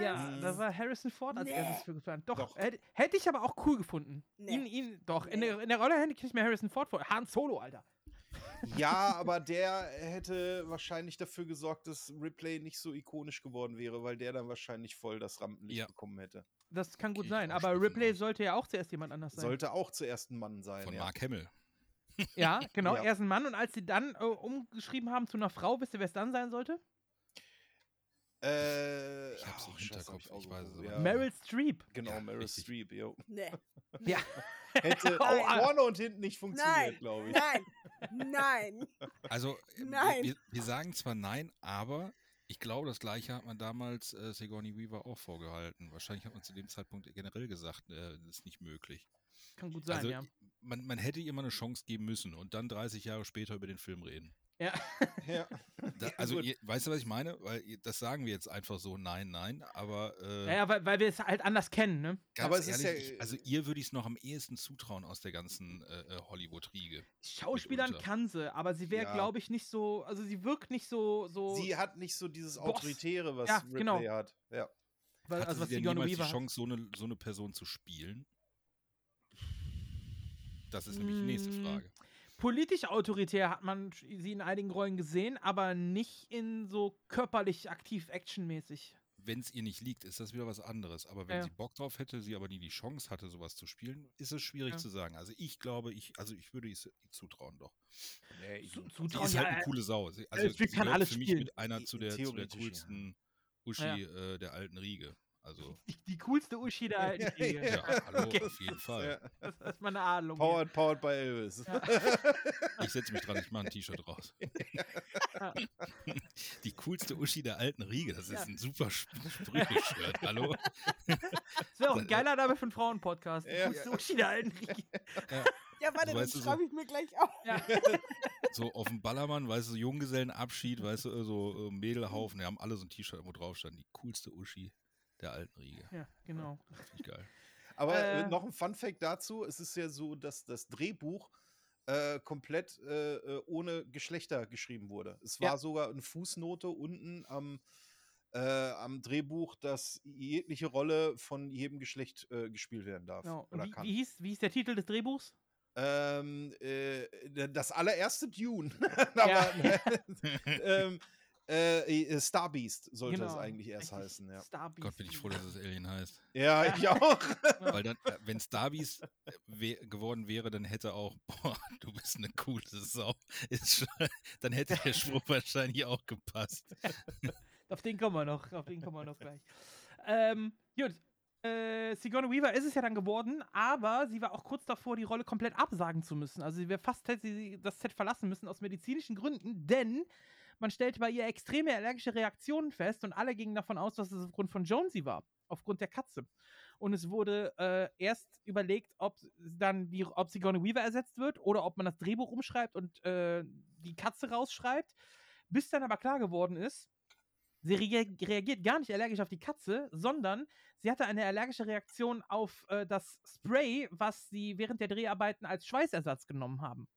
Ja, da war Harrison Ford als Nee. erstes für geplant. Doch, Doch. Hätte, hätte ich aber auch cool gefunden. Nee. Ihn, ihn, doch, in, der, in der Rolle hätte ich mir Harrison Ford vor. Han Solo, Alter. Ja, aber der hätte wahrscheinlich dafür gesorgt, dass Ripley nicht so ikonisch geworden wäre, weil der dann wahrscheinlich voll das Rampenlicht Ja. bekommen hätte. Das kann gut ich sein. Aber Ripley sollte ja auch zuerst jemand anders sein. Sollte auch zuerst ein Mann sein. Von ja. Mark Hamill. Ja, genau. Ja. Er ist ein Mann und als sie dann äh, umgeschrieben haben zu einer Frau, wisst ihr, wer es dann sein sollte? Äh, Ich hab's im Scheiße, hab Hinterkopf, ich weiß es aufgerufen, aber ja. Meryl Streep. Genau, Ja, Meryl richtig. Streep, jo. Nee. Ja. Hätte Nein. vorne und hinten nicht funktioniert, Nein. glaube ich. Nein. Nein. Also, äh, Nein. Wir, wir sagen zwar nein, aber ich glaube, das gleiche hat man damals äh, Sigourney Weaver auch vorgehalten. Wahrscheinlich hat man zu dem Zeitpunkt generell gesagt, äh, das ist nicht möglich. Kann gut sein, also, ja. Man, man hätte ihr mal eine Chance geben müssen und dann 30 Jahre später über den Film reden. Ja. ja. Da, also, ihr, weißt du, was ich meine? Weil das sagen wir jetzt einfach so, nein, nein, aber. Äh, Naja, weil, weil wir es halt anders kennen, ne? Ganz Aber es ist ehrlich, ja- ich, also ihr würde ich es noch am ehesten zutrauen aus der ganzen äh, äh, Hollywood-Riege. Schauspielern mitunter. kann sie, aber sie wäre, Ja. glaube ich, nicht so, also sie wirkt nicht so, so. Sie hat nicht so dieses Boss. Autoritäre, was Ja, Ripley genau. hat. Ja. Hatte also was sie denn Sigourney jemals die. Chance, so eine, so eine Person zu spielen? Das ist nämlich die nächste Mm, Frage. Politisch autoritär hat man sie in einigen Rollen gesehen, aber nicht in so körperlich aktiv actionmäßig. Wenn es ihr nicht liegt, ist das wieder was anderes. Aber wenn Ja. sie Bock drauf hätte, sie aber nie die Chance hatte, sowas zu spielen, ist es schwierig Ja. zu sagen. Also ich glaube, ich, also ich würde es ihr zutrauen doch. Nee, ich, Zu- Sie zutrauen, ist halt ja, eine äh, coole Sau. Sie, also Typ sie kann alles für mich spielen. mit einer zu der, zu der coolsten Uschi Ja. äh, der alten Riege. Also, Die, die coolste Uschi der alten Riege. ja, hallo, Okay. auf jeden Fall. Ja. Das, das ist mal eine Ahnung. Powered, powered by Elvis. Ich setze mich dran, ich mache ein T-Shirt raus. Ja. Die coolste Uschi der alten Riege, das ist Ja. ein super Sp- Sprüche-Shirt. Hallo? Das wäre auch ein geiler Name für einen Frauenpodcast. Die Ja. coolste Uschi der alten Riege. Ja, warte, das du, so- schreibe ich mir gleich auf. Ja. So auf dem Ballermann, weißt du, Junggesellenabschied, weißt du, so Mädelhaufen, die haben alle so ein T-Shirt, wo drauf stand, die coolste Uschi der alten Riege. ja, genau. Finde ich geil. Aber äh, Äh. noch ein Fun Fact dazu: Es ist ja so, dass das Drehbuch äh, komplett äh, äh, ohne Geschlechter geschrieben wurde. Es war Ja. sogar eine Fußnote unten am, äh, am Drehbuch, dass jegliche Rolle von jedem Geschlecht äh, gespielt werden darf. genau. Oder wie, kann. wie, hieß, wie hieß der Titel des Drehbuchs? Ähm, äh, das allererste Dune. Ja. Aber, ähm, äh, äh, Star Beast sollte das Genau. eigentlich erst Richtig. heißen, ja. Star Beast. Gott, bin ich froh, dass es Alien heißt. Ja, ich auch. Weil dann, äh, wenn Starbies wär, geworden wäre, dann hätte auch, boah, du bist eine coole Sau, ist schon, dann hätte der Spruch wahrscheinlich auch gepasst. Auf den kommen wir noch, auf den kommen wir noch gleich. Ähm, gut. Äh, Sigourney Weaver ist es ja dann geworden, aber sie war auch kurz davor, die Rolle komplett absagen zu müssen. Also sie wäre fast hätte sie das Set verlassen müssen aus medizinischen Gründen, denn man stellte bei ihr extreme allergische Reaktionen fest und alle gingen davon aus, dass es aufgrund von Jonesy war, aufgrund der Katze. Und es wurde äh, erst überlegt, ob dann die, ob Sigourney Weaver ersetzt wird oder ob man das Drehbuch umschreibt und äh, die Katze rausschreibt. Bis dann aber klar geworden ist, sie rea reagiert gar nicht allergisch auf die Katze, sondern sie hatte eine allergische Reaktion auf äh, das Spray, was sie während der Dreharbeiten als Schweißersatz genommen haben.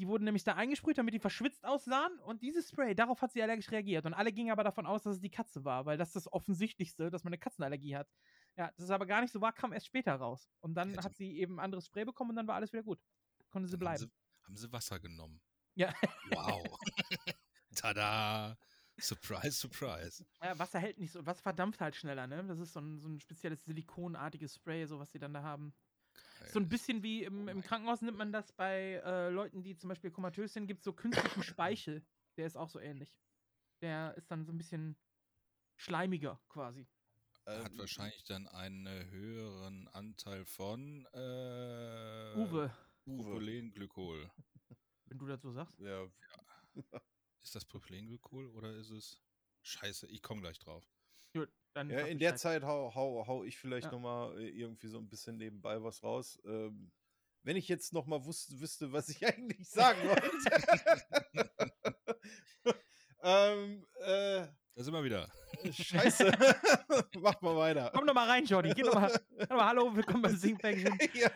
Die wurden nämlich da eingesprüht, damit die verschwitzt aussahen. Und dieses Spray, darauf hat sie allergisch reagiert. Und alle gingen aber davon aus, dass es die Katze war, weil das ist das Offensichtlichste, dass man eine Katzenallergie hat. Ja, das ist aber gar nicht so war, kam erst später raus. Und dann Hätte- hat sie eben ein anderes Spray bekommen und dann war alles wieder gut. Konnte sie Dann haben bleiben. sie, haben sie Wasser genommen. Ja. Wow. Tada. Surprise, surprise. Ja, Wasser hält nicht so, Wasser verdampft halt schneller, ne? Das ist so ein, so ein spezielles silikonartiges Spray, so was sie dann da haben. So ein bisschen wie im, im Krankenhaus nimmt man das bei äh, Leuten, die zum Beispiel komatös sind, gibt es so künstlichen Speichel. Der ist auch so ähnlich. Der ist dann so ein bisschen schleimiger quasi. Hat wahrscheinlich dann einen höheren Anteil von äh, Uwe. Propylenglykol. Wenn du das so sagst. Ja. Ist das Propylenglykol oder ist es. Scheiße, ich komme gleich drauf. Gut, dann Ja, in der. Zeit hau, hau, hau ich vielleicht Ja. noch mal äh, irgendwie so ein bisschen nebenbei was raus. Ähm, wenn ich jetzt noch mal wusste, wüsste, was ich eigentlich sagen wollte. ähm, äh, Da sind wir wieder. Scheiße. Mach mal weiter. Komm doch mal rein, Jordi. Geh doch mal, doch mal hallo, willkommen beim Singpäckchen. ja.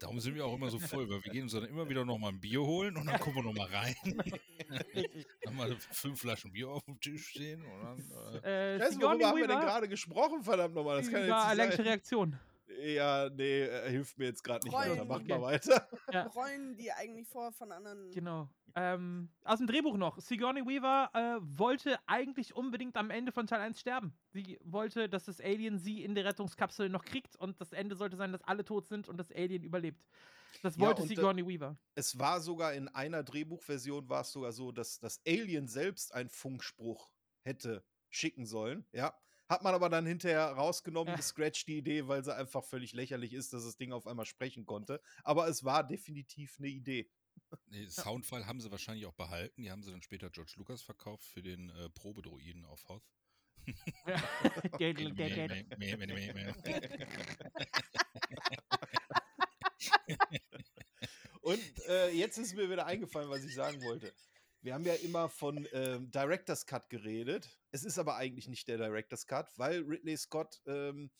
Darum sind wir auch immer so voll, weil wir gehen uns dann immer wieder noch mal ein Bier holen und dann gucken wir noch mal rein. dann mal fünf Flaschen Bier auf dem Tisch stehen und dann. Äh, Äh, Scheiße, worüber haben wir denn gerade gesprochen? Verdammt nochmal. Das kann über jetzt nicht allergische sein. Reaktion. Ja, nee, äh, hilft mir jetzt gerade nicht weiter. Mach Okay. mal weiter. Ja. Rollen, die eigentlich vorher von anderen. Genau. Ähm, aus dem Drehbuch noch. Sigourney Weaver äh, wollte eigentlich unbedingt am Ende von Teil 1 sterben. Sie wollte, dass das Alien sie in der Rettungskapsel noch kriegt und das Ende sollte sein, dass alle tot sind und das Alien überlebt. Das Ja, wollte und, äh, Sigourney Weaver. Es war sogar in einer Drehbuchversion war es sogar so, dass das Alien selbst einen Funkspruch hätte schicken sollen. Ja. Hat man aber dann hinterher rausgenommen, Ja. gescratcht die Idee, weil sie einfach völlig lächerlich ist, dass das Ding auf einmal sprechen konnte. Aber es war definitiv eine Idee. nee, Soundfile haben sie wahrscheinlich auch behalten. Die haben sie dann später George Lucas verkauft für den äh, Probedroiden auf Hoth. Der- der- der-. Und äh, jetzt ist mir wieder eingefallen, was ich sagen wollte. Wir haben ja immer von ähm, Director's Cut geredet. Es ist aber eigentlich nicht der Director's Cut, weil Ridley Scott ähm,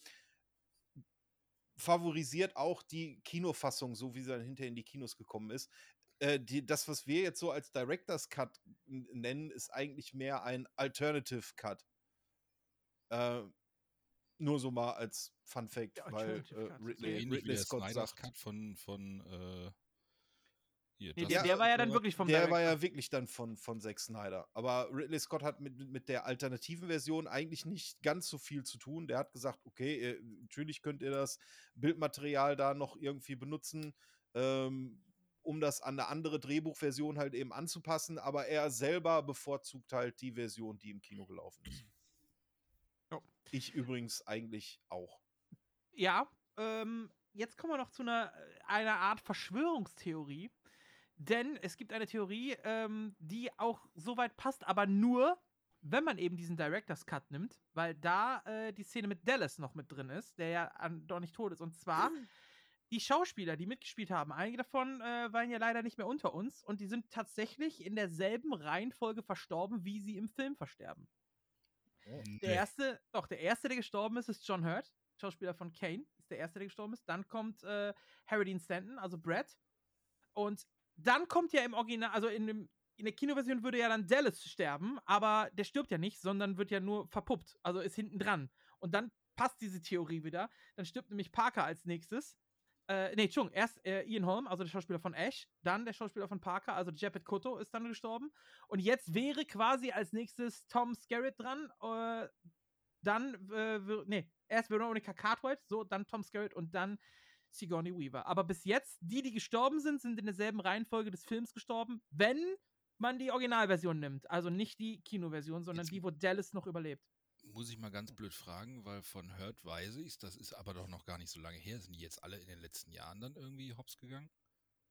favorisiert auch die Kinofassung, so wie sie dann hinterher in die Kinos gekommen ist. Äh, die, das, was wir jetzt so als Director's Cut nennen, ist eigentlich mehr ein Alternative Cut. Äh, nur so mal als Fun Fact, weil Alternative äh, Cut. So Ridley, ähnlich wie Ridley der Scott sagt. Cut von, von äh, hier, Nee, der, der war ja dann wirklich vom Der war Director. ja wirklich dann von, von Zack Snyder. Aber Ridley Scott hat mit, mit der alternativen Version eigentlich nicht ganz so viel zu tun. Der hat gesagt, okay, äh, natürlich könnt ihr das Bildmaterial da noch irgendwie benutzen, ähm, um das an eine andere Drehbuchversion halt eben anzupassen. Aber er selber bevorzugt halt die Version, die im Kino gelaufen ist. Ja. Ich übrigens eigentlich auch. Ja, ähm, jetzt kommen wir noch zu einer, einer Art Verschwörungstheorie. Denn es gibt eine Theorie, ähm, die auch so weit passt, aber nur, wenn man eben diesen Director's Cut nimmt, weil da äh, die Szene mit Dallas noch mit drin ist, der ja an, doch nicht tot ist. Und zwar die Schauspieler, die mitgespielt haben, einige davon äh, waren ja leider nicht mehr unter uns und die sind tatsächlich in derselben Reihenfolge verstorben, wie sie im Film versterben. Der erste, doch, der erste, der gestorben ist, ist John Hurt, Schauspieler von Kane, ist der erste, der gestorben ist. Dann kommt äh, Harry Dean Stanton, also Brad. Und dann kommt ja im Original, also in, dem, in der Kinoversion würde ja dann Dallas sterben, aber der stirbt ja nicht, sondern wird ja nur verpuppt, also ist hinten dran. Und dann passt diese Theorie wieder. Dann stirbt nämlich Parker als nächstes. Äh, nee, Entschuldigung, erst äh, Ian Holm, also der Schauspieler von Ash, dann der Schauspieler von Parker, also Japet Kotto ist dann gestorben. Und jetzt wäre quasi als nächstes Tom Skerritt dran. Äh, dann, äh, nee, erst Veronica Cartwright, so, dann Tom Skerritt und dann Sigourney Weaver. Aber bis jetzt, die, die gestorben sind, sind in derselben Reihenfolge des Films gestorben, wenn man die Originalversion nimmt. Also nicht die Kinoversion, sondern die, wo Dallas noch überlebt. Muss ich mal ganz blöd fragen, weil von Hurt weiß ich das ist aber doch noch gar nicht so lange her. Sind die jetzt alle in den letzten Jahren dann irgendwie hops gegangen?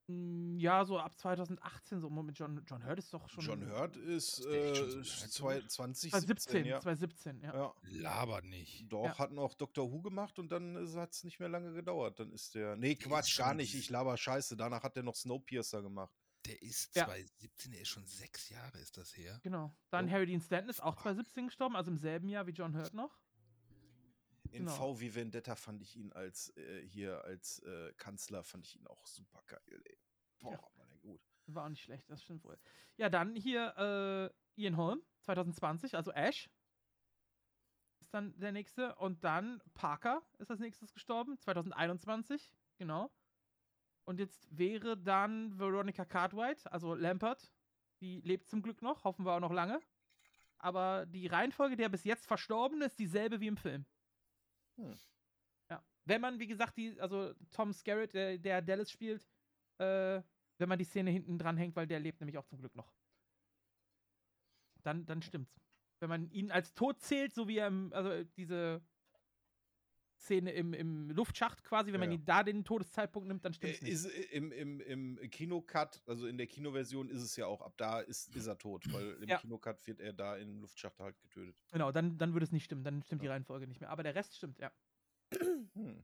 Mm, Ja, so ab 2018, so mit John, John Hurt ist doch schon. John Hurt ist schon so äh, lange 2017, 2017, ja. 2017, ja. ja. Labert nicht. Doch, Ja. hat noch Dr. Who gemacht und dann hat es nicht mehr lange gedauert. Dann ist der. Nee, Quatsch, gar nicht. Ich laber Scheiße. Danach hat der noch Snowpiercer gemacht. Der ist Ja. 2017, der ist schon sechs Jahre, ist das her. Genau. Dann Oh. Harry Dean Stanton ist auch 2017 gestorben, also im selben Jahr wie John Hurt noch. In Genau. V wie Vendetta fand ich ihn als äh, hier als äh, Kanzler fand ich ihn auch super geil, ey. Boah, Ja. war der gut. War auch nicht schlecht, das stimmt wohl. Ja, dann hier äh, Ian Holm, 2020, also Ash. Ist dann der nächste. Und dann Parker ist als nächstes gestorben, 2021, genau. Und jetzt wäre dann Veronica Cartwright, also Lampert. Die lebt zum Glück noch, hoffen wir auch noch lange. Aber die Reihenfolge der bis jetzt Verstorbenen ist dieselbe wie im Film. Hm. Ja. Wenn man, wie gesagt, die, also Tom Skerritt, der, der Dallas spielt, äh, wenn man die Szene hinten dran hängt, weil der lebt nämlich auch zum Glück noch. Dann, dann stimmt's. Wenn man ihn als tot zählt, so wie er im, also diese Szene im, im Luftschacht quasi, wenn man Ja. ihn da den Todeszeitpunkt nimmt, dann Äh, stimmt's nicht. ist, äh, im, im, Im Kinocut, also in der Kinoversion ist es ja auch, ab da ist, ist er tot, weil im Ja. Kinocut wird er da im Luftschacht halt getötet. Genau, dann, dann würde es nicht stimmen, dann stimmt die Reihenfolge nicht mehr. Aber der Rest stimmt, ja. Hm.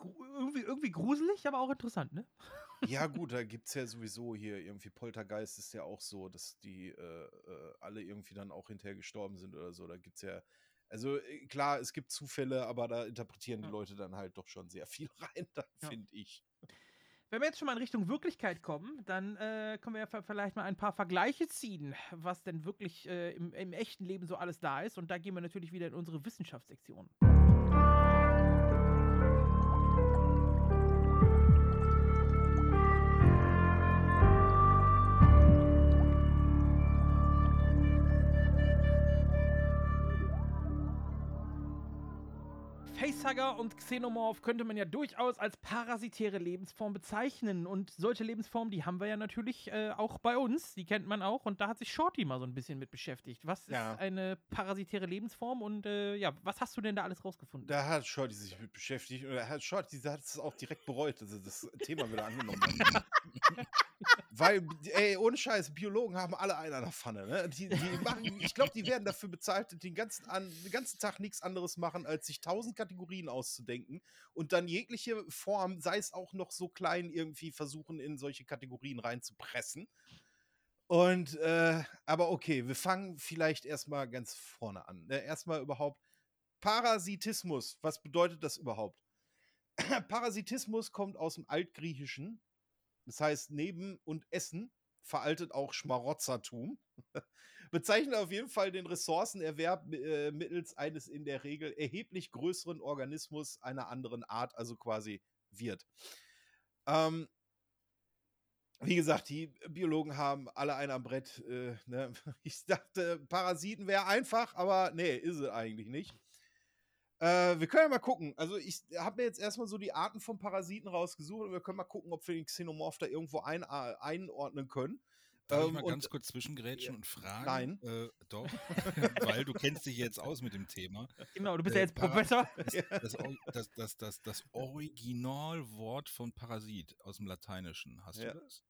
Irgendwie, irgendwie gruselig, aber auch interessant, ne? Ja, gut, da gibt es ja sowieso hier irgendwie Poltergeist ist ja auch so, dass die äh, äh, alle irgendwie dann auch hinterher gestorben sind oder so. Da gibt es ja, also äh, klar, es gibt Zufälle, aber da interpretieren die Leute dann halt doch schon sehr viel rein, Ja. finde ich. Wenn wir jetzt schon mal in Richtung Wirklichkeit kommen, dann äh, können wir ja vielleicht mal ein paar Vergleiche ziehen, was denn wirklich äh, im, im echten Leben so alles da ist. Und da gehen wir natürlich wieder in unsere Wissenschaftssektion. Facehugger und Xenomorph könnte man ja durchaus als parasitäre Lebensform bezeichnen. Und solche Lebensformen, die haben wir ja natürlich äh, auch bei uns. Die kennt man auch. Und da hat sich Shorty mal so ein bisschen mit beschäftigt. Was Ja. ist eine parasitäre Lebensform? Und äh, ja, was hast du denn da alles rausgefunden? Da hat Shorty sich mit beschäftigt und hat Shorty hat es auch direkt bereut, dass er das Thema wieder angenommen hat. Weil, ey, ohne Scheiß, Biologen haben alle einen an der Pfanne. Ne? Die, die machen, ich glaube, die werden dafür bezahlt, den ganzen, an, den ganzen Tag nichts anderes machen, als sich tausend Kategorien auszudenken und dann jegliche Form, sei es auch noch so klein, irgendwie versuchen, in solche Kategorien reinzupressen. Und, äh, aber okay, wir fangen vielleicht erstmal ganz vorne an. Ne? Erstmal überhaupt Parasitismus. Was bedeutet das überhaupt? Parasitismus kommt aus dem Altgriechischen. Das heißt, neben und Essen veraltet auch Schmarotzertum. Bezeichnet auf jeden Fall den Ressourcenerwerb äh, mittels eines in der Regel erheblich größeren Organismus einer anderen Art, also quasi Wirt. Ähm, wie gesagt, die Biologen haben alle einen am Brett. Äh, ne? Ich dachte, Parasiten wäre einfach, aber nee, ist es eigentlich nicht. Äh, wir können ja mal gucken. Also, ich habe mir jetzt erstmal so die Arten von Parasiten rausgesucht und wir können mal gucken, ob wir den Xenomorph da irgendwo ein, äh, einordnen können. Darf ich Ähm, mal und- ganz kurz zwischengrätschen Ja. und fragen? Nein. Äh, doch, weil du kennst dich jetzt aus mit dem Thema. Genau, du bist ja jetzt Professor. Das, das, das, das, das Originalwort von Parasit aus dem Lateinischen, hast Ja. du das?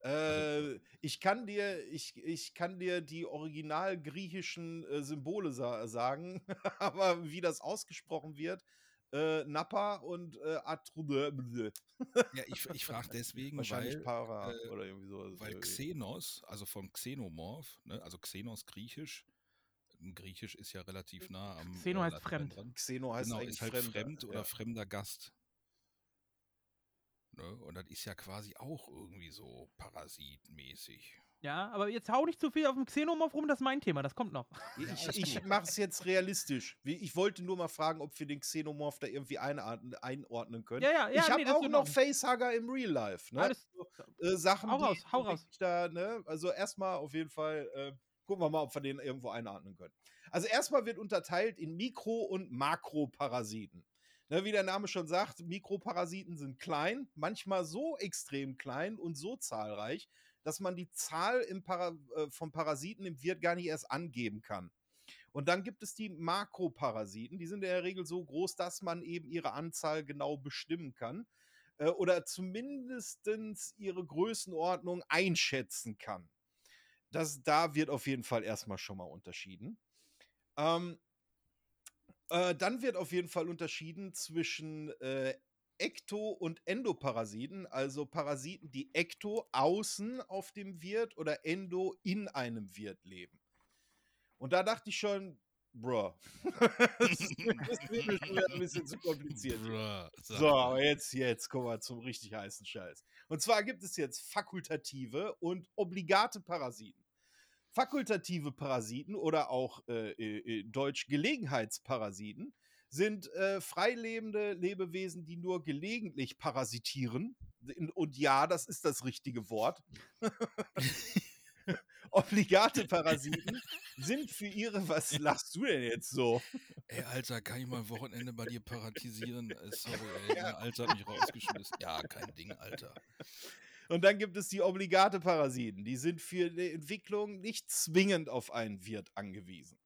Äh, ich kann dir, ich, ich kann dir die original griechischen äh, Symbole sa sagen, aber wie das ausgesprochen wird, äh, Nappa und äh, Atrude. Ja, ich, ich frage deswegen, Wahrscheinlich weil, Para äh, oder irgendwie so. weil Xenos, also vom Xenomorph, ne, also Xenos griechisch, ein Griechisch ist ja relativ nah am Xeno heißt fremd. dran. Xeno heißt genau, eigentlich ist halt Fremder, fremd oder ja. fremder Gast. Ne? Und das ist ja quasi auch irgendwie so parasitmäßig. Ja, aber jetzt hau nicht zu viel auf dem Xenomorph rum, das ist mein Thema, das kommt noch. Ich, ich mache es jetzt realistisch. Ich wollte nur mal fragen, ob wir den Xenomorph da irgendwie einordnen, einordnen können. Ja, ja, ja, ich habe nee, auch noch. Facehugger im Real Life. Ne? Alles- so, äh, Sachen, Hau die raus, hau raus. ich Da, ne? Also erstmal auf jeden Fall äh, gucken wir mal, ob wir den irgendwo einordnen können. Also erstmal wird unterteilt in Mikro- und Makroparasiten. Ne, wie der Name schon sagt, Mikroparasiten sind klein, manchmal so extrem klein und so zahlreich, dass man die Zahl im Para äh, von Parasiten im Wirt gar nicht erst angeben kann. Und dann gibt es die Makroparasiten, die sind in der Regel so groß, dass man eben ihre Anzahl genau bestimmen kann äh, oder zumindest ihre Größenordnung einschätzen kann. Das, da wird auf jeden Fall erstmal schon mal unterschieden. Ähm, äh, dann wird auf jeden Fall unterschieden zwischen äh, Ekto- und Endoparasiten, also Parasiten, die Ekto außen auf dem Wirt oder Endo in einem Wirt leben. Und da dachte ich schon, bruh, das ist mir ein bisschen zu kompliziert. Bruh, So, jetzt, jetzt kommen wir zum richtig heißen Scheiß. Und zwar gibt es jetzt fakultative und obligate Parasiten. Fakultative Parasiten oder auch äh, äh, deutsch Gelegenheitsparasiten sind äh, freilebende Lebewesen, die nur gelegentlich parasitieren. Und ja, das ist das richtige Wort. Obligate Parasiten sind für ihre. Was lachst du denn jetzt so? Ey, Alter, kann ich mal ein Wochenende bei dir paratisieren? Äh, Sorry, ey, der Alter hat mich rausgeschmissen. Ja, kein Ding, Alter. Und dann gibt es die obligate Parasiten. Die sind für die Entwicklung nicht zwingend auf einen Wirt angewiesen.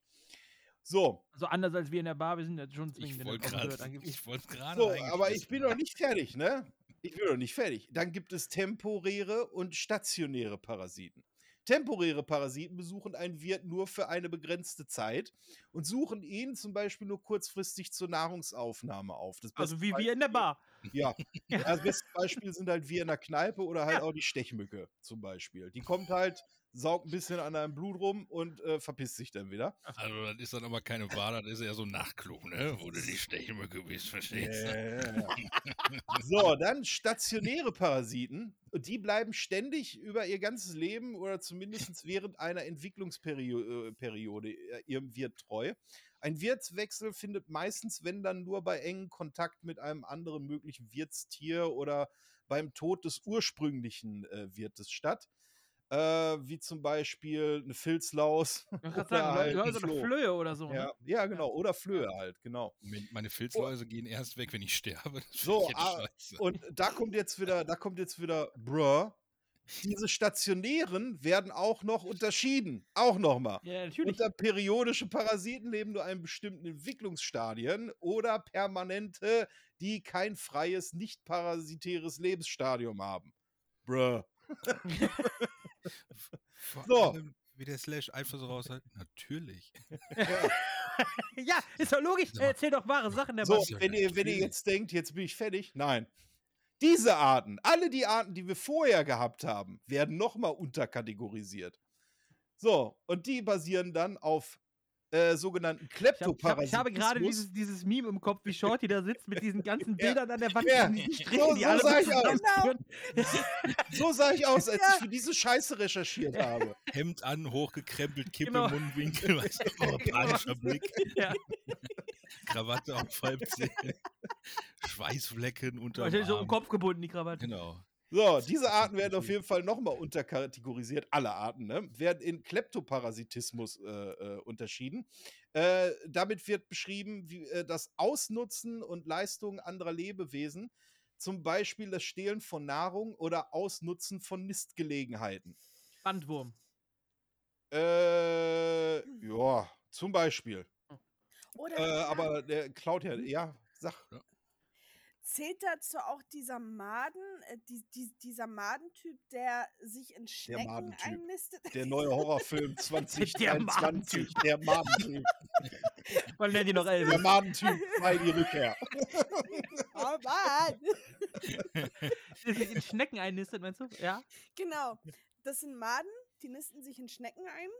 So, So anders als wir in der Bar, wir sind jetzt schon Ich zwingend ich wollte gerade so aber ich bin noch nicht fertig, ne? Ich bin noch nicht fertig. Dann gibt es temporäre und stationäre Parasiten. Temporäre Parasiten besuchen einen Wirt nur für eine begrenzte Zeit und suchen ihn zum Beispiel nur kurzfristig zur Nahrungsaufnahme auf. Das Also wie wir in der Bar. Ja. Das beste Beispiel sind halt wir in der Kneipe oder halt auch die Stechmücke zum Beispiel. Die kommt halt, saugt ein bisschen an deinem Blut rum und äh, verpisst sich dann wieder. Also, das ist dann aber keine Bar, das ist ja so ein Nachtclub, ne? Wo du die Stechmücke bist, verstehst Ja, du? ja, ja. So, dann stationäre Parasiten. Und die bleiben ständig über ihr ganzes Leben oder zumindest während einer Entwicklungsperiode Periode, äh, ihrem Wirt treu. Ein Wirtswechsel findet meistens, wenn dann nur bei engem Kontakt mit einem anderen möglichen Wirtstier oder beim Tod des ursprünglichen äh, Wirtes statt. Äh, wie zum Beispiel eine Filzlaus. Ich oder gerade sagen, halt du ein hast so eine Floh. Flöhe oder so. Ja, Ne? ja, genau. Oder Flöhe halt, genau. Meine Filzläuse gehen erst weg, wenn ich sterbe. Das So, ah, und da kommt jetzt wieder, da kommt jetzt wieder, bruh. Diese stationären werden auch noch unterschieden. Auch nochmal. Ja, natürlich. Unter periodische Parasiten leben nur einen bestimmten Entwicklungsstadien oder permanente, die kein freies, nicht parasitäres Lebensstadium haben. Bruh. So. wie der Slash einfach so raus hat. Natürlich. ja, ist doch logisch. Er erzählt doch wahre Sachen, der So, Mann. wenn ihr, wenn ihr jetzt denkt, jetzt bin ich fertig. Nein. Diese Arten, alle die Arten, die wir vorher gehabt haben, werden nochmal unterkategorisiert. So, und die basieren dann auf äh, sogenannten Ich, hab, ich, hab, ich habe gerade dieses, dieses Meme im Kopf, wie Shorty da sitzt mit diesen ganzen Bildern an der Wand, Ja. diesen So- Strichen, die so alle sah ich aus. So sah ich aus, als ich für diese Scheiße recherchiert habe. Hemd an, hochgekrempelt, Kippe Genau. im Mundwinkel, weißt du, oh, panischer Blick. Ja. Krawatte auf Halbzähnen, Schweißflecken unter Wahrscheinlich so um den Kopf gebunden, die Krawatte. Genau. So, diese Arten werden auf jeden Fall nochmal unterkategorisiert, alle Arten, ne? werden in Kleptoparasitismus äh, äh, unterschieden. Äh, damit wird beschrieben, wie, äh, das Ausnutzen und Leistungen anderer Lebewesen, zum Beispiel das Stehlen von Nahrung oder Ausnutzen von Nistgelegenheiten. Bandwurm. Äh, ja, zum Beispiel. Oder Äh, aber der klaut ja, ja, sag. Zählt dazu auch dieser Maden, äh, die, die, dieser Madentyp, der sich in Schnecken Madentyp. einnistet? Der neue Horrorfilm Der 2023, der Madentyp. Man nennt ihn noch Elvis. Der Madentyp 2, die Rückkehr. oh Mann! Der sich in Schnecken einnistet, meinst du? Ja. Genau. Das sind Maden, die nisten sich in Schnecken ein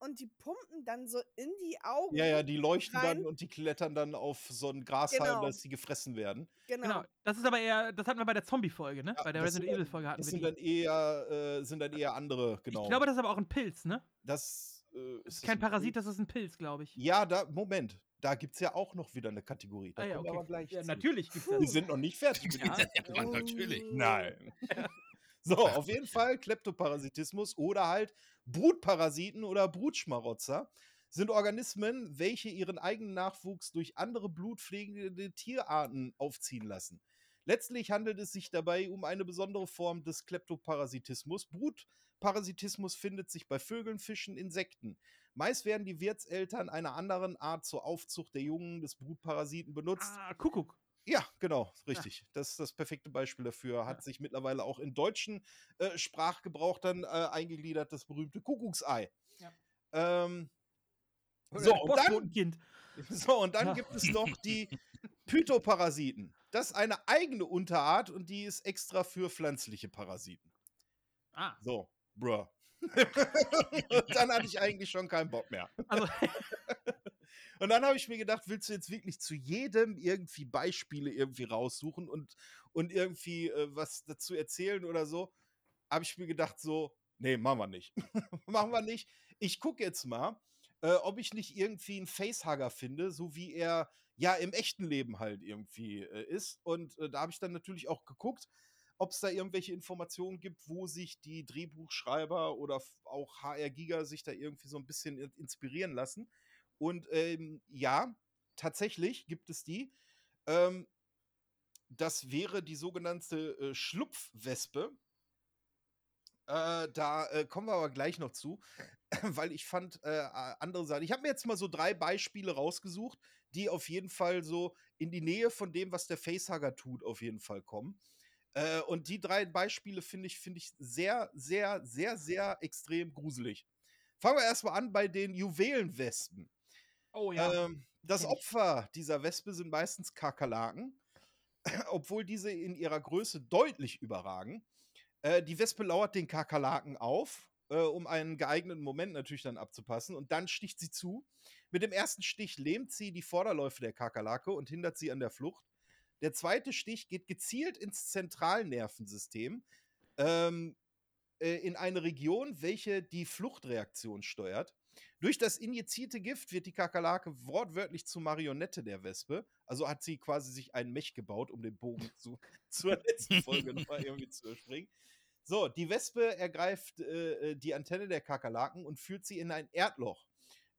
und die pumpen dann so in die Augen. Ja, ja, die leuchten rein. dann und die klettern dann auf so einen Grashalm, Genau. dass die gefressen werden. Genau. Genau. Das ist aber eher, das hatten wir bei der Zombie-Folge, ne? bei der Das Resident Evil-Folge hatten Das wir sind die. dann eher, äh, sind dann eher andere, genau. Ich glaube, das ist aber auch ein Pilz, ne? das äh, Das ist ist kein ein Parasit, Pilz? das ist ein Pilz, glaube ich. Ja, da, Moment. Da gibt es ja auch noch wieder eine Kategorie. Da Ah ja, wir okay. aber gleich Ja, natürlich gibt's Wir das. sind noch nicht fertig. mit Ja. dieser Ja, aber natürlich. Nein. So, auf jeden Fall Kleptoparasitismus oder halt Brutparasiten oder Brutschmarotzer sind Organismen, welche ihren eigenen Nachwuchs durch andere blutpflegende Tierarten aufziehen lassen. Letztlich handelt es sich dabei um eine besondere Form des Kleptoparasitismus. Brutparasitismus findet sich bei Vögeln, Fischen, Insekten. Meist werden die Wirtseltern einer anderen Art zur Aufzucht der Jungen des Brutparasiten benutzt. Ah, Kuckuck. Ja, genau, richtig. Das ist das perfekte Beispiel dafür. Hat sich mittlerweile auch in deutschen äh, Sprachgebrauch dann äh, eingegliedert, das berühmte Kuckucksei. Ja. Ähm, so, und dann, so, und dann Ja. gibt es noch die Phytoparasiten. Das ist eine eigene Unterart und die ist extra für pflanzliche Parasiten. Ah. So, bruh. und dann hatte ich eigentlich schon keinen Bock mehr. Also, Und dann habe ich mir gedacht, willst du jetzt wirklich zu jedem irgendwie Beispiele irgendwie raussuchen und, und irgendwie äh, was dazu erzählen oder so? Habe ich mir gedacht, so, nee, machen wir nicht. machen wir nicht. Ich gucke jetzt mal, äh, ob ich nicht irgendwie einen Facehugger finde, so wie er ja im echten Leben halt irgendwie äh, ist. Und äh, da habe ich dann natürlich auch geguckt, ob es da irgendwelche Informationen gibt, wo sich die Drehbuchschreiber oder auch HR Giga sich da irgendwie so ein bisschen in- inspirieren lassen. Und ähm, ja, tatsächlich gibt es die. Ähm, das wäre die sogenannte äh, Schlupfwespe. Äh, da äh, kommen wir aber gleich noch zu, weil ich fand äh, andere Seiten. Ich habe mir jetzt mal so drei Beispiele rausgesucht, die auf jeden Fall so in die Nähe von dem, was der Facehugger tut, auf jeden Fall kommen. Äh, und die drei Beispiele finde ich, finde ich sehr, sehr, sehr, sehr extrem gruselig. Fangen wir erstmal an bei den Juwelenwespen. Oh ja. Ähm, das. Opfer dieser Wespe sind meistens Kakerlaken, obwohl diese in ihrer Größe deutlich überragen. Äh, die Wespe lauert den Kakerlaken auf, äh, um einen geeigneten Moment natürlich dann abzupassen, und dann sticht sie zu. Mit dem ersten Stich lähmt sie die Vorderläufe der Kakerlake und hindert sie an der Flucht. Der zweite Stich geht gezielt ins Zentralnervensystem, ähm, äh, in eine Region, welche die Fluchtreaktion steuert. Durch das injizierte Gift wird die Kakerlake wortwörtlich zur Marionette der Wespe. Also hat sie quasi sich einen Mech gebaut, um den Bogen zu, zur letzten Folge nochmal irgendwie zu überspringen. So, die Wespe ergreift äh, äh, die Antenne der Kakerlaken und führt sie in ein Erdloch.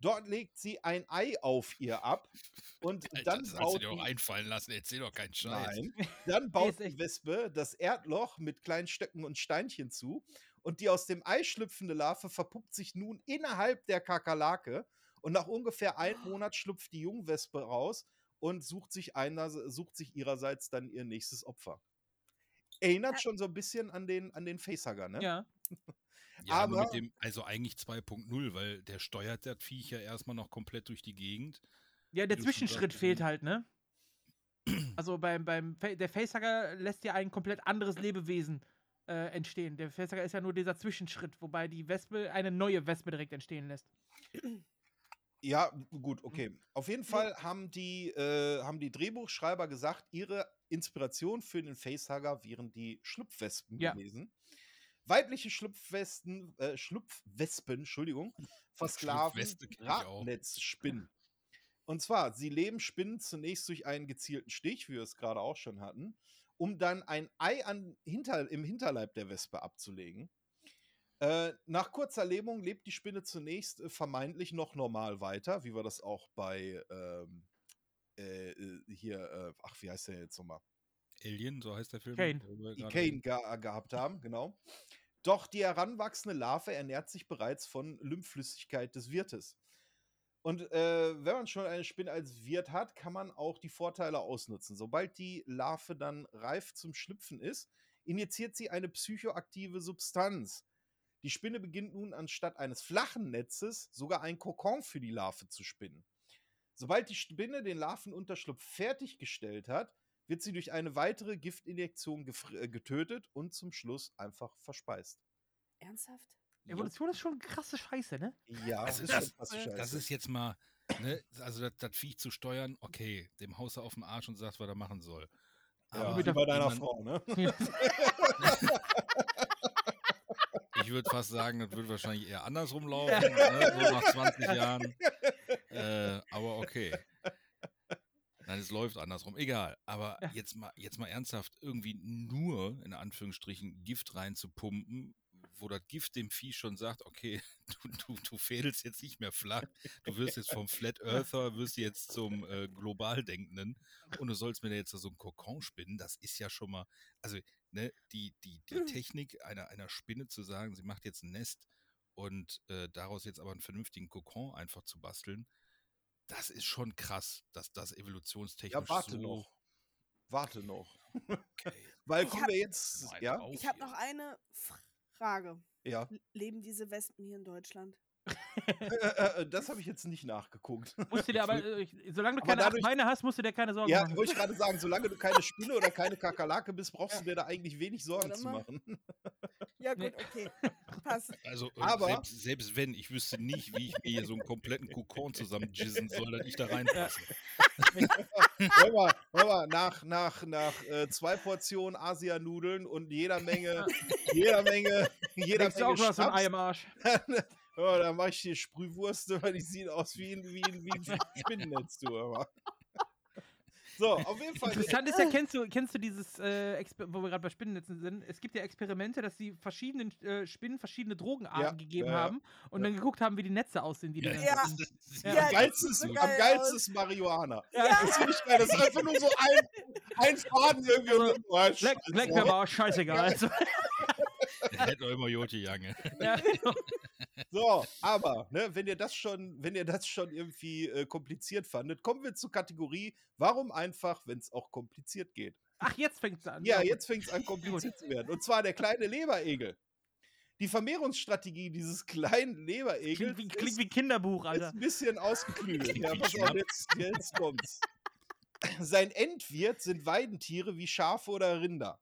Dort legt sie ein Ei auf ihr ab und Alter, dann das du baut dir auch die- einfallen lassen. Erzähl doch keinen Scheiß. Nein. Dann baut die Wespe das Erdloch mit kleinen Stöcken und Steinchen zu und die aus dem Ei schlüpfende Larve verpuppt sich nun innerhalb der Kakerlake und nach ungefähr einem Monat schlüpft die Jungwespe raus und sucht sich, einer, sucht sich ihrerseits dann ihr nächstes Opfer. Erinnert schon so ein bisschen an den, an den Facehugger, ne? Ja. Ja, nur Aber- mit dem, also eigentlich 2.0, weil der steuert das Viech ja erstmal noch komplett durch die Gegend. Ja, der Zwischenschritt fehlt ne? halt, ne? Also beim, beim der Facehugger lässt ja ein komplett anderes Lebewesen äh, entstehen. Der Facehugger ist ja nur dieser Zwischenschritt, wobei die Wespe eine neue Wespe direkt entstehen lässt. Ja, gut, okay. Auf jeden Fall haben die, äh, haben die Drehbuchschreiber gesagt, ihre Inspiration für den Facehugger wären die Schlupfwespen Ja. gewesen. Weibliche Schlupfwespen, äh, Schlupfwespen, Entschuldigung, versklaven. Radnetzspinnen. Und zwar, sie leben Spinnen zunächst durch einen gezielten Stich, wie wir es gerade auch schon hatten, um dann ein Ei an, hinter, im Hinterleib der Wespe abzulegen. Äh, nach kurzer Lähmung lebt die Spinne zunächst äh, vermeintlich noch normal weiter, wie wir das auch bei ähm, äh, äh, hier, äh, ach, wie heißt der jetzt nochmal? Alien, so heißt der Film. Kane. gerade Kane ge gehabt haben, genau. Doch die heranwachsende Larve ernährt sich bereits von Lymphflüssigkeit des Wirtes. Und äh, wenn man schon eine Spinne als Wirt hat, kann man auch die Vorteile ausnutzen. Sobald die Larve dann reif zum Schlüpfen ist, injiziert sie eine psychoaktive Substanz. Die Spinne beginnt nun anstatt eines flachen Netzes sogar ein Kokon für die Larve zu spinnen. Sobald die Spinne den Larvenunterschlupf fertiggestellt hat, wird sie durch eine weitere Giftinjektion äh, getötet und zum Schluss einfach verspeist. Ernsthaft? Evolution ist schon krasse Scheiße, ne? Ja, Das ist, schon das, fast das scheiße. ist jetzt mal, ne, also das, das Viech zu steuern, okay, dem haust du auf den Arsch und sagst, was er machen soll. ja, mit bei deiner Frau, ne? Ich würde fast sagen, das wird wahrscheinlich eher andersrum laufen, ne, so nach 20 Jahren. Äh, aber okay. Nein, es läuft andersrum. Egal. Aber Ja. jetzt mal, jetzt mal ernsthaft irgendwie nur, in Anführungsstrichen, Gift reinzupumpen, wo das Gift dem Vieh schon sagt, okay, du, du, du fädelst jetzt nicht mehr flach, du wirst jetzt vom Flat Earther, wirst jetzt zum äh, Globaldenkenden und du sollst mir da jetzt so einen Kokon spinnen, das ist ja schon mal, also ne, die, die, die Technik einer, einer Spinne zu sagen, sie macht jetzt ein Nest und äh, daraus jetzt aber einen vernünftigen Kokon einfach zu basteln, das ist schon krass, dass das evolutionstechnisch Ja, warte so noch. Warte noch. Okay. Weil kommen wir jetzt, ja? Ich habe noch eine Frage. Ja. L- Leben diese Wespen hier in Deutschland? Äh, äh, das habe ich jetzt nicht nachgeguckt. Musst du dir aber, äh, solange du Aber keine dadurch- Beine hast, musst du dir keine Sorgen Ja, machen. wollte ich gerade sagen, solange du keine Spinne oder keine Kakerlake bist, brauchst du dir da eigentlich wenig Sorgen zu machen. Ja, gut, okay. Passt. Also äh, Aber- selbst, selbst wenn, ich wüsste nicht, wie ich mir hier so einen kompletten Kokon zusammenjizzen soll, dass ich da reinpasse. hör mal, hör mal, nach, nach, nach äh, zwei Portionen Asianudeln und jeder Menge, jeder Menge, jeder Denkst du Menge auch, hast so ein Ei Schnaps, im Arsch? Ja, da mache ich dir Sprühwurst, weil die sieht aus wie ein, wie ein, wie ein Spinnennetz, du. mal. So, auf jeden Fall. Interessant ist ja, kennst du, kennst du dieses, äh, wo wir gerade bei Spinnennetzen sind, es gibt ja Experimente, dass sie verschiedenen äh, Spinnen verschiedene Drogenarten Ja, gegeben ja, ja. haben und dann geguckt haben, wie die Netze aussehen, die die dann Ja. hatten. Ja. Ja, am geilsten ist, so am geil geilsten aus. ist Marihuana. Ja. Das finde ich geil. Das ist einfach nur so ein, ein Faden irgendwie. und so, oh, Black, Scheiße. Black Pepper, auch scheißegal. Also, Der hätte doch immer Jote Jange. ja, genau. So, aber, ne, wenn ihr das schon, wenn ihr das schon irgendwie äh, kompliziert fandet, kommen wir zur Kategorie, warum einfach, wenn es auch kompliziert geht. Ach, jetzt fängt es an. Ja, jetzt fängt es an, kompliziert zu werden. Und zwar der kleine Leberegel. Die Vermehrungsstrategie dieses kleinen Leberegels Klingt wie, klingt ist, wie Kinderbuch, ist Alter. ein bisschen ausgeklügelt. Ja, pass auf, jetzt, jetzt kommt's. Sein Endwirt sind Weidentiere wie Schafe oder Rinder.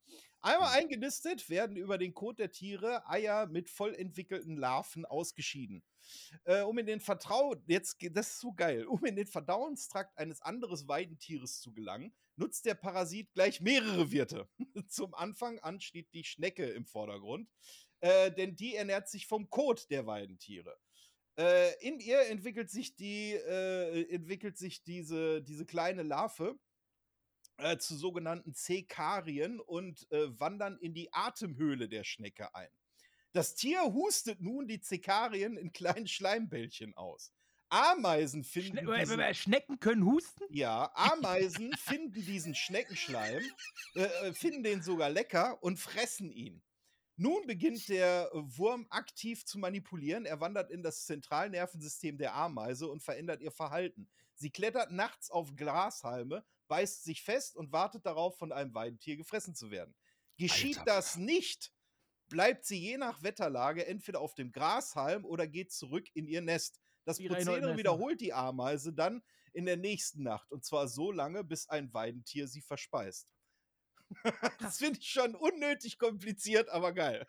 Einmal eingenistet werden über den Kot der Tiere Eier mit voll entwickelten Larven ausgeschieden. Äh, um in den Vertrau jetzt das ist so geil, um in den Verdauungstrakt eines anderen Weidentieres zu gelangen, nutzt der Parasit gleich mehrere Wirte. Zum Anfang an steht die Schnecke im Vordergrund, äh, denn die ernährt sich vom Kot der Weidentiere. Äh, in ihr entwickelt sich die äh, entwickelt sich diese, diese kleine Larve äh, zu sogenannten Zekarien und äh, wandern in die Atemhöhle der Schnecke ein. Das Tier hustet nun die Zekarien in kleinen Schleimbällchen aus. Ameisen finden Schne diesen, Schnecken können husten? ja, Ameisen finden diesen Schneckenschleim, äh, äh, finden den sogar lecker und fressen ihn. Nun beginnt der Wurm aktiv zu manipulieren. Er wandert in das Zentralnervensystem der Ameise und verändert ihr Verhalten. Sie klettert nachts auf Grashalme, beißt sich fest und wartet darauf, von einem Weidentier gefressen zu werden. Geschieht Alter. das nicht, bleibt sie je nach Wetterlage entweder auf dem Grashalm oder geht zurück in ihr Nest. Das Prozedere wiederholt die Ameise dann in der nächsten Nacht und zwar so lange, bis ein Weidentier sie verspeist. das finde ich schon unnötig kompliziert, aber geil.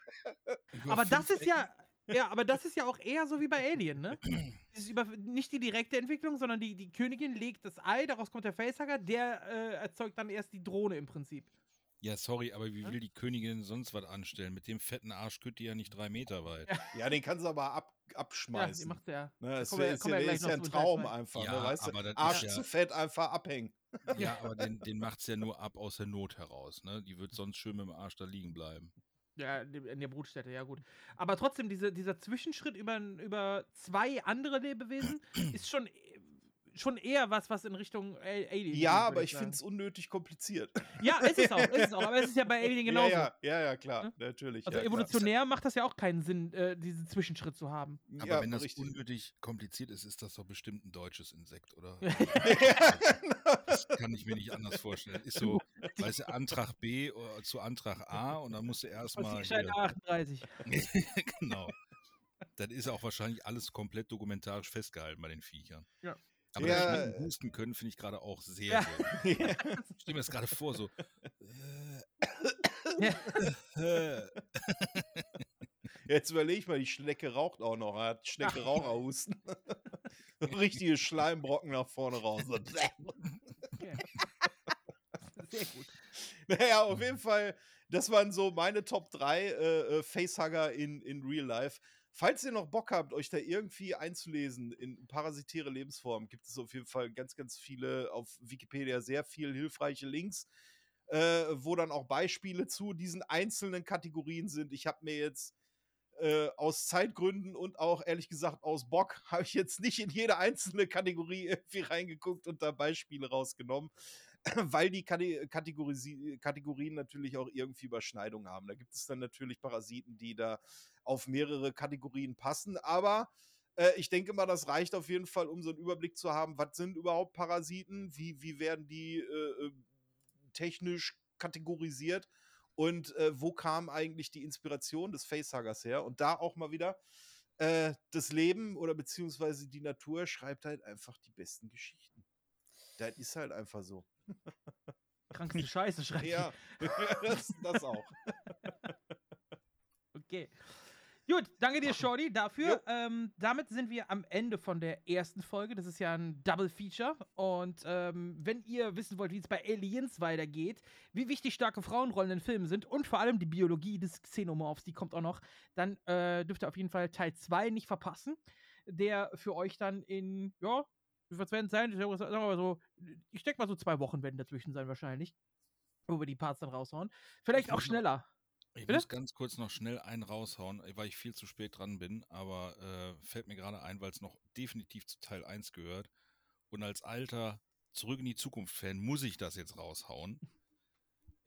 Aber das ist ja, ja, aber das ist ja auch eher so wie bei Alien, ne? Ist über, nicht die direkte Entwicklung, sondern die, die Königin legt das Ei, daraus kommt der Facehugger, der äh, erzeugt dann erst die Drohne im Prinzip. Ja, sorry, aber wie Ja? will die Königin sonst was anstellen? Mit dem fetten Arsch kütt die ja nicht drei Meter weit. Ja, den kann sie aber ab, Ja, die abschmeißen. macht der. Ne, Da das wir- ist ja, ist ja ein Traum einfach. Ja, ne, weißt du? Arsch ja- zu fett, einfach abhängen. Ja, aber den, den macht's ja nur ab aus der Not heraus. Ne? Die wird sonst schön mit dem Arsch da liegen bleiben. Ja, in der Brutstätte, ja gut. Aber trotzdem, diese, dieser Zwischenschritt über, über zwei andere Lebewesen ist schon, schon eher was, was in Richtung Alien geht, Ja, würd aber ich finde es unnötig kompliziert. Ja, ist es auch, ist es auch. Aber es ist ja bei Alien genauso. Ja, ja, ja, ja klar, natürlich. Also ja, evolutionär macht das ja auch keinen Sinn, äh, diesen Zwischenschritt zu haben. Klar. Aber Ja, wenn das richtig. unnötig kompliziert ist, ist das doch bestimmt ein deutsches Insekt, oder? genau. Das kann ich mir nicht anders vorstellen. Ist so, weißt du, Antrag B äh, zu Antrag A und dann musst du erstmal. Zielschein 38. genau. Dann ist auch wahrscheinlich alles komplett dokumentarisch festgehalten bei den Viechern. Ja. Aber Ja, dass Schnecken husten können, finde ich gerade auch sehr, Ja. gut. Ich stelle mir das gerade vor, so. äh, Jetzt überleg mal, die Schnecke raucht auch noch. Hat Schnecke Raucherhusten. Richtige Schleimbrocken nach vorne raus. Sehr gut. Naja, auf jeden Fall, das waren so meine Top 3 äh, äh, Facehugger in, in Real Life. Falls ihr noch Bock habt, euch da irgendwie einzulesen in parasitäre Lebensformen, gibt es auf jeden Fall ganz, ganz viele auf Wikipedia sehr viel hilfreiche Links, äh, wo dann auch Beispiele zu diesen einzelnen Kategorien sind. Ich habe mir jetzt äh, aus Zeitgründen und auch ehrlich gesagt aus Bock habe ich jetzt nicht in jede einzelne Kategorie irgendwie reingeguckt und da Beispiele rausgenommen, weil die Kategorien natürlich auch irgendwie Überschneidungen haben. Da gibt es dann natürlich Parasiten, die da auf mehrere Kategorien passen, aber äh, ich denke mal, das reicht auf jeden Fall, um so einen Überblick zu haben, was sind überhaupt Parasiten, wie, wie werden die äh, äh, technisch kategorisiert und äh, wo kam eigentlich die Inspiration des Facehuggers her? Und da auch mal wieder, äh, das Leben oder beziehungsweise die Natur schreibt halt einfach die besten Geschichten. Das ist halt einfach so. Krankste Scheiße, schreibt. Ja, das, das auch. Okay. Gut, danke dir, Shorty, dafür. Ähm, damit sind wir am Ende von der ersten Folge. Das ist ja ein Double Feature. Und ähm, wenn ihr wissen wollt, wie es bei Aliens weitergeht, wie wichtig starke Frauenrollen in Filmen sind und vor allem die Biologie des Xenomorphs, die kommt auch noch, dann äh, dürft ihr auf jeden Fall Teil 2 nicht verpassen. Der für euch dann in, ja, viel werden es sein? Ich, sag mal so, ich denke mal so zwei Wochen werden dazwischen sein wahrscheinlich. Wo wir die Parts dann raushauen. Vielleicht Ich auch schneller. Ich Bitte? muss ganz kurz noch schnell einen raushauen, weil ich viel zu spät dran bin, aber äh, fällt mir gerade ein, weil es noch definitiv zu Teil 1 gehört. Und als alter Zurück in die Zukunft-Fan muss ich das jetzt raushauen.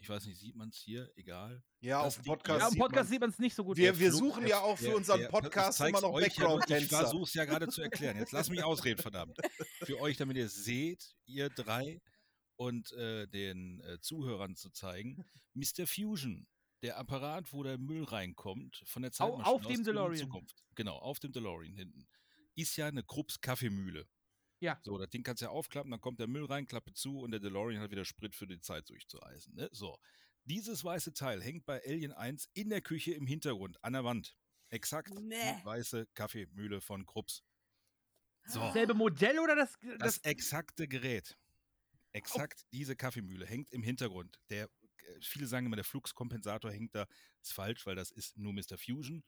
Ich weiß nicht, sieht man es hier? Egal. Ja, Das auf dem Podcast Ja, im sieht Podcast man- sieht man es nicht so gut. Wir, Der wir suchen der- ja auch für der- unseren der- Podcast das immer noch euch ja Ich Background-Tänzer. versuche es ja gerade zu erklären. Jetzt lass mich ausreden, verdammt. Für euch, damit ihr es seht, ihr drei und äh, den äh, Zuhörern zu zeigen, Mr. Fusion, der Apparat, wo der Müll reinkommt, von der Zeitmaschine auf aus dem DeLorean. Zukunft. Genau, auf dem DeLorean hinten. Ist ja eine Krupps Kaffeemühle. Ja. So, das Ding kannst du ja aufklappen, dann kommt der Müll rein, Klappe zu und der DeLorean hat wieder Sprit für die Zeit durchzueisen. Ne? So. Dieses weiße Teil hängt bei Alien 1 in der Küche im Hintergrund an der Wand. Exakt Nee. die weiße Kaffeemühle von Krupps. So. Dasselbe Modell oder das. Das das exakte Gerät. Exakt diese Kaffeemühle hängt im Hintergrund. Der, äh, viele sagen immer, der Fluxkompensator hängt da. Ist falsch, weil das ist nur Mr. Fusion.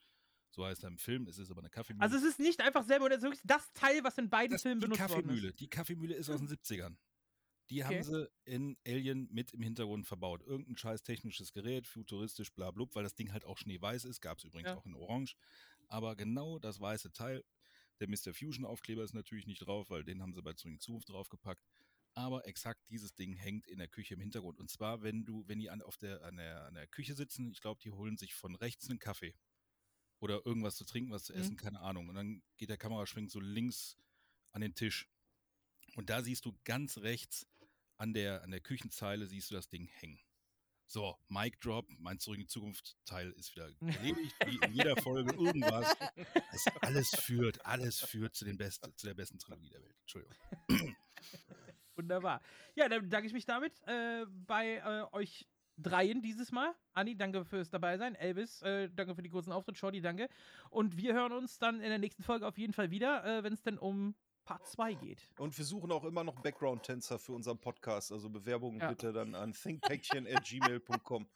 So heißt er im Film. Es ist aber eine Kaffeemühle. also es ist nicht einfach selber, das ist wirklich das Teil, was in beiden Das- Filmen benutzt worden ist. Die Kaffeemühle ist aus den 70ern. Die Okay. haben sie in Alien mit im Hintergrund verbaut. Irgendein scheiß technisches Gerät, futuristisch, bla blub, weil das Ding halt auch schneeweiß ist. Gab es übrigens Ja. auch in Orange. Aber genau das weiße Teil. Der Mr. Fusion-Aufkleber ist natürlich nicht drauf, weil den haben sie bei Zurück in Zukunft draufgepackt. Aber exakt dieses Ding hängt in der Küche im Hintergrund. Und zwar, wenn du, wenn die an, auf der, an, der, an der Küche sitzen, ich glaube, die holen sich von rechts einen Kaffee. Oder irgendwas zu trinken, was zu Mhm. essen, keine Ahnung. Und dann geht der Kameraschwenk so links an den Tisch. Und da siehst du ganz rechts an der, an der Küchenzeile siehst du das Ding hängen. So, Mic Drop, mein Zurück in die Zukunft Teil ist wieder erledigt, wie in jeder Folge irgendwas. Es alles führt, alles führt zu, den besten, zu der besten Trilogie der Welt. Entschuldigung. Wunderbar. Ja, dann bedanke ich mich damit äh, bei äh, euch dreien dieses Mal. Anni, danke fürs Dabeisein. Elvis, äh, danke für die kurzen Auftritt. Shorty, danke. Und wir hören uns dann in der nächsten Folge auf jeden Fall wieder, äh, wenn es denn um Part 2 geht. Und wir suchen auch immer noch Background-Tänzer für unseren Podcast. Also Bewerbungen Ja. bitte dann an thinkpäckchen.gmail.com.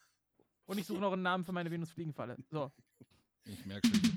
Und ich suche noch einen Namen für meine Venus-Fliegenfalle. So. Ich merke schon.